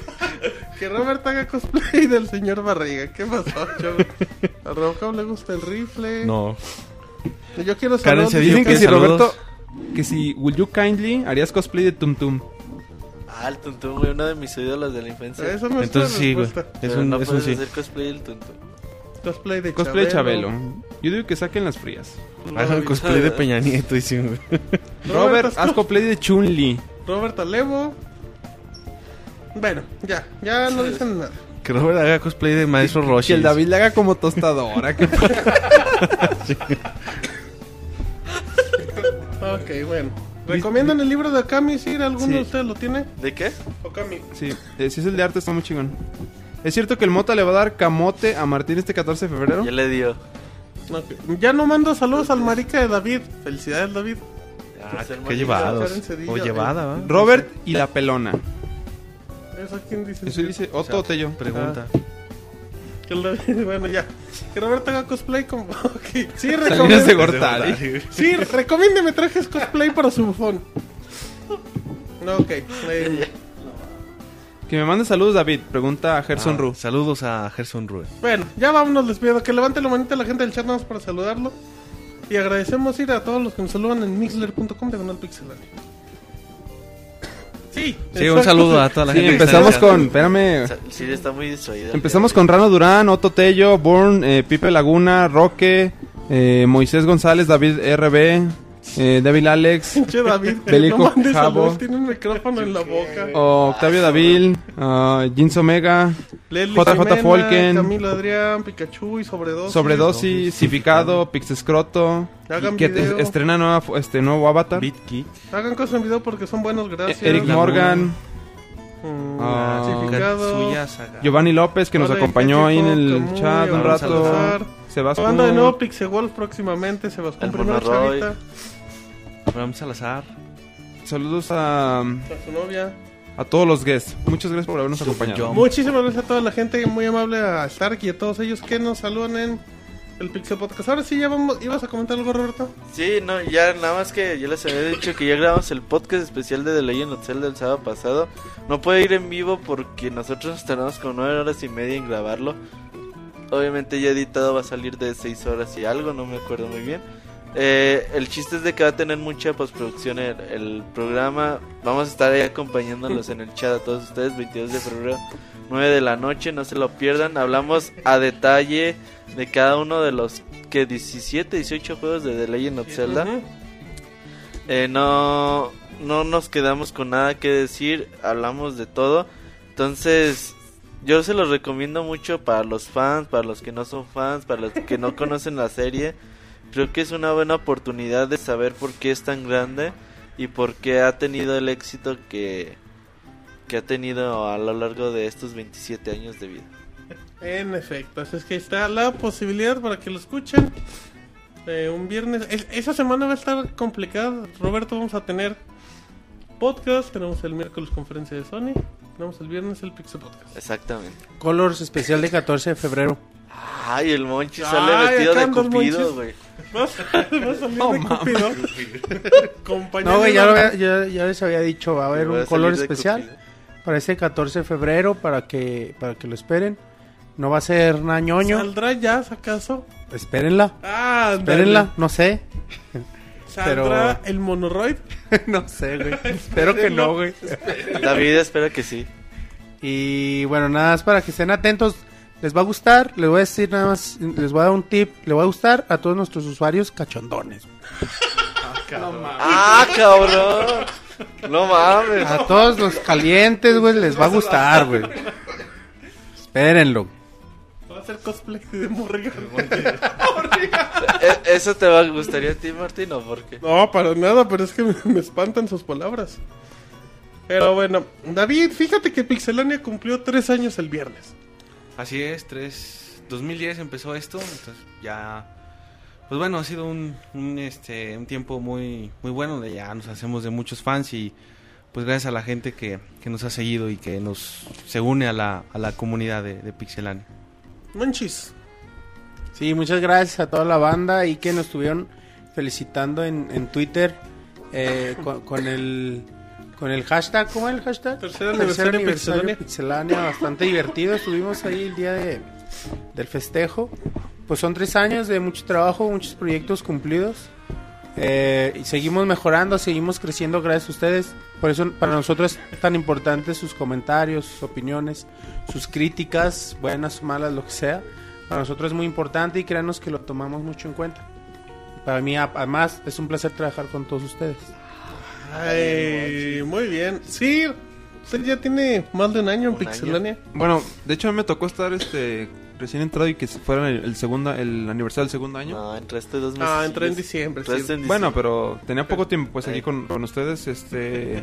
S1: que Robert haga cosplay del señor Barriga. ¿Qué pasó, chavo? A Robocop le gusta el rifle.
S4: No.
S1: Yo quiero
S4: Karen
S1: saber.
S6: Dicen que
S4: que
S6: si
S4: saludos.
S6: Roberto... Que si Will You Kindly harías cosplay de Tum Tum.
S5: Ah, el Tuntún, güey, uno de mis ídolos de la infancia.
S1: Eso no
S4: Entonces
S1: es
S4: sí, güey. Es
S5: Pero
S4: un,
S5: no
S4: es un
S5: puedes
S4: sí.
S5: hacer cosplay del Tuntún.
S1: Cosplay de
S6: Cosplay
S1: Chabelo.
S6: Chabelo. Yo digo que saquen las frías.
S4: Hagan cosplay de Peña Nieto, güey.
S6: Robert,
S1: Robert,
S6: haz cosplay de Chun-Li.
S1: Robert Alevo. Bueno, ya, ya no dicen nada.
S4: Que Robert haga cosplay de Maestro Roshi.
S6: Que el David le haga como tostadora. que-
S1: Ok, bueno. ¿Recomiendan el libro de Okami? ¿Sí? ¿Alguno
S6: Sí.
S1: de ustedes lo tiene?
S5: ¿De qué?
S1: Okami.
S6: Sí, eh, si es el de arte está muy chingón. ¿Es cierto que el Mota le va a dar camote a Martín este 14 de febrero?
S5: Ya le dio.
S1: Ya no mando saludos al marica de David. Felicidades, David.
S5: Ah, ser
S4: Qué llevados.
S1: Cedillo,
S4: O llevada, ¿va?
S6: Robert y la pelona.
S1: ¿Eso quién dice?
S6: Eso dice Otto Tello.
S4: Pregunta.
S1: Que el David- bueno, ya. Que Roberto haga cosplay como... Ok. Sí, recomiende...
S6: Gortari.
S1: Sí, recomiéndeme trajes cosplay para su bufón. No, ok. Eh,
S6: Que me mande saludos David, pregunta a Gerson
S4: Ah,
S6: Ru.
S4: Saludos a Gerson Rue.
S1: bueno, ya vámonos, les pido que levante la manita la gente del chat nada más para saludarlo. Y agradecemos ir a todos los que nos saludan en mixler.com de Pixelania. Sí,
S4: Sí, un saludo a toda la
S6: Sí,
S4: gente. que
S6: empezamos con, espérame,
S5: Sí, está muy distraído.
S6: empezamos con Rano Durán, Otto Tello, Born, eh, Pipe Laguna, Roque, eh, Moisés González, David RB, eh, David Alex,
S1: Pinche David,
S6: Belico
S1: no mandes
S6: Jabo.
S1: saludos, tiene un micrófono en la boca.
S6: Octavio David, ah, Jins Omega,
S1: Leslie
S6: JJ
S1: Jimena,
S6: Folken.
S1: Camilo Adrián, Pikachu y Sobredosis.
S6: Sobredosis, Cificado, Pixescroto,
S1: Hagan
S6: que
S1: video.
S6: estrena nueva, este nuevo avatar,
S4: BitKick.
S1: Hagan cosas en video porque son buenos, gracias.
S6: Eric. Morgan,
S1: Mm,
S6: Ah. Giovanni López, que nos
S1: Vale,
S6: acompañó ahí en el chat un rato,
S1: Salazar.
S6: Sebas
S1: Banda de nuevo
S6: Kuhn,
S1: Pixewolf próximamente, Sebastián primero. Chavita,
S4: Abraham Salazar.
S6: saludos a,
S1: a su novia.
S6: a todos los guests, muchas gracias por habernos acompañado.
S1: Muchísimas gracias a toda la gente, muy amable a Stark y a todos ellos que nos saludan en el Pixel Podcast. Ahora sí, ya vamos, ¿ibas a comentar algo, Roberto?
S5: Sí, no, ya nada más que yo les había dicho que ya grabamos el podcast especial de The Legend of Zelda el sábado pasado. No puede ir en vivo porque nosotros nos tardamos como nueve horas y media en grabarlo. Obviamente ya editado va a salir de seis horas y algo, no me acuerdo muy bien. Eh, el chiste es de que va a tener mucha postproducción el, el programa. Vamos a estar ahí acompañándolos en el chat a todos ustedes, 22 de febrero, 9 de la noche, no se lo pierdan. Hablamos a detalle de cada uno de los que 17, 18 juegos de The Legend of Zelda. Eh, no, no nos quedamos con nada que decir, hablamos de todo. Entonces, yo se los recomiendo mucho para los fans, para los que no son fans, para los que no conocen la serie. Creo que es una buena oportunidad de saber por qué es tan grande y por qué ha tenido el éxito que, que ha tenido a lo largo de estos 27 años de vida.
S1: En efecto, así es que está la posibilidad para que lo escuchen. Eh, un viernes. Es- esa semana va a estar complicada. Roberto, vamos a tener podcast. Tenemos el miércoles conferencia de Sony. Tenemos el viernes el Pixel Podcast.
S5: Exactamente.
S3: Colors especial de 14 de febrero.
S5: Ay, el Monchi
S1: Ay,
S5: sale vestido
S1: acá
S5: de Cupido, güey.
S1: Vas, vas a salir de Cupido. Compañero
S3: No, güey, ya, había- ya, ya les había dicho, va a haber un color especial
S5: Cupido.
S3: para este 14 de febrero para que para que lo esperen. No va a ser nada ñoño.
S1: ¿Saldrá ya, acaso?
S3: Espérenla.
S1: Ah.
S3: Espérenla, no sé.
S1: ¿Saldrá
S3: pero-
S1: el Monoroid?
S3: no sé, güey. Espero que no, güey.
S5: David espera que sí.
S3: Y bueno, nada más para que estén atentos. Les va a gustar, les voy a decir nada más, les voy a dar un tip. Le va a gustar a todos nuestros usuarios cachondones.
S5: ¡Ah, cabrón! No mames.
S3: A todos los calientes, güey, les va a gustar, güey. Espérenlo.
S1: Va a ser cosplay de Morrigan.
S5: ¿E- ¿Eso te va, gustaría a ti, Martín, o por qué?
S1: No, para nada, pero es que me, me espantan sus palabras. Pero bueno, David, fíjate que Pixelania cumplió tres años el viernes.
S4: Así es, 3, 2010 empezó esto, entonces ya, pues bueno, ha sido un, un, este, un tiempo muy, muy bueno, donde ya nos hacemos de muchos fans y pues gracias a la gente que, que nos ha seguido y que nos se une a la, a la comunidad de, de Pixelania.
S1: Manchis.
S3: Sí, muchas gracias a toda la banda y que nos estuvieron felicitando en, en Twitter eh, con, con el con el hashtag, ¿cómo es el hashtag?
S1: Tercer aniversario Pixelania.
S3: Pixelania, bastante divertido. Estuvimos ahí el día de, del festejo. Pues son tres años de mucho trabajo, muchos proyectos cumplidos. Eh, y seguimos mejorando, seguimos creciendo gracias a ustedes. Por eso para nosotros es tan importante sus comentarios, sus opiniones, sus críticas, buenas o malas, lo que sea. Para nosotros es muy importante y créanos que lo tomamos mucho en cuenta. Para mí, además, es un placer trabajar con todos ustedes.
S1: Ay, muy bien. Sí, usted ya tiene más de un año en
S5: Un
S1: Pixelania.
S6: Bueno, de hecho a mí me tocó estar este recién entrado y que fuera el, el segundo el aniversario del segundo año.
S5: No, entraste dos meses.
S1: Ah, entré en diciembre. sí.
S5: Entraste en
S6: Bueno,
S5: diciembre.
S6: pero tenía poco tiempo pues aquí
S5: Ay.
S6: con, con ustedes, este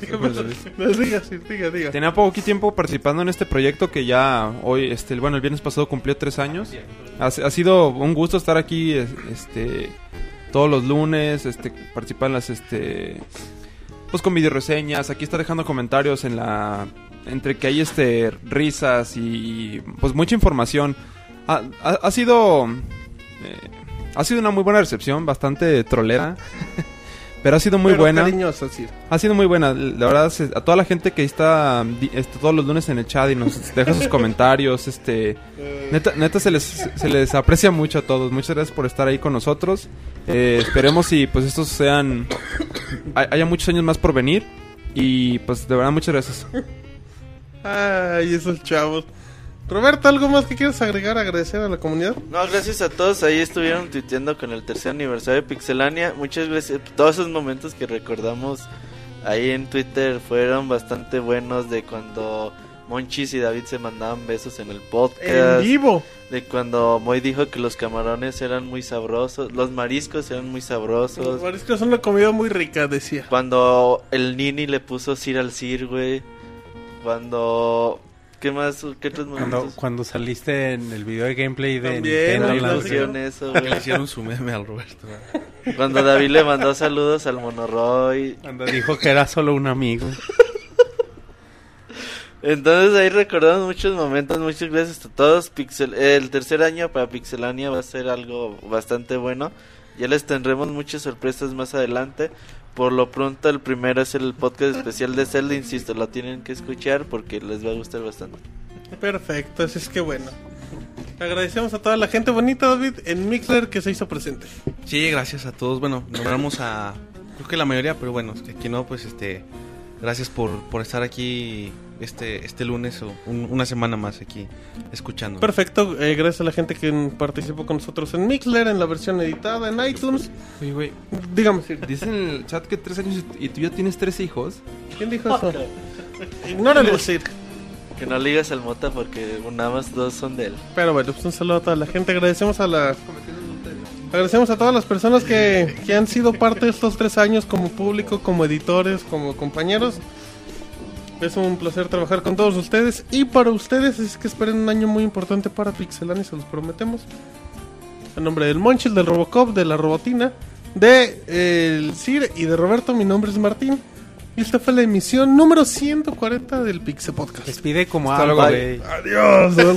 S1: No, diga, sí, diga, diga.
S6: tenía poco tiempo participando en este proyecto que ya hoy, este, bueno, el viernes pasado cumplió tres años. Ha, ha sido un gusto estar aquí, es- este, todos los lunes, este, participar en las, este, pues con video reseñas, aquí está dejando comentarios en la, entre que hay, este, risas y, pues mucha información. Ha, ha- ha sido, eh, ha sido una muy buena recepción, bastante trolera. Pero ha sido muy
S1: Pero
S6: buena.
S1: cariñoso, sí.
S6: Ha sido muy buena. La verdad, a toda la gente que está este, todos los lunes en el chat y nos deja sus comentarios, este... Neta, neta se, les, se les aprecia mucho a todos. Muchas gracias por estar ahí con nosotros. Eh, esperemos y pues estos sean... hay- haya muchos años más por venir. Y pues de verdad, muchas gracias.
S1: Ay, esos chavos. Roberto, ¿algo más que quieras agregar, agradecer a la comunidad?
S5: No, gracias a todos. Ahí estuvieron tuiteando con el tercer aniversario de Pixelania. Muchas gracias. Todos esos momentos que recordamos ahí en Twitter fueron bastante buenos. De cuando Monchis y David se mandaban besos en el
S1: En
S5: podcast.
S1: vivo.
S5: De cuando Moy dijo que los camarones eran muy sabrosos. Los mariscos eran muy
S1: Los
S5: sabrosos.
S1: mariscos son una comida muy rica, decía.
S5: Cuando el Nini le puso Sir al Sir, güey. Cuando. ¿Qué más? ¿Qué otros
S3: Cuando,
S5: momentos?
S3: cuando saliste en el video de gameplay de
S1: También,
S3: Nintendo Land,
S5: eso,
S4: Que le hicieron su meme al Roberto.
S5: Cuando David le mandó saludos al Monoroy.
S3: cuando dijo que era solo un amigo.
S5: Entonces ahí recordamos muchos momentos. Muchas gracias a todos. Pixel, el tercer año para Pixelania va a ser algo bastante bueno. Ya les tendremos muchas sorpresas más adelante. Por lo pronto, el primero es el podcast especial de Zelda. Insisto, lo tienen que escuchar porque les va a gustar bastante.
S1: Perfecto, así es que bueno. Agradecemos a toda la gente bonita, David, en Mixler que se hizo presente.
S4: Sí, gracias a todos. Bueno, nombramos a. Creo que la mayoría, pero bueno, que aquí no, pues este. Gracias por, por estar aquí este este lunes o un- una semana más aquí escuchando.
S1: Perfecto, eh, gracias a la gente que participó con nosotros en Mixler, en la versión editada, en iTunes.
S6: Oye, güey,
S1: Dígame, Sir,
S6: dicen en el chat que tres años y y tú ya tienes tres hijos.
S1: ¿quién dijo eso? Ignóralo, Sir.
S5: Que no ligas al Mota porque nada más dos son de él.
S1: Pero bueno, pues un saludo a toda la gente. Agradecemos a la. Agradecemos a todas las personas que, que han sido parte de estos tres años como público, como editores, como compañeros. Es un placer trabajar con todos ustedes. Y para ustedes es que esperen un año muy importante para Pixelania, se los prometemos. En nombre del Monchil, del Robocop, de la Robotina, de eh, el Cir y de Roberto, mi nombre es Martín. Y esta fue la emisión número 140 del Pixel Podcast.
S3: Despide como
S6: Hasta
S3: algo.
S1: Adiós.